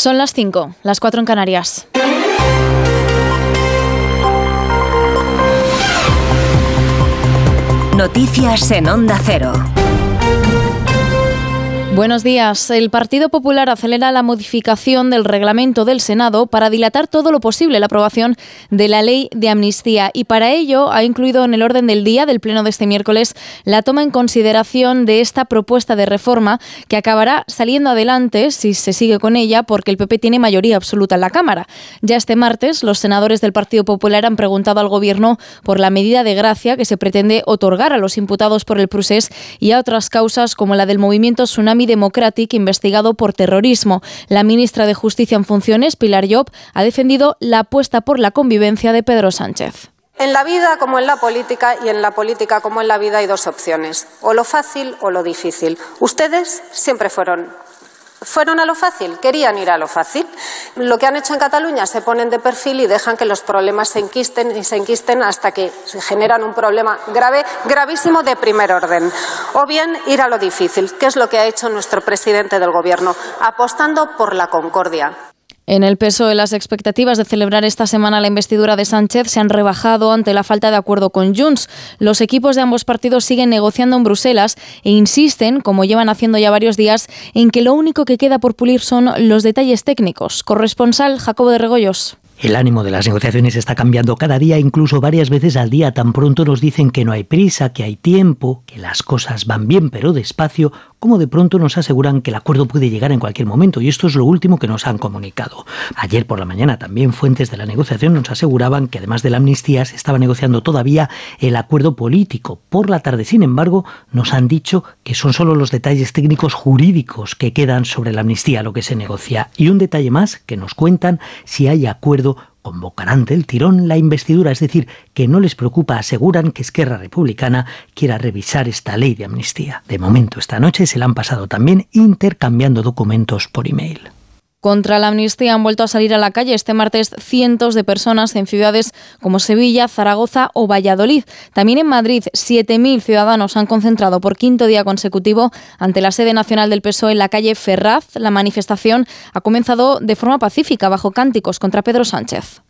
Son las 5, las 4 en Canarias. Noticias en Onda Cero. Buenos días. El Partido Popular acelera la modificación del reglamento del Senado para dilatar todo lo posible la aprobación de la ley de amnistía y para ello ha incluido en el orden del día del pleno de este miércoles la toma en consideración de esta propuesta de reforma que acabará saliendo adelante si se sigue con ella porque el PP tiene mayoría absoluta en la Cámara. Ya este martes los senadores del Partido Popular han preguntado al Gobierno por la medida de gracia que se pretende otorgar a los imputados por el procés y a otras causas como la del movimiento Tsunami Democratic investigado por terrorismo. La ministra de Justicia en funciones, Pilar Job, ha defendido la apuesta por la convivencia de Pedro Sánchez. En la vida como en la política y en la política como en la vida hay dos opciones, o lo fácil o lo difícil. Ustedes siempre fueron fueron a lo fácil, querían ir a lo fácil. Lo que han hecho en Cataluña se ponen de perfil y dejan que los problemas se enquisten y se enquisten hasta que se generan un problema grave, gravísimo de primer orden. O bien ir a lo difícil, que es lo que ha hecho nuestro presidente del Gobierno, apostando por la concordia. En el PSOE, las expectativas de celebrar esta semana la investidura de Sánchez se han rebajado ante la falta de acuerdo con Junts. Los equipos de ambos partidos siguen negociando en Bruselas e insisten, como llevan haciendo ya varios días, en que lo único que queda por pulir son los detalles técnicos. Corresponsal Jacobo de Regoyos. El ánimo de las negociaciones está cambiando cada día, incluso varias veces al día. Tan pronto nos dicen que no hay prisa, que hay tiempo, que las cosas van bien pero despacio, como de pronto nos aseguran que el acuerdo puede llegar en cualquier momento. Y esto es lo último que nos han comunicado. Ayer por la mañana también fuentes de la negociación nos aseguraban que además de la amnistía se estaba negociando todavía el acuerdo político. Por la tarde, sin embargo, nos han dicho que son solo los detalles técnicos jurídicos que quedan sobre la amnistía lo que se negocia. Y un detalle más que nos cuentan si hay acuerdo convocarán del tirón la investidura, es decir, que no les preocupa, aseguran que Esquerra Republicana quiera revisar esta ley de amnistía. De momento, esta noche se la han pasado también intercambiando documentos por email. Contra la amnistía han vuelto a salir a la calle este martes cientos de personas en ciudades como Sevilla, Zaragoza o Valladolid. También en Madrid, 7.000 ciudadanos han concentrado por quinto día consecutivo ante la sede nacional del PSOE en la calle Ferraz. La manifestación ha comenzado de forma pacífica bajo cánticos contra Pedro Sánchez.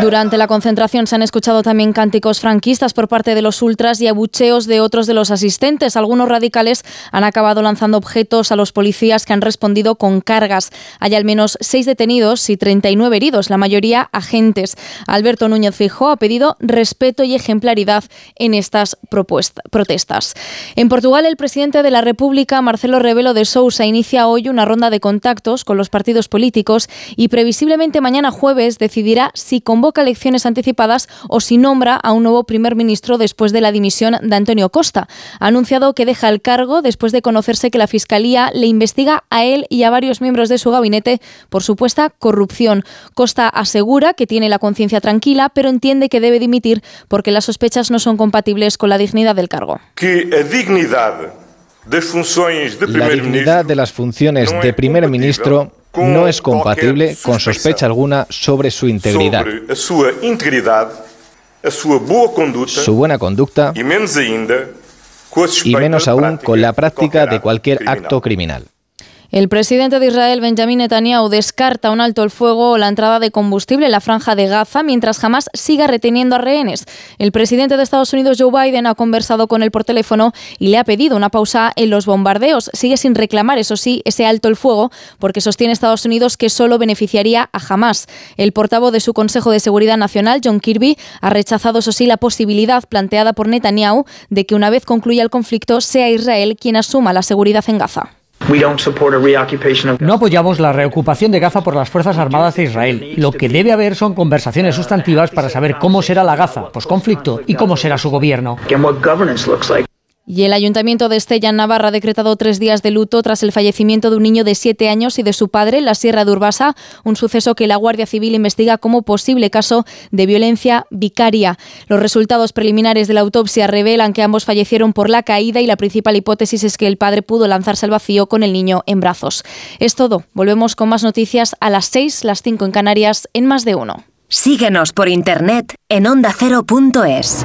Durante la concentración se han escuchado también cánticos franquistas por parte de los ultras y abucheos de otros de los asistentes. Algunos radicales han acabado lanzando objetos a los policías que han respondido con cargas. Hay al menos seis detenidos y 39 heridos, la mayoría agentes. Alberto Núñez Fijó ha pedido respeto y ejemplaridad en estas protestas. En Portugal, el presidente de la República, Marcelo Rebelo de Sousa, inicia hoy una ronda de contactos con los partidos políticos y previsiblemente mañana jueves decidirá si convoca elecciones anticipadas o si nombra a un nuevo primer ministro después de la dimisión de Antonio Costa. Ha anunciado que deja el cargo después de conocerse que la Fiscalía le investiga a él y a varios miembros de su gabinete por supuesta corrupción. Costa asegura que tiene la conciencia tranquila, pero entiende que debe dimitir porque las sospechas no son compatibles con la dignidad del cargo. que La dignidad de las funciones de primer ministro no es compatible con sospecha alguna sobre su integridad, su buena conducta y menos aún con la práctica de cualquier acto criminal. El presidente de Israel, Benjamin Netanyahu, descarta un alto el fuego o la entrada de combustible en la franja de Gaza mientras jamás siga reteniendo a rehenes. El presidente de Estados Unidos, Joe Biden, ha conversado con él por teléfono y le ha pedido una pausa en los bombardeos. Sigue sin reclamar, eso sí, ese alto el fuego, porque sostiene Estados Unidos que solo beneficiaría a Hamas. El portavoz de su Consejo de Seguridad Nacional, John Kirby, ha rechazado, eso sí, la posibilidad planteada por Netanyahu de que una vez concluya el conflicto sea Israel quien asuma la seguridad en Gaza. No apoyamos la reocupación de Gaza por las Fuerzas Armadas de Israel. Lo que debe haber son conversaciones sustantivas para saber cómo será la Gaza posconflicto y cómo será su gobierno. Y el Ayuntamiento de Estella Navarra ha decretado tres días de luto tras el fallecimiento de un niño de siete años y de su padre en la Sierra de Urbasa, un suceso que la Guardia Civil investiga como posible caso de violencia vicaria. Los resultados preliminares de la autopsia revelan que ambos fallecieron por la caída y la principal hipótesis es que el padre pudo lanzarse al vacío con el niño en brazos. Es todo. Volvemos con más noticias a las seis, las cinco en Canarias, en más de uno. Síguenos por internet en ondacero.es.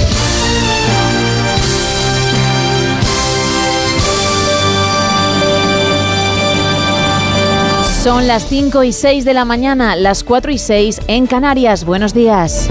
Son las 5 y 6 de la mañana, las 4 y 6 en Canarias. Buenos días.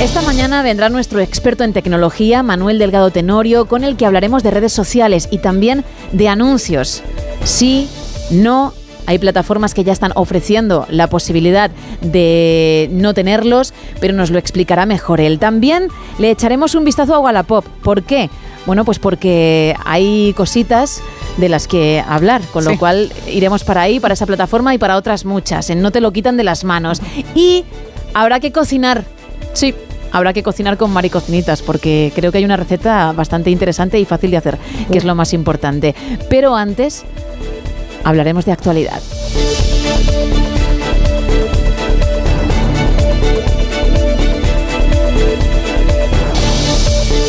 Esta mañana vendrá nuestro experto en tecnología, Manuel Delgado Tenorio, con el que hablaremos de redes sociales y también de anuncios. Sí, no, hay plataformas que ya están ofreciendo la posibilidad de no tenerlos, pero nos lo explicará mejor él. También le echaremos un vistazo a Wallapop. ¿Por qué? Bueno, pues porque hay cositas de las que hablar, con lo Sí. cual iremos para ahí, para esa plataforma y para otras muchas. En No te lo quitan de las manos. Y habrá que cocinar. Sí. Habrá que cocinar con maricocinitas porque creo que hay una receta bastante interesante y fácil de hacer, que es lo más importante. Pero antes hablaremos de actualidad.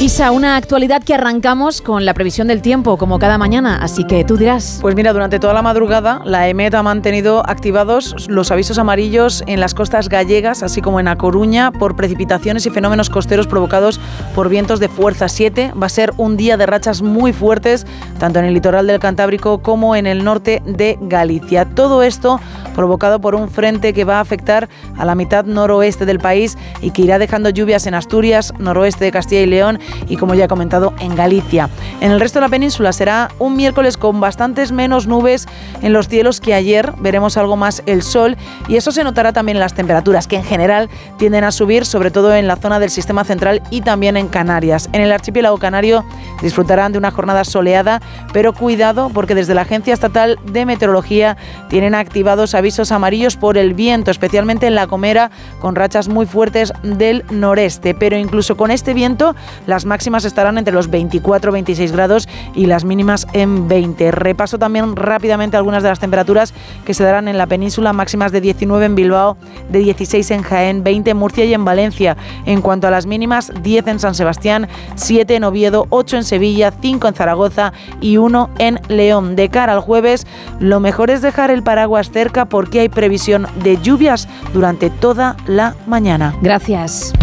Isa, una actualidad que arrancamos con la previsión del tiempo, como cada mañana, así que tú dirás. Pues mira, durante toda la madrugada, la EMET ha mantenido activados los avisos amarillos en las costas gallegas, así como en A Coruña, por precipitaciones y fenómenos costeros provocados por vientos de fuerza 7. Va a ser un día de rachas muy fuertes, tanto en el litoral del Cantábrico como en el norte de Galicia. Todo esto provocado por un frente que va a afectar a la mitad noroeste del país y que irá dejando lluvias en Asturias, noroeste de Castilla y León y, como ya he comentado, en Galicia. En el resto de la península será un miércoles con bastantes menos nubes en los cielos que ayer. Veremos algo más el sol y eso se notará también en las temperaturas, que en general tienden a subir, sobre todo en la zona del sistema central y también en Canarias. En el archipiélago canario disfrutarán de una jornada soleada, pero cuidado porque desde la Agencia Estatal de Meteorología tienen activados avisos amarillos por el viento, especialmente en la Comera, con rachas muy fuertes del noreste. Pero incluso con este viento, las máximas estarán entre los 24-26 grados y las mínimas en 20. Repaso también rápidamente algunas de las temperaturas que se darán en la península, máximas de 19 en Bilbao, de 16 en Jaén, 20 en Murcia y en Valencia. En cuanto a las mínimas, 10 en San Sebastián, 7 en Oviedo, 8 en Sevilla, 5 en Zaragoza y 1 en León. De cara al jueves, lo mejor es dejar el paraguas cerca porque hay previsión de lluvias durante toda la mañana. Gracias.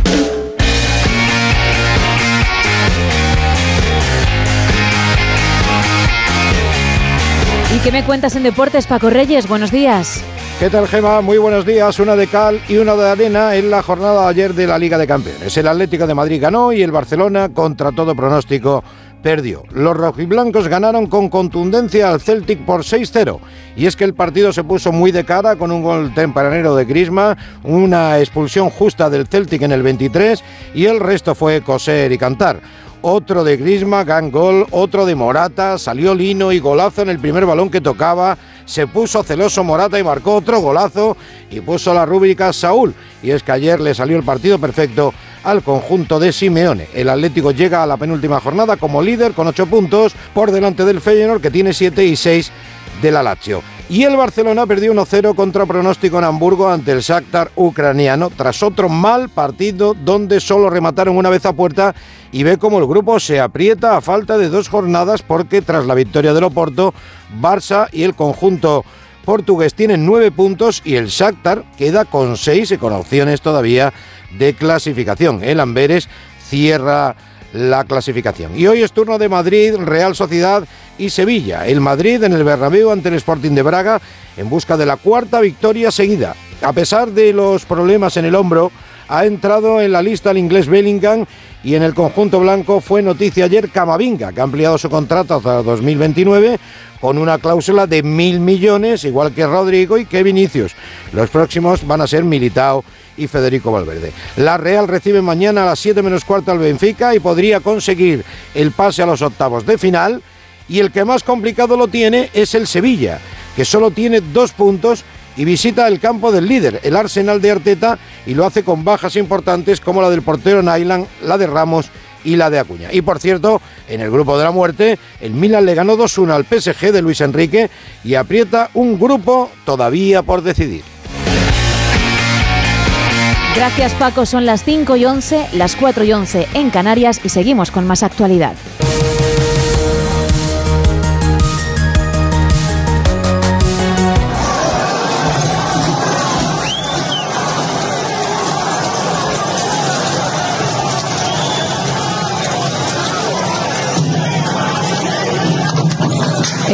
Qué me cuentas en deportes, Paco Reyes? Buenos días. ¿Qué tal, Gema? Muy buenos días. Una de cal y una de arena en la jornada de ayer de la Liga de Campeones. El Atlético de Madrid ganó y el Barcelona, contra todo pronóstico, perdió. Los rojiblancos ganaron con contundencia al Celtic por 6-0. Y es que el partido se puso muy de cara con un gol tempranero de Grisma, una expulsión justa del Celtic en el 23 y el resto fue coser y cantar otro de Grisma, gan gol, otro de Morata, salió Lino y golazo en el primer balón que tocaba, se puso celoso Morata y marcó otro golazo y puso la rúbrica Saúl. Y es que ayer le salió el partido perfecto al conjunto de Simeone. El Atlético llega a la penúltima jornada como líder con ocho puntos por delante del Feyenoord que tiene siete y seis de la Lazio. Y el Barcelona perdió 1-0 contra pronóstico en Hamburgo ante el Shakhtar ucraniano tras otro mal partido donde solo remataron una vez a puerta y ve cómo el grupo se aprieta a falta de dos jornadas porque tras la victoria del Oporto, Barça y el conjunto portugués tienen nueve puntos y el Shakhtar queda con seis y con opciones todavía de clasificación. El Amberes cierra la clasificación. Y hoy es turno de Madrid, Real Sociedad y Sevilla. El Madrid en el Bernabéu ante el Sporting de Braga en busca de la cuarta victoria seguida. A pesar de los problemas en el hombro, ha entrado en la lista el inglés Bellingham y en el conjunto blanco fue noticia ayer Camavinga, que ha ampliado su contrato hasta 2029 con una cláusula de mil millones, igual que Rodrigo y que Vinicius. Los próximos van a ser Militao y Federico Valverde. La Real recibe mañana a las 7 menos cuarto al Benfica y podría conseguir el pase a los octavos de final. Y el que más complicado lo tiene es el Sevilla, que solo tiene dos puntos y visita el campo del líder, el Arsenal de Arteta, y lo hace con bajas importantes como la del portero Nyland, la de Ramos y la de Acuña. Y por cierto, en el grupo de la muerte, el Milan le ganó 2-1 al PSG de Luis Enrique y aprieta un grupo todavía por decidir. Gracias Paco, son las 5 y 11, las 4 y 11 en Canarias y seguimos con más actualidad.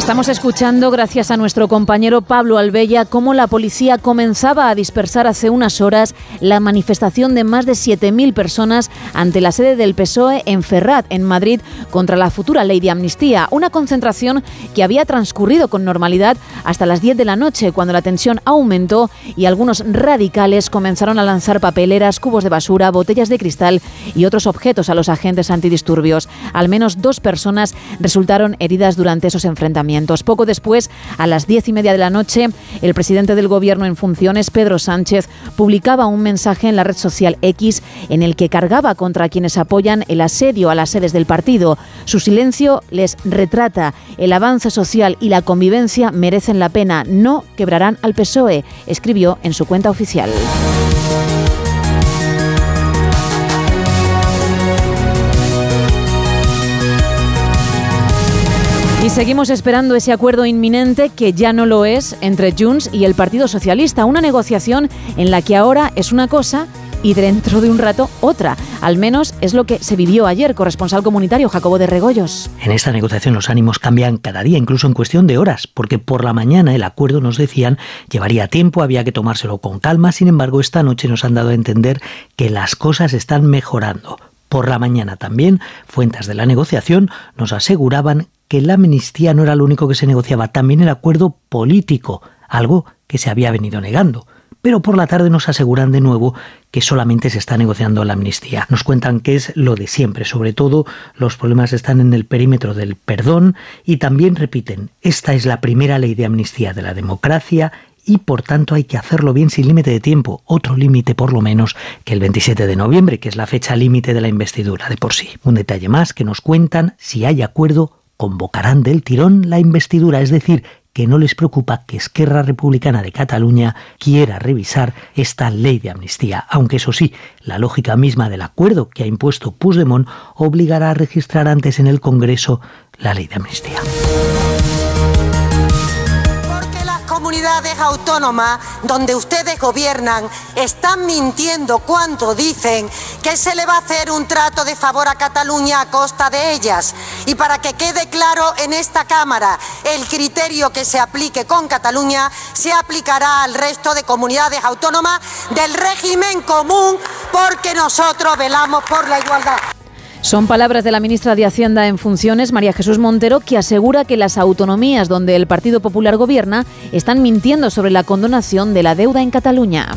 Estamos escuchando, gracias a nuestro compañero Pablo Albella, cómo la policía comenzaba a dispersar hace unas horas la manifestación de más de 7.000 personas ante la sede del PSOE en Ferrat, en Madrid, contra la futura ley de amnistía. Una concentración que había transcurrido con normalidad hasta las 10 de la noche, cuando la tensión aumentó y algunos radicales comenzaron a lanzar papeleras, cubos de basura, botellas de cristal y otros objetos a los agentes antidisturbios. Al menos dos personas resultaron heridas durante esos enfrentamientos. Poco después, a las diez y media de la noche, el presidente del Gobierno en funciones, Pedro Sánchez, publicaba un mensaje en la red social X en el que cargaba contra quienes apoyan el asedio a las sedes del partido. Su silencio les retrata. El avance social y la convivencia merecen la pena. No quebrarán al PSOE, escribió en su cuenta oficial. Seguimos esperando ese acuerdo inminente que ya no lo es entre Junts y el Partido Socialista, una negociación en la que ahora es una cosa y dentro de un rato otra. Al menos es lo que se vivió ayer, corresponsal comunitario Jacobo de Regoyos. En esta negociación los ánimos cambian cada día, incluso en cuestión de horas, porque por la mañana el acuerdo, nos decían, llevaría tiempo, había que tomárselo con calma, sin embargo esta noche nos han dado a entender que las cosas están mejorando. Por la mañana también, fuentes de la negociación nos aseguraban que la amnistía no era lo único que se negociaba, también el acuerdo político, algo que se había venido negando. Pero por la tarde nos aseguran de nuevo que solamente se está negociando la amnistía. Nos cuentan que es lo de siempre, sobre todo los problemas están en el perímetro del perdón y también repiten, esta es la primera ley de amnistía de la democracia y por tanto hay que hacerlo bien sin límite de tiempo, otro límite por lo menos que el 27 de noviembre, que es la fecha límite de la investidura de por sí. Un detalle más que nos cuentan, si hay acuerdo, convocarán del tirón la investidura, es decir, que no les preocupa que Esquerra Republicana de Cataluña quiera revisar esta ley de amnistía, aunque eso sí, la lógica misma del acuerdo que ha impuesto Puigdemont obligará a registrar antes en el Congreso la ley de amnistía. Comunidades autónomas donde ustedes gobiernan están mintiendo cuando dicen que se le va a hacer un trato de favor a Cataluña a costa de ellas. Y para que quede claro en esta Cámara, el criterio que se aplique con Cataluña se aplicará al resto de comunidades autónomas del régimen común porque nosotros velamos por la igualdad. Son palabras de la ministra de Hacienda en funciones, María Jesús Montero, que asegura que las autonomías donde el Partido Popular gobierna están mintiendo sobre la condonación de la deuda en Cataluña.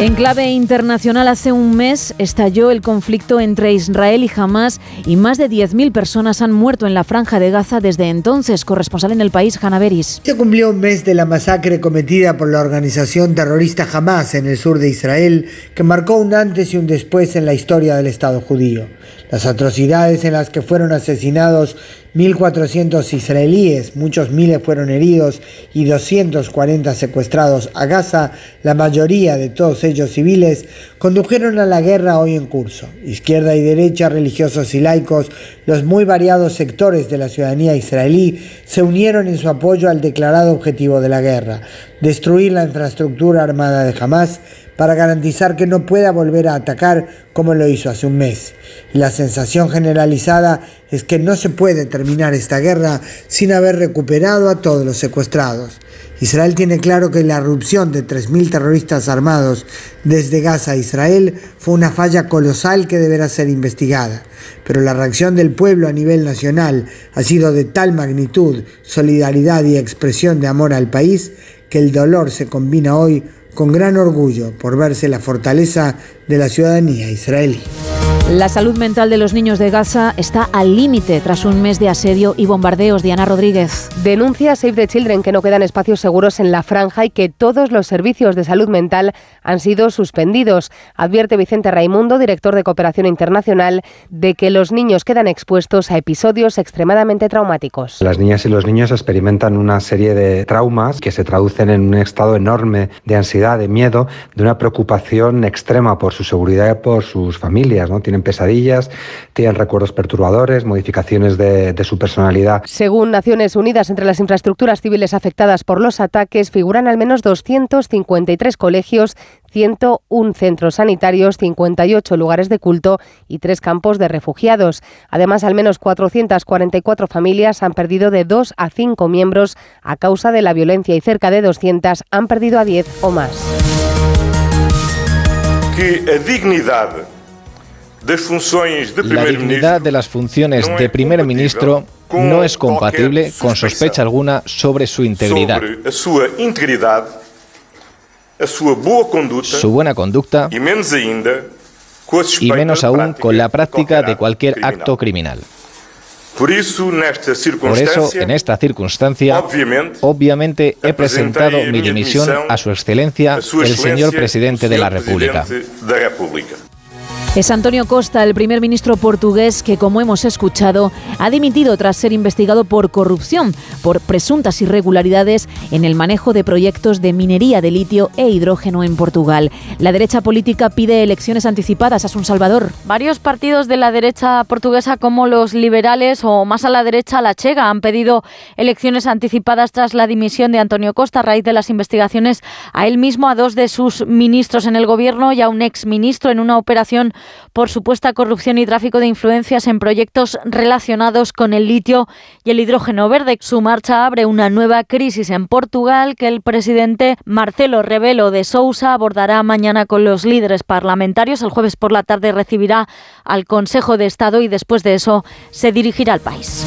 En clave internacional, hace un mes estalló el conflicto entre Israel y Hamas y más de 10.000 personas han muerto en la franja de Gaza desde entonces. Corresponsal en el país, Hanaveris. Se cumplió un mes de la masacre cometida por la organización terrorista Hamas en el sur de Israel, que marcó un antes y un después en la historia del Estado judío. Las atrocidades en las que fueron asesinados 1.400 israelíes, muchos miles fueron heridos y 240 secuestrados a Gaza, la mayoría de todos ellos civiles, condujeron a la guerra hoy en curso. Izquierda y derecha, religiosos y laicos, los muy variados sectores de la ciudadanía israelí se unieron en su apoyo al declarado objetivo de la guerra, destruir la infraestructura armada de Hamas para garantizar que no pueda volver a atacar como lo hizo hace un mes. La sensación generalizada es que no se puede terminar esta guerra sin haber recuperado a todos los secuestrados. Israel tiene claro que la erupción de 3.000 terroristas armados desde Gaza a Israel fue una falla colosal que deberá ser investigada. Pero la reacción del pueblo a nivel nacional ha sido de tal magnitud, solidaridad y expresión de amor al país que el dolor se combina hoy con gran orgullo por verse la fortaleza de la ciudadanía israelí. La salud mental de los niños de Gaza está al límite tras un mes de asedio y bombardeos. Diana Rodríguez. Denuncia Save the Children que no quedan espacios seguros en la franja y que todos los servicios de salud mental han sido suspendidos. Advierte Vicente Raimundo, director de Cooperación Internacional, de que los niños quedan expuestos a episodios extremadamente traumáticos. Las niñas y los niños experimentan una serie de traumas que se traducen en un estado enorme de ansiedad, de miedo, de una preocupación extrema por su seguridad y por sus familias. ¿no? Tienen pesadillas, tienen recuerdos perturbadores, modificaciones de, de su personalidad. Según Naciones Unidas, entre las infraestructuras civiles afectadas por los ataques figuran al menos 253 colegios, 101 centros sanitarios, 58 lugares de culto y tres campos de refugiados. Además, al menos 444 familias han perdido de 2 a 5 miembros a causa de la violencia y cerca de 200 han perdido a 10 o más. Que a La dignidad de las funciones de primer ministro no es compatible con sospecha alguna sobre su integridad, su buena conducta e y menos aún con la práctica de cualquier acto criminal. Por eso, en esta circunstancia, obviamente, he presentado mi dimisión a su excelencia, el señor presidente de la República. Es Antonio Costa, el primer ministro portugués que, como hemos escuchado, ha dimitido tras ser investigado por corrupción, por presuntas irregularidades en el manejo de proyectos de minería de litio e hidrógeno en Portugal. La derecha política pide elecciones anticipadas a Un Salvador. Varios partidos de la derecha portuguesa, como los liberales o más a la derecha, la Chega, han pedido elecciones anticipadas tras la dimisión de Antonio Costa a raíz de las investigaciones a él mismo, a dos de sus ministros en el gobierno y a un ex ministro en una operación por supuesta corrupción y tráfico de influencias en proyectos relacionados con el litio y el hidrógeno verde. Su marcha abre una nueva crisis en Portugal que el presidente Marcelo Rebelo de Sousa abordará mañana con los líderes parlamentarios. El jueves por la tarde recibirá al Consejo de Estado y después de eso se dirigirá al país.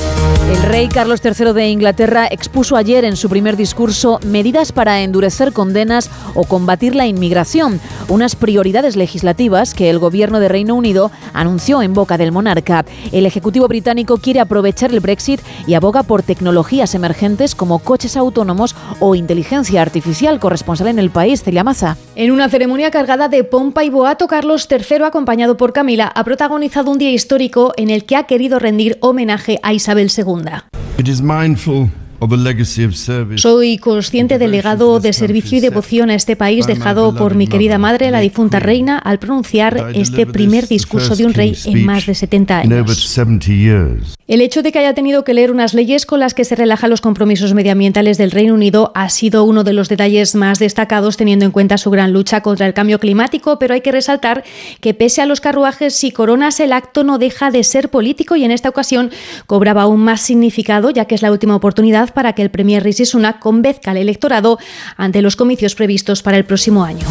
El rey Carlos III de Inglaterra expuso ayer en su primer discurso medidas para endurecer condenas o combatir la inmigración, unas prioridades legislativas que el gobierno de Reino Unido anunció en boca del monarca. El Ejecutivo británico quiere aprovechar el Brexit y aboga por tecnologías emergentes como coches autónomos o inteligencia artificial. Corresponsal en el país, Celia Maza. En una ceremonia cargada de pompa y boato, Carlos III, acompañado por Camila, ha protagonizado un día histórico en el que ha querido rendir homenaje a Isabel II. Soy consciente del legado de servicio y devoción a este país dejado por mi querida madre, la difunta reina, al pronunciar este primer discurso de un rey en más de 70 años. El hecho de que haya tenido que leer unas leyes con las que se relajan los compromisos medioambientales del Reino Unido ha sido uno de los detalles más destacados teniendo en cuenta su gran lucha contra el cambio climático, pero hay que resaltar que pese a los carruajes y coronas el acto no deja de ser político y en esta ocasión cobraba aún más significado ya que es la última oportunidad para que el Premier Rishi Sunak convenzca al electorado ante los comicios previstos para el próximo año.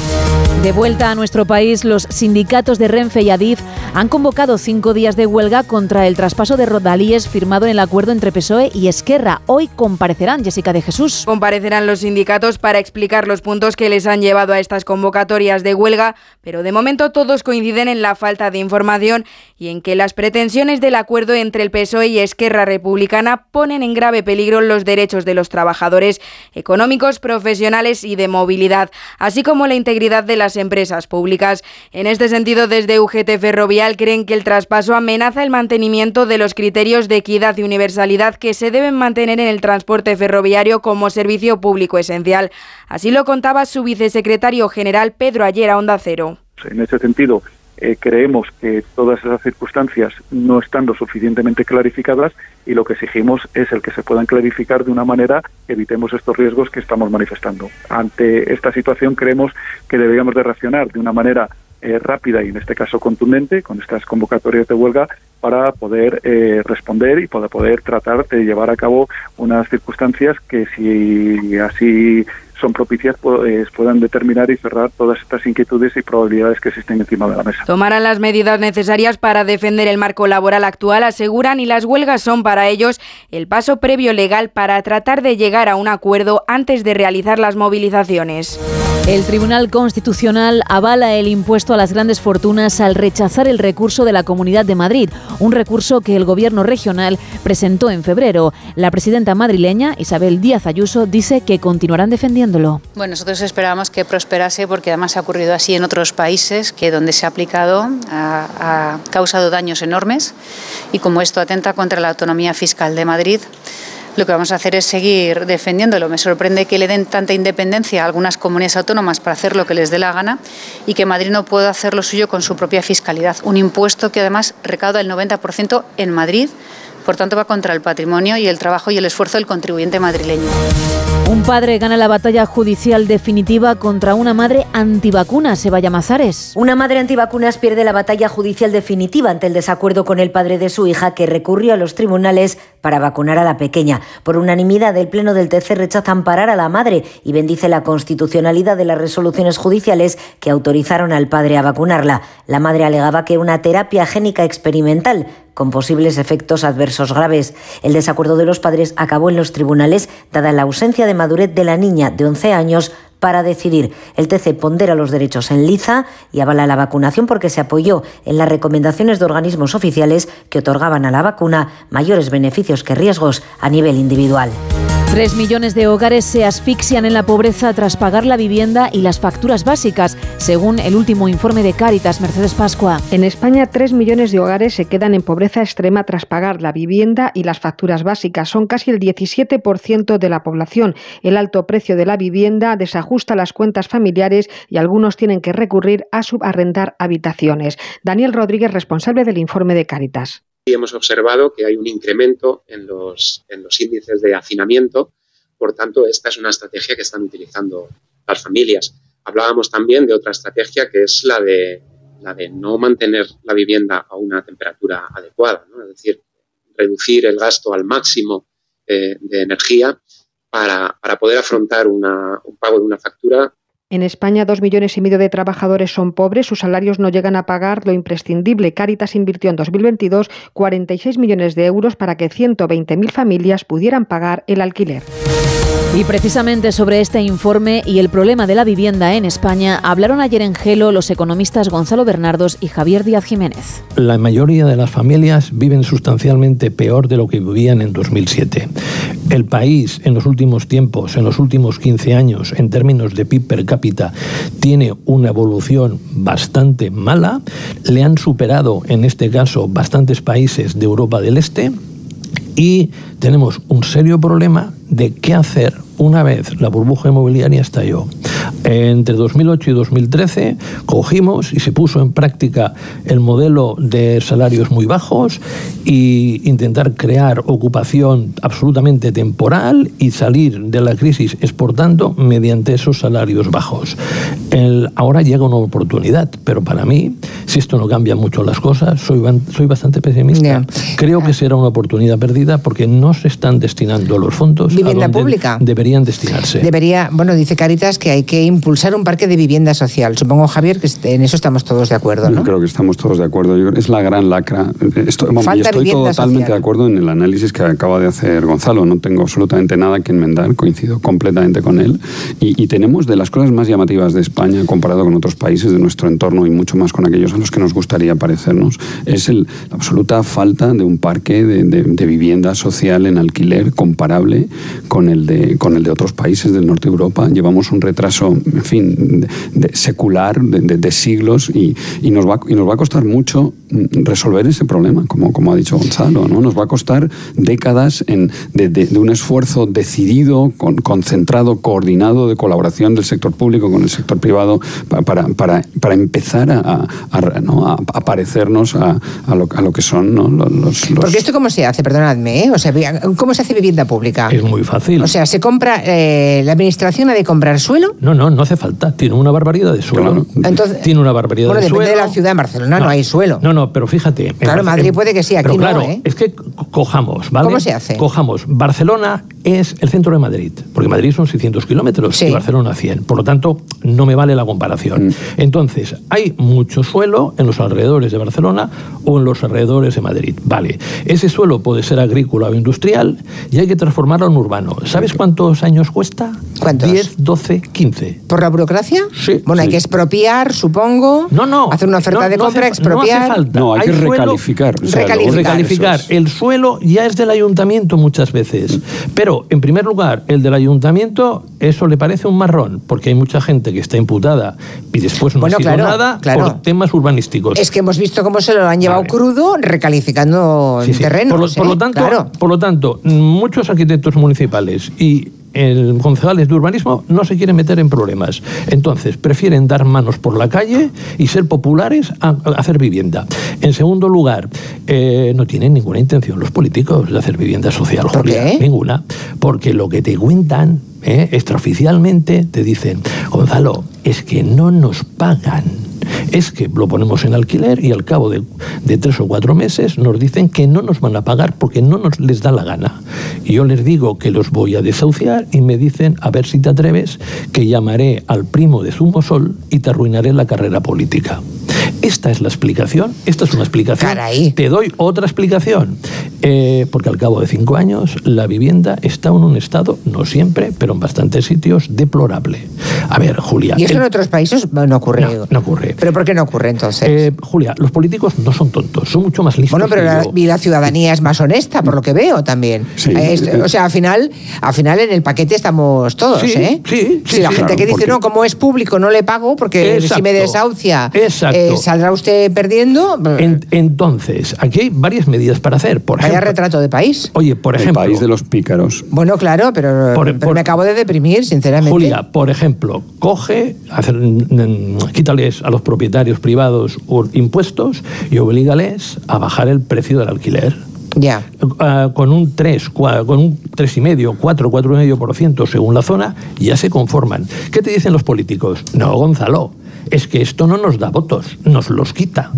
De vuelta a nuestro país, los sindicatos de Renfe y Adif han convocado cinco días de huelga contra el traspaso de Rodalíes firmado en el acuerdo entre PSOE y Esquerra. Hoy comparecerán, Jessica de Jesús. Comparecerán los sindicatos para explicar los puntos que les han llevado a estas convocatorias de huelga, pero de momento todos coinciden en la falta de información y en que las pretensiones del acuerdo entre el PSOE y Esquerra Republicana ponen en grave peligro los derechos de los trabajadores económicos, profesionales y de movilidad, así como la integridad de las empresas públicas. En este sentido, desde UGT Ferrovial creen que el traspaso amenaza el mantenimiento de los criterios de equidad y universalidad que se deben mantener en el transporte ferroviario como servicio público esencial. Así lo contaba su vicesecretario general Pedro Ayer a Onda Cero. En ese sentido, eh, creemos que todas esas circunstancias no están lo suficientemente clarificadas y lo que exigimos es el que se puedan clarificar de una manera que evitemos estos riesgos que estamos manifestando. Ante esta situación creemos que deberíamos de reaccionar de una manera eh, rápida y en este caso contundente con estas convocatorias de huelga para poder eh, responder y para poder tratar de llevar a cabo unas circunstancias que si así son propicias pues, puedan determinar y cerrar todas estas inquietudes y probabilidades que existen encima de la mesa. Tomarán las medidas necesarias para defender el marco laboral actual, aseguran, y las huelgas son para ellos el paso previo legal para tratar de llegar a un acuerdo antes de realizar las movilizaciones. El Tribunal Constitucional avala el impuesto a las grandes fortunas al rechazar el recurso de la Comunidad de Madrid, un recurso que el Gobierno regional presentó en febrero. La presidenta madrileña, Isabel Díaz Ayuso, dice que continuarán defendiéndolo. Bueno, nosotros esperábamos que prosperase porque además ha ocurrido así en otros países que donde se ha aplicado ha, ha causado daños enormes y como esto atenta contra la autonomía fiscal de Madrid, lo que vamos a hacer es seguir defendiéndolo. Me sorprende que le den tanta independencia a algunas comunidades autónomas para hacer lo que les dé la gana y que Madrid no pueda hacer lo suyo con su propia fiscalidad. Un impuesto que además recauda el 90% en Madrid, por tanto va contra el patrimonio y el trabajo y el esfuerzo del contribuyente madrileño. Un padre gana la batalla judicial definitiva contra una madre antivacunas, Sebaya Mazares. Una madre antivacunas pierde la batalla judicial definitiva ante el desacuerdo con el padre de su hija que recurrió a los tribunales para vacunar a la pequeña. Por unanimidad, el Pleno del TC rechaza amparar a la madre y bendice la constitucionalidad de las resoluciones judiciales que autorizaron al padre a vacunarla. La madre alegaba que una terapia génica experimental con posibles efectos adversos graves. El desacuerdo de los padres acabó en los tribunales, dada la ausencia de madurez de la niña de 11 años para decidir. El TC pondera los derechos en liza y avala la vacunación porque se apoyó en las recomendaciones de organismos oficiales que otorgaban a la vacuna mayores beneficios que riesgos a nivel individual. Tres millones de hogares se asfixian en la pobreza tras pagar la vivienda y las facturas básicas, según el último informe de Cáritas Mercedes Pascua. En España, tres millones de hogares se quedan en pobreza extrema tras pagar la vivienda y las facturas básicas. Son casi el 17% de la población. El alto precio de la vivienda desajusta las cuentas familiares y algunos tienen que recurrir a subarrendar habitaciones. Daniel Rodríguez, responsable del informe de Cáritas hemos observado que hay un incremento en los, en los índices de hacinamiento. Por tanto, esta es una estrategia que están utilizando las familias. Hablábamos también de otra estrategia que es la de, la de no mantener la vivienda a una temperatura adecuada, es decir, reducir el gasto al máximo eh, de energía para, para poder afrontar un pago de una factura en España, dos millones y medio de trabajadores son pobres, sus salarios no llegan a pagar lo imprescindible. Caritas invirtió en 2022 46 millones de euros para que 120.000 familias pudieran pagar el alquiler. Y precisamente sobre este informe y el problema de la vivienda en España hablaron ayer en Gelo los economistas Gonzalo Bernardos y Javier Díaz Jiménez. La mayoría de las familias viven sustancialmente peor de lo que vivían en 2007. El país en los últimos tiempos, en los últimos 15 años, en términos de PIB per cápita, tiene una evolución bastante mala. Le han superado, en este caso, bastantes países de Europa del Este. Y tenemos un serio problema de qué hacer una vez la burbuja inmobiliaria estalló. Entre 2008 y 2013 cogimos y se puso en práctica el modelo de salarios muy bajos y intentar crear ocupación absolutamente temporal y salir de la crisis exportando mediante esos salarios bajos. ahora llega una oportunidad, pero para mí, si esto no cambia mucho las cosas, soy, soy bastante pesimista. Creo que será una oportunidad perdida porque no se están destinando los fondos vivienda pública. Deberían destinarse. Debería, bueno, dice Caritas que hay que impulsar un parque de vivienda social. Supongo, Javier, que en eso estamos todos de acuerdo, ¿no? Yo creo que estamos todos de acuerdo. es la gran lacra. Estoy, estoy totalmente de acuerdo en el análisis que acaba de hacer Gonzalo. No tengo absolutamente nada que enmendar. Coincido completamente con él. Y, tenemos de las cosas más llamativas de España comparado con otros países de nuestro entorno y mucho más con aquellos a los que nos gustaría parecernos, es el, la absoluta falta de un parque de, de vivienda social en alquiler comparable con el de, con el de otros países del norte de Europa. Llevamos un retraso, en fin, de, secular de, siglos y, y, nos va, y nos va a costar mucho resolver ese problema, como, como ha dicho Gonzalo. ¿no? Nos va a costar décadas en, de, un esfuerzo decidido, con, concentrado, coordinado de colaboración del sector público con el sector privado para, para, para empezar a, a, ¿no? a, parecernos a, lo, a lo que son los, los, Porque esto cómo se hace, perdonadme, ¿eh? o sea, ¿cómo se hace vivienda pública? Es muy fácil. O sea, ¿se compra, eh, la administración ha de comprar suelo? No, no, no hace falta. Tiene una barbaridad de suelo. Entonces, Tiene una barbaridad de suelo. Bueno, depende de la ciudad. En Barcelona no, hay suelo. No, no, pero fíjate. Claro, Madrid puede que sí, aquí pero claro, ¿eh? Es que cojamos, ¿vale? ¿Cómo se hace? Cojamos. Barcelona es el centro de Madrid, porque Madrid son 600 kilómetros y Barcelona 100. Por lo tanto, no me vale la comparación. Mm. Entonces, hay mucho suelo en los alrededores de Barcelona o en los alrededores de Madrid. Vale. Ese suelo puede ser agrícola o industrial y hay que transformarlo en urbano. ¿Sabes cuántos años cuesta? ¿Cuántos? 10, 12, 15. ¿Por la burocracia? Sí. Bueno, hay que expropiar, supongo. No, no. Hacer una oferta de compra, expropiar. No hace falta. No, hay, que recalificar. recalificar. El suelo ya es del ayuntamiento muchas veces. Pero, en primer lugar, el del ayuntamiento, eso le parece un marrón, porque hay mucha gente que está imputada y después no ha sido nada por temas urbanísticos. Es que hemos visto cómo se lo han llevado crudo recalificando el terreno. Por, lo, ¿eh? tanto, por lo tanto, muchos arquitectos municipales y el concejales de urbanismo no se quieren meter en problemas. Entonces, prefieren dar manos por la calle y ser populares a, hacer vivienda. En segundo lugar, eh, no tienen ninguna intención los políticos de hacer vivienda social, ¿Por qué? Ninguna. Porque lo que te cuentan eh, extraoficialmente, te dicen, Gonzalo, es que no nos pagan es que lo ponemos en alquiler y al cabo de, tres o cuatro meses nos dicen que no nos van a pagar porque no nos les da la gana. Y yo les digo que los voy a desahuciar y me dicen, a ver si te atreves, que llamaré al primo de Zumosol y te arruinaré la carrera política. Esta es la explicación, esta es una explicación. Te doy otra explicación. Eh, porque al cabo de cinco años la vivienda está en un estado, no siempre, pero en bastantes sitios, deplorable. A ver, Julia. ¿Y eso en otros países no ocurre? No, ocurre. ¿Pero por qué no ocurre entonces? Eh, Julia, los políticos no son tontos, son mucho más listos. Bueno, pero la, ciudadanía es más honesta, por lo que veo también. o sea, al final, al final en el paquete estamos todos, ¿eh? Sí, sí. la gente que dice, no, como es público, no le pago porque si me desahucia, eh, saldrá usted perdiendo. entonces, aquí hay varias medidas para hacer. Por Vaya retrato de país. Oye, por ejemplo. El país de los pícaros. Bueno, claro, pero, me acabo de deprimir, sinceramente. Julia, por ejemplo, coge, hacer, quítales a los propietarios privados impuestos y oblígales a bajar el precio del alquiler. Ya. Ah, con un 3, con un 3,5, 4, 4,5% según la zona, ya se conforman. ¿Qué te dicen los políticos? No, Gonzalo, es que esto no nos da votos, nos los quita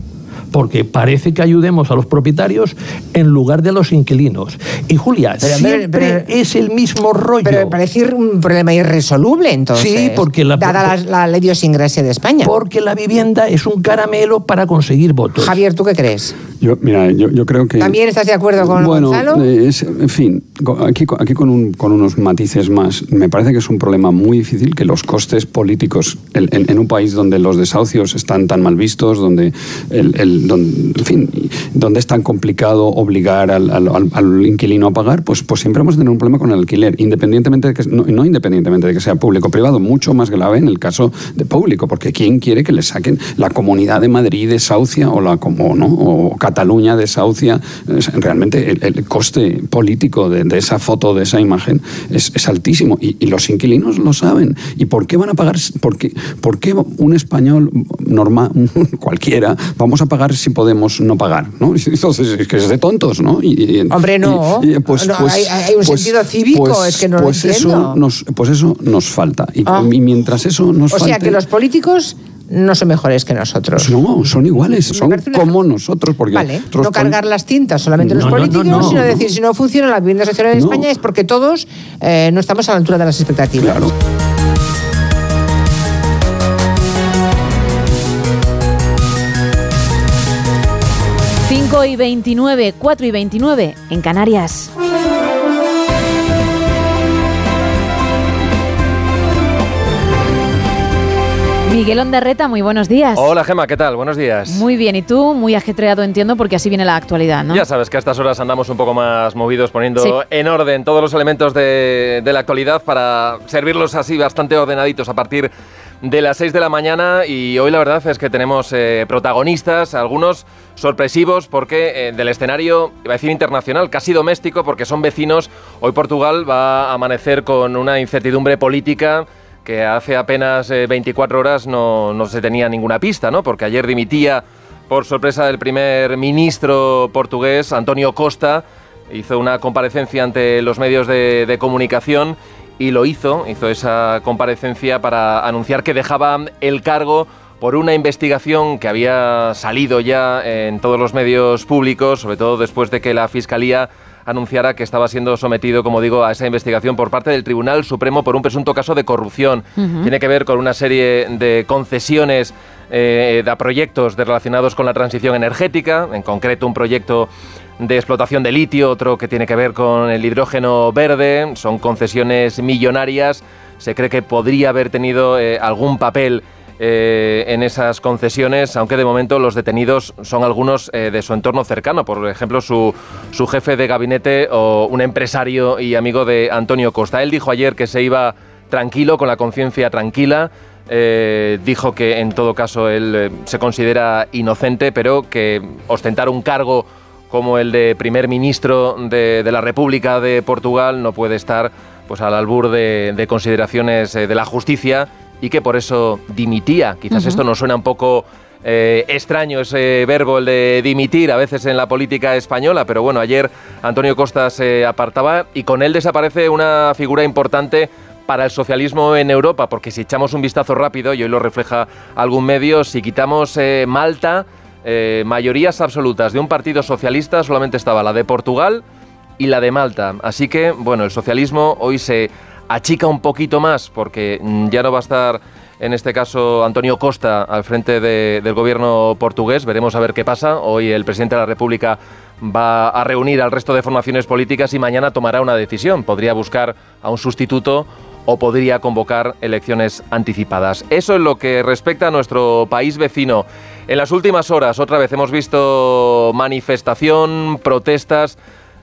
porque parece que ayudemos a los propietarios en lugar de a los inquilinos. Y Julia, siempre es el mismo rollo. Pero parece un problema irresoluble, entonces. Sí, porque la... Dada la, ley de idiosincrasia de España. Porque la vivienda es un caramelo para conseguir votos. Javier, ¿tú qué crees? Yo, mira, yo, creo que... ¿También estás de acuerdo con bueno, Gonzalo? en fin, aquí, aquí con, un, con, unos matices más. Me parece que es un problema muy difícil que los costes políticos en, un país donde los desahucios están tan mal vistos, donde el donde, en fin, donde es tan complicado obligar al, al, inquilino a pagar, pues, pues siempre vamos a tener un problema con el alquiler, independientemente de que, no, no independientemente de que sea público o privado, mucho más grave en el caso de público, porque ¿quién quiere que le saquen la comunidad de Madrid desahucia o la como no o Cataluña desahucia? Realmente el, coste político de, esa foto, de esa imagen, es, es altísimo y, los inquilinos lo saben. ¿Y por qué van a pagar? ¿Por qué, por qué un español normal, cualquiera, vamos a pagar si podemos no pagar, ¿no? Entonces, es que es de tontos, ¿no? Hombre, no. pues, pues, hay, un pues, sentido cívico, pues, es que no pues lo Eso nos, pues eso nos falta. Y, ah. mientras eso nos o O sea, que los políticos no son mejores que nosotros. No, son iguales, son como nosotros. Porque vale, no cargar las tintas solamente los políticos, sino decir, si no funciona la vivienda social en España es porque todos eh, no estamos a la altura de las expectativas. Claro. 5 y 29, 4 y 29 en Canarias. Miguel Ondarreta, muy buenos días. Hola Gema, ¿qué tal? Buenos días. Muy bien, y tú, muy ajetreado entiendo, porque así viene la actualidad, ¿no? Ya sabes que a estas horas andamos un poco más movidos poniendo en orden todos los elementos de, de la actualidad para servirlos así bastante ordenaditos a partir de las 6 de la mañana y hoy la verdad es que tenemos eh, protagonistas, algunos sorpresivos porque eh, del escenario, iba a decir internacional, casi doméstico porque son vecinos, hoy Portugal va a amanecer con una incertidumbre política que hace apenas 24 eh, horas no, no, se tenía ninguna pista, ¿no? Porque ayer dimitía por sorpresa el primer ministro portugués, Antonio Costa, hizo una comparecencia ante los medios de, de comunicación y lo hizo, hizo esa comparecencia para anunciar que dejaba el cargo por una investigación que había salido ya en todos los medios públicos, sobre todo después de que la Fiscalía anunciara que estaba siendo sometido, como digo, a esa investigación por parte del Tribunal Supremo por un presunto caso de corrupción. Tiene que ver con una serie de concesiones eh, de proyectos relacionados con la transición energética, en concreto un proyecto de explotación de litio, otro que tiene que ver con el hidrógeno verde, son concesiones millonarias, se cree que podría haber tenido eh, algún papel eh, en esas concesiones, aunque de momento los detenidos son algunos eh, de su entorno cercano, por ejemplo su, su jefe de gabinete o un empresario y amigo de Antonio Costa. Él dijo ayer que se iba tranquilo, con la conciencia tranquila, dijo que en todo caso él se considera inocente, pero que ostentar un cargo como el de primer ministro de, la República de Portugal no puede estar pues al albur de, consideraciones eh, de la justicia y que por eso dimitía. Quizás esto nos suena un poco eh, extraño ese verbo, el de dimitir, a veces en la política española, pero bueno, ayer Antonio Costa se apartaba y con él desaparece una figura importante para el socialismo en Europa, porque si echamos un vistazo rápido, y hoy lo refleja algún medio, si quitamos eh, Malta, eh, mayorías absolutas de un partido socialista solamente estaba la de Portugal y la de Malta. Así que, bueno, el socialismo hoy se achica un poquito más porque mm, ya no va a estar en este caso Antonio Costa, al frente del gobierno portugués. Veremos a ver qué pasa. Hoy el presidente de la República va a reunir al resto de formaciones políticas y mañana tomará una decisión. Podría buscar a un sustituto o podría convocar elecciones anticipadas. Eso es lo que respecta a nuestro país vecino. En las últimas horas, otra vez hemos visto manifestación, protestas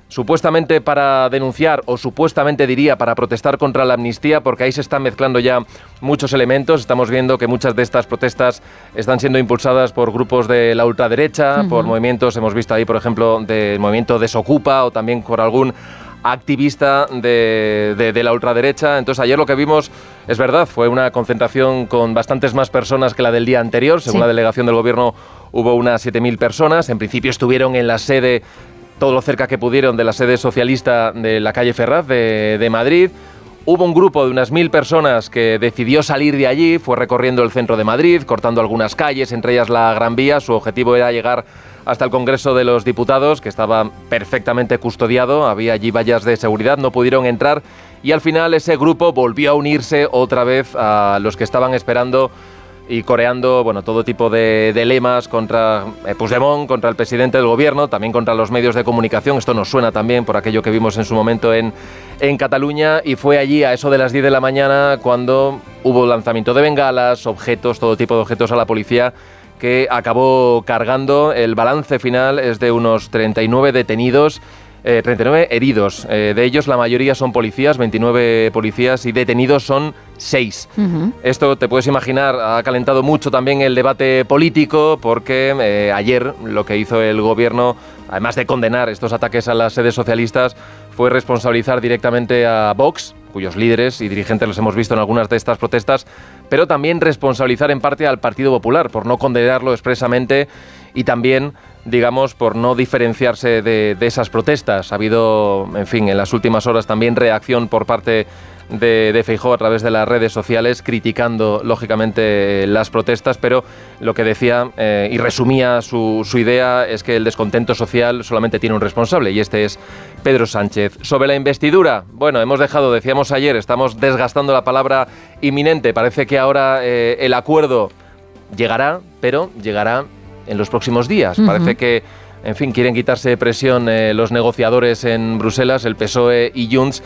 supuestamente para denunciar o supuestamente diría para protestar contra la amnistía, porque ahí se están mezclando ya muchos elementos. Estamos viendo que muchas de estas protestas están siendo impulsadas por grupos de la ultraderecha, por movimientos, hemos visto ahí, por ejemplo, del movimiento Desocupa o también por algún activista de, de, la ultraderecha. Entonces ayer lo que vimos es verdad, fue una concentración con bastantes más personas que la del día anterior. Según la delegación del gobierno hubo unas 7.000 personas. En principio estuvieron en la sede todo lo cerca que pudieron de la sede socialista de la calle Ferraz de, Madrid. Hubo un grupo de unas mil personas que decidió salir de allí, fue recorriendo el centro de Madrid, cortando algunas calles, entre ellas la Gran Vía. Su objetivo era llegar hasta el Congreso de los Diputados, que estaba perfectamente custodiado, había allí vallas de seguridad, no pudieron entrar y al final ese grupo volvió a unirse otra vez a los que estaban esperando y coreando bueno, todo tipo de, lemas contra eh, Puigdemont, contra el presidente del gobierno, también contra los medios de comunicación. Esto nos suena también por aquello que vimos en su momento en, en Cataluña y fue allí a eso de las 10 de la mañana cuando hubo lanzamiento de bengalas, objetos, todo tipo de objetos a la policía que acabó cargando. El balance final es de unos 39 detenidos 39 eh, heridos. Eh, de ellos la mayoría son policías, 29 policías y detenidos son 6. Esto te puedes imaginar, ha calentado mucho también el debate político porque eh, ayer lo que hizo el gobierno, además de condenar estos ataques a las sedes socialistas, fue responsabilizar directamente a Vox, cuyos líderes y dirigentes los hemos visto en algunas de estas protestas, pero también responsabilizar en parte al Partido Popular por no condenarlo expresamente y también digamos, por no diferenciarse de, esas protestas. Ha habido, en fin, en las últimas horas también reacción por parte de, de Feijó a través de las redes sociales, criticando, lógicamente, las protestas, pero lo que decía eh, y resumía su, su idea es que el descontento social solamente tiene un responsable, y este es Pedro Sánchez. Sobre la investidura, bueno, hemos dejado, decíamos ayer, estamos desgastando la palabra inminente. Parece que ahora eh, el acuerdo llegará, pero llegará en los próximos días. Parece que, en fin, quieren quitarse presión eh, los negociadores en Bruselas, el PSOE y Junts.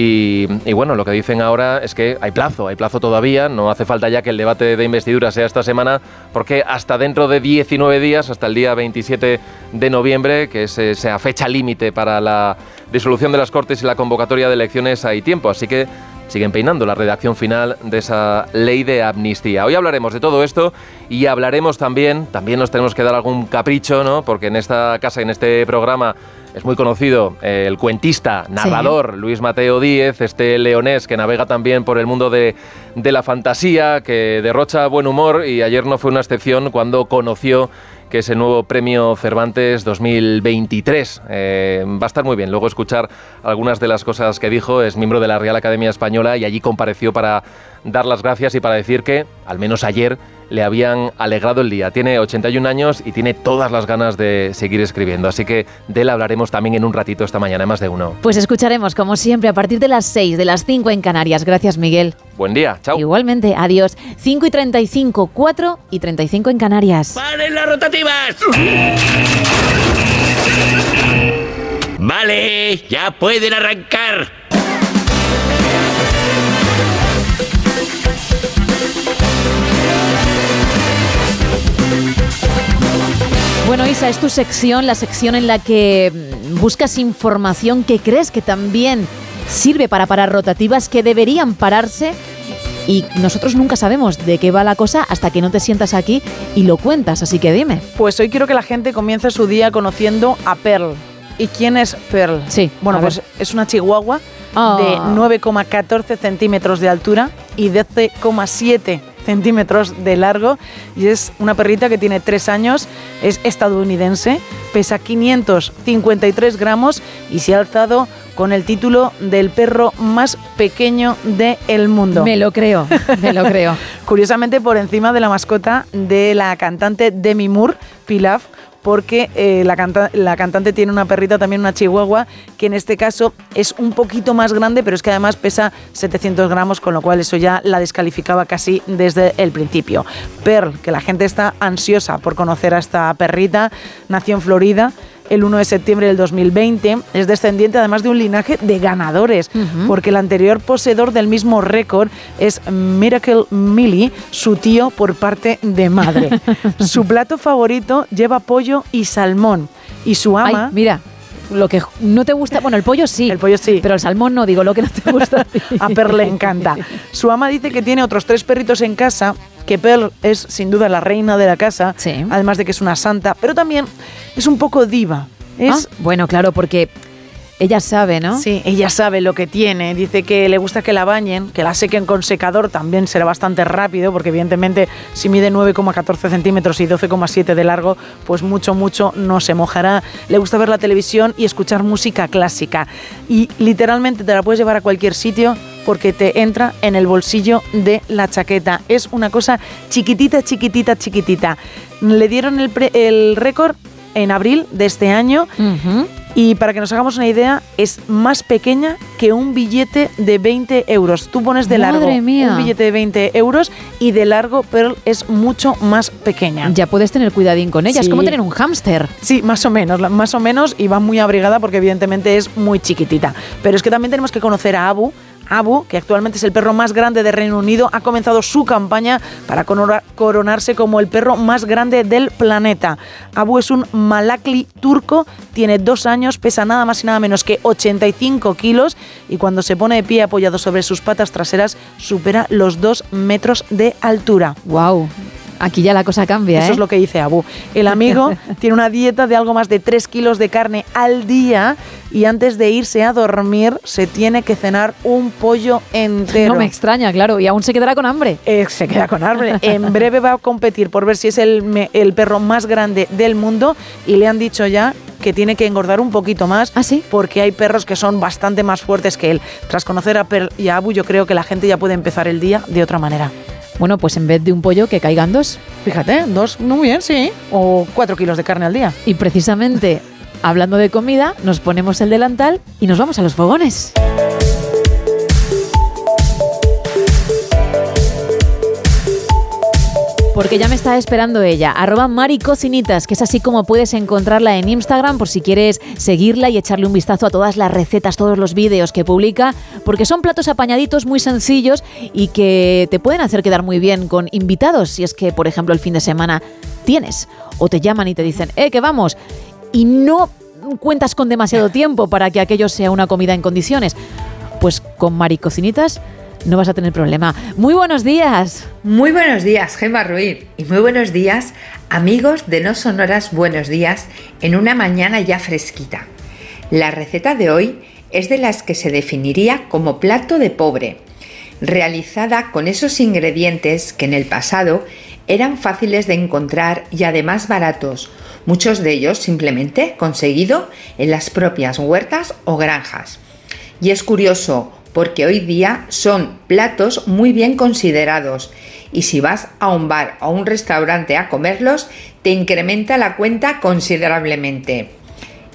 Y, bueno, lo que dicen ahora es que hay plazo, hay plazo todavía, no hace falta ya que el debate de investidura sea esta semana, porque hasta dentro de 19 días, hasta el día 27 de noviembre, que es esa fecha límite para la disolución de las Cortes y la convocatoria de elecciones, hay tiempo. Así que siguen peinando la redacción final de esa ley de amnistía. Hoy hablaremos de todo esto y hablaremos también, también nos tenemos que dar algún capricho, ¿no? Porque en esta casa, en este programa, es muy conocido eh, el cuentista, narrador Luis Mateo Díez, este leonés que navega también por el mundo de, de la fantasía, que derrocha buen humor y ayer no fue una excepción cuando conoció que es el nuevo premio Cervantes 2023. Eh, va a estar muy bien luego escuchar algunas de las cosas que dijo. Es miembro de la Real Academia Española y allí compareció para dar las gracias y para decir que, al menos ayer, le habían alegrado el día. Tiene 81 años y tiene todas las ganas de seguir escribiendo. Así que de él hablaremos también en un ratito esta mañana, más de uno. Pues escucharemos, como siempre, a partir de las 6, de las 5 en Canarias. Gracias, Miguel. Buen día, chao. Igualmente, adiós. 5 y 35, 4 y 35 en Canarias. ¡Paren las rotativas! Vale, ya pueden arrancar. Bueno, Isa, es tu sección, la sección en la que mm, buscas información que crees que también sirve para parar rotativas que deberían pararse y nosotros nunca sabemos de qué va la cosa hasta que no te sientas aquí y lo cuentas, así que dime. Pues hoy quiero que la gente comience su día conociendo a Pearl. ¿Y quién es Pearl? Sí. Bueno, pues es una chihuahua de 9,14 ah. centímetros de altura y 12,7 centímetros de largo y es una perrita que tiene tres años, es estadounidense, pesa 553 gramos y se ha alzado con el título del perro más pequeño del mundo. Me lo creo, me lo creo. Curiosamente por encima de la mascota de la cantante Demi Moore, Pilaf, porque eh, la, la cantante tiene una perrita, también una chihuahua, que en este caso es un poquito más grande, pero es que además pesa 700 gramos, con lo cual eso ya la descalificaba casi desde el principio. Pearl, que la gente está ansiosa por conocer a esta perrita, nació en Florida el 1 de septiembre del 2020. Es descendiente además de un linaje de ganadores, porque el anterior poseedor del mismo récord es Miracle Millie, su tío por parte de madre. su plato favorito lleva pollo y salmón. Y su ama... mira, lo que no te gusta, bueno, el pollo sí. El pollo sí. Pero el salmón no, digo, lo que no te gusta. a, a Per le encanta. Su ama dice que tiene otros tres perritos en casa que Pearl es sin duda la reina de la casa, además de que es una santa, pero también es un poco diva. Es, ah, bueno, claro, porque ella sabe, ¿no? Sí, ella sabe lo que tiene. Dice que le gusta que la bañen, que la sequen con secador, también será bastante rápido, porque evidentemente si mide 9,14 centímetros y 12,7 de largo, pues mucho, mucho no se mojará. Le gusta ver la televisión y escuchar música clásica. Y literalmente te la puedes llevar a cualquier sitio porque te entra en el bolsillo de la chaqueta. Es una cosa chiquitita, chiquitita, chiquitita. Le dieron el, récord en abril de este año. Y para que nos hagamos una idea, es más pequeña que un billete de 20 euros. Tú pones de largo un billete de 20 euros y de largo Pearl es mucho más pequeña. Ya puedes tener cuidadín con ella. Es como tener un hámster. Sí, más o menos, más o menos. Y va muy abrigada porque evidentemente es muy chiquitita. Pero es que también tenemos que conocer a Abu, Abu, que actualmente es el perro más grande de Reino Unido, ha comenzado su campaña para coronarse como el perro más grande del planeta. Abu es un malakli turco, tiene dos años, pesa nada más y nada menos que 85 kilos y cuando se pone de pie apoyado sobre sus patas traseras supera los dos metros de altura. ¡Wow! Aquí ya la cosa cambia. Eso es ¿eh? lo que dice Abu. El amigo tiene una dieta de algo más de 3 kilos de carne al día y antes de irse a dormir se tiene que cenar un pollo entero. No me extraña, claro, y aún se quedará con hambre. Eh, se queda con hambre. En breve va a competir por ver si es el, el perro más grande del mundo y le han dicho ya que tiene que engordar un poquito más. ¿Ah, sí? Porque hay perros que son bastante más fuertes que él. Tras conocer a Per y a Abu, yo creo que la gente ya puede empezar el día de otra manera. Bueno, pues en vez de un pollo, que caigan dos. Fíjate, dos, muy bien, sí. O cuatro kilos de carne al día. Y precisamente, hablando de comida, nos ponemos el delantal y nos vamos a los fogones. Porque ya me está esperando ella, arroba maricocinitas, que es así como puedes encontrarla en Instagram por si quieres seguirla y echarle un vistazo a todas las recetas, todos los vídeos que publica, porque son platos apañaditos muy sencillos y que te pueden hacer quedar muy bien con invitados, si es que, por ejemplo, el fin de semana tienes o te llaman y te dicen, eh, que vamos, y no cuentas con demasiado tiempo para que aquello sea una comida en condiciones. Pues con maricocinitas no vas a tener problema. Muy buenos días. Muy buenos días, Gemma Ruiz. Y muy buenos días, amigos de No Sonoras Buenos Días, en una mañana ya fresquita. La receta de hoy es de las que se definiría como plato de pobre, realizada con esos ingredientes que en el pasado eran fáciles de encontrar y además baratos, muchos de ellos simplemente conseguido en las propias huertas o granjas. Y es curioso porque hoy día son platos muy bien considerados y si vas a un bar o un restaurante a comerlos, te incrementa la cuenta considerablemente.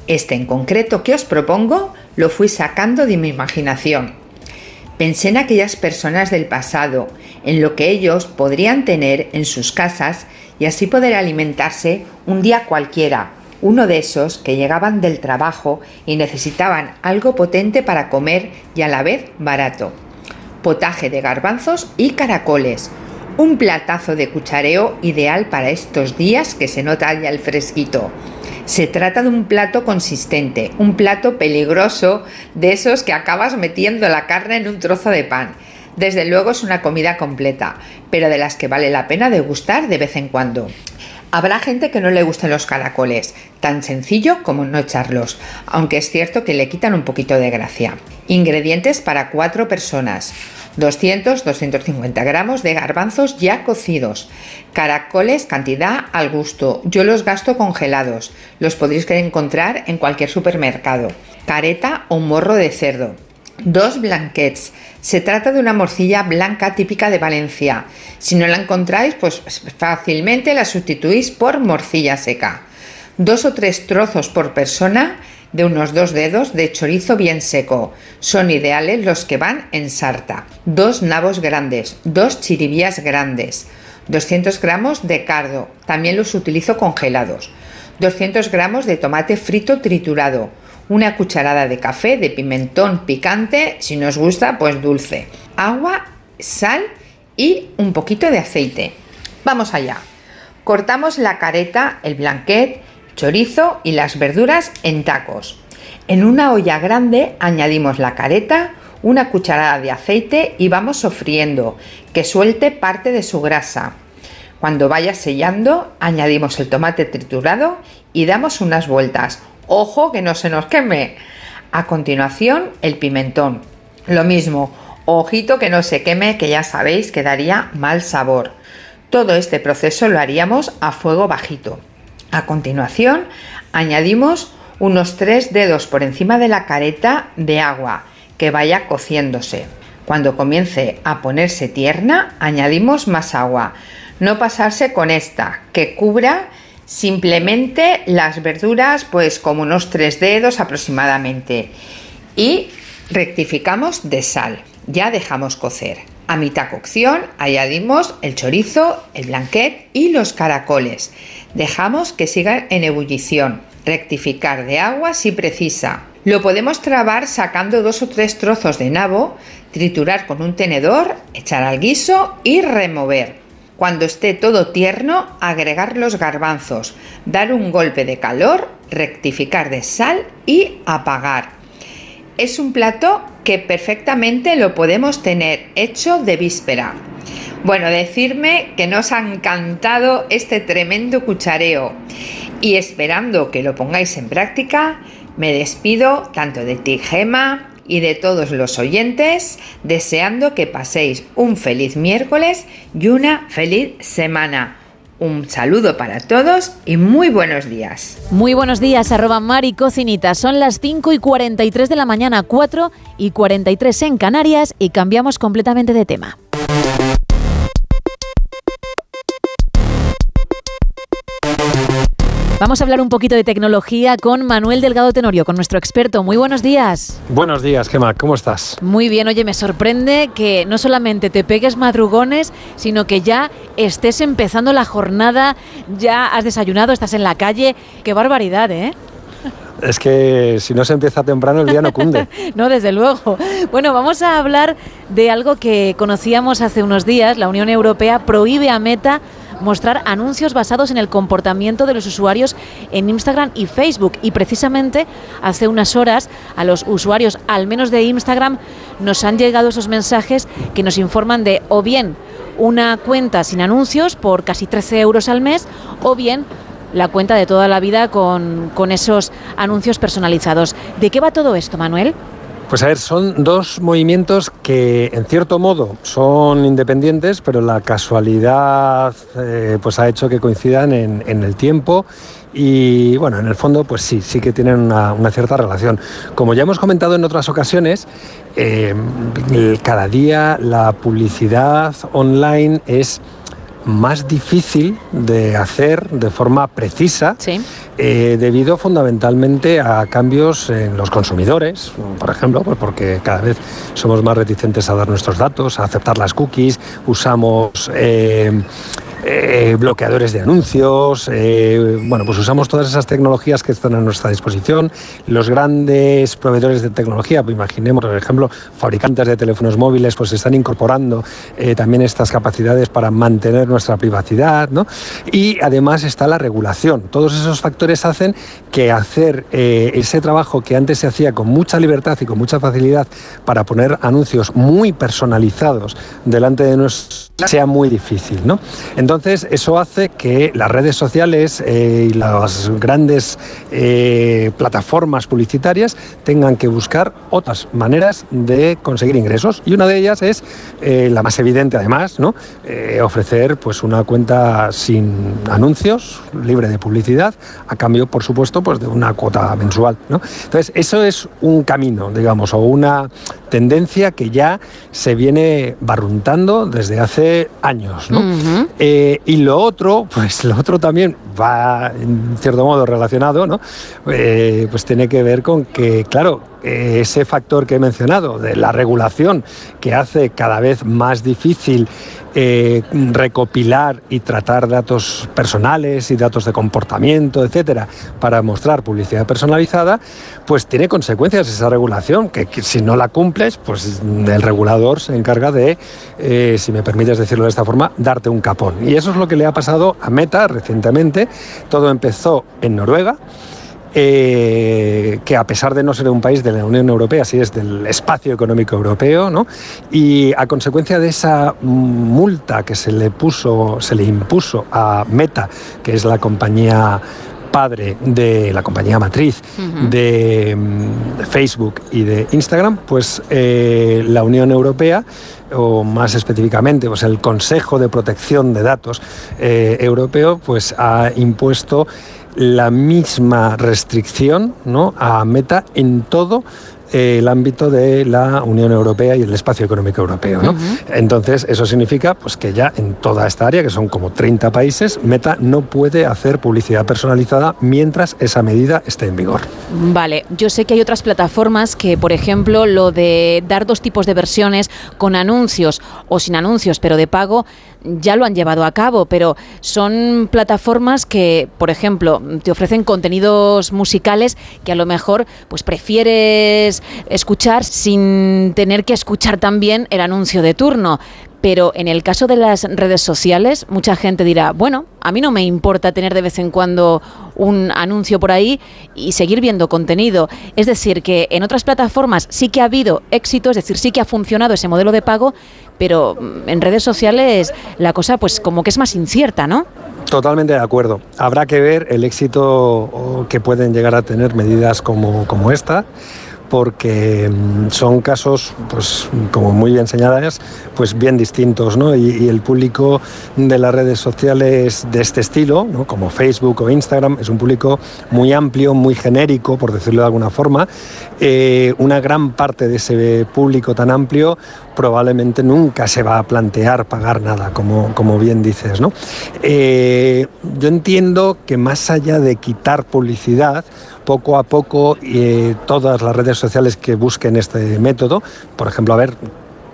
Este en concreto que os propongo lo fui sacando de mi imaginación. Pensé en aquellas personas del pasado, en lo que ellos podrían tener en sus casas y así poder alimentarse un día cualquiera, uno de esos que llegaban del trabajo y necesitaban algo potente para comer y a la vez barato. Potaje de garbanzos y caracoles. Un platazo de cuchareo ideal para estos días que se nota ya el fresquito. Se trata de un plato consistente, un plato peligroso de esos que acabas metiendo la carne en un trozo de pan. Desde luego es una comida completa, pero de las que vale la pena degustar de vez en cuando. Habrá gente que no le gusten los caracoles, tan sencillo como no echarlos, aunque es cierto que le quitan un poquito de gracia. Ingredientes para 4 personas. 200-250 gramos de garbanzos ya cocidos. Caracoles cantidad al gusto. Yo los gasto congelados. Los podréis encontrar en cualquier supermercado. Careta o morro de cerdo. Dos blanquets. Se trata de una morcilla blanca típica de Valencia. Si no la encontráis, pues fácilmente la sustituís por morcilla seca. dos o tres trozos por persona de unos dos dedos de chorizo bien seco. Son ideales los que van en sarta. Dos nabos grandes, dos chiribías grandes, 200 gramos de cardo, también los utilizo congelados, 200 gramos de tomate frito triturado, una cucharada de café de pimentón picante, si nos gusta, pues dulce, agua, sal y un poquito de aceite. Vamos allá. Cortamos la careta, el blanquet, chorizo y las verduras en tacos. En una olla grande añadimos la careta, una cucharada de aceite y vamos sofriendo, que suelte parte de su grasa. Cuando vaya sellando, añadimos el tomate triturado y damos unas vueltas. Ojo que no se nos queme. A continuación, el pimentón. Lo mismo, ojito que no se queme, que ya sabéis que daría mal sabor. Todo este proceso lo haríamos a fuego bajito. A continuación, añadimos unos tres dedos por encima de la careta de agua que vaya cociéndose. Cuando comience a ponerse tierna, añadimos más agua. No pasarse con esta, que cubra simplemente las verduras, pues como unos tres dedos aproximadamente. Y rectificamos de sal. Ya dejamos cocer. A mitad cocción añadimos el chorizo, el blanquet y los caracoles. Dejamos que sigan en ebullición. Rectificar de agua si precisa. Lo podemos trabar sacando dos o tres trozos de nabo, triturar con un tenedor, echar al guiso y remover. Cuando esté todo tierno, agregar los garbanzos, dar un golpe de calor, rectificar de sal y apagar. Es un plato que perfectamente lo podemos tener hecho de víspera. Bueno, decirme que nos ha encantado este tremendo cuchareo y esperando que lo pongáis en práctica, me despido tanto de ti, Gema, y de todos los oyentes, deseando que paséis un feliz miércoles y una feliz semana. Un saludo para todos y muy buenos días. Muy buenos días, arroba Mari Cocinita. Son las 5 y 43 de la mañana, 4 y 43 en Canarias y cambiamos completamente de tema. Vamos a hablar un poquito de tecnología con Manuel Delgado Tenorio, con nuestro experto. Muy buenos días. Buenos días, Gemma, ¿cómo estás? Muy bien, oye, me sorprende que no solamente te pegues madrugones, sino que ya estés empezando la jornada, ya has desayunado, estás en la calle. Qué barbaridad, ¿eh? Es que si no se empieza temprano el día no cunde. no, desde luego. Bueno, vamos a hablar de algo que conocíamos hace unos días. La Unión Europea prohíbe a Meta mostrar anuncios basados en el comportamiento de los usuarios en Instagram y Facebook. Y precisamente hace unas horas a los usuarios, al menos de Instagram, nos han llegado esos mensajes que nos informan de o bien una cuenta sin anuncios por casi 13 euros al mes o bien la cuenta de toda la vida con, con esos anuncios personalizados. ¿De qué va todo esto, Manuel? Pues a ver, son dos movimientos que en cierto modo son independientes, pero la casualidad eh, pues ha hecho que coincidan en, el tiempo y bueno, en el fondo pues sí, sí que tienen una, cierta relación. Como ya hemos comentado en otras ocasiones, eh, cada día la publicidad online es más difícil de hacer de forma precisa eh, debido fundamentalmente a cambios en los consumidores, por ejemplo, pues porque cada vez somos más reticentes a dar nuestros datos, a aceptar las cookies, usamos... Eh, eh, bloqueadores de anuncios, eh, bueno, pues usamos todas esas tecnologías que están a nuestra disposición. Los grandes proveedores de tecnología, pues imaginemos, por ejemplo, fabricantes de teléfonos móviles, pues están incorporando eh, también estas capacidades para mantener nuestra privacidad, ¿no? Y además está la regulación. Todos esos factores hacen que hacer ese trabajo que antes se hacía con mucha libertad y con mucha facilidad para poner anuncios muy personalizados delante de nosotros sea muy difícil, ¿no? Entonces, eso hace que las redes sociales eh, y las grandes eh, plataformas publicitarias tengan que buscar otras maneras de conseguir ingresos. Y una de ellas es, eh, la más evidente además, ¿no? ofrecer pues, una cuenta sin anuncios, libre de publicidad, a cambio, por supuesto, pues, de una cuota mensual. ¿no? Entonces, eso es un camino, digamos, o una tendencia que ya se viene barruntando desde hace años. ¿no? Eh, y lo otro, pues lo otro también va en cierto modo relacionado, ¿no? Eh, pues tiene que ver con que, claro, ese factor que he mencionado de la regulación que hace cada vez más difícil eh, recopilar y tratar datos personales y datos de comportamiento, etcétera, para mostrar publicidad personalizada, pues tiene consecuencias esa regulación, que, si no la cumples, pues el regulador se encarga de, eh, si me permites decirlo de esta forma, darte un capón. Y eso es lo que le ha pasado a Meta recientemente. Todo empezó en Noruega. Eh, que a pesar de no ser un país de la Unión Europea, sí es del espacio económico europeo, ¿no? y a consecuencia de esa multa que se le puso, se le impuso a Meta, que es la compañía padre de la compañía matriz de, mm, Facebook y de Instagram, pues eh, la Unión Europea o más específicamente pues el Consejo de Protección de Datos eh, Europeo pues ha impuesto la misma restricción ¿no? a Meta en todo el ámbito de la Unión Europea y el espacio económico europeo. Entonces, eso significa pues, que ya en toda esta área, que son como 30 países, Meta no puede hacer publicidad personalizada mientras esa medida esté en vigor. Vale, yo sé que hay otras plataformas que, por ejemplo, lo de dar dos tipos de versiones con anuncios o sin anuncios, pero de pago, ya lo han llevado a cabo, pero son plataformas que, por ejemplo, te ofrecen contenidos musicales que a lo mejor pues prefieres escuchar sin tener que escuchar también el anuncio de turno. Pero en el caso de las redes sociales, mucha gente dirá, bueno, a mí no me importa tener de vez en cuando un anuncio por ahí y seguir viendo contenido. Es decir, que en otras plataformas sí que ha habido éxito, es decir, sí que ha funcionado ese modelo de pago, pero mm, en redes sociales la cosa pues como que es más incierta, ¿no? Totalmente de acuerdo. Habrá que ver el éxito que pueden llegar a tener medidas como, como esta porque mm, son casos, pues como muy bien señaladas, pues bien distintos, ¿no? Y, el público de las redes sociales de este estilo, ¿no? como Facebook o Instagram, es un público muy amplio, muy genérico, por decirlo de alguna forma. Eh, una gran parte de ese público tan amplio probablemente nunca se va a plantear pagar nada, como, como bien dices, ¿no? Eh, yo entiendo que más allá de quitar publicidad, poco a poco eh, todas las redes sociales que busquen este método, por ejemplo, a ver,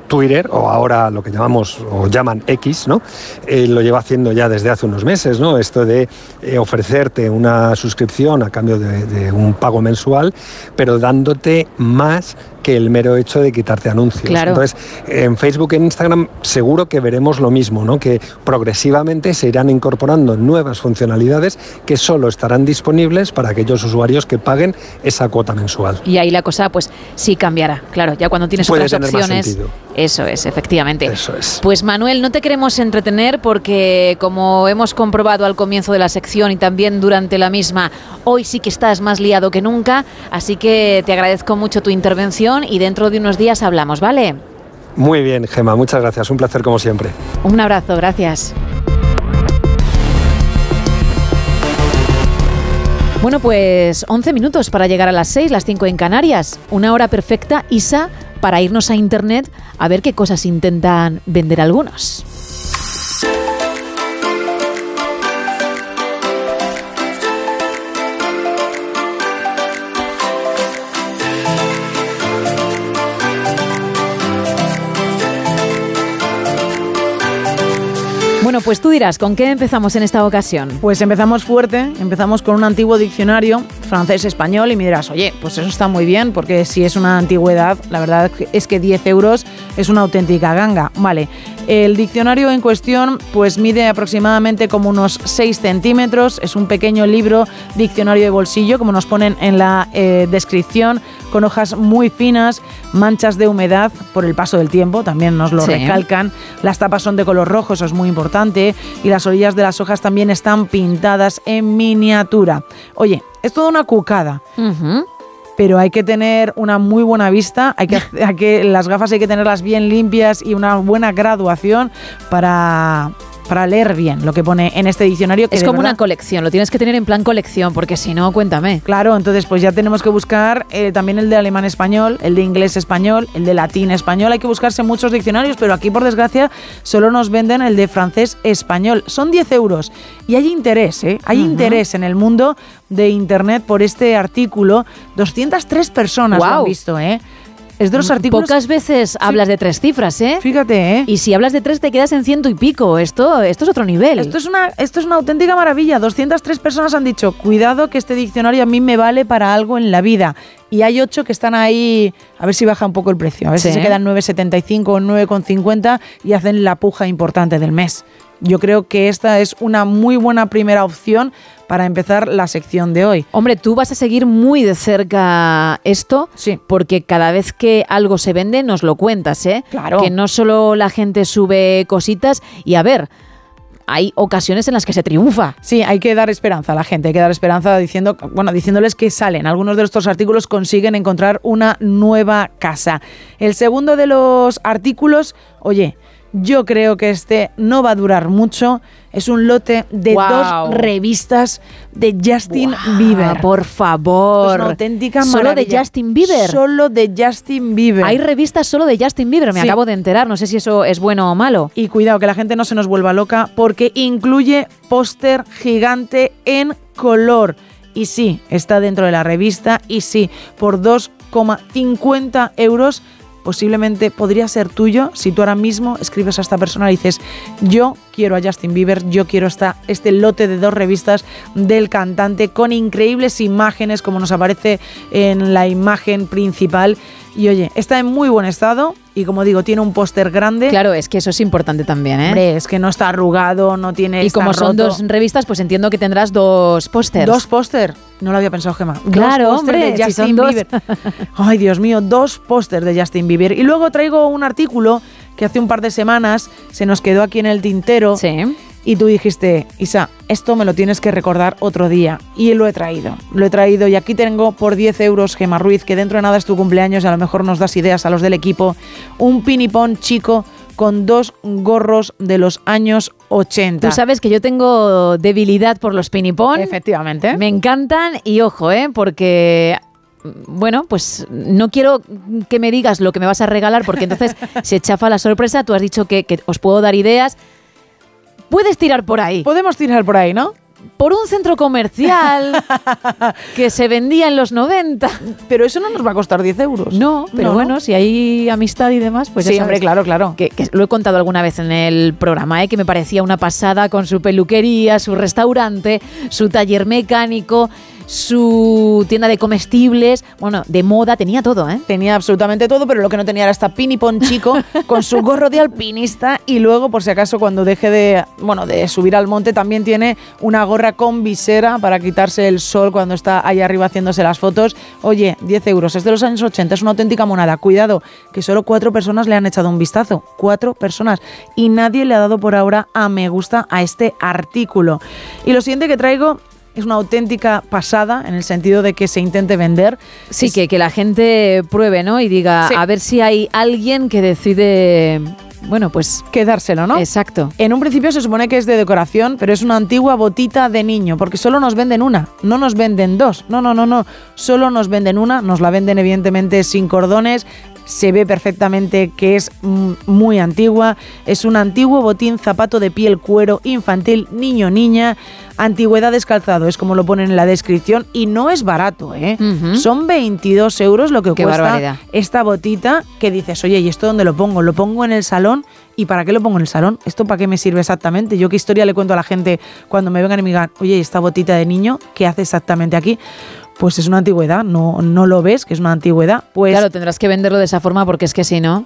Twitter, o ahora lo que llamamos o llaman X, ¿no? Eh, lo lleva haciendo ya desde hace unos meses, ¿no? Esto de eh, ofrecerte una suscripción a cambio de, un pago mensual, pero dándote más que el mero hecho de quitarte anuncios. Entonces, en Facebook e Instagram seguro que veremos lo mismo, ¿no? que progresivamente se irán incorporando nuevas funcionalidades que solo estarán disponibles para aquellos usuarios que paguen esa cuota mensual. Y ahí la cosa, pues sí cambiará, claro, ya cuando tienes otras opciones. Eso es, efectivamente. Eso es. Pues Manuel, no te queremos entretener porque como hemos comprobado al comienzo de la sección y también durante la misma, hoy sí que estás más liado que nunca, así que te agradezco mucho tu intervención y dentro de unos días hablamos, ¿vale? Muy bien, Gema, muchas gracias. Un placer como siempre. Un abrazo, gracias. Bueno, pues 11 minutos para llegar a las 6, las 5 en Canarias. Una hora perfecta, Isa, para irnos a Internet a ver qué cosas intentan vender algunos. Bueno, pues tú dirás, ¿con qué empezamos en esta ocasión? Pues empezamos fuerte, empezamos con un antiguo diccionario francés-español y me dirás, oye, pues eso está muy bien, porque si es una antigüedad, la verdad es que 10 euros es una auténtica ganga. Vale, el diccionario en cuestión pues mide aproximadamente como unos 6 centímetros, es un pequeño libro, diccionario de bolsillo, como nos ponen en la eh, descripción, con hojas muy finas, manchas de humedad por el paso del tiempo, también nos lo recalcan. Las tapas son de color rojo, eso es muy importante, y las orillas de las hojas también están pintadas en miniatura. Oye, es toda una cucada. Pero hay que tener una muy buena vista, hay que, que las gafas hay que tenerlas bien limpias y una buena graduación para para leer bien lo que pone en este diccionario. Que es como una colección, lo tienes que tener en plan colección, porque si no, cuéntame. Claro, entonces pues ya tenemos que buscar eh, también el de alemán-español, el de inglés-español, el de latín-español. Hay que buscarse muchos diccionarios, pero aquí por desgracia solo nos venden el de francés-español. Son 10 euros y hay interés, ¿eh? Hay interés en el mundo de Internet por este artículo. 203 personas lo han visto, ¿eh? Es de los artículos. Pocas veces hablas de tres cifras, ¿eh? Fíjate, ¿eh? Y si hablas de tres te quedas en ciento y pico. Esto, esto es otro nivel. Esto es, una, esto es una auténtica maravilla. 203 personas han dicho, cuidado que este diccionario a mí me vale para algo en la vida. Y hay ocho que están ahí, a ver si baja un poco el precio. A ver si se quedan 9,75 o 9,50 y hacen la puja importante del mes. Yo creo que esta es una muy buena primera opción para empezar la sección de hoy. Hombre, tú vas a seguir muy de cerca esto, sí. porque cada vez que algo se vende nos lo cuentas, ¿eh? Claro. Que no solo la gente sube cositas y a ver, hay ocasiones en las que se triunfa. Sí, hay que dar esperanza a la gente, hay que dar esperanza diciendo, bueno, diciéndoles que salen. Algunos de estos artículos consiguen encontrar una nueva casa. El segundo de los artículos, oye, yo creo que este no va a durar mucho. Es un lote de dos revistas de Justin Bieber. Por favor. Es una auténtica Solo de Justin Bieber. Solo de Justin Bieber. Hay revistas solo de Justin Bieber, me acabo de enterar. No sé si eso es bueno o malo. Y cuidado, que la gente no se nos vuelva loca porque incluye póster gigante en color. Y sí, está dentro de la revista. Y sí, por 2,50 euros posiblemente podría ser tuyo si tú ahora mismo escribes a esta persona y dices, yo quiero a Justin Bieber, yo quiero esta, este lote de dos revistas del cantante con increíbles imágenes como nos aparece en la imagen principal. Y oye, está en muy buen estado y como digo, tiene un póster grande. Claro, es que eso es importante también, ¿eh? Hombre, es que no está arrugado, no tiene... Y como son dos revistas, pues entiendo que tendrás dos pósters. Dos póster. No lo había pensado, Gemma. Claro, hombre, de Justin Bieber. Ay, Dios mío, dos pósters de Justin Bieber. Y luego traigo un artículo que hace un par de semanas se nos quedó aquí en el tintero. Sí y tú dijiste, Isa, esto me lo tienes que recordar otro día. Y lo he traído, lo he traído y aquí tengo por 10 euros, Gemma Ruiz, que dentro de nada es tu cumpleaños y a lo mejor nos das ideas a los del equipo, un pinipón chico con dos gorros de los años 80. Tú sabes que yo tengo debilidad por los pinipón. Efectivamente. Me encantan y ojo, ¿eh? porque bueno, pues no quiero que me digas lo que me vas a regalar porque entonces se chafa la sorpresa. Tú has dicho que, que os puedo dar ideas. Puedes tirar por ahí. Podemos tirar por ahí, ¿no? por un centro comercial que se vendía en los 90. Pero eso no nos va a costar 10 euros. No, pero bueno, si hay amistad y demás, pues sí, hombre, claro, claro. Que, lo he contado alguna vez en el programa, ¿eh? que me parecía una pasada con su peluquería, su restaurante, su taller mecánico su tienda de comestibles, bueno, de moda, tenía todo, ¿eh? Tenía absolutamente todo, pero lo que no tenía era esta pinipón chico con su gorro de alpinista y luego, por si acaso, cuando deje de, bueno, de subir al monte, también tiene una gorra con visera para quitarse el sol cuando está ahí arriba haciéndose las fotos. Oye, 10 euros, es de los años 80, es una auténtica monada. Cuidado, que solo cuatro personas le han echado un vistazo. Cuatro personas. Y nadie le ha dado por ahora a me gusta a este artículo. Y lo siguiente que traigo es una auténtica pasada en el sentido de que se intente vender. Sí, que, que la gente pruebe, ¿no? Y diga, a ver si hay alguien que decide bueno, pues quedárselo, ¿no? Exacto. En un principio se supone que es de decoración, pero es una antigua botita de niño, porque solo nos venden una, no nos venden dos. No, no, no, no. Solo nos venden una, nos la venden evidentemente sin cordones. Se ve perfectamente que es muy antigua. Es un antiguo botín zapato de piel cuero infantil niño-niña Antigüedad descalzado, es como lo ponen en la descripción, y no es barato, ¿eh? Son 22 euros lo que cuesta esta botita que dices, oye, ¿y esto dónde lo pongo? ¿Lo pongo en el salón? ¿Y para qué lo pongo en el salón? ¿Esto para qué me sirve exactamente? Yo qué historia le cuento a la gente cuando me vengan y me digan, oye, ¿y esta botita de niño qué hace exactamente aquí? Pues es una antigüedad, no, no lo ves, que es una antigüedad. Pues claro, tendrás que venderlo de esa forma porque es que si no...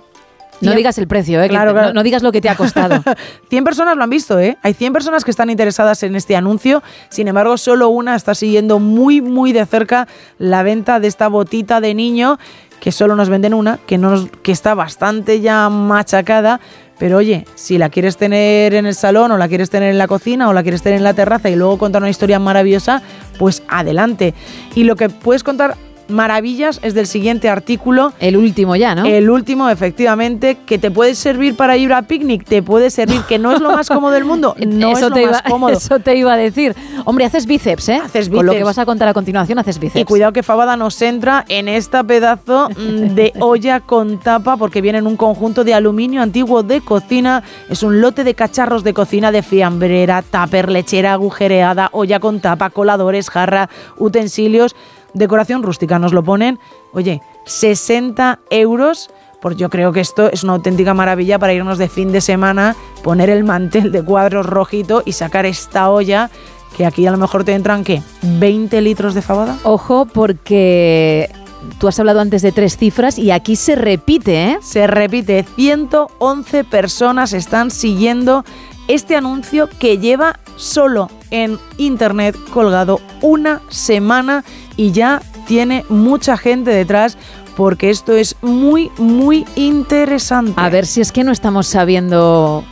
No digas el precio, ¿eh? Claro, No, digas lo que te ha costado. 100 personas lo han visto, ¿eh? Hay 100 personas que están interesadas en este anuncio. Sin embargo, solo una está siguiendo muy, muy de cerca la venta de esta botita de niño, que solo nos venden una, que, nos, que está bastante ya machacada. Pero oye, si la quieres tener en el salón o la quieres tener en la cocina o la quieres tener en la terraza y luego contar una historia maravillosa, pues adelante. Y lo que puedes contar maravillas es del siguiente artículo. El último ya, ¿no? El último, efectivamente, que te puede servir para ir a picnic, te puede servir, que no es lo más cómodo del mundo, no eso es te lo iba, más cómodo. Eso te iba a decir. Hombre, haces bíceps, ¿eh? Haces Con lo que bíceps. vas a contar a continuación, haces bíceps. Y cuidado que Fabada nos entra en esta pedazo mm, de olla con tapa porque viene en un conjunto de aluminio antiguo de cocina. Es un lote de cacharros de cocina de fiambrera, tupper, lechera agujereada, olla con tapa, coladores, jarra, utensilios, decoración rústica. Nos lo ponen, oye, 60 euros. Pues yo creo que esto es una auténtica maravilla para irnos de fin de semana, poner el mantel de cuadros rojito y sacar esta olla que aquí a lo mejor te entran, ¿qué? ¿20 litros de fabada? Ojo, porque tú has hablado antes de tres cifras y aquí se repite, ¿eh? Se repite, 111 personas están siguiendo este anuncio que lleva solo en internet colgado una semana y ya tiene mucha gente detrás porque esto es muy, muy interesante. A ver si es que no estamos sabiendo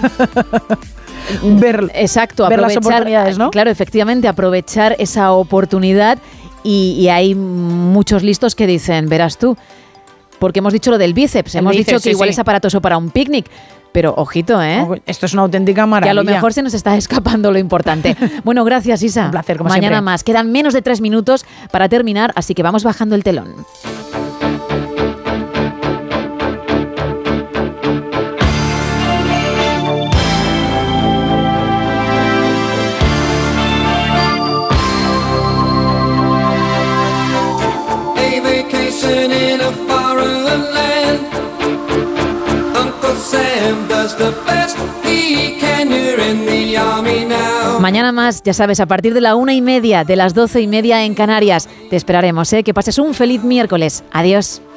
ver, exacto, ver las aprovechar, oportunidades, ¿no? Claro, efectivamente, aprovechar esa oportunidad y, y hay muchos listos que dicen, verás tú, porque hemos dicho lo del bíceps, El hemos bíceps, dicho que sí, igual sí. es aparatoso para un picnic. Pero ojito, ¿eh? Esto es una auténtica maravilla. a lo mejor se nos está escapando lo importante. Bueno, gracias Isa. Un placer, como Mañana siempre. más. Quedan menos de tres minutos para terminar, así que vamos bajando el telón. Mañana más, ya sabes, a partir de la una y media, de las doce y media en Canarias. Te esperaremos, ¿eh? Que pases un feliz miércoles. Adiós.